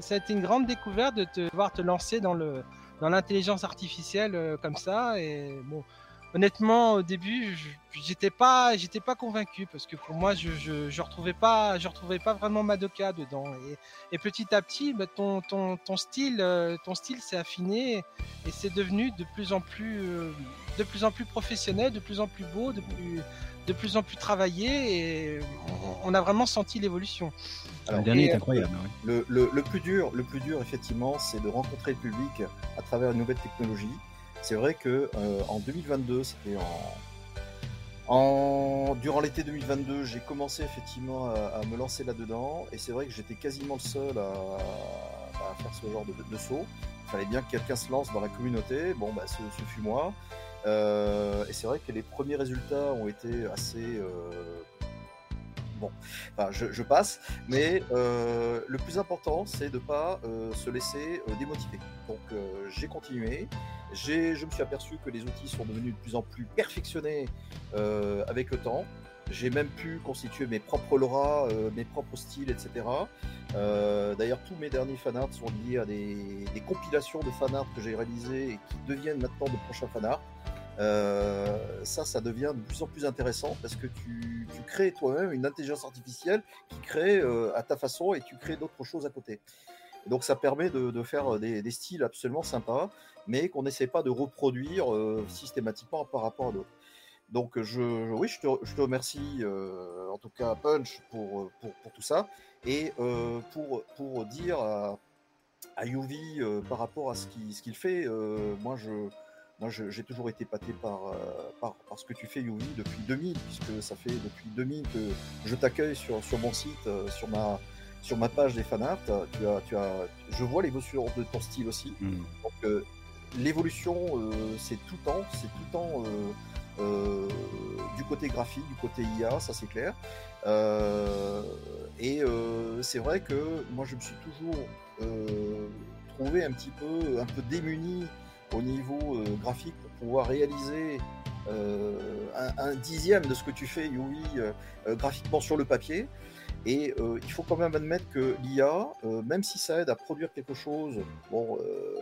ça a été une grande découverte de te voir te lancer dans le dans l'intelligence artificielle comme ça et bon honnêtement, au début, j'étais pas, j'étais pas convaincu parce que pour moi, je, je, retrouvais pas, je retrouvais pas vraiment Madoka dedans. Et, petit à petit, bah, ton, ton, ton style, euh, ton style s'est affiné et c'est devenu de plus en plus, euh, de plus en plus professionnel, de plus en plus beau, de plus, de plus en plus travaillé et on, a vraiment senti l'évolution. Le dernier est incroyable. Le, le, le, plus dur, le plus dur, effectivement, c'est de rencontrer le public à travers une nouvelle technologie. C'est vrai que euh, en 2022, c'était en... durant l'été 2022, j'ai commencé effectivement à, me lancer là-dedans, et c'est vrai que j'étais quasiment le seul à, faire ce genre de, saut. Il fallait bien que quelqu'un se lance dans la communauté. Bon, bah, ce, fut moi. Euh, et c'est vrai que les premiers résultats ont été assez euh, bon, enfin, je, passe, mais le plus important, c'est de ne pas se laisser démotiver. Donc, j'ai continué, je me suis aperçu que les outils sont devenus de plus en plus perfectionnés euh, avec le temps. J'ai même pu constituer mes propres euh, mes propres styles, etc. Euh, d'ailleurs, tous mes derniers fanarts sont liés à des, compilations de fanarts que j'ai réalisés et qui deviennent maintenant de prochains fanarts. Ça, ça devient de plus en plus intéressant parce que tu, crées toi-même une intelligence artificielle qui crée à ta façon et tu crées d'autres choses à côté. Donc ça permet de, faire des, styles absolument sympas mais qu'on n'essaie pas de reproduire euh, systématiquement par rapport à d'autres. Donc, je, oui, je te, remercie, euh, en tout cas, Punch, pour, pour, tout ça. Et euh, pour, pour dire à, à Yuvi euh, par rapport à ce qu'il ce qu'il fait, euh, moi, je, moi, je- j'ai toujours été pâté par, euh, par, par ce que tu fais, Yuvi, depuis 2000, puisque ça fait depuis 2000 que je t'accueille sur, sur mon site, euh, sur ma, sur ma page des fanarts. Tu as, tu as, je vois l'évolution de ton style aussi. Donc, euh, l'évolution, euh, c'est tout le temps, c'est tout le temps euh, euh, du côté graphique, du côté IA, ça c'est clair. Euh, et euh, c'est vrai que moi, je me suis toujours euh, trouvé un petit peu, un peu démuni au niveau euh, graphique pour pouvoir réaliser euh, un, dixième de ce que tu fais, Yui, euh, graphiquement sur le papier. Et il faut quand même admettre que l'IA, même si ça aide à produire quelque chose, bon,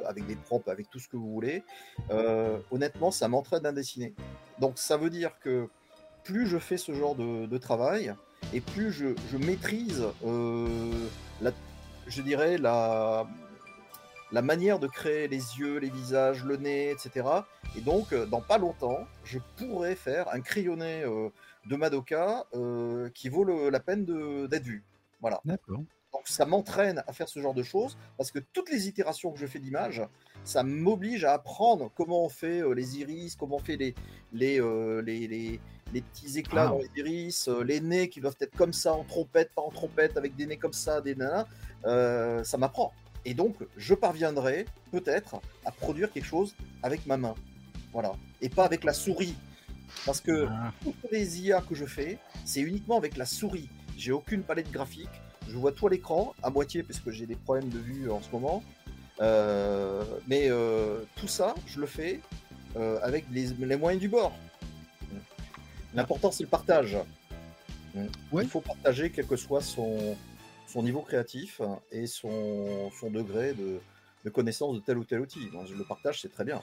avec des prompts, avec tout ce que vous voulez, honnêtement, ça m'entraîne à dessiner. Donc ça veut dire que plus je fais ce genre de, de travail, et plus je, je maîtrise, la, je dirais, la, la manière de créer les yeux, les visages, le nez, etc. Et donc, euh, dans pas longtemps, je pourrais faire un crayonné euh, de Madoka euh, qui vaut le- la peine d'être vu. Voilà. D'accord. Donc ça m'entraîne à faire ce genre de choses parce que toutes les itérations que je fais d'image, ça m'oblige à apprendre comment on fait euh, les iris, comment on fait les, les, les, les- les petits éclats Ah. dans les iris, euh, les nez qui doivent être comme ça en trompette, pas en trompette, avec des nez comme ça, des nanas. Euh, ça m'apprend. Et donc je parviendrai peut-être à produire quelque chose avec ma main. Voilà. Et pas avec la souris. Parce que Ah. toutes les IA que je fais, c'est uniquement avec la souris. J'ai aucune palette graphique. Je vois tout à l'écran, à moitié, parce que j'ai des problèmes de vue en ce moment. Euh, mais euh, tout ça, je le fais euh, avec les, les moyens du bord. L'important, c'est le partage. Ouais. Il faut partager, quel que soit son, son niveau créatif et son, son degré de, de connaissance de tel ou tel outil. Donc, le partage, c'est très bien.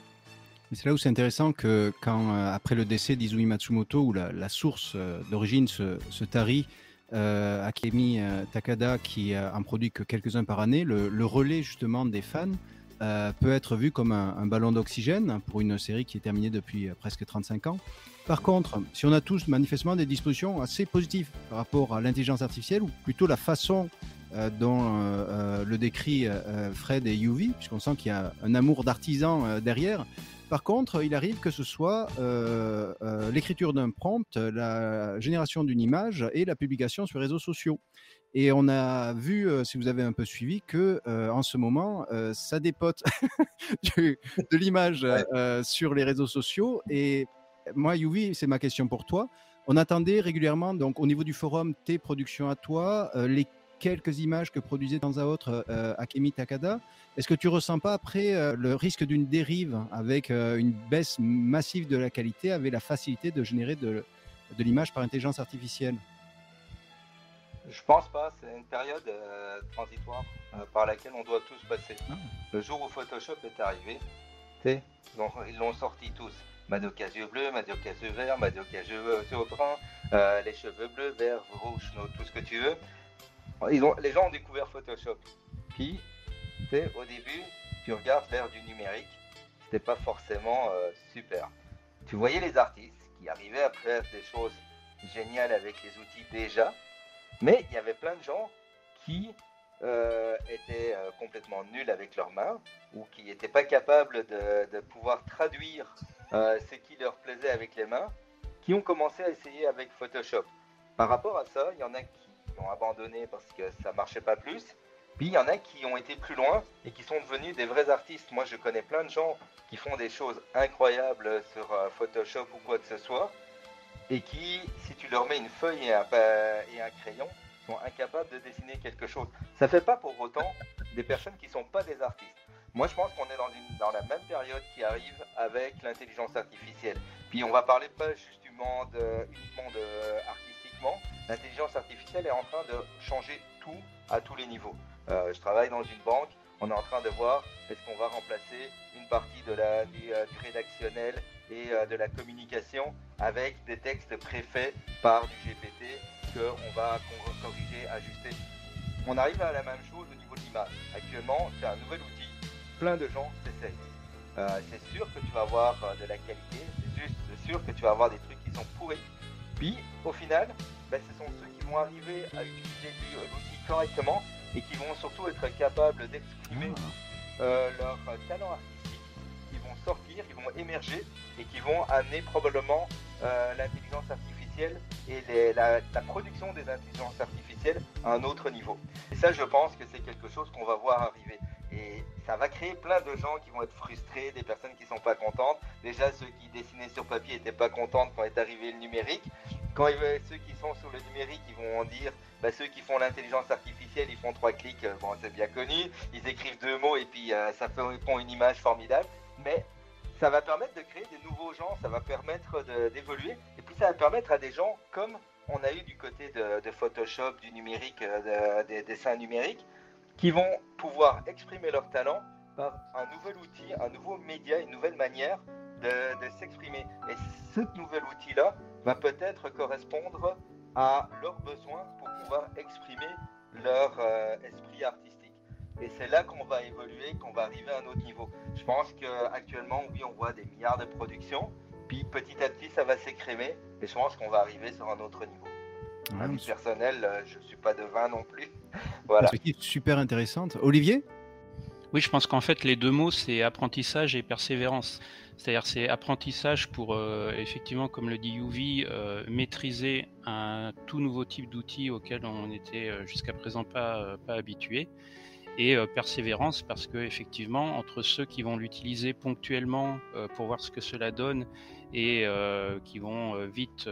C'est là où c'est intéressant que quand, euh, après le décès d'Izumi Matsumoto, où la, source euh, d'origine se, se tarit, euh, Akemi Takada, qui en produit que quelques-uns par année, le, le relais justement des fans euh, peut être vu comme un, ballon d'oxygène pour une série qui est terminée depuis euh, presque 35 ans. Par contre, si on a tous manifestement des dispositions assez positives par rapport à l'intelligence artificielle, ou plutôt la façon euh, dont le décrit Fred et Yuvi, puisqu'on sent qu'il y a un amour d'artisan derrière, par contre, il arrive que ce soit l'écriture d'un prompt, la génération d'une image et la publication sur les réseaux sociaux. Et on a vu, euh, si vous avez un peu suivi, que euh, en ce moment, euh, ça dépote de l'image sur les réseaux sociaux. Et moi, Yuvi, c'est ma question pour toi. On attendait régulièrement, donc au niveau du forum, tes productions à toi, les quelques images que produisait de temps à autre Akemi Takada. Est-ce que tu ressens pas après le risque d'une dérive avec une baisse massive de la qualité, avec la facilité de générer de, de l'image par intelligence artificielle? Je pense pas, c'est une période euh, transitoire euh, par laquelle on doit tous passer. Ah. Le jour où Photoshop est arrivé, ils l'ont- sorti tous. Madoka yeux bleus, Madoka yeux verts, Madoka yeux yeux bruns, euh, les cheveux bleus, verts, rouges, tout ce que tu veux. Ils ont, les gens ont découvert Photoshop. Puis, au début, tu regardes vers du numérique, c'était pas forcément euh, super. Tu voyais les artistes qui arrivaient à faire des choses géniales avec les outils déjà, mais il y avait plein de gens qui euh, étaient euh, complètement nuls avec leurs mains ou qui n'étaient pas capables de, pouvoir traduire euh, ce qui leur plaisait avec les mains, qui ont commencé à essayer avec Photoshop. Par rapport à ça, il y en a qui ont abandonné parce que ça marchait pas plus. Puis il y en a qui ont été plus loin et qui sont devenus des vrais artistes. Moi, je connais plein de gens qui font des choses incroyables sur Photoshop ou quoi que ce soit, et qui, si tu leur mets une feuille et un, crayon, sont incapables de dessiner quelque chose. Ça fait pas pour autant des personnes qui sont pas des artistes. Moi, je pense qu'on est dans, la même période qui arrive avec l'intelligence artificielle. Puis on va parler pas justement de, uniquement de artistiquement. L'intelligence artificielle est en train de changer tout à tous les niveaux. Euh, je travaille dans une banque. On est en train de voir est-ce qu'on va remplacer une partie de la, du, euh, rédactionnel et euh, de la communication avec des textes préfaits par du GPT qu'on va corriger, ajuster. On arrive à la même chose au niveau de l'image. Actuellement, c'est un nouvel outil. Plein de gens s'essayent. euh, c'est sûr que tu vas avoir euh, de la qualité, c'est juste sûr que tu vas avoir des trucs qui sont pourris. Puis au final, ben, ce sont ceux qui vont arriver à utiliser l'outil correctement et qui vont surtout être capables d'exprimer euh, leur talent artistique, qui vont sortir, qui vont émerger et qui vont amener probablement euh, l'intelligence artificielle et la, production des intelligences artificielles à un autre niveau. Et ça, je pense que c'est quelque chose qu'on va voir arriver. Et ça va créer plein de gens qui vont être frustrés, des personnes qui sont pas contentes. Déjà, ceux qui dessinaient sur papier n'étaient pas contents quand est arrivé le numérique. Quand ceux qui sont sur le numérique, ils vont en dire, bah, ceux qui font l'intelligence artificielle, ils font trois clics, euh, bon, c'est bien connu. Ils écrivent deux mots et puis euh, ça fait une image formidable. Mais ça va permettre de créer des nouveaux gens, ça va permettre d'évoluer. Et puis ça va permettre à des gens comme on a eu du côté de, Photoshop, du numérique, euh, de- des dessins numériques, qui vont pouvoir exprimer leur talent par un nouvel outil, un nouveau média, une nouvelle manière de, de s'exprimer. Et ce nouvel outil-là va peut-être correspondre à leurs besoins pour pouvoir exprimer leur euh, esprit artistique. Et c'est là qu'on va évoluer, qu'on va arriver à un autre niveau. Je pense qu'actuellement, oui, on voit des milliards de productions, puis petit à petit, ça va s'écrémer, et je pense qu'on va arriver sur un autre niveau. À Ouais, titre personnel, euh, je suis pas devin non plus. Voilà. perspective super intéressante. Olivier? Oui, je pense qu'en fait, les deux mots, c'est apprentissage et persévérance. C'est-à-dire, c'est apprentissage pour, euh, effectivement, comme le dit Yuvi, euh, maîtriser un tout nouveau type d'outil auquel on n'était jusqu'à présent pas, euh, pas habitué. Et euh, persévérance parce que, effectivement, entre ceux qui vont l'utiliser ponctuellement euh, pour voir ce que cela donne et euh, qui vont vite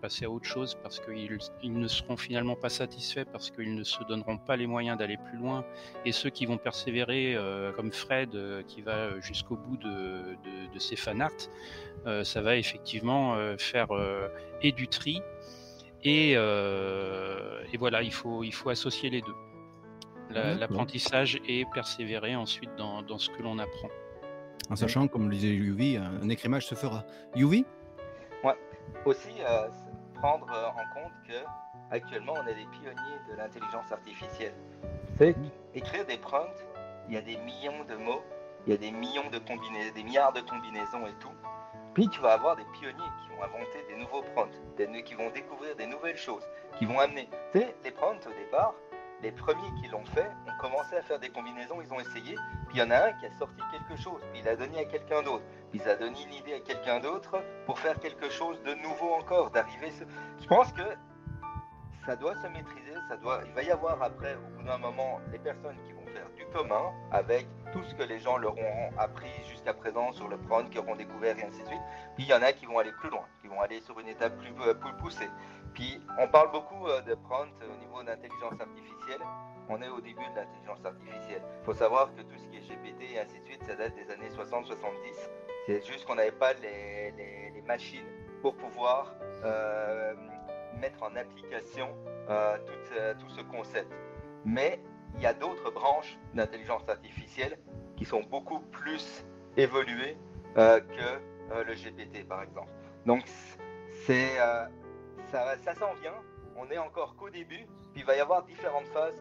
passer à autre chose parce qu'ils ils ne seront finalement pas satisfaits parce qu'ils ne se donneront pas les moyens d'aller plus loin et ceux qui vont persévérer, comme Fred, qui va jusqu'au bout de, ses fanarts, ça va effectivement faire et du tri. Et, et voilà, il faut, il faut associer les deux. L'apprentissage et persévérer ensuite dans, dans ce que l'on apprend. En sachant, comme le disait Yuvi, un un écrémage se fera. Yuvi Aussi, euh, prendre euh, en compte que actuellement, on est des pionniers de l'intelligence artificielle. C'est écrire des prompts, il y a des millions de mots, il y a des millions de combinaisons, des milliards de combinaisons et tout. Puis tu vas avoir des pionniers qui vont inventer des nouveaux prompts, des, qui vont découvrir des nouvelles choses, qui vont amener. Tu sais, les prompts au départ, les premiers qui l'ont fait ont commencé à faire des combinaisons, ils ont essayé, puis il y en a un qui a sorti quelque chose, puis il a donné à quelqu'un d'autre, puis il a donné une idée à quelqu'un d'autre pour faire quelque chose de nouveau encore, d'arriver. Je pense que ça doit se maîtriser, ça doit. Il va y avoir après, au bout d'un moment, les personnes qui vont faire du commun avec tout ce que les gens leur ont appris jusqu'à présent sur le prône, qui auront découvert et ainsi de suite. Puis il y en a qui vont aller plus loin, qui vont aller sur une étape plus, euh, plus poussée. Puis on parle beaucoup euh, de prompt au niveau d'intelligence artificielle. On est au début de l'intelligence artificielle. Il faut savoir que tout ce qui est GPT et ainsi de suite, ça date des années 60-70. C'est juste qu'on n'avait pas les, machines pour pouvoir euh, mettre en application euh, tout, euh, tout ce concept. Mais il y a d'autres branches d'intelligence artificielle qui sont beaucoup plus évoluées euh, que euh, le GPT, par exemple. Donc, c'est euh, ça, s'en vient. On est encore qu'au début, puis il va y avoir différentes phases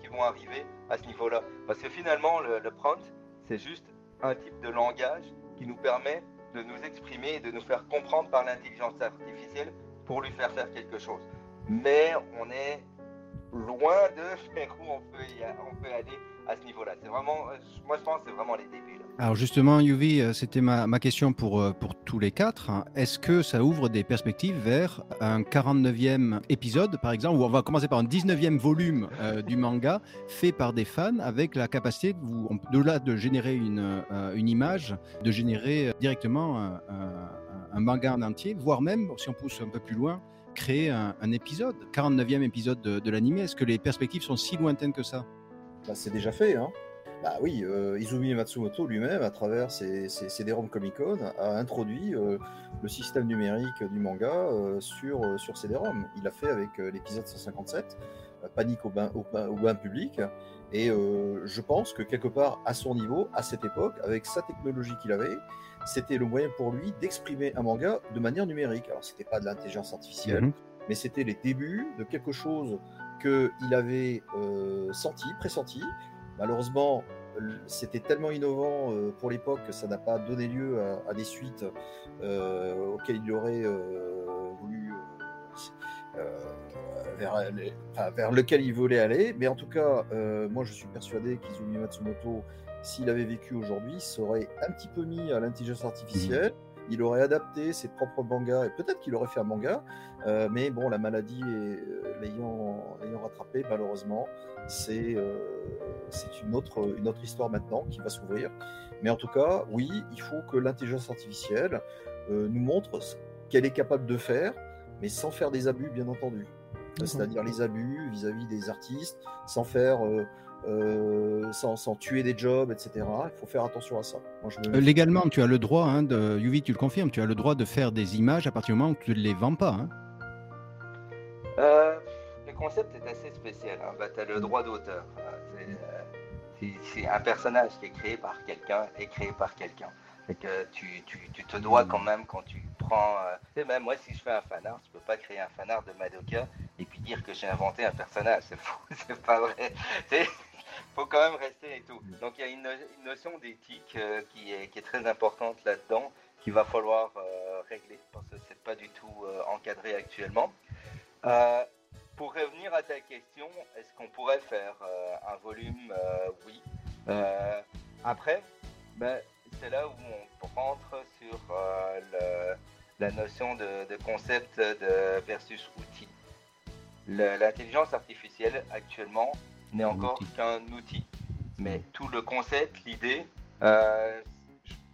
qui vont, arriver à ce niveau-là. Parce que finalement, le, prompt, c'est juste un type de langage qui nous permet de nous exprimer et de nous faire comprendre par l'intelligence artificielle pour lui faire faire quelque chose. Mais on est loin de vers où on peut, y on peut aller à ce niveau-là. Euh, moi je pense c'est vraiment les débuts. là. Alors justement, Yuvi, euh, c'était ma, ma question pour, euh, pour tous les quatre. hein. Est-ce que ça ouvre des perspectives vers un 49e épisode, par exemple, où on va commencer par un 19e volume du manga fait par des fans avec la capacité, de, on- de-delà de générer une, une image, de générer directement un, manga en entier, voire même, si on pousse un peu plus loin, créer un, épisode, 49e épisode de, de l'animé? Est-ce que les perspectives sont si lointaines que ça? Bah, c'est déjà fait, hein. Bah oui, euh, Izumi Matsumoto lui-même, à travers ses, ses CD-ROM Comic-Con, a introduit euh, le système numérique du manga euh, sur, sur CD-ROM. Il l'a fait avec l'épisode 157, euh, Panique au bain, au, bain- au bain public. Et je pense que quelque part, à son niveau, à cette époque, avec sa technologie qu'il avait, c'était le moyen pour lui d'exprimer un manga de manière numérique. Alors, c'était pas de l'intelligence artificielle, Mhm. mais c'était les débuts de quelque chose qu'il avait euh, senti, pressenti. Malheureusement, c'était tellement innovant pour l'époque que ça n'a pas donné lieu à, des suites auxquelles il aurait voulu vers, lequel il voulait aller. Mais en tout cas, moi je suis persuadé qu'Izumi Matsumoto, s'il avait vécu aujourd'hui, serait un petit peu mis à l'intelligence artificielle. Il aurait adapté ses propres mangas et peut-être qu'il aurait fait un manga, euh, mais bon, la maladie euh, l'ayant rattrapé, malheureusement, c'est euh, une, autre, une autre histoire maintenant qui va s'ouvrir. Mais en tout cas, oui, il faut que l'intelligence artificielle nous montre ce qu'elle est capable de faire, mais sans faire des abus, bien entendu. C'est-à-dire les abus vis-à-vis des artistes, sans faire euh, sans, tuer des jobs, etc. Il faut faire attention à ça. Euh, légalement, tu as le droit, hein, de, Yuvi, tu le confirmes, tu as le droit de faire des images à partir du moment où tu ne les vends pas. Hein. Euh, le concept est assez spécial. Hein. Bah, tu as le droit d'auteur. C'est un personnage qui est créé par quelqu'un et créé par quelqu'un. Et que tu, tu, tu, te dois quand même quand tu prends. Euh, même moi, si je fais un fanart, je peux pas créer un fanart de Madoka et puis dire que j'ai inventé un personnage. C'est faux, c'est pas vrai faut quand même rester et tout. Donc il y a une, notion d'éthique euh, qui, est, qui, est, très importante là-dedans, qu'il va falloir euh, régler parce que c'est pas du tout euh, encadré actuellement. pour revenir à ta question, est-ce qu'on pourrait faire un volume Oui? après, ben, c'est là où on rentre sur le, la notion de, de, concept de versus outil. L'intelligence artificielle actuellement n'est encore qu'un outil. Mais tout le concept, l'idée, euh,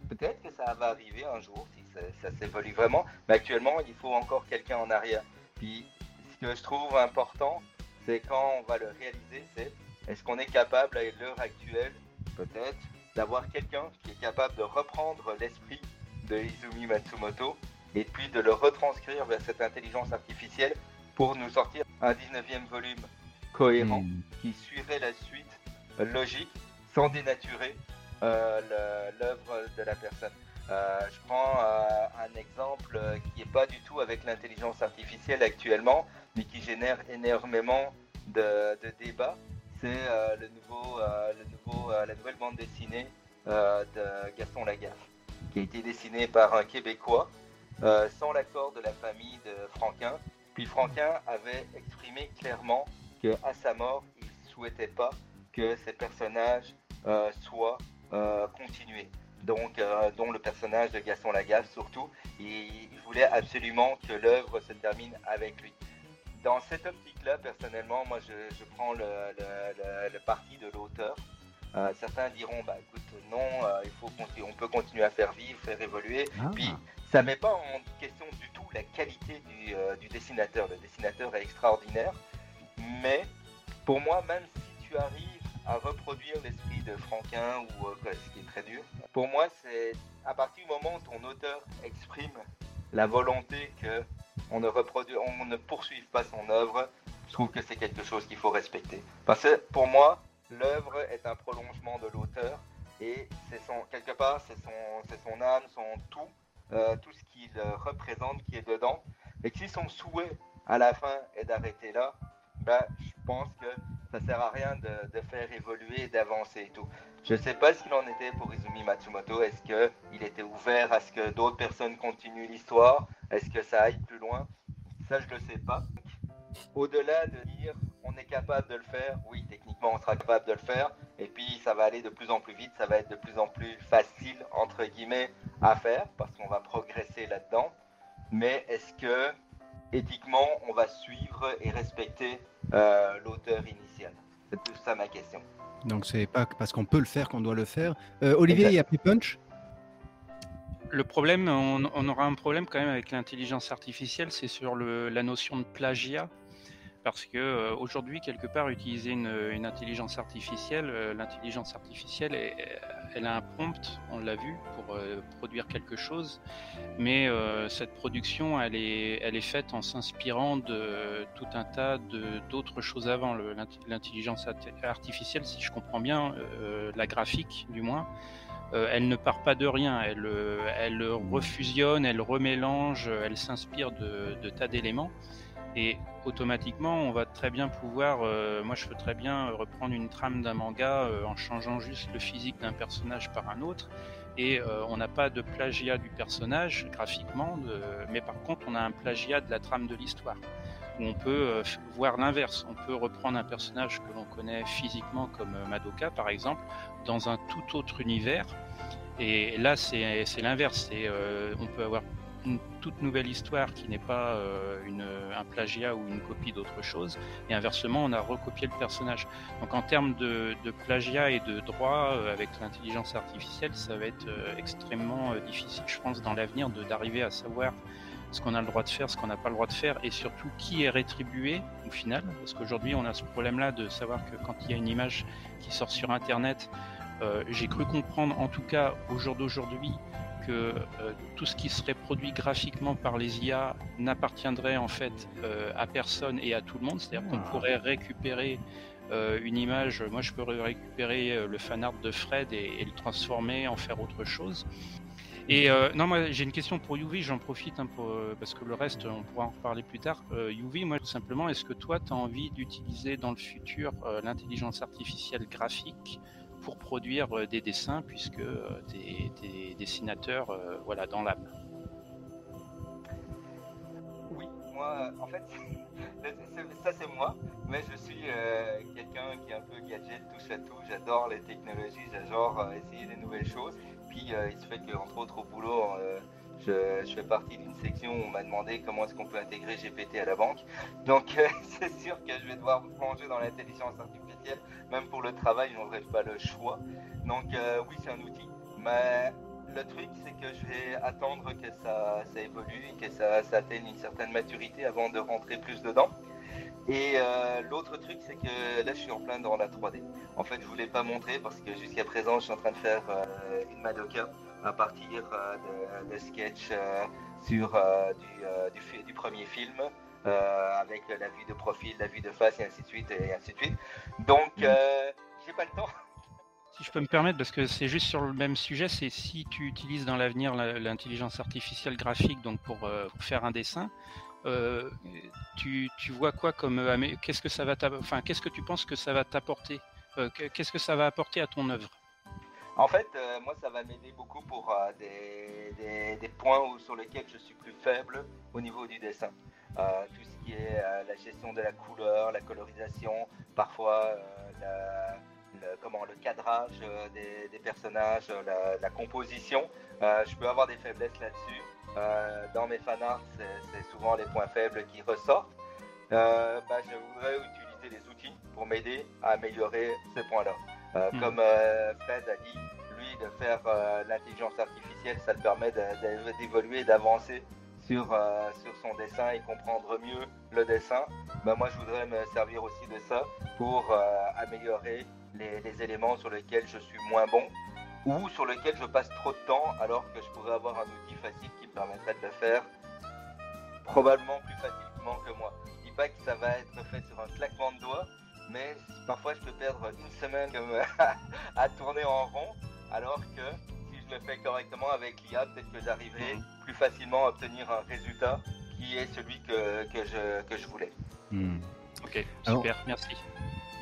peut-être que ça va arriver un jour si ça, s'évolue vraiment, mais actuellement, il faut encore quelqu'un en arrière. Puis, ce que je trouve important, c'est quand on va le réaliser, c'est est-ce qu'on est capable à l'heure actuelle, peut-être, d'avoir quelqu'un qui est capable de reprendre l'esprit de Izumi Matsumoto et puis de le retranscrire vers cette intelligence artificielle pour nous sortir un 19e volume cohérent hmm. qui suivrait la suite logique sans dénaturer euh, l'œuvre de la personne. Euh, je prends euh, un exemple qui n'est pas du tout avec l'intelligence artificielle actuellement, mais qui génère énormément de, débats. C'est le nouveau, le nouveau, la nouvelle bande dessinée de Gaston Lagaffe, qui a été dessinée par un Québécois sans l'accord de la famille de Franquin. Puis Franquin avait exprimé clairement qu'à sa mort, il ne souhaitait pas que ces personnages euh, soient euh, continués. Donc, euh, dont le personnage de Gaston Lagaffe surtout, il, voulait absolument que l'œuvre se termine avec lui. Dans cette optique-là, personnellement, moi, je, prends le, parti de l'auteur. certains diront, bah écoute, non, il faut on peut continuer à faire vivre, faire évoluer. Ah. Puis, ça met pas en question du tout la qualité du, du dessinateur. Le dessinateur est extraordinaire, mais pour moi, même si tu arrives à reproduire l'esprit de Franquin ou euh, ce qui est très dur, pour moi, c'est à partir du moment où ton auteur exprime la volonté que on ne, ne poursuive pas son œuvre, je trouve que c'est quelque chose qu'il faut respecter. Parce que pour moi, l'œuvre est un prolongement de l'auteur et c'est son quelque part c'est son son âme, son tout, euh, tout ce qu'il représente qui est dedans. Et si son souhait à la fin est d'arrêter là, bah, je pense que ça sert à rien de, faire évoluer d'avancer et tout. Je ne sais pas ce qu'il en était pour Izumi Matsumoto. Est-ce qu'il était ouvert à ce que d'autres personnes continuent l'histoire? Est-ce que ça aille plus loin? Ça, je ne le sais pas. Au-delà de dire on est capable de le faire, oui, techniquement, on sera capable de le faire. Et puis, ça va aller de plus en plus vite, ça va être de plus en plus facile, entre guillemets, à faire parce qu'on va progresser là-dedans. Mais est-ce que éthiquement, on va suivre et respecter euh, l'auteur initial C'est tout ça ma question. Donc c'est pas parce qu'on peut le faire qu'on doit le faire. Euh, Olivier, il y a plus punch? Le problème, on, aura un problème quand même avec l'intelligence artificielle, c'est sur le, la notion de plagiat parce que euh, aujourd'hui quelque part utiliser une, intelligence artificielle, euh, l'intelligence artificielle, elle a un prompt, on l'a vu, pour euh, produire quelque chose, mais cette production, elle est, elle est faite en s'inspirant de tout un tas d'autres choses avant. L'intelligence artificielle, si je comprends bien, la graphique du moins, elle ne part pas de rien, elle, elle refusionne, elle remélange, elle s'inspire de, de tas d'éléments. Et automatiquement, on va très bien pouvoir, euh, moi je peux très bien reprendre une trame d'un manga euh, en changeant juste le physique d'un personnage par un autre. Et euh, on n'a pas de plagiat du personnage graphiquement, mais par contre on a un plagiat de la trame de l'histoire. Où on peut voir l'inverse. On peut reprendre un personnage que l'on connaît physiquement comme Madoka par exemple, dans un tout autre univers. Et là c'est l'inverse. on peut avoir une toute nouvelle histoire qui n'est pas euh, une, un plagiat ou une copie d'autre chose, et inversement, on a recopié le personnage. Donc en termes de, de plagiat et de droit euh, avec l'intelligence artificielle, ça va être euh, extrêmement difficile, je pense, dans l'avenir, d'arriver à savoir ce qu'on a le droit de faire, ce qu'on n'a pas le droit de faire, et surtout qui est rétribué au final, parce qu'aujourd'hui, on a ce problème-là de savoir que quand il y a une image qui sort sur Internet, j'ai cru comprendre, en tout cas au jour d'aujourd'hui, que euh, tout ce qui serait produit graphiquement par les IA n'appartiendrait en fait euh, à personne et à tout le monde. C'est-à-dire qu'on ah. pourrait récupérer euh, une image, moi je peux récupérer le fan art de Fred et, le transformer, en faire autre chose. Et non, moi j'ai une question pour Yuvi, j'en profite hein, parce que le reste on pourra en reparler plus tard. Yuvi, moi tout simplement, est-ce que toi tu as envie d'utiliser dans le futur l'intelligence artificielle graphique pour produire euh, des dessins puisque euh, des, des dessinateurs euh, voilà, dans l'âme. Oui, moi en fait ça c'est moi, mais je suis quelqu'un qui est un peu gadget, touche à tout, j'adore les technologies, j'adore essayer des nouvelles choses. Puis il se fait qu'entre autres au boulot, je, fais partie d'une section où on m'a demandé comment est-ce qu'on peut intégrer GPT à la banque. Donc c'est sûr que je vais devoir plonger dans l'intelligence artificielle, même pour le travail, je n'aurai pas le choix. Donc euh, oui, c'est un outil. Mais le truc, c'est que je vais attendre que ça, ça évolue et que ça, atteigne une certaine maturité avant de rentrer plus dedans. Et euh, l'autre truc, c'est que là, je suis en plein dans la 3D. En fait, je voulais pas montrer parce que jusqu'à présent, je suis en train de faire euh, une Madoka à partir de, euh, sur euh, du, du, premier film. Avec la vue de profil, la vue de face et ainsi de suite et ainsi de suite. Donc, mm. j'ai pas le temps. Si je peux me permettre, parce que c'est juste sur le même sujet, c'est si tu utilises dans l'avenir l'intelligence artificielle graphique donc pour, faire un dessin, tu, tu, vois quoi comme qu'est-ce que ça va enfin qu'est-ce que tu penses que ça va t'apporter Qu'est-ce que ça va apporter à ton œuvre? En fait, euh, moi, ça va m'aider beaucoup pour euh, des, points où, sur lesquels je suis plus faible au niveau du dessin. Euh, tout ce qui est la gestion de la couleur, la colorisation, parfois le, comment, le cadrage des, personnages, la, composition. je peux avoir des faiblesses là-dessus. dans mes fanarts, c'est souvent les points faibles qui ressortent. Bah, je voudrais utiliser les outils pour m'aider à améliorer ces points-là. Euh, hmm. Comme euh, Fred a dit, lui, de faire euh, l'intelligence artificielle, ça le permet d'évoluer, d'avancer sur, sur son dessin et comprendre mieux le dessin. Ben, moi, je voudrais me servir aussi de ça pour améliorer les, les, éléments sur lesquels je suis moins bon ou sur lesquels je passe trop de temps alors que je pourrais avoir un outil facile qui me permettrait de le faire probablement plus facilement que moi. Je dis pas que ça va être fait sur un claquement de doigts, mais parfois je peux perdre une semaine à tourner en rond, alors que si je le fais correctement avec l'IA, peut-être que j'arriverai mhm. Plus facilement obtenir un résultat qui est celui que, que, je, que je voulais. Hmm. Ok, super, merci.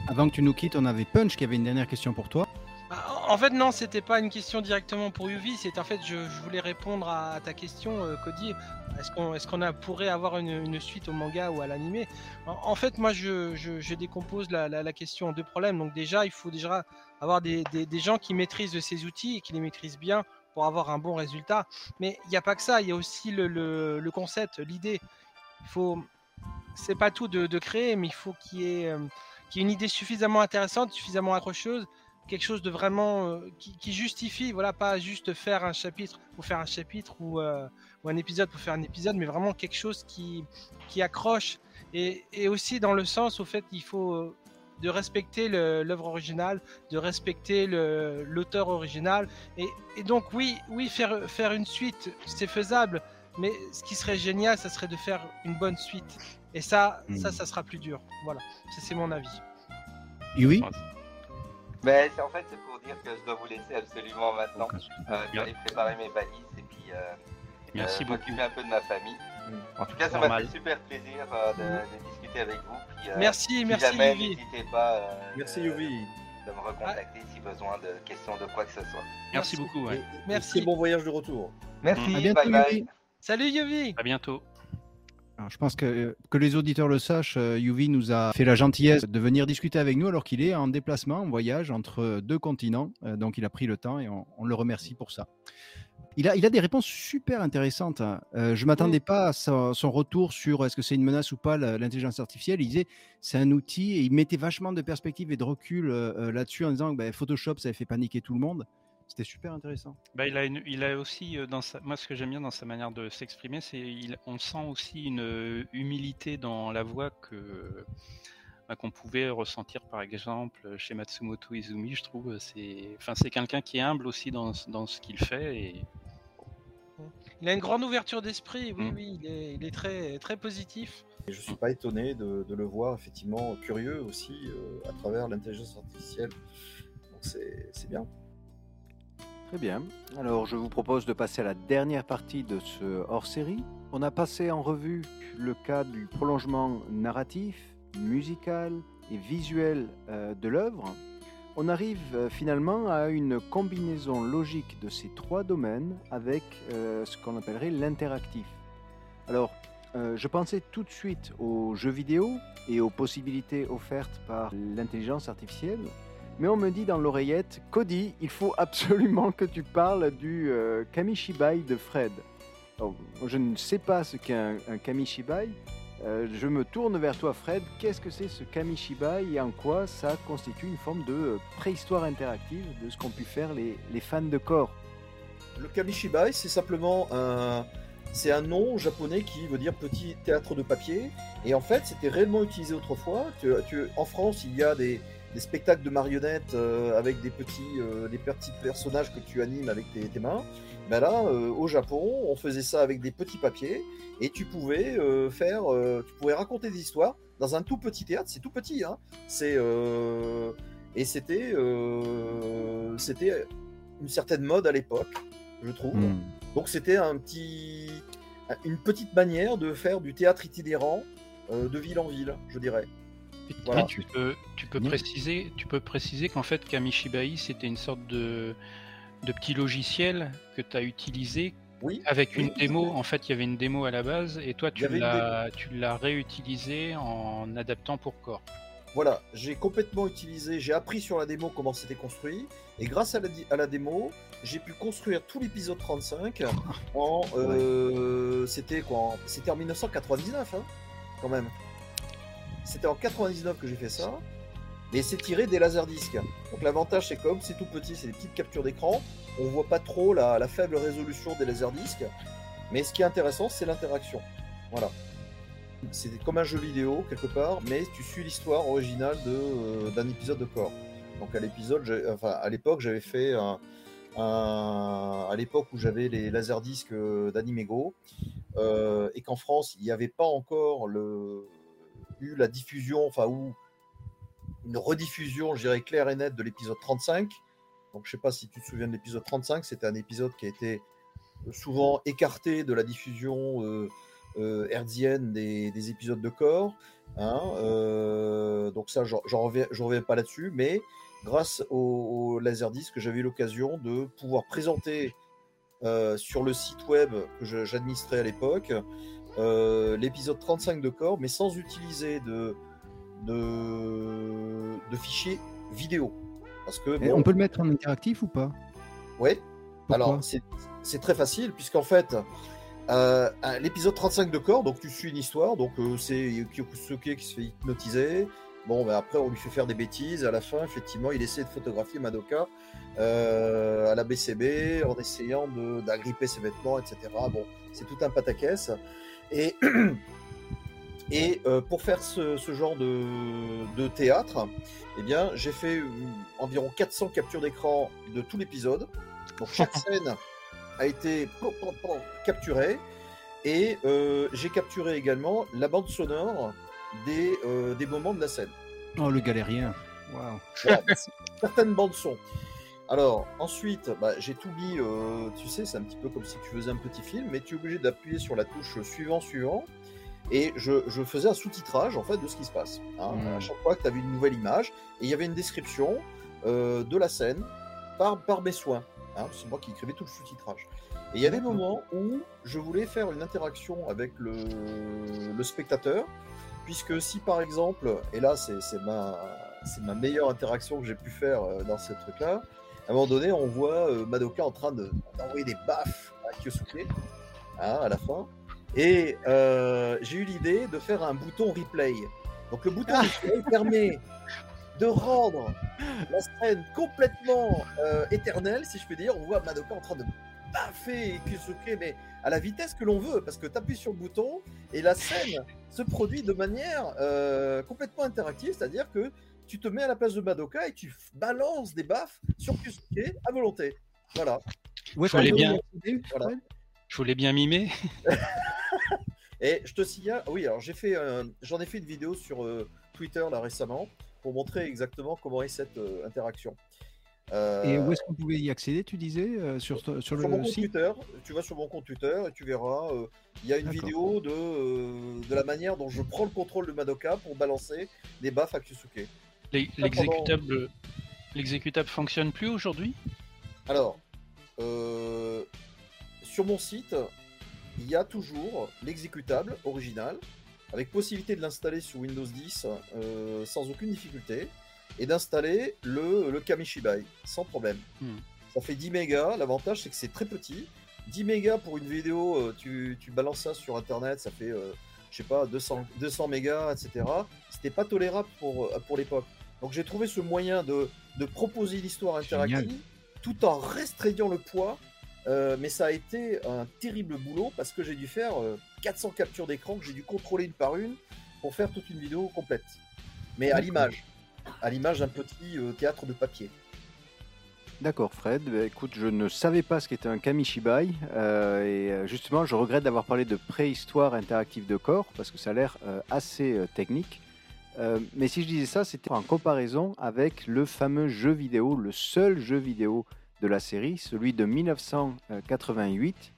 Avant que tu nous quittes, on avait Punch qui avait une dernière question pour toi. Bah, en fait, non, c'était pas une question directement pour Yuvi, c'est en fait, je, voulais répondre à, ta question, euh, Cody. Est-ce qu'on est qu'on pourrait avoir une, suite au manga ou à l'animé? En, fait, moi, je, décompose la, question en deux problèmes. Donc, déjà, il faut déjà avoir des, gens qui maîtrisent ces outils et qui les maîtrisent bien pour avoir un bon résultat. Mais il n'y a pas que ça, il y a aussi le, concept, l'idée. Il faut. C'est pas tout de, créer, mais il faut qu'il y, ait, euh, qu'il y ait une idée suffisamment intéressante, suffisamment accrocheuse quelque chose de vraiment euh, qui, justifie, voilà, pas juste faire un chapitre pour faire un chapitre ou, euh, ou, un épisode pour faire un épisode, mais vraiment quelque chose qui, qui accroche et, et aussi dans le sens au fait qu'il faut de respecter l'œuvre originale, de respecter l'auteur original et, et, donc oui, oui, faire, faire une suite, c'est faisable, mais ce qui serait génial, ça serait de faire une bonne suite. Et ça, ça, hmm. ça sera plus dur. Voilà, c'est mon avis. Oui. Mais en fait, c'est pour dire que je dois vous laisser absolument maintenant. Euh, J'allais préparer mes valises et puis euh, Merci euh, m'occuper un peu de ma famille. En tout cas, ça m'a fait super plaisir euh, de, de, discuter avec vous. Puis, euh, merci, si merci jamais, N'hésitez pas euh, merci, Yuvi. de me recontacter si besoin de questions de quoi que ce soit. Merci, beaucoup. Ouais. merci. bon voyage de retour. Merci. À bientôt, bye bye. Yuvi. Salut Yuvi. À bientôt. Alors, je pense que, que les auditeurs le sachent, euh, Yuvi nous a fait la gentillesse de venir discuter avec nous alors qu'il est en déplacement, en voyage entre deux continents. Euh, donc il a pris le temps et on, on le remercie pour ça. Il a, il a, des réponses super intéressantes. hein. Euh, je ne m'attendais pas à son, son retour sur est-ce que c'est une menace ou pas l'intelligence artificielle. Il disait c'est un outil et il mettait vachement de perspective et de recul euh, euh, là-dessus en disant que ben, Photoshop ça avait fait paniquer tout le monde. C'était super intéressant. Bah, il, a une- il a aussi, dans sa, moi ce que j'aime bien dans sa manière de s'exprimer, c'est on sent aussi une humilité dans la voix que qu'on pouvait ressentir par exemple chez Matsumoto Izumi, je trouve. C'est, enfin, c'est quelqu'un qui est humble aussi dans, dans ce qu'il fait et Il a une grande ouverture d'esprit, oui, Mm. oui, il est, il est très, très positif. Et je suis pas étonné de, de le voir effectivement curieux aussi euh, à travers l'intelligence artificielle. Donc c'est c'est bien. Très bien. Alors, je vous propose de passer à la dernière partie de ce hors-série. On a passé en revue le cas du prolongement narratif, musical et visuel euh, de l'œuvre. On arrive euh, finalement à une combinaison logique de ces trois domaines avec euh, ce qu'on appellerait l'interactif. Alors, je pensais tout de suite aux jeux vidéo et aux possibilités offertes par l'intelligence artificielle. Mais on me dit dans l'oreillette, Cody, il faut absolument que tu parles du Kamishibai de Fred. Je ne sais pas ce qu'est un, un Kamishibai. Euh, je me tourne vers toi, Fred. Qu'est-ce que c'est ce Kamishibai et en quoi ça constitue une forme de euh, préhistoire interactive de ce qu'ont pu faire les, fans de corps? Le Kamishibai, c'est simplement un, c'est un nom japonais qui veut dire petit théâtre de papier. Et en fait, c'était réellement utilisé autrefois. En France, il y a des, spectacles de marionnettes euh, avec des petits, personnages que tu animes avec tes mains. Ben là, euh, au Japon, on faisait ça avec des petits papiers et tu pouvais euh, faire, euh, tu pouvais raconter des histoires dans un tout petit théâtre. C'est tout petit, hein. C'est euh, et c'était, euh, c'était une certaine mode à l'époque, je trouve. Hmm. Donc c'était un petit, une petite manière de faire du théâtre itinérant euh, de ville en ville, je dirais. Voilà. tu peux, tu peux Bien. préciser, tu peux préciser qu'en fait Kamishibai c'était une sorte de, de petit logiciel que tu as utilisé Oui. avec Oui, une démo. En fait, il y avait une démo à la base et toi tu l'as, tu l'as réutilisé en adaptant pour corps. Voilà, j'ai complètement utilisé, j'ai appris sur la démo comment c'était construit, et grâce à la, di- à la démo, j'ai pu construire tout l'épisode 35 en, euh, c'était quoi, en- c'était en 1999, hein, quand même. C'était en 99 que j'ai fait ça, mais c'est tiré des laserdiscs. Donc l'avantage c'est comme c'est tout petit, c'est des petites captures d'écran, on voit pas trop la, faible résolution des laserdiscs, mais ce qui est intéressant c'est l'interaction. Voilà. C'est comme un jeu vidéo quelque part, mais tu suis l'histoire originale euh, d'un épisode de corps. Donc à l'épisode, enfin à l'époque j'avais fait un, à l'époque où j'avais les laserdiscs euh, d'Animego euh, et qu'en France il n'y avait pas encore eu la diffusion, enfin ou une rediffusion, je dirais claire et nette de l'épisode 35. Donc je sais pas si tu te souviens de l'épisode 35, c'était un épisode qui a été souvent écarté de la diffusion euh, euh, des, des épisodes de corps. hein, euh, donc ça, j'en j'en reviens, pas là-dessus, mais grâce au, au Laserdisc, j'avais eu l'occasion de pouvoir présenter euh, sur le site web que je- j'administrais à l'époque euh, l'épisode 35 de corps, mais sans utiliser de, de, de fichiers vidéo. Parce que, bon, on peut le mettre en interactif ou pas? Pourquoi? Alors, c'est très facile, puisqu'en fait, euh, l'épisode 35 de corps, donc tu suis une histoire, donc euh, c'est Kyosuke qui se fait hypnotiser. Bon, ben après, on lui fait faire des bêtises. À la fin, effectivement, il essaie de photographier Madoka euh, à la BCB en essayant de- d'agripper ses vêtements, etc. Bon, c'est tout un pataquès. Et, et euh, pour faire ce, ce genre de, de théâtre, eh bien, j'ai fait environ 400 captures d'écran de tout l'épisode. Donc chaque scène a été capturée et euh, j'ai capturé également la bande sonore des, euh, des moments de la scène. Oh, le galérien. Voilà, certaines bandes son. Alors, ensuite, bah, j'ai tout mis, euh, tu sais, c'est un petit peu comme si tu faisais un petit film, mais tu es obligé d'appuyer sur la touche suivant, suivant, et je, je faisais un sous-titrage, en fait, de ce qui se passe. hein. Mm. À chaque fois que tu avais une nouvelle image, et il y avait une description euh, de la scène par, par mes soins. hein. c'est moi qui écrivais tout le sous-titrage. Et il y a des moments où je voulais faire une interaction avec le, le spectateur, puisque si par exemple, et là c'est ma, ma meilleure interaction que j'ai pu faire euh, dans ce truc-là, à un moment donné, on voit euh, Madoka en train de- d'envoyer des baffes à Kyosuke hein, à la fin. Et euh, j'ai eu l'idée de faire un bouton replay. Donc le bouton replay permet de rendre la scène complètement euh, éternelle, si je peux dire. On voit Madoka en train de baffer Kyosuke, mais à la vitesse que l'on veut, parce que tu appuies sur le bouton et la scène se produit de manière euh, complètement interactive, c'est-à-dire que tu te mets à la place de Madoka et tu balances des baffes sur Kyosuke à volonté. Voilà. Qu'on peut bien- Voilà. Je voulais bien mimer. Et je te signale, oui, alors j'ai fait, euh, j'en ai fait une vidéo sur euh, Twitter là récemment pour montrer exactement comment est cette euh, interaction. Euh, Et où est-ce qu'on pouvait y accéder, tu disais, euh, sur, sur sur le mon compte site Twitter, tu vas sur mon compte Twitter et tu verras, euh, il y a une vidéo de, euh, de la manière dont je prends le contrôle de Madoka pour balancer des baffes à Kyusuke. L'e- L'exécutable l'exécutable fonctionne plus aujourd'hui? Alors, euh, sur mon site, il y a toujours l'exécutable original, avec possibilité de l'installer sur Windows 10 euh, sans aucune difficulté, et d'installer le, le Kamishibai sans problème. Hmm. Ça fait 10 mégas, l'avantage c'est que c'est très petit. 10 mégas pour une vidéo, euh, tu, tu balances ça sur internet, ça fait, euh, je sais pas, 200, 200 mégas, etc. C'était pas tolérable pour, pour l'époque. Donc j'ai trouvé ce moyen de, de proposer l'histoire Génial. interactive tout en restreignant le poids. Euh, mais ça a été un terrible boulot parce que j'ai dû faire euh, 400 captures d'écran que j'ai dû contrôler une par une pour faire toute une vidéo complète. Mais à l'image, à l'image d'un petit euh, théâtre de papier. D'accord, Fred. Bah, écoute, je ne savais pas ce qu'était un kamishibai. euh, et euh, justement, je regrette d'avoir parlé de préhistoire interactive de corps, parce que ça a l'air euh, assez euh, technique. Euh, mais si je disais ça, c'était en comparaison avec le fameux jeu vidéo, le seul jeu vidéo de la série, celui de 1988,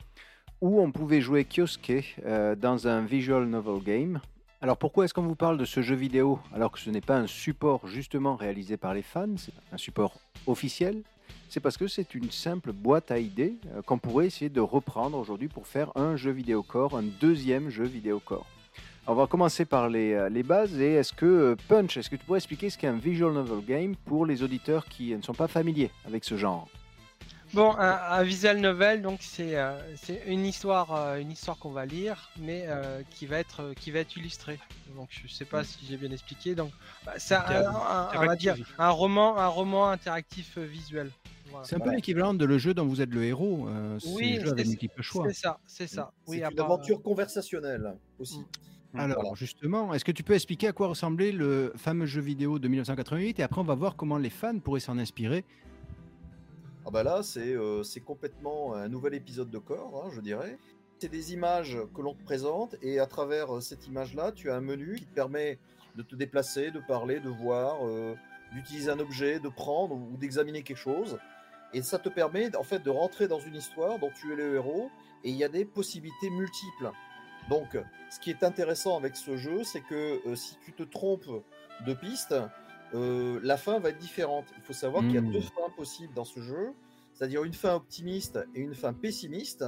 où on pouvait jouer Kyosuke euh, dans un visual novel game. Alors pourquoi est-ce qu'on vous parle de ce jeu vidéo alors que ce n'est pas un support justement réalisé par les fans, c'est un support officiel? C'est parce que c'est une simple boîte à idées euh, qu'on pourrait essayer de reprendre aujourd'hui pour faire un jeu vidéo corps, un deuxième jeu vidéo corps. On va commencer par les, euh, les bases et est-ce que Punch, est-ce que tu pourrais expliquer ce qu'est un visual novel game pour les auditeurs qui ne sont pas familiers avec ce genre? Bon, un, un visual novel, donc c'est euh, c'est une histoire, euh, une histoire qu'on va lire, mais euh, qui va être euh, qui va être illustrée. Donc je sais pas si j'ai bien expliqué. Donc bah, c'est un, un- on va dire interactif. un roman, un roman interactif euh, visuel. Voilà. C'est un peu Voilà. l'équivalent de le jeu dont vous êtes le héros, euh, c'est Oui, un jeu avec c'est- multiples choix. C'est ça, c'est ça. C'est Oui, une à part- aventure conversationnelle aussi. Mm. Alors Voilà. justement, est-ce que tu peux expliquer à quoi ressemblait le fameux jeu vidéo de 1988 et après on va voir comment les fans pourraient s'en inspirer Ah bah là, c'est euh, c'est complètement un nouvel épisode de corps, hein, je dirais. C'est des images que l'on te présente et à travers euh, cette image-là, tu as un menu qui te permet de te déplacer, de parler, de voir, euh, d'utiliser un objet, de prendre ou d'examiner quelque chose. Et ça te permet en fait de rentrer dans une histoire dont tu es le héros et il y a des possibilités multiples. Donc, ce qui est intéressant avec ce jeu, c'est que si tu te trompes de piste, euh, la fin va être différente. Il faut savoir qu'il y a Mm. deux fins possibles dans ce jeu, c'est-à-dire une fin optimiste et une fin pessimiste.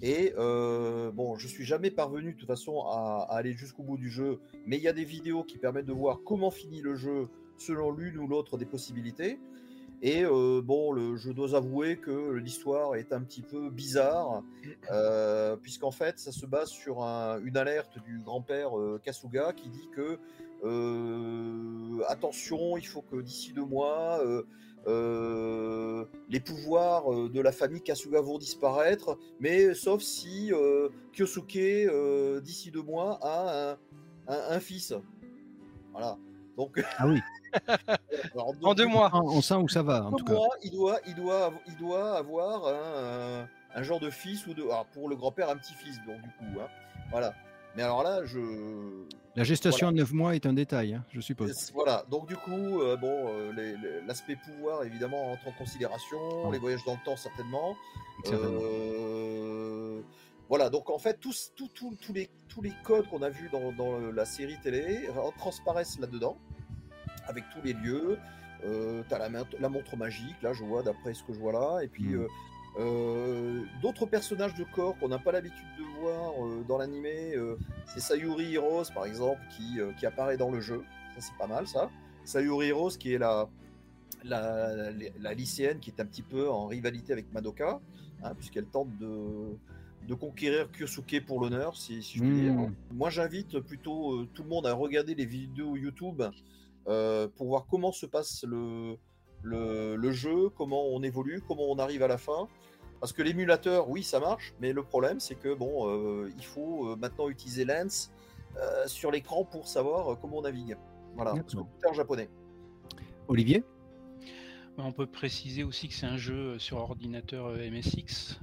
Et euh, bon, je suis jamais parvenu de toute façon à, à aller jusqu'au bout du jeu, mais il y a des vidéos qui permettent de voir comment finit le jeu selon l'une ou l'autre des possibilités. Et euh, bon, le, je dois avouer que l'histoire est un petit peu bizarre, euh, puisqu'en fait, ça se base sur un- une alerte du grand-père euh, Kasuga qui dit que euh, attention, il faut que d'ici deux mois, euh, euh, les pouvoirs de la famille Kasuga vont disparaître, mais sauf si euh, Kyosuke, euh, d'ici deux mois, a un, un- un fils. Voilà. Donc, Ah oui, alors, En deux mois. on sent où ça va en deux tout cas. mois, il doit, il doit, il doit avoir un, un- un genre de fils ou de, alors, pour le grand-père, un petit-fils, donc du coup, hein. voilà. Mais alors là, je. La gestation de 9 mois est un détail, hein, je suppose. Voilà, donc du coup, euh, bon, euh, l'aspect pouvoir évidemment entre en considération, ah. les voyages dans le temps certainement. Euh, voilà, donc en fait, tous, les, tous les codes qu'on a vus dans, la série télé transparaissent là-dedans, avec tous les lieux. tu as la, montre magique, là je vois, d'après ce que je vois là, et puis hmm. Euh, d'autres personnages de corps qu'on n'a pas l'habitude de voir euh, dans l'animé, euh, c'est Sayuri Heroes par exemple qui, qui, apparaît dans le jeu. Ça c'est pas mal ça. Sayuri Heroes qui est la, la, la, lycéenne qui est un petit peu en rivalité avec Madoka, hein, puisqu'elle tente de, de conquérir Kyosuke pour l'honneur, si, je veux dire. Hmm. Moi j'invite plutôt tout le monde à regarder les vidéos YouTube pour voir comment se passe le, le, le, jeu, comment on évolue, comment on arrive à la fin. Parce que l'émulateur, oui, ça marche, mais le problème, c'est que bon, euh, il faut euh, maintenant utiliser Lens euh, sur l'écran pour savoir comment on navigue. Voilà, parce que japonais. Olivier? Bah, on peut préciser aussi que c'est un jeu sur ordinateur MSX,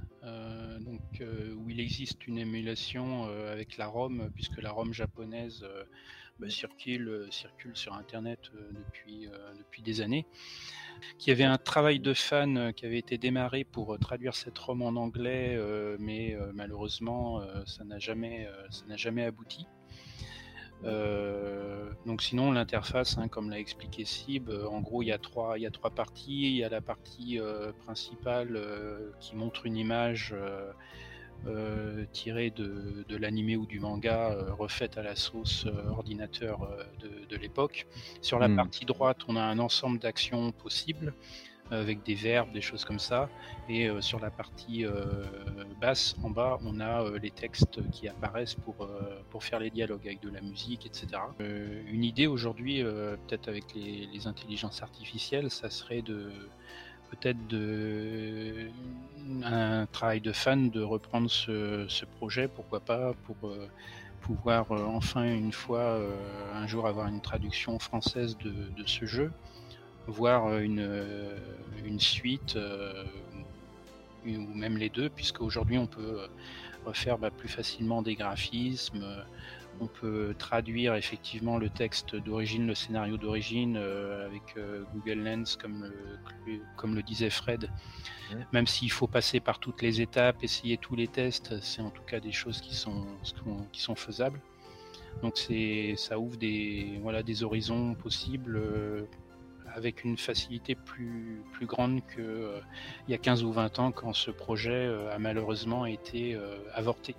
donc, où il existe une émulation avec la ROM, puisque la ROM japonaise bah, circule, circule sur Internet depuis, depuis des années qu'il y avait un travail de fan euh, qui avait été démarré pour euh, traduire cette ROM en anglais, euh, mais malheureusement, ça n'a jamais, ça jamais abouti. donc sinon l'interface, hein, comme l'a expliqué Sib, en gros il y a trois, il y a trois parties. Il y a la partie principale qui montre une image euh, tirée de, de l'animé ou du manga euh, refaite à la sauce euh, ordinateur de, l'époque. Sur la hmm. partie droite, on a un ensemble d'actions possibles avec des verbes, des choses comme ça. Et sur la partie basse, en bas, on a les textes qui apparaissent pour, pour faire les dialogues avec de la musique, etc. une idée aujourd'hui, peut-être avec les, les, intelligences artificielles, ça serait de peut-être un travail de fan de reprendre ce, projet, pourquoi pas, pour euh, pouvoir euh, enfin une fois euh, un jour avoir une traduction française de, ce jeu, voir une, une suite ou même les deux, puisque aujourd'hui on peut refaire bah, plus facilement des graphismes, on peut traduire effectivement le texte d'origine, le scénario d'origine euh, avec euh, Google Lens, comme le, comme le disait Fred. Même s'il faut passer par toutes les étapes, essayer tous les tests, c'est en tout cas des choses qui sont, qui sont faisables. Donc c'est, ça ouvre des, voilà, des horizons possibles euh, avec une facilité plus, plus grande qu'il il y a 15 ou 20 ans quand ce projet a malheureusement été avorté.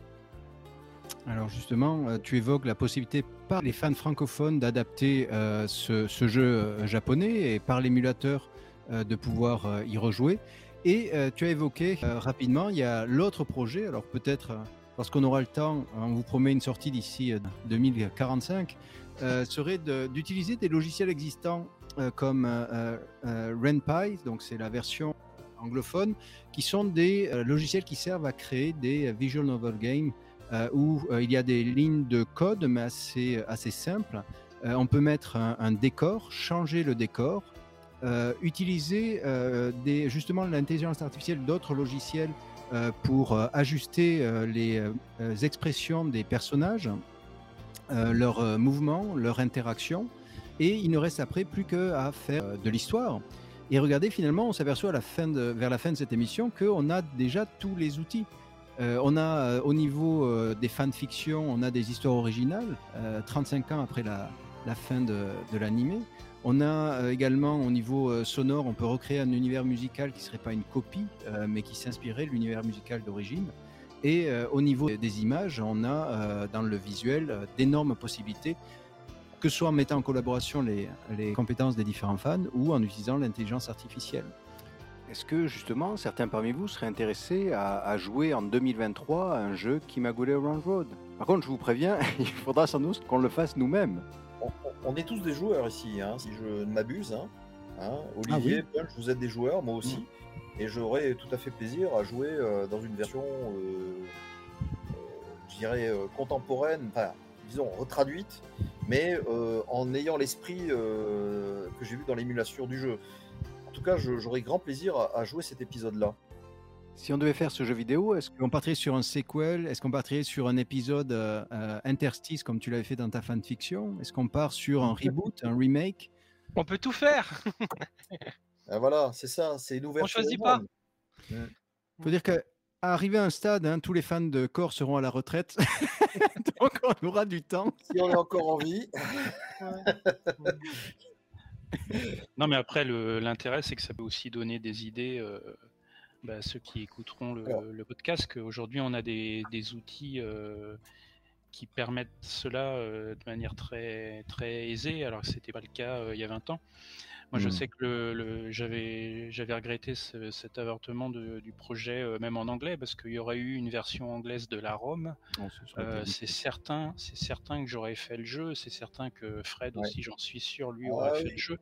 Alors justement, euh, tu évoques la possibilité par les fans francophones d'adapter euh, ce, jeu euh, japonais et par l'émulateur de pouvoir y rejouer. Et tu as évoqué rapidement, il y a l'autre projet, alors peut-être lorsqu'on aura le temps, on vous promet une sortie d'ici 2045, serait d'utiliser des logiciels existants comme RenPy, donc c'est la version anglophone, qui sont des logiciels qui servent à créer des visual novel games où euh, il y a des lignes de code, mais assez, assez simples. Euh, on peut mettre un, décor, changer le décor, utiliser des, justement l'intelligence artificielle d'autres logiciels pour ajuster les expressions des personnages, leurs mouvements, leurs interactions. Et il ne reste après plus qu'à faire de l'histoire. Et regardez, finalement, on s'aperçoit vers la fin de cette émission qu'on a déjà tous les outils. Euh, on a euh, au niveau euh, des fanfictions, on a des histoires originales, 35 ans après la, fin de, l'animé. On a également au niveau sonore, on peut recréer un univers musical qui ne serait pas une copie, mais qui s'inspirait de l'univers musical d'origine. Et au niveau des images, on a dans le visuel d'énormes possibilités, que ce soit en mettant en collaboration les compétences des différents fans ou en utilisant l'intelligence artificielle. Est-ce que justement certains parmi vous seraient intéressés à, jouer en 2023 à un jeu Kimagure Round Road? Par contre, je vous préviens, il faudra sans doute qu'on le fasse nous-mêmes. On, est tous des joueurs ici, hein, si je ne m'abuse. Hein. Hein, Olivier, ah vous êtes des joueurs, moi aussi. Mm. Et j'aurais tout à fait plaisir à jouer euh, dans une version, euh, euh, je dirais, contemporaine, enfin, disons, retraduite, mais en ayant l'esprit que j'ai vu dans l'émulation du jeu tout cas, j'aurai grand plaisir à, jouer cet épisode-là. Si on devait faire ce jeu vidéo, est-ce qu'on partirait sur un sequel? Est-ce qu'on partirait sur un épisode euh, euh, interstice comme tu l'avais fait dans ta fanfiction? Est-ce qu'on part sur un reboot, un remake? On peut tout faire. Ah, voilà, c'est ça, c'est une ouverture. On choisit pas. Il faut dire qu'à arriver à un stade, hein, tous les fans de corps seront à la retraite. Donc on aura du temps. Si on est encore en vie. Non, mais après, l'intérêt, c'est que ça peut aussi donner des idées euh, bah, à ceux qui écouteront le, Alors. le podcast. qu'aujourd'hui, on a des, des outils euh, qui permettent cela euh, de manière très, très aisée, alors que c'était pas le cas il y a 20 ans. Moi, je Mm. sais que le, le- j'avais, j'avais regretté ce- cet avortement de- du projet, euh, même en anglais, parce qu'il y aurait eu une version anglaise de la Rome. Serait Euh, c'est certain, c'est certain que j'aurais fait le jeu. C'est certain que Fred Ouais. aussi, j'en suis sûr, lui Ah aurait fait oui. le jeu.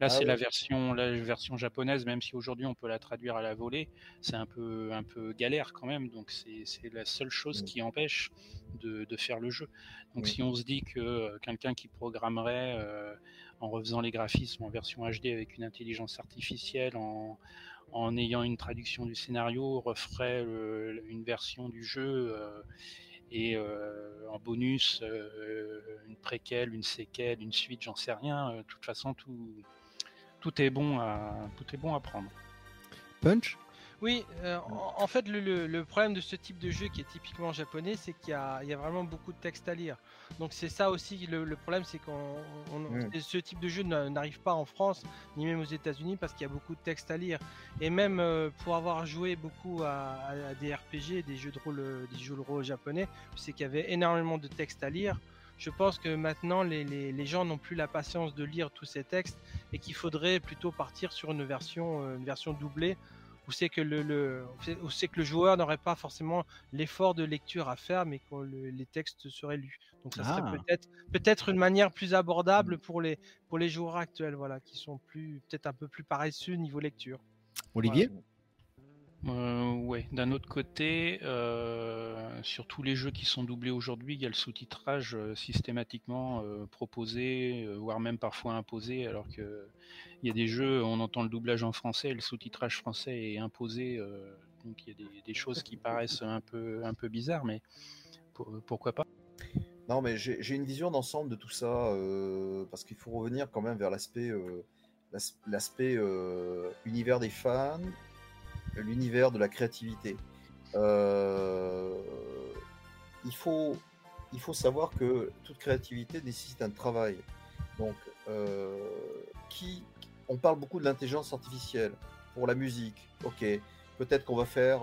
Là, Ah c'est la version, la version japonaise, même si aujourd'hui on peut la traduire à la volée, c'est un peu, un peu galère quand même. Donc c'est, c'est la seule chose Mm. qui empêche de, de faire le jeu. Donc si on se dit que euh, quelqu'un qui programmerait euh, en refaisant les graphismes en version HD avec une intelligence artificielle, en, en ayant une traduction du scénario, referait une version du jeu. euh, et euh, en bonus euh, une préquelle, une séquelle, une suite, j'en sais rien. De toute façon, tout, tout est bon tout est bon à prendre. Punch? Oui, euh, en, en fait, le, le- le problème de ce type de jeu qui est typiquement japonais, c'est qu'il y a, il y a vraiment beaucoup de texte à lire. Donc c'est ça aussi le, le problème, c'est qu'on on- Mm. ce type de jeu n'a- n'arrive pas en France ni même aux États-Unis parce qu'il y a beaucoup de texte à lire. Et même euh, pour avoir joué beaucoup à, à- à des RPG, des jeux de rôle, euh, des jeux de rôle japonais, sais qu'il y avait énormément de texte à lire. Je pense que maintenant les, les- les gens n'ont plus la patience de lire tous ces textes et qu'il faudrait plutôt partir sur une version, une version doublée où c'est que le, le où c'est que le joueur n'aurait pas forcément l'effort de lecture à faire, mais que le- les textes seraient lus. Donc ça Ah. serait peut-être peut-être une manière plus abordable pour les pour les joueurs actuels, voilà, qui sont plus peut-être un peu plus paresseux niveau lecture. Olivier? Euh, ouais. D'un autre côté, euh, sur tous les jeux qui sont doublés aujourd'hui, il y a le sous-titrage euh, systématiquement euh, proposé, voire même parfois imposé, alors que il y a des jeux, on entend le doublage en français, et le sous-titrage français est imposé. donc il y a des, choses qui paraissent un peu un peu bizarres, mais pour- pourquoi pas? Non, mais j'ai une vision d'ensemble de tout ça, parce qu'il faut revenir quand même vers l'aspect l'as- l'aspect univers des fans, l'univers de la créativité. Euh, il, faut, il faut savoir que toute créativité nécessite un travail. Donc, euh, qui, on parle beaucoup de l'intelligence artificielle pour la musique. Ok, peut-être qu'on va faire,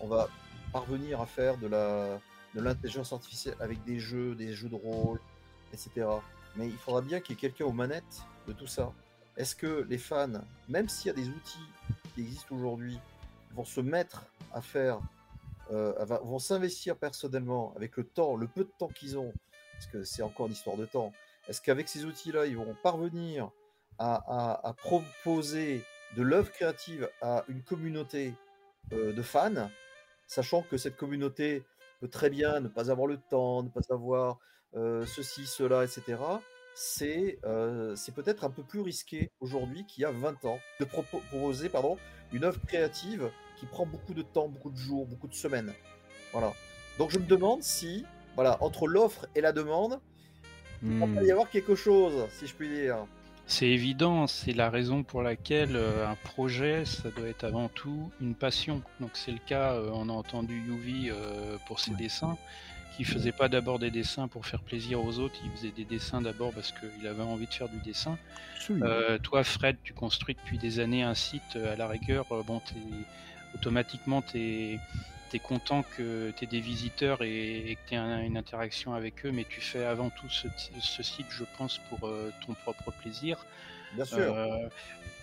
on va parvenir à faire de la, de l'intelligence artificielle avec des jeux, des jeux de rôle, etc. Mais il faudra bien qu'il y ait quelqu'un aux manettes de tout ça. Est-ce que les fans, même s'il y a des outils qui existent aujourd'hui, vont se mettre à faire, euh, vont s'investir personnellement avec le temps, le peu de temps qu'ils ont, parce que c'est encore une histoire de temps. Est-ce qu'avec ces outils-là, ils vont parvenir à proposer de l'œuvre créative à une communauté euh, de fans, sachant que cette communauté peut très bien ne pas avoir le temps, ne pas avoir euh, ceci, cela, etc. C'est euh, c'est peut-être un peu plus risqué aujourd'hui qu'il y a 20 ans de propo- proposer pardon, une œuvre créative qui prend beaucoup de temps, beaucoup de jours, beaucoup de semaines. Voilà. Donc je me demande si, voilà, entre l'offre et la demande, il va Hmm. y avoir quelque chose, si je puis dire. C'est évident, c'est la raison pour laquelle euh, un projet, ça doit être avant tout une passion. Donc c'est le cas, euh, on a entendu Yuvi pour ses dessins, qui faisait pas d'abord des dessins pour faire plaisir aux autres, il faisait des dessins d'abord parce qu'il avait envie de faire du dessin. Euh, toi, Fred, tu construis depuis des années un site, euh, à la rigueur, euh, bon, t'es- automatiquement, tu es, content que tu aies des visiteurs et, et que tu aies une interaction avec eux, mais tu fais avant tout ce, ce site, je pense, pour euh, ton propre plaisir. Bien sûr. Euh,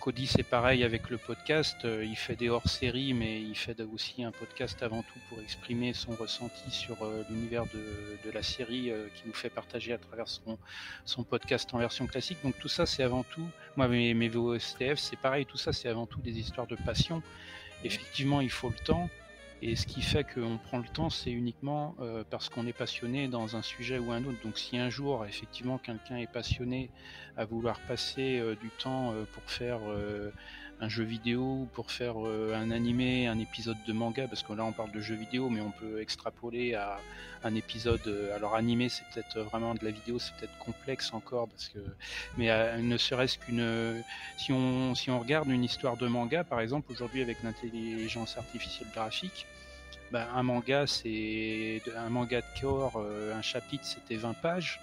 Cody, c'est pareil avec le podcast. euh, il fait des hors-séries, mais il fait aussi un podcast avant tout pour exprimer son ressenti sur euh, l'univers de, de la série qui nous fait partager à travers son, son podcast en version classique. Donc tout ça, c'est avant tout. Moi, mes, mes VOSTF, c'est pareil. Tout ça, c'est avant tout des histoires de passion. Effectivement, il faut le temps. Et ce qui fait qu'on prend le temps, c'est uniquement euh, parce qu'on est passionné dans un sujet ou un autre. Donc si un jour, effectivement, quelqu'un est passionné à vouloir passer euh, du temps euh, pour faire un jeu vidéo, pour faire un animé, un épisode de manga, parce que là on parle de jeu vidéo, mais on peut extrapoler à un épisode. alors animé, c'est peut-être vraiment de la vidéo, c'est peut-être complexe encore, parce que mais ne serait-ce qu'une, si on si on regarde une histoire de manga, par exemple aujourd'hui avec l'intelligence artificielle graphique. Ben, un manga, c'est un manga de corps, un chapitre, c'était 20 pages.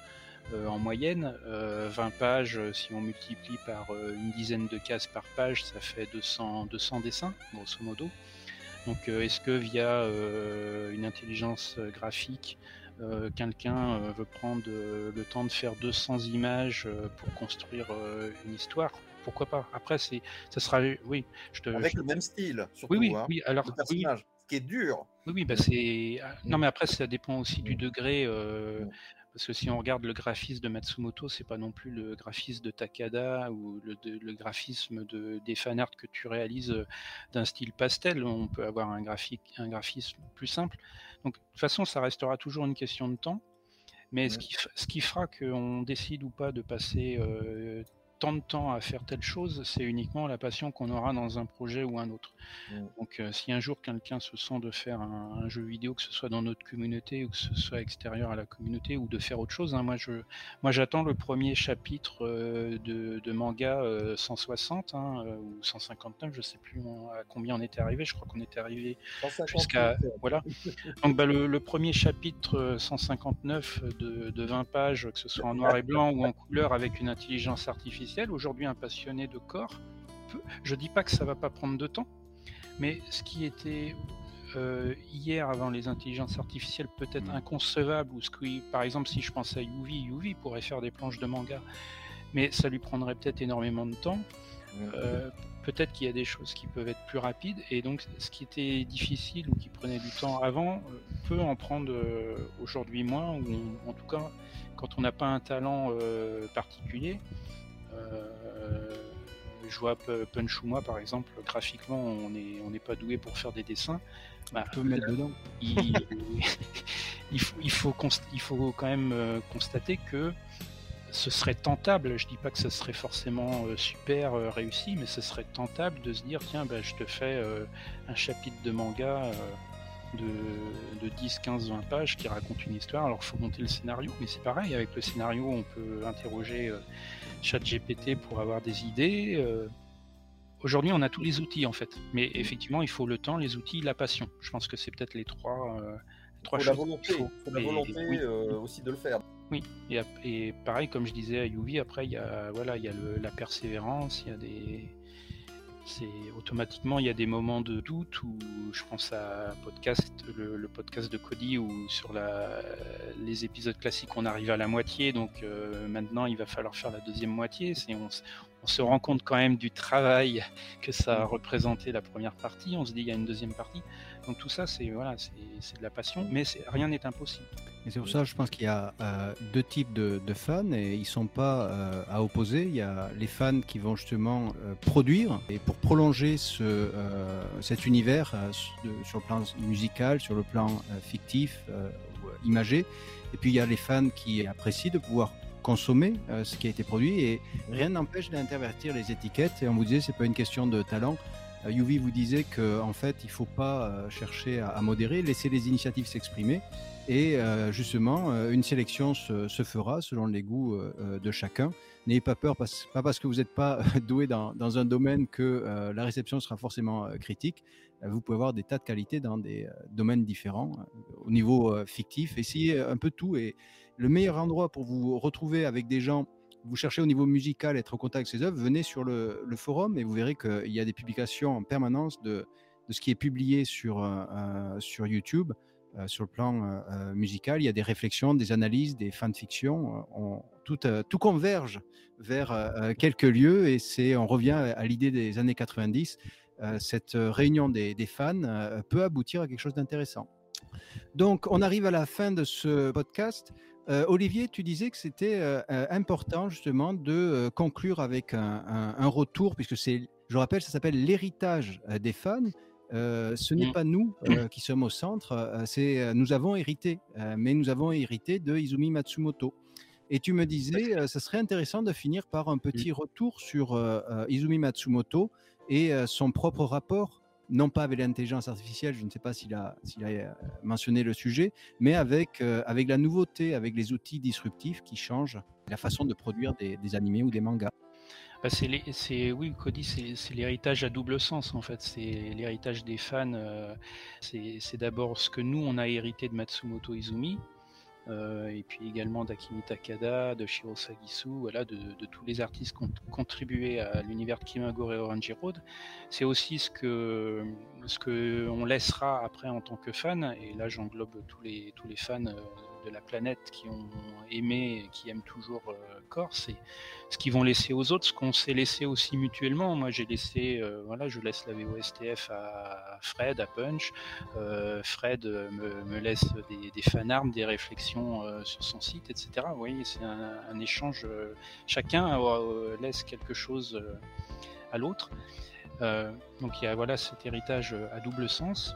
Euh, en moyenne. 20 euh, pages, euh, si on multiplie par une dizaine de cases par page, ça fait 200, 200 dessins, grosso modo. Donc est-ce que via une intelligence graphique, quelqu'un veut prendre le temps de faire 200 images pour construire une histoire? Pourquoi pas? Après, c'est, ça sera, oui, je te, avec le même style, surtout. Oui, oui, hein, oui. Alors, personnage, ce qui est dur. Oui, oui, bah c'est. Non, mais après, ça dépend aussi du degré. Parce que si on regarde le graphisme de Matsumoto, c'est pas non plus le graphisme de Takada ou le, graphisme de, des fanarts que tu réalises euh, d'un style pastel. On peut avoir un, graphique, un graphisme plus simple. Donc, de toute façon, ça restera toujours une question de temps. Mais ce, qui, ce qui fera qu'on décide ou pas de passer euh, tant de temps à faire telle chose, c'est uniquement la passion qu'on aura dans un projet ou un autre. Mm. Donc euh, si un jour quelqu'un se sent de faire un, jeu vidéo, que ce soit dans notre communauté ou que ce soit extérieur à la communauté ou de faire autre chose, hein, moi je moi j'attends le premier chapitre euh, de, manga 160 euh, hein, ou 159, je sais plus à combien on était arrivé, je crois qu'on était arrivé jusqu'à voilà. Donc bah, le, premier chapitre 159 de, de 20 pages, que ce soit en noir et blanc ou en couleur avec une intelligence artificielle aujourd'hui un passionné de corps. Je dis pas que ça va pas prendre de temps, mais ce qui était euh, hier avant les intelligences artificielles peut-être mm. inconcevable, ou ce qui, par exemple, si je pense à Yuvi, Yuvi pourrait faire des planches de manga, mais ça lui prendrait peut-être énormément de temps. Mm. Euh, peut-être qu'il y a des choses qui peuvent être plus rapides, et donc ce qui était difficile ou qui prenait du temps avant euh, peut en prendre aujourd'hui moins, ou en tout cas, quand on n'a pas un talent particulier, je vois Punchuma par exemple, graphiquement on n'est on pas doué pour faire des dessins. Bah, peut mettre dedans. Il, faut, il, faut il faut quand même euh, constater que ce serait tentable, je dis pas que ce serait forcément euh, super réussi, mais ce serait tentable de se dire tiens bah, je te fais un chapitre de manga de, 10, 15, 20 pages qui raconte une histoire. Alors, il faut monter le scénario, mais c'est pareil. Avec le scénario, on peut interroger euh, ChatGPT pour avoir des idées. Euh. Aujourd'hui, on a tous les outils en fait, mais effectivement, il faut le temps, les outils, la passion. Je pense que c'est peut-être les trois. Euh, trois choses la volonté, faut. la volonté aussi de le faire. Oui, et, pareil, comme je disais à Yuvi, après, il y a, voilà, il y a la persévérance, il y a des, c'est automatiquement il y a des moments de doute où je pense à podcast, le, podcast de Cody où sur les épisodes classiques on arrive à la moitié, donc euh, maintenant il va falloir faire la deuxième moitié. On, se rend compte quand même du travail que ça a représenté la première partie. On se dit il y a une deuxième partie. Donc tout ça, c'est voilà, c'est de la passion, mais rien n'est impossible. Et c'est pour ça, je pense qu'il y a euh, deux types de, fans et ils sont pas euh, à opposer. Il y a les fans qui vont justement euh, produire et pour prolonger ce, cet univers sur le plan musical, sur le plan fictif, ou imagé. Et puis il y a les fans qui apprécient de pouvoir consommer ce qui a été produit et rien n'empêche d'intervertir les étiquettes. Et on vous disait, c'est pas une question de talent. Yuvi vous disait qu'en en fait, il ne faut pas chercher à, modérer, laisser les initiatives s'exprimer. Et euh, justement, euh, une sélection se, fera selon les goûts euh, de chacun. N'ayez pas peur, pas parce que vous n'êtes pas doué dans, un domaine que la réception sera forcément critique. Vous pouvez avoir des tas de qualités dans des domaines différents, au niveau fictif. Essayez un peu tout. Et le meilleur endroit pour vous retrouver avec des gens, vous cherchez au niveau musical, être en contact avec ces œuvres, venez sur le, forum et vous verrez qu'il y a des publications en permanence de, ce qui est publié sur, sur YouTube. Euh, sur le plan euh, euh, musical. Il y a des réflexions, des analyses, des fanfictions. On, tout, tout converge vers quelques lieux et c'est, on revient à, l'idée des années 90. cette réunion des, fans peut aboutir à quelque chose d'intéressant. Donc, on arrive à la fin de ce podcast. Olivier, tu disais que c'était important justement de conclure avec un, un, retour, puisque c'est, je rappelle, ça s'appelle l'héritage des fans. Euh, ce n'est mmh. pas nous euh, qui sommes au centre, euh, c'est nous avons hérité, mais nous avons hérité de Izumi Matsumoto. Et tu me disais, ça serait intéressant de finir par un petit mmh. retour sur Izumi Matsumoto et son propre rapport, non pas avec l'intelligence artificielle, je ne sais pas s'il a, s'il a mentionné le sujet, mais avec, avec la nouveauté, avec les outils disruptifs qui changent la façon de produire des, des animés ou des mangas. Bah, c'est, oui, Cody, c'est, l'héritage à double sens en fait. C'est l'héritage des fans. c'est, d'abord ce que nous on a hérité de Matsumoto Izumi, euh, et puis également d'Akimi Takada, de Shiro Sagisu, voilà, de, tous les artistes qui ont contribué à l'univers de Kimagure Orange Road. C'est aussi ce que ce que on laissera après en tant que fan, et là j'englobe tous les tous les fans euh, de la planète qui ont aimé et qui aiment toujours euh, Corse et ce qu'ils vont laisser aux autres, ce qu'on s'est laissé aussi mutuellement. Moi, j'ai laissé, euh, voilà, je laisse la VOSTF à Fred, à Punch. Euh, Fred me, laisse des, des fanarmes, des réflexions sur son site, etc. Vous voyez, c'est un, échange. chacun laisse quelque chose à l'autre. donc il y a voilà cet héritage à double sens.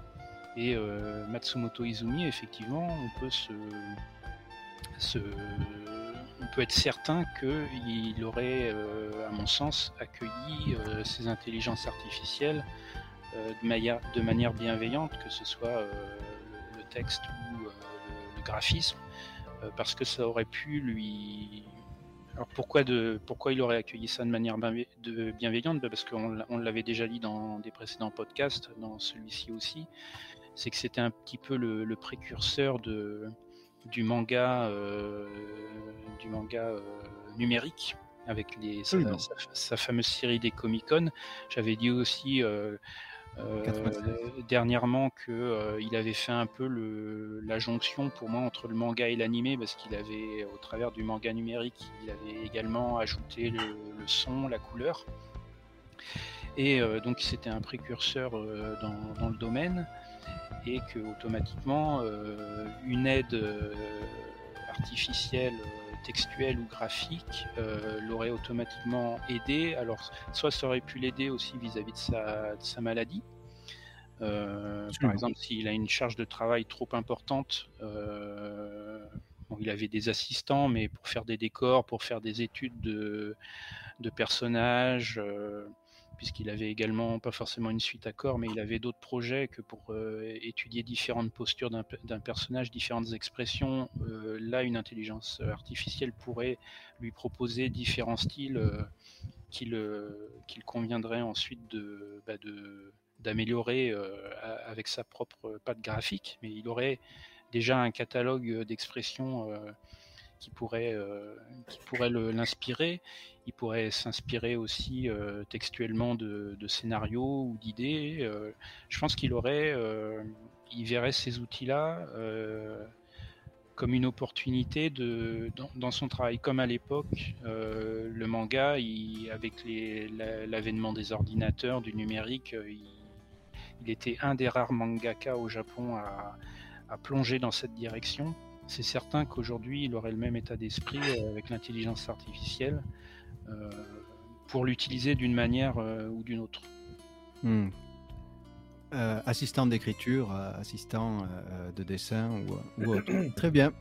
Et euh, Matsumoto Izumi, effectivement, on peut se, on peut être certain qu'il aurait, euh, à mon sens, accueilli euh, ces intelligences artificielles de, manière, bienveillante, que ce soit le, texte ou le, graphisme, parce que ça aurait pu lui alors pourquoi, de, pourquoi il aurait accueilli ça de manière bienveillante? Parce qu'on l'avait déjà dit dans des précédents podcasts, dans celui-ci aussi c'est que c'était un petit peu le, précurseur de, du manga, euh, du manga euh, numérique avec les, sa, fameuse série des Comic Con. J'avais dit aussi euh, dernièrement que il avait fait un peu le, la jonction pour moi entre le manga et l'animé parce qu'il avait, au travers du manga numérique, il avait également ajouté le, son, la couleur. Et donc c'était un précurseur dans, dans, le domaine et que automatiquement euh, une aide euh, artificielle euh, textuelle ou graphique l'aurait automatiquement aidé. Alors, soit ça aurait pu l'aider aussi vis-à-vis de, sa, maladie. par exemple, s'il a une charge de travail trop importante, il avait des assistants, mais pour faire des décors, pour faire des études de, de personnages, puisqu'il avait également, pas forcément une suite à corps, mais il avait d'autres projets que pour euh, étudier différentes postures d'un personnage, différentes expressions. Euh, là, une intelligence artificielle pourrait lui proposer différents styles euh, qu'il conviendrait ensuite de, bah, d'améliorer avec sa propre patte graphique, mais il aurait déjà un catalogue d'expressions qui pourrait, qui pourrait l'inspirer. Il pourrait s'inspirer aussi euh, textuellement de, scénarios ou d'idées. Euh, je pense qu'il aurait, euh, il verrait ces outils-là comme une opportunité dans, son travail, comme à l'époque, le manga, avec l'avènement des ordinateurs, du numérique, il, était un des rares mangaka au Japon à plonger dans cette direction. C'est certain qu'aujourd'hui, il aurait le même état d'esprit avec l'intelligence artificielle. Euh, pour l'utiliser d'une manière euh, ou d'une autre. Hmm. Euh, assistant d'écriture, assistant de dessin ou, autre. Très bien.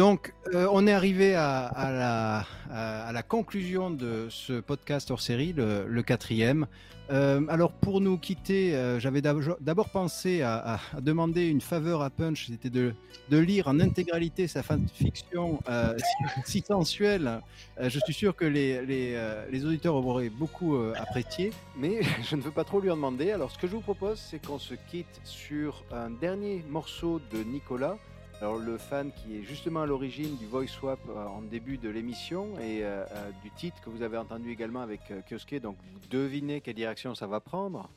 Donc, on est arrivé à, la, conclusion de ce podcast hors série, le quatrième. Euh, alors pour nous quitter, euh, j'avais d'abord pensé à, demander une faveur à Punch, c'était de, lire en intégralité sa fanfiction euh, si, sensuelle. je suis sûr que les, les, auditeurs auraient beaucoup apprécié, mais je ne veux pas trop lui en demander. Alors ce que je vous propose, c'est qu'on se quitte sur un dernier morceau de Nicolas. Alors, le fan qui est justement à l'origine du voice swap euh, en début de l'émission et euh, euh, du titre que vous avez entendu également avec Kioske, donc vous devinez quelle direction ça va prendre.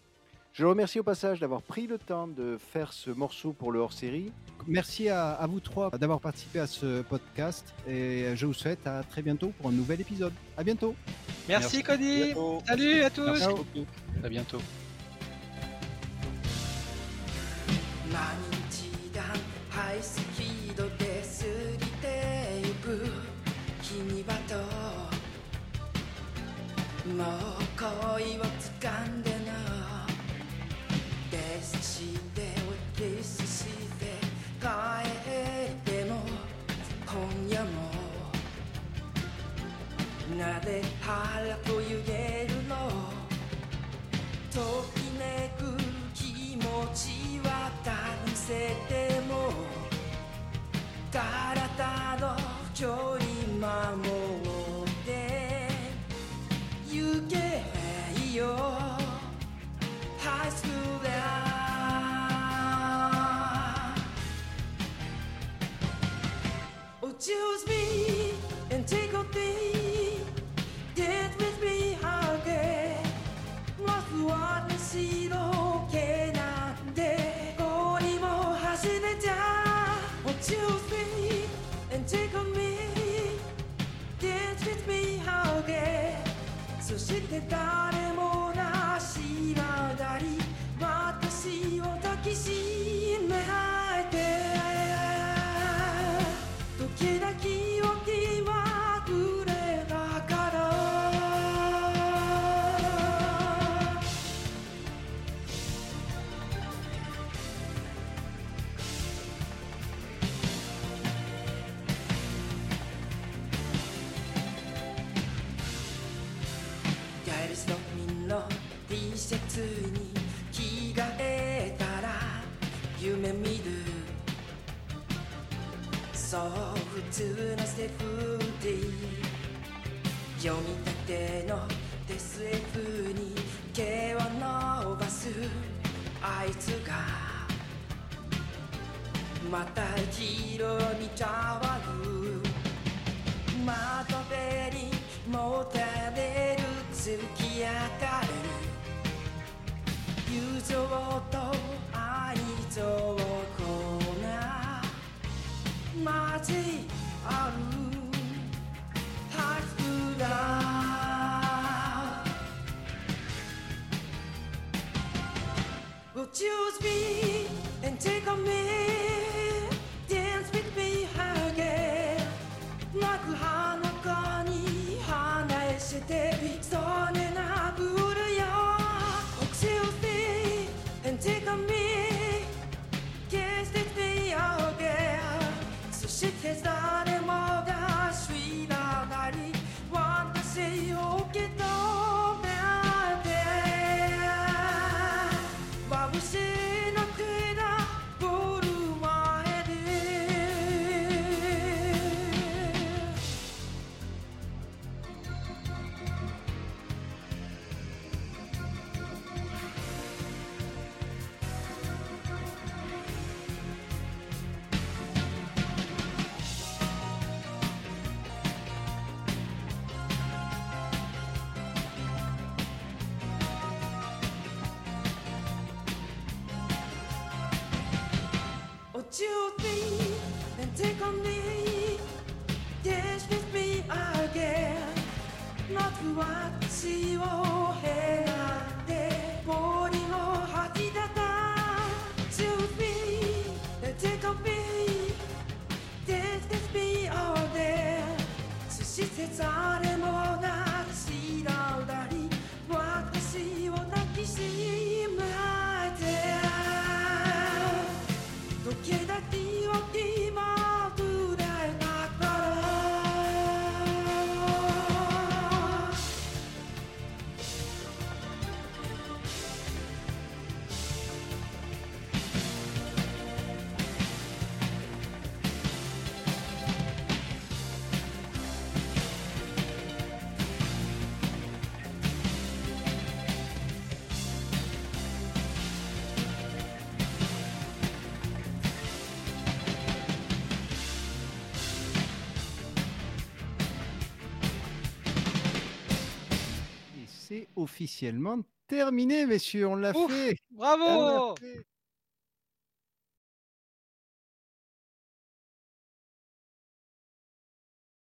Je le remercie au passage d'avoir pris le temps de faire ce morceau pour le hors-série. Merci à, vous trois d'avoir participé à ce podcast et je vous souhaite à très bientôt pour un nouvel épisode. À bientôt. Merci, Cody. Salut à tous. Merci beaucoup. À bientôt. く君はともう恋を掴んでのデスしてをディスして帰っても。今夜も。なぜ腹と揺げるのときめく気持ちは男せても。体の距離守って行けよハイスクール Oh, choose me and take a beat. Dance with me again. まず私の毛なんで恋も始めた Oh, choose me and take a me. Dance with me again. そして誰もなしなだり私を抱きしめそう普通のセフティ読み立てのデス F に毛を伸ばすあいつがまた黄色に変わる。窓辺にもたれる月明かる友情と愛情こ choose me and take on me して誰もが知らない私を Oh, choose and take on me. Dance with me again. まず私を選んで氷を吐き出た Choose me and take on me. Dance with me all day. そして誰もが知 officiellement terminé, messieurs. On l'a fait. Bravo On.